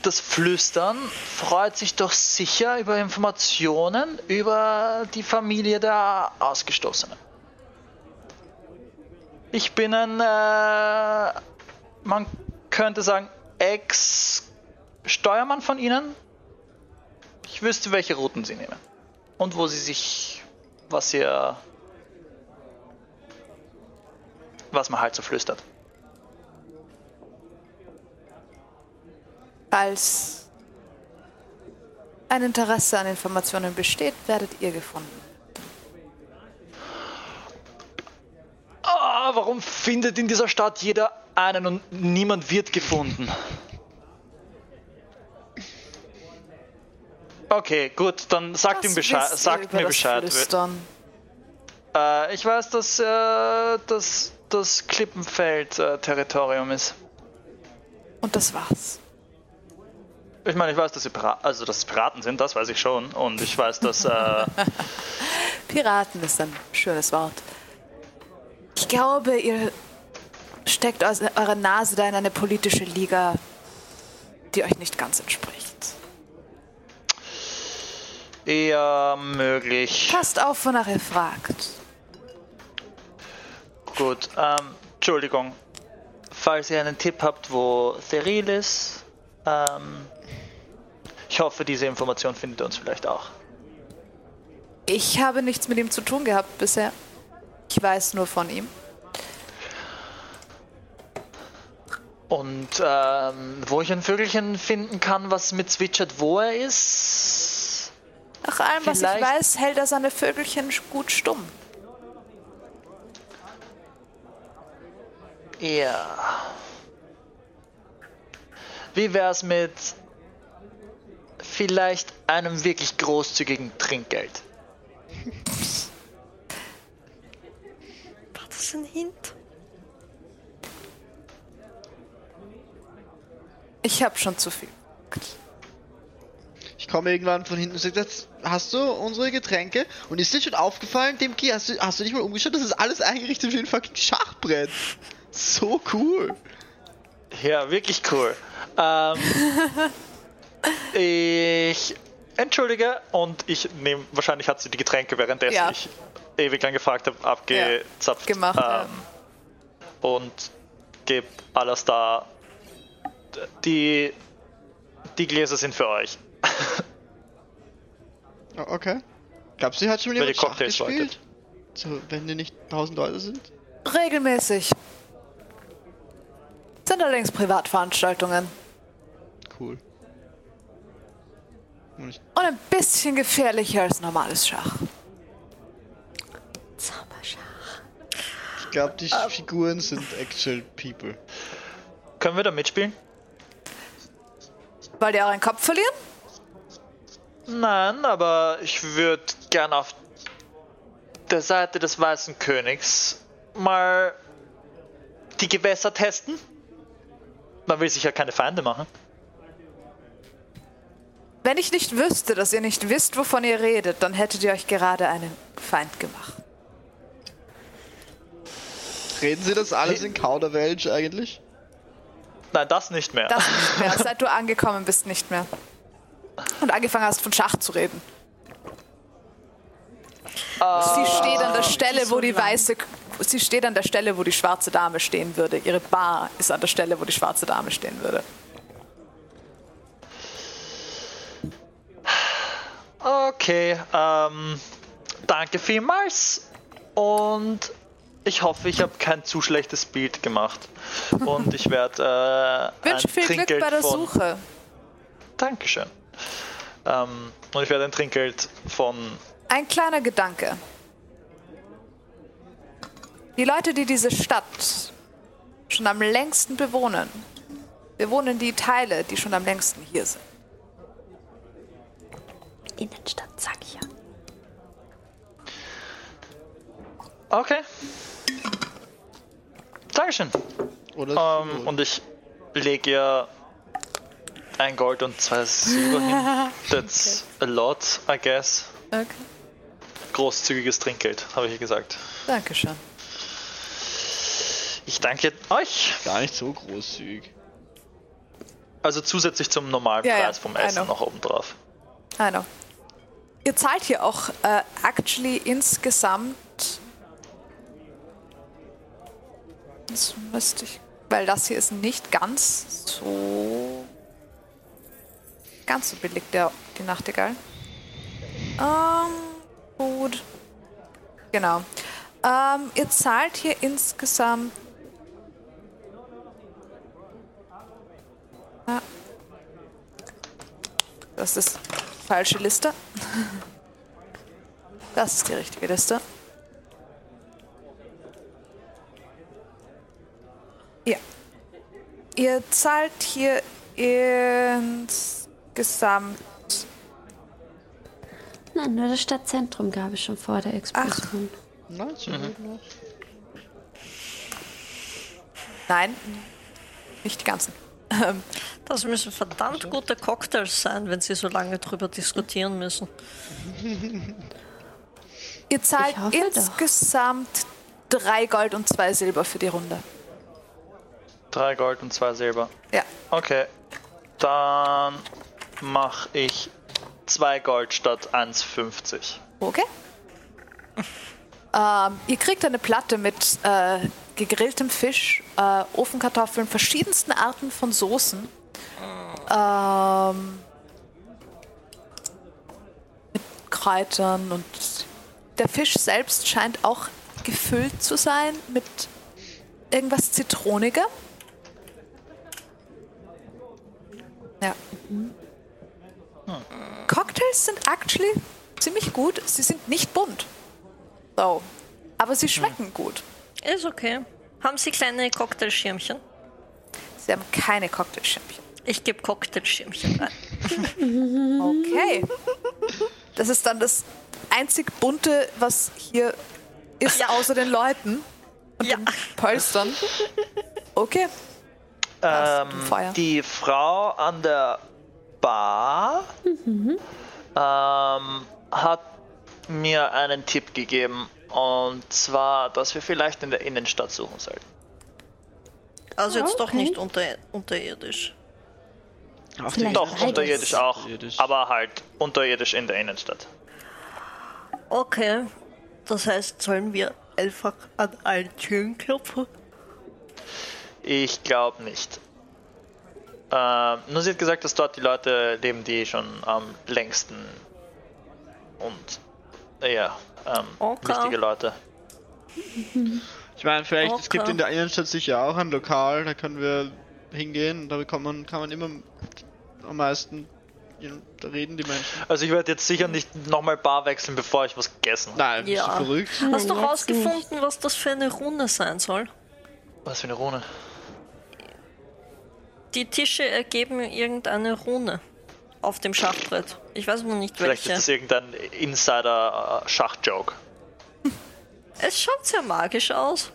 das Flüstern freut sich doch sicher über Informationen über die Familie der Ausgestoßenen. Ich bin ein, äh, man könnte sagen, Ex-Steuermann von Ihnen. Ich wüsste, welche Routen Sie nehmen. Und wo Sie sich, was ihr, was man halt so flüstert. Falls ein Interesse an Informationen besteht, werdet ihr gefunden. Ah, warum findet in dieser Stadt jeder einen und niemand wird gefunden? Okay, gut, dann sagt Was ihm Bescheid. Sagt mir das Bescheid. Äh, ich weiß, dass, äh, dass das Klippenfeld-Territorium ist. Und das war's. Ich meine, ich weiß, dass sie Pira also, dass Piraten sind, das weiß ich schon. Und ich weiß, dass. Äh, Piraten ist ein schönes Wort. Ich glaube, ihr steckt eure Nase da in eine politische Liga, die euch nicht ganz entspricht. eher möglich. Passt auf, wonach ihr fragt. Gut, ähm, Entschuldigung. Falls ihr einen Tipp habt, wo Theril ist, ähm, ich hoffe, diese Information findet ihr uns vielleicht auch. Ich habe nichts mit ihm zu tun gehabt bisher. Ich weiß nur von ihm. Und ähm, wo ich ein Vögelchen finden kann, was mit zwitschert, wo er ist. Nach allem, was ich Vielleicht- weiß, hält er seine Vögelchen gut stumm. Ja. Wie wär's mit vielleicht einem wirklich großzügigen Trinkgeld? War das ein Hint? Ich habe schon zu viel. Ich komme irgendwann von hinten und sage, "Jetzt hast du unsere Getränke? Und ist dir schon aufgefallen, Demki, hast du, hast du dich mal umgeschaut? Das ist alles eingerichtet wie ein fucking Schachbrett. So cool. Ja, wirklich cool. Ähm, ich entschuldige und ich nehme, wahrscheinlich hat sie die Getränke, währenddessen Ja. ich ewig lang gefragt habe, abgezapft. Gemacht, ja. ähm, Und gebe alles da. Die, die Gläser sind für euch. Oh, okay. Glaubst du, hat schon jemand Schach Cocktails gespielt? So, wenn die nicht tausend Leute sind? Regelmäßig. Sind allerdings Privatveranstaltungen. Cool. Und ein bisschen gefährlicher als normales Schach. Zauberschach. ich glaube, die Figuren sind actual people. Können wir da mitspielen? Wollt ihr euren Kopf verlieren? Nein, aber ich würde gern auf der Seite des Weißen Königs mal die Gewässer testen. Man will sich ja keine Feinde machen. Wenn ich nicht wüsste, dass ihr nicht wisst, wovon ihr redet, dann hättet ihr euch gerade einen Feind gemacht. Reden sie das alles in Kauderwelsch eigentlich? Nein, das nicht mehr. Das nicht mehr. Seit du angekommen bist, nicht mehr. Und angefangen hast, von Schach zu reden. Sie steht an der Stelle, wo die weiße. Sie steht an der Stelle, wo die schwarze Dame stehen würde. Ihre Bar ist an der Stelle, wo die schwarze Dame stehen würde. Okay, ähm, danke vielmals. Und ich hoffe, ich habe kein zu schlechtes Bild gemacht. Und ich werde äh, Wünsche viel Glück Trinkgeld bei der von, Suche. Dankeschön. Ähm, und ich werde ein Trinkgeld von Ein kleiner Gedanke. Die Leute, die diese Stadt schon am längsten bewohnen, bewohnen die Teile, die schon am längsten hier sind. Innenstadt, sag ich ja. Okay. Dankeschön. Oder Ähm, und ich lege ihr ein Gold und zwei Silber hin. That's a lot, I guess. Okay. Großzügiges Trinkgeld, habe ich ihr gesagt. Dankeschön. Ich danke euch. gar nicht so großzügig. Also zusätzlich zum normalen Ja, ja, Preis vom I Essen noch oben drauf. I know. Ihr zahlt hier auch äh, actually insgesamt. Das müsste ich. Weil das hier ist nicht ganz so. Ganz so billig, der, die Nachtigall. Ähm, gut. Genau. Ähm, ihr zahlt hier insgesamt. Ja. Das ist falsche Liste. Das ist die richtige Liste. Ja. Ihr zahlt hier insgesamt. Nein, nur das Stadtzentrum gab es schon vor der Explosion. So gut noch. Nein, nicht die ganzen. Ähm, Das müssen verdammt gute Cocktails sein, wenn sie so lange drüber diskutieren müssen. Ihr zahlt hoffe doch. insgesamt drei Gold und zwei Silber für die Runde. Drei Gold und zwei Silber. Ja. Okay. Dann mache ich zwei Gold statt 1,50. Okay. Ähm, ihr kriegt eine Platte mit äh, gegrilltem Fisch, äh, Ofenkartoffeln, verschiedensten Arten von Soßen. Ähm, mit Kräutern und der Fisch selbst scheint auch gefüllt zu sein mit irgendwas Zitronigem. Cocktails sind actually ziemlich gut. Sie sind nicht bunt. So. Aber sie schmecken gut. Ist okay. Haben Sie kleine Cocktailschirmchen? Sie haben keine Cocktailschirmchen. Ich gebe Cocktailschirmchen rein. Okay. Das ist dann das einzig bunte, was hier ist, Ja. außer den Leuten und Ja. den Polstern. Okay. Ähm, Feuer. die Frau an der Bar ähm, hat mir einen Tipp gegeben. Und zwar, dass wir vielleicht in der Innenstadt suchen sollten. Also jetzt doch Okay. nicht unter, unterirdisch. Auf Vielleicht Doch, beides. unterirdisch auch. Unterirdisch. Aber halt unterirdisch in der Innenstadt. Okay. Das heißt, sollen wir einfach an allen Türen klopfen? Ich glaube nicht. Ähm, nur sie hat gesagt, dass dort die Leute leben, die schon am längsten und ja, ähm, Okay. wichtige Leute. Ich meine, vielleicht, es Okay. gibt in der Innenstadt sicher auch ein Lokal, da können wir hingehen, da bekommt man, kann man immer am meisten, da reden die Menschen. Also ich werde jetzt sicher nicht nochmal Bar wechseln, bevor ich was gegessen habe. Nein, bist Ja. du verrückt? Hast du rausgefunden, was das für eine Rune sein soll? Was für eine Rune. Die Tische ergeben irgendeine Rune auf dem Schachbrett. Ich weiß noch nicht Vielleicht welche. ist das irgendein Insider-Schach-Joke. Es schaut sehr magisch aus.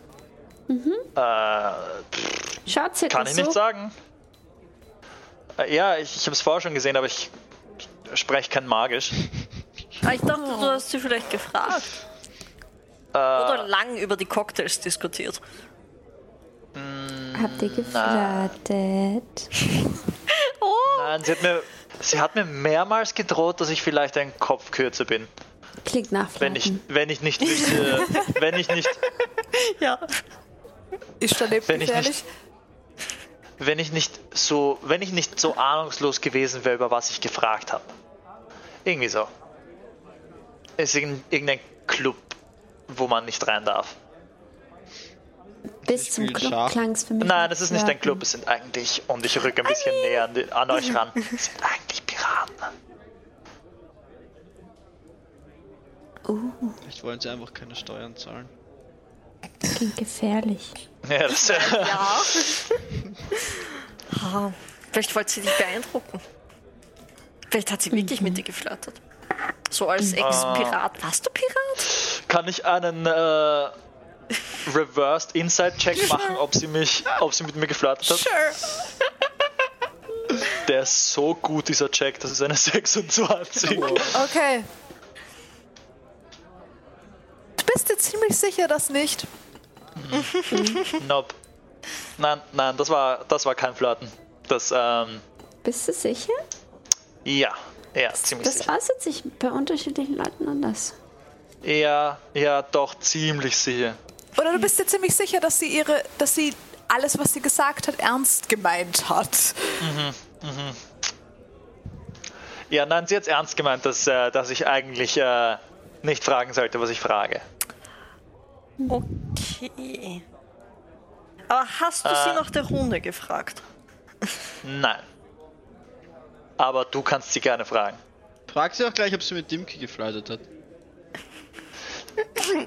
Äh, Schaut sie kann ich so? nicht sagen. Äh, ja, ich, ich habe es vorher schon gesehen, aber ich spreche kein Magisch. Ah, ich dachte, du hast sie vielleicht gefragt. Äh, Oder lang über die Cocktails diskutiert. Habt ihr geflirtet? Nein, sie hat, mir, sie hat mir mehrmals gedroht, dass ich vielleicht ein Kopf kürzer bin. Klingt nach Wenn ich, wenn ich nicht wüsste, wenn ich nicht, Ja. Ist daneben Wenn ich nicht- wenn ich nicht so, wenn ich nicht so ahnungslos gewesen wäre, über was ich gefragt habe. Irgendwie so. Es ist irgend- irgendein Club, wo man nicht rein darf. Bis Ich zum Club Schach. klang's für mich. Nein, das ist nicht ein Flirten. Club, es sind eigentlich, und ich rücke ein bisschen näher an, die, an euch ran, es sind eigentlich Piraten. Vielleicht wollen sie einfach keine Steuern zahlen. Klingt gefährlich. Ja, das, Ja. Ah, Vielleicht wollte sie dich beeindrucken. Vielleicht hat sie wirklich mit dir geflirtet. So als Ex-Pirat. Warst du Pirat? kann ich einen äh, Reversed Inside Check machen, ob sie mich, ob sie mit mir geflirtet hat? Sure. Der ist so gut, dieser Check, das ist eine 26. Okay. Du bist dir ziemlich sicher, dass nicht. Nope. Nein, nein, das war, das war kein Flirten. Das, ähm, Bist du sicher? ja, ja, ziemlich Das sicher. äußert sich bei unterschiedlichen Leuten anders. Ja, ja, doch, ziemlich sicher. Oder du bist dir ziemlich sicher, dass sie ihre, dass sie alles, was sie gesagt hat, ernst gemeint hat. Ja, nein, sie hat ernst gemeint, dass, äh, dass ich eigentlich äh, nicht fragen sollte, was ich frage. Okay. Aber hast du sie nach der Runde gefragt? Nein. Aber du kannst sie gerne fragen. Frag sie auch gleich, ob sie mit Dimki geflirtet hat.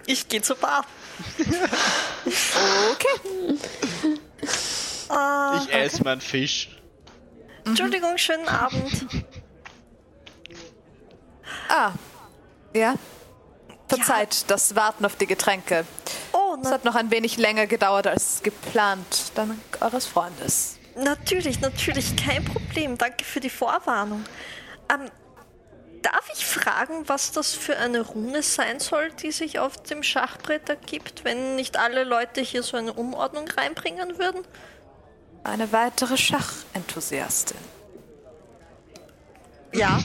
Ich gehe zur Bar. Okay. Ah, Ich esse meinen Fisch. Entschuldigung, schönen Abend. Ah. Ja. Verzeiht das Warten auf die Getränke. Oh, Es hat noch ein wenig länger gedauert als geplant. dank eures Freundes. Natürlich, natürlich, kein Problem. Danke für die Vorwarnung. Ähm, darf ich fragen, was das für eine Rune sein soll, die sich auf dem Schachbrett ergibt, wenn nicht alle Leute hier so eine Unordnung reinbringen würden? Eine weitere Schachenthusiastin. Ja.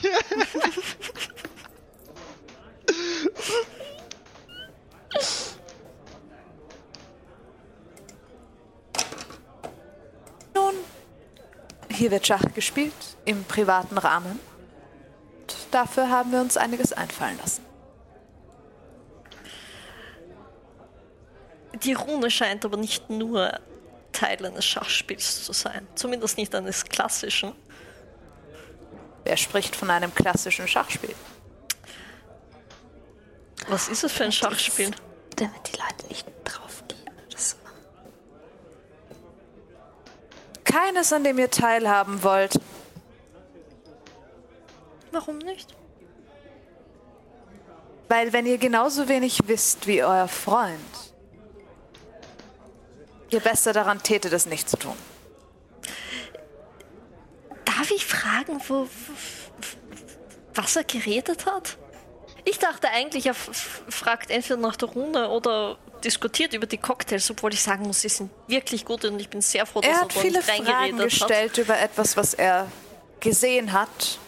Nun, hier wird Schach gespielt, im privaten Rahmen. Dafür haben wir uns einiges einfallen lassen. Die Rune scheint aber nicht nur Teil eines Schachspiels zu sein. Zumindest nicht eines klassischen. Wer spricht von einem klassischen Schachspiel? Was ist es für ein Schachspiel? Damit die Leute nicht draufgehen. Keines, an dem ihr teilhaben wollt. Warum nicht? Weil wenn ihr genauso wenig wisst wie euer Freund, ihr besser daran tätet, es nicht zu tun. Darf ich fragen, wo, w- was er geredet hat? Ich dachte eigentlich, er fragt entweder nach der Rune oder diskutiert über die Cocktails, obwohl ich sagen muss, sie sind wirklich gut und ich bin sehr froh, dass Er er, hat viele Fragen reingeredet hat. gestellt über etwas, was er gesehen hat.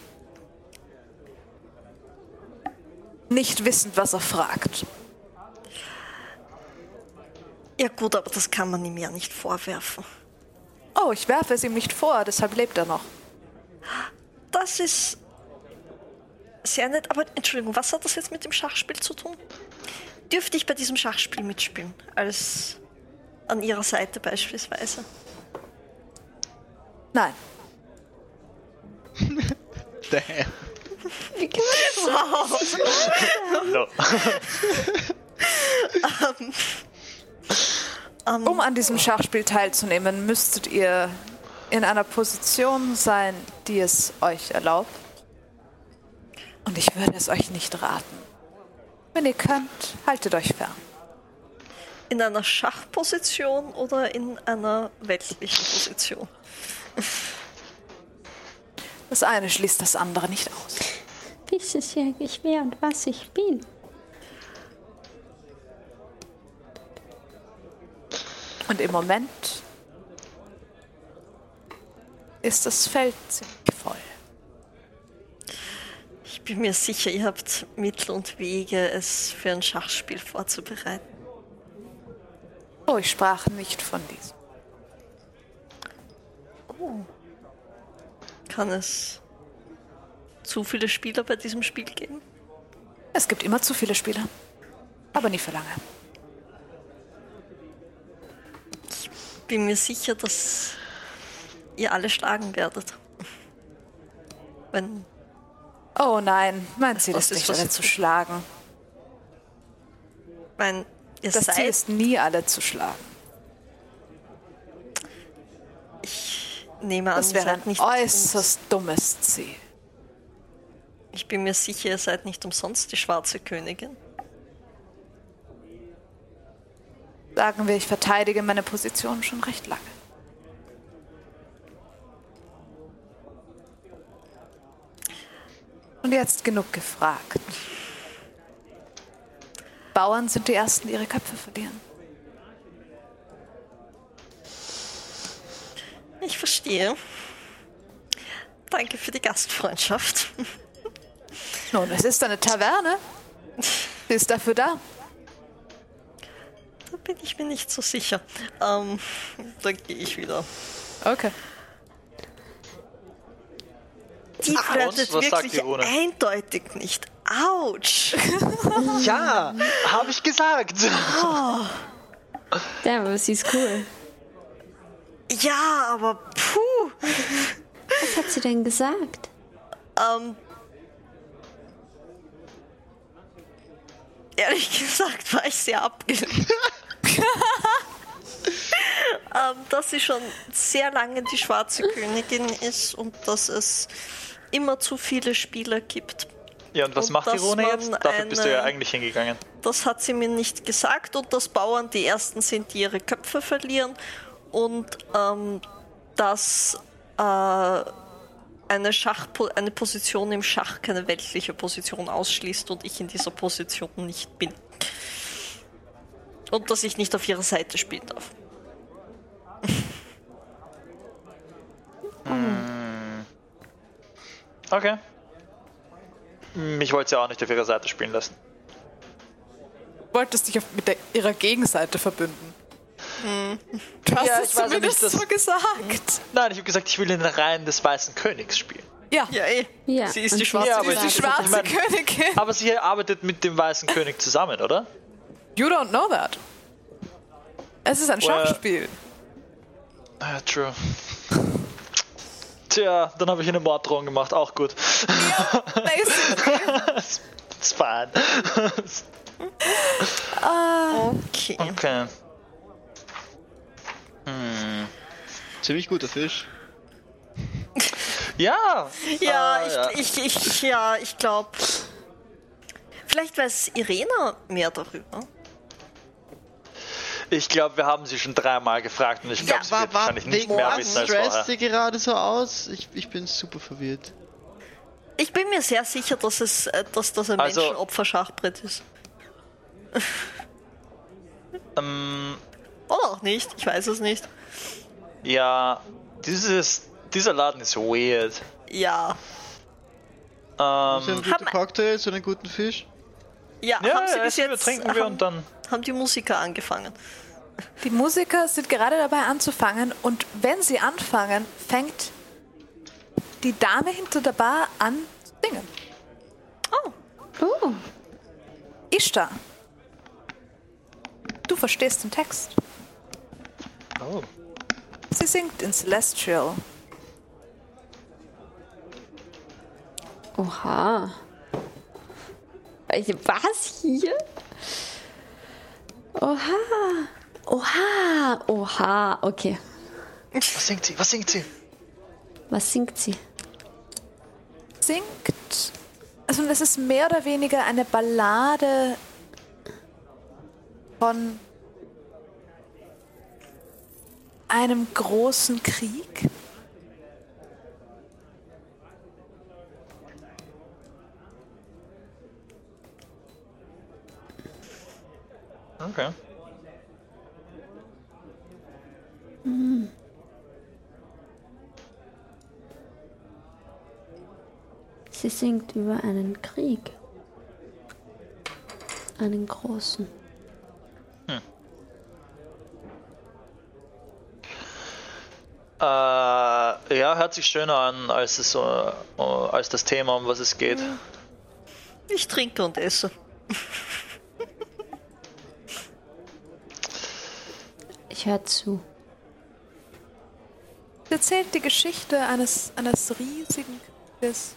Nicht wissend, was er fragt. Ja gut, aber das kann man ihm ja nicht vorwerfen. Oh, ich werfe es ihm nicht vor, deshalb lebt er noch. Das ist sehr nett, aber Entschuldigung, was hat das jetzt mit dem Schachspiel zu tun? Dürfte ich bei diesem Schachspiel mitspielen? Als an ihrer Seite beispielsweise? Nein, Damn. No. um an diesem Schachspiel teilzunehmen, müsstet ihr in einer Position sein, die es euch erlaubt. Und ich würde es euch nicht raten. Wenn ihr könnt, haltet euch fern. In einer Schachposition oder in einer weltlichen Position? Das eine schließt das andere nicht aus. Wissen Sie eigentlich, wer und was ich bin? Und im Moment ist das Feld ziemlich voll. Ich bin mir sicher, ihr habt Mittel und Wege, es für ein Schachspiel vorzubereiten. Oh, ich sprach nicht von diesem. Kann es zu viele Spieler bei diesem Spiel geben? Es gibt immer zu viele Spieler. Aber nie für lange. Bin mir sicher, dass ihr alle schlagen werdet. Wenn Oh nein, mein Ziel ist nicht, alle zu schlagen. mein, ihr Das Ziel seid, ist nie, alle zu schlagen. ich nehme an, Das wäre ein äußerst dummes Ziel. Ich bin mir sicher, ihr seid nicht umsonst die schwarze Königin. Sagen wir, ich verteidige meine Position schon recht lange. Und jetzt genug gefragt. Bauern sind die Ersten, die ihre Köpfe verlieren. Ich verstehe. Danke für die Gastfreundschaft. Nun, es ist eine Taverne. Sie ist dafür da. Da bin ich mir nicht so sicher. Ähm, da gehe ich wieder. Okay. Die sagt wirklich eindeutig nicht. Autsch! Ja, habe ich gesagt. Ja, aber sie ist cool. Ja, aber puh! Was hat sie denn gesagt? Ähm, ehrlich gesagt war ich sehr abgelenkt. ähm, dass sie schon sehr lange die schwarze Königin ist und dass es immer zu viele Spieler gibt. Ja, und was Und macht die Rune jetzt? Dafür bist du eine- ja eigentlich hingegangen. Das hat sie mir nicht gesagt und dass Bauern die ersten sind, die ihre Köpfe verlieren und ähm, dass äh, eine, Schach eine Position im Schach keine weltliche Position ausschließt und ich in dieser Position nicht bin. Und dass ich nicht auf ihrer Seite spielen darf. Okay. Mich wollte sie auch nicht auf ihrer Seite spielen lassen. Du wolltest dich auf, mit der, ihrer Gegenseite verbünden. Du hast Ja, es ja zumindest nicht, so gesagt. Nein, ich habe gesagt, ich will in den Reihen des Weißen Königs spielen. Ja, Ja, eh. Ja, Sie ist die schwarze Ja, aber sie ist die schwarze ich mein- Königin. Aber sie arbeitet mit dem Weißen König zusammen, oder? You don't know that. Es ist ein Well- Schachspiel. Ah, true. Tja, dann habe ich eine Morddrohung gemacht, auch gut. Basically. It's fine. Okay. Okay. Ziemlich guter Fisch. Ja. Ja, äh, ich, ja. ich, ich, ja, ich glaube. Vielleicht weiß Irena mehr darüber. Ich glaube, wir haben sie schon dreimal gefragt und ich glaube, Ja, sie War, wird war, wahrscheinlich nicht mehr wissen als stresst vorher. ihr gerade so aus? Ich, ich bin super verwirrt. Ich bin mir sehr sicher, dass es, äh, dass das ein Also- Menschenopfer-Schachbrett ist. Ähm, Oder auch nicht, ich weiß es nicht. ja, dieses, dieser Laden ist weird. Ja. Ähm, einen guten Cocktail, so einen guten Fisch. Ja, ja, haben sie bis jetzt trinken wir haben, und dann. haben die Musiker angefangen. Die Musiker sind gerade dabei anzufangen und wenn sie anfangen, fängt die Dame hinter der Bar an zu singen. Oh, Oh, Ishtar. Du verstehst den Text. Oh. Sie singt in Celestial. oha. Welche- Was hier? Oha. Oha. Oha. Okay. Was singt sie? Was singt sie? Was singt sie? Singt. Also es ist mehr oder weniger eine Ballade von einem großen Krieg. Okay. Sie singt über einen Krieg. Einen großen. Äh, ja, hört sich schöner an als, es, äh, als das Thema, um was es geht. ich trinke und esse. Ich höre zu. Sie erzählt die Geschichte eines, eines riesigen Krieges.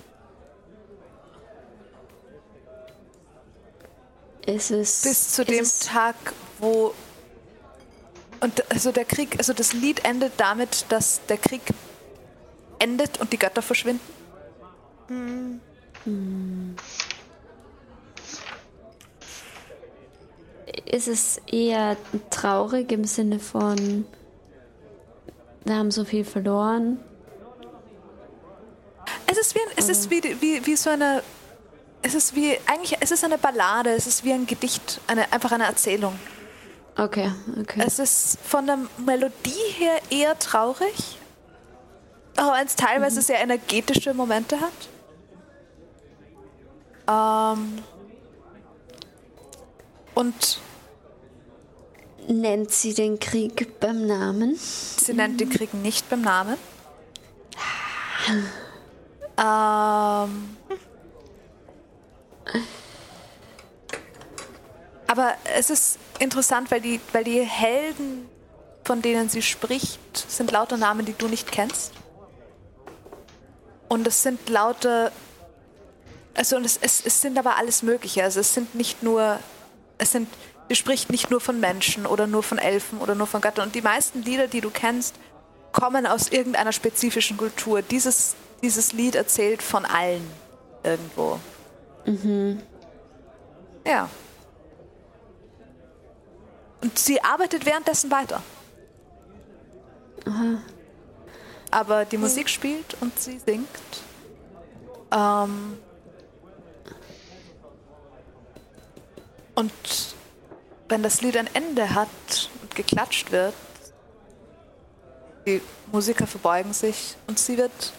Ist es. Bis zu ist dem es, Tag, wo. Und also der Krieg, also das Lied endet damit, dass der Krieg endet und die Götter verschwinden. ist es eher traurig im Sinne von. Wir haben so viel verloren. Es ist wie, ein, es ist wie, wie, wie so eine. Es ist wie, eigentlich, es ist eine Ballade, es ist wie ein Gedicht, eine, einfach eine Erzählung. Okay, okay. Es ist von der Melodie her eher traurig, auch wenn es teilweise sehr energetische Momente hat. Ähm, und Nennt sie den Krieg beim Namen? sie nennt den Krieg nicht beim Namen. Ähm, aber es ist interessant, weil die, weil die Helden, von denen sie spricht, sind lauter Namen, die du nicht kennst. Und es sind lauter. Also und es, es, es sind aber alles Mögliche. Also es sind nicht nur. Es sind. Sie spricht nicht nur von Menschen oder nur von Elfen oder nur von Göttern. Und die meisten Lieder, die du kennst, kommen aus irgendeiner spezifischen Kultur. Dieses, dieses Lied erzählt von allen irgendwo. Ja. Und sie arbeitet währenddessen weiter. Aber die Musik spielt und sie singt. Ähm und wenn das Lied ein Ende hat und geklatscht wird, die Musiker verbeugen sich und sie wird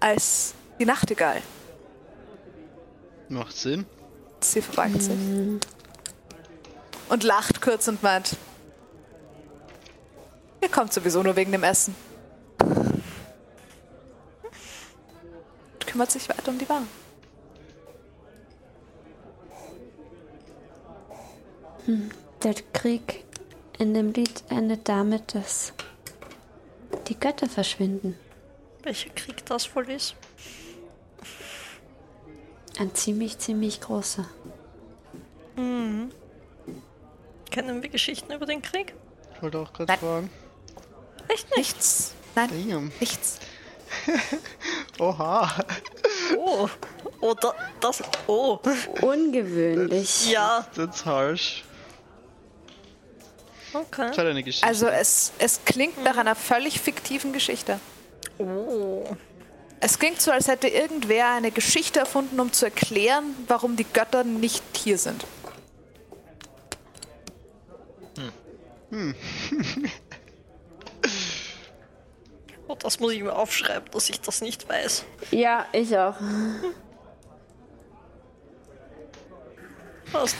als die Nachtigall. Macht Sinn. Sie verbeugt sich. Und lacht kurz und meint, ihr kommt sowieso nur wegen dem Essen. Und kümmert sich weiter um die Waren. Der Krieg in dem Lied endet damit, dass die Götter verschwinden. Welcher Krieg das wohl ist? Ein ziemlich, ziemlich großer. Kennen wir Geschichten über den Krieg? Ich wollte auch gerade Nein. fragen. Echt nicht? Nichts. Nein, Damn. nichts. Oha. Oh. Oh, da, das. Oh. Ungewöhnlich. Ja. That's harsh. Okay. Das hat eine Geschichte. Also es, es klingt nach einer völlig fiktiven Geschichte. Oh. Es klingt so, als hätte irgendwer eine Geschichte erfunden, um zu erklären, warum die Götter nicht hier sind. oh, das muss ich mir aufschreiben, dass ich das nicht weiß. Ja, ich auch. Was?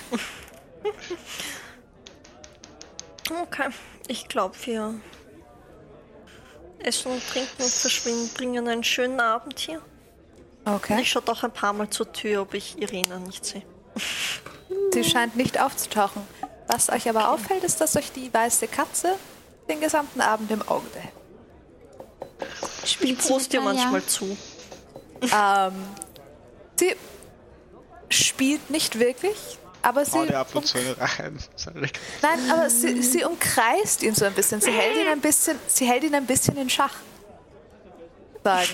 Okay, ich glaube, wir essen und trinken und verschwinden, bringen einen schönen Abend hier. Okay. Ich schaue doch ein paar Mal zur Tür, ob ich Irina nicht sehe. Sie scheint nicht aufzutauchen. Was euch aber auffällt, ist, dass euch die weiße Katze den gesamten Abend im Auge behält. Spielt Ich sie mit manchmal Aya? zu. Ähm, sie spielt nicht wirklich, aber sie, Hau dir ab und zu rein. nein, aber sie, sie umkreist ihn so ein bisschen. Sie hält ihn ein bisschen, sie hält ihn ein bisschen in Schach. Sagen.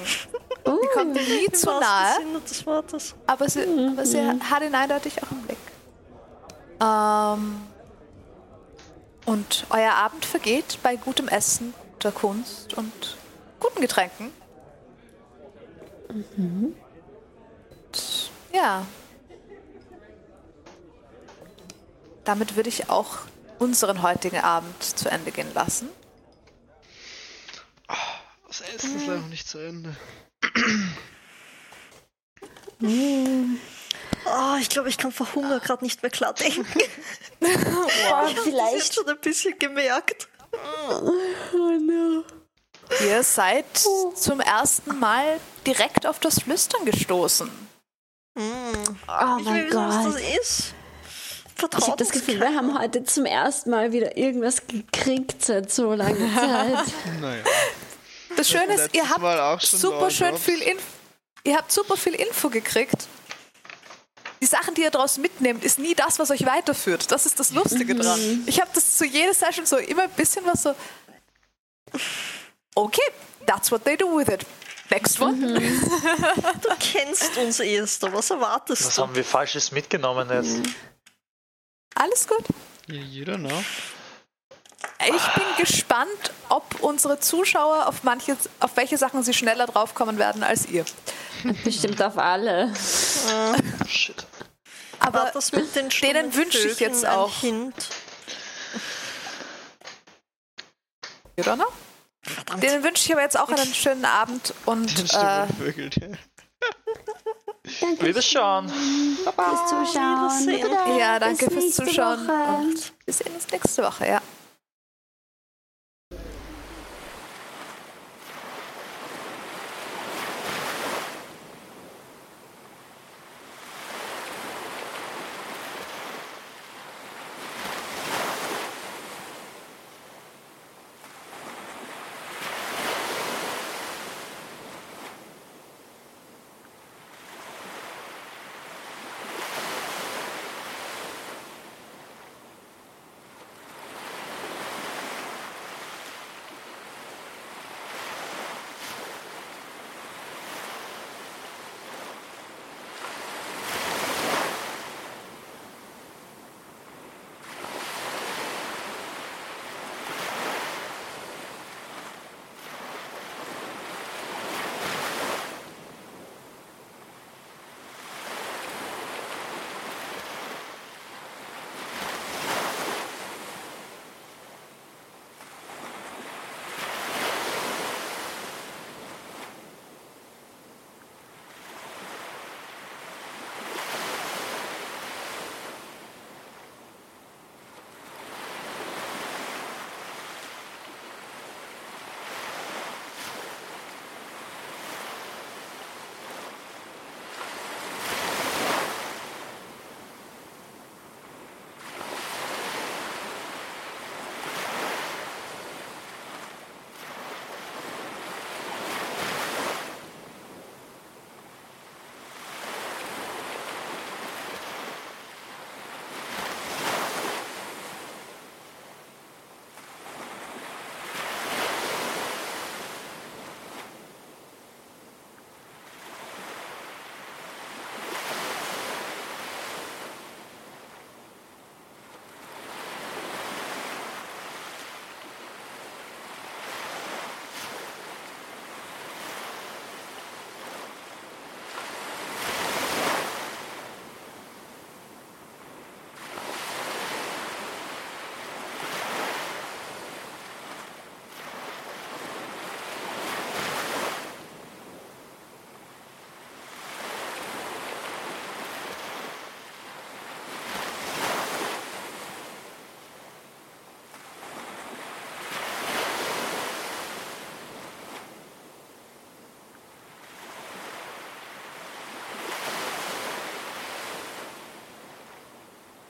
Sie kommt ihm nie zu nahe, aber sie, aber sie hat ihn eindeutig auch im Blick. Ähm, und euer Abend vergeht bei gutem Essen, guter Kunst und guten Getränken. Und, ja. Damit würde ich auch unseren heutigen Abend zu Ende gehen lassen. Das Essen ist leider noch nicht zu Ende. Oh, ich glaube, ich kann vor Hunger gerade nicht mehr klar denken. Boah, Ich habe jetzt vielleicht. schon ein bisschen gemerkt. Ihr seid zum ersten Mal direkt auf das Flüstern gestoßen. Oh Ich will mein wissen, was Gott. das ist. Vertraut Ich habe das Gefühl, wir haben heute zum ersten Mal wieder irgendwas gekriegt seit so langer Zeit. Naja. Das Schöne ist, ihr habt schon super schön Blowjobs. viel Info. Ihr habt super viel Info gekriegt. Die Sachen, die ihr daraus mitnehmt, ist nie das, was euch weiterführt. Das ist das Lustige dran. Ich habe das zu jeder Session so immer ein bisschen was so. Okay, that's what they do with it. Next one. Du kennst uns erst, was erwartest Was du? haben wir Falsches mitgenommen jetzt? Alles gut. You, you don't know. Ich bin gespannt, ob unsere Zuschauer auf manche, auf welche Sachen sie schneller draufkommen werden als ihr. Bestimmt auf alle. Shit. Aber das mit den denen wünsche ich jetzt ein auch. Hint? you don't know? Verdammt. Denen wünsche ich aber jetzt auch einen schönen Abend und äh, Stimmt, Vögel. Danke Wiederschauen. fürs Zuschauen. Ja, danke bis fürs Zuschauen Woche. und wir sehen uns nächste Woche, ja.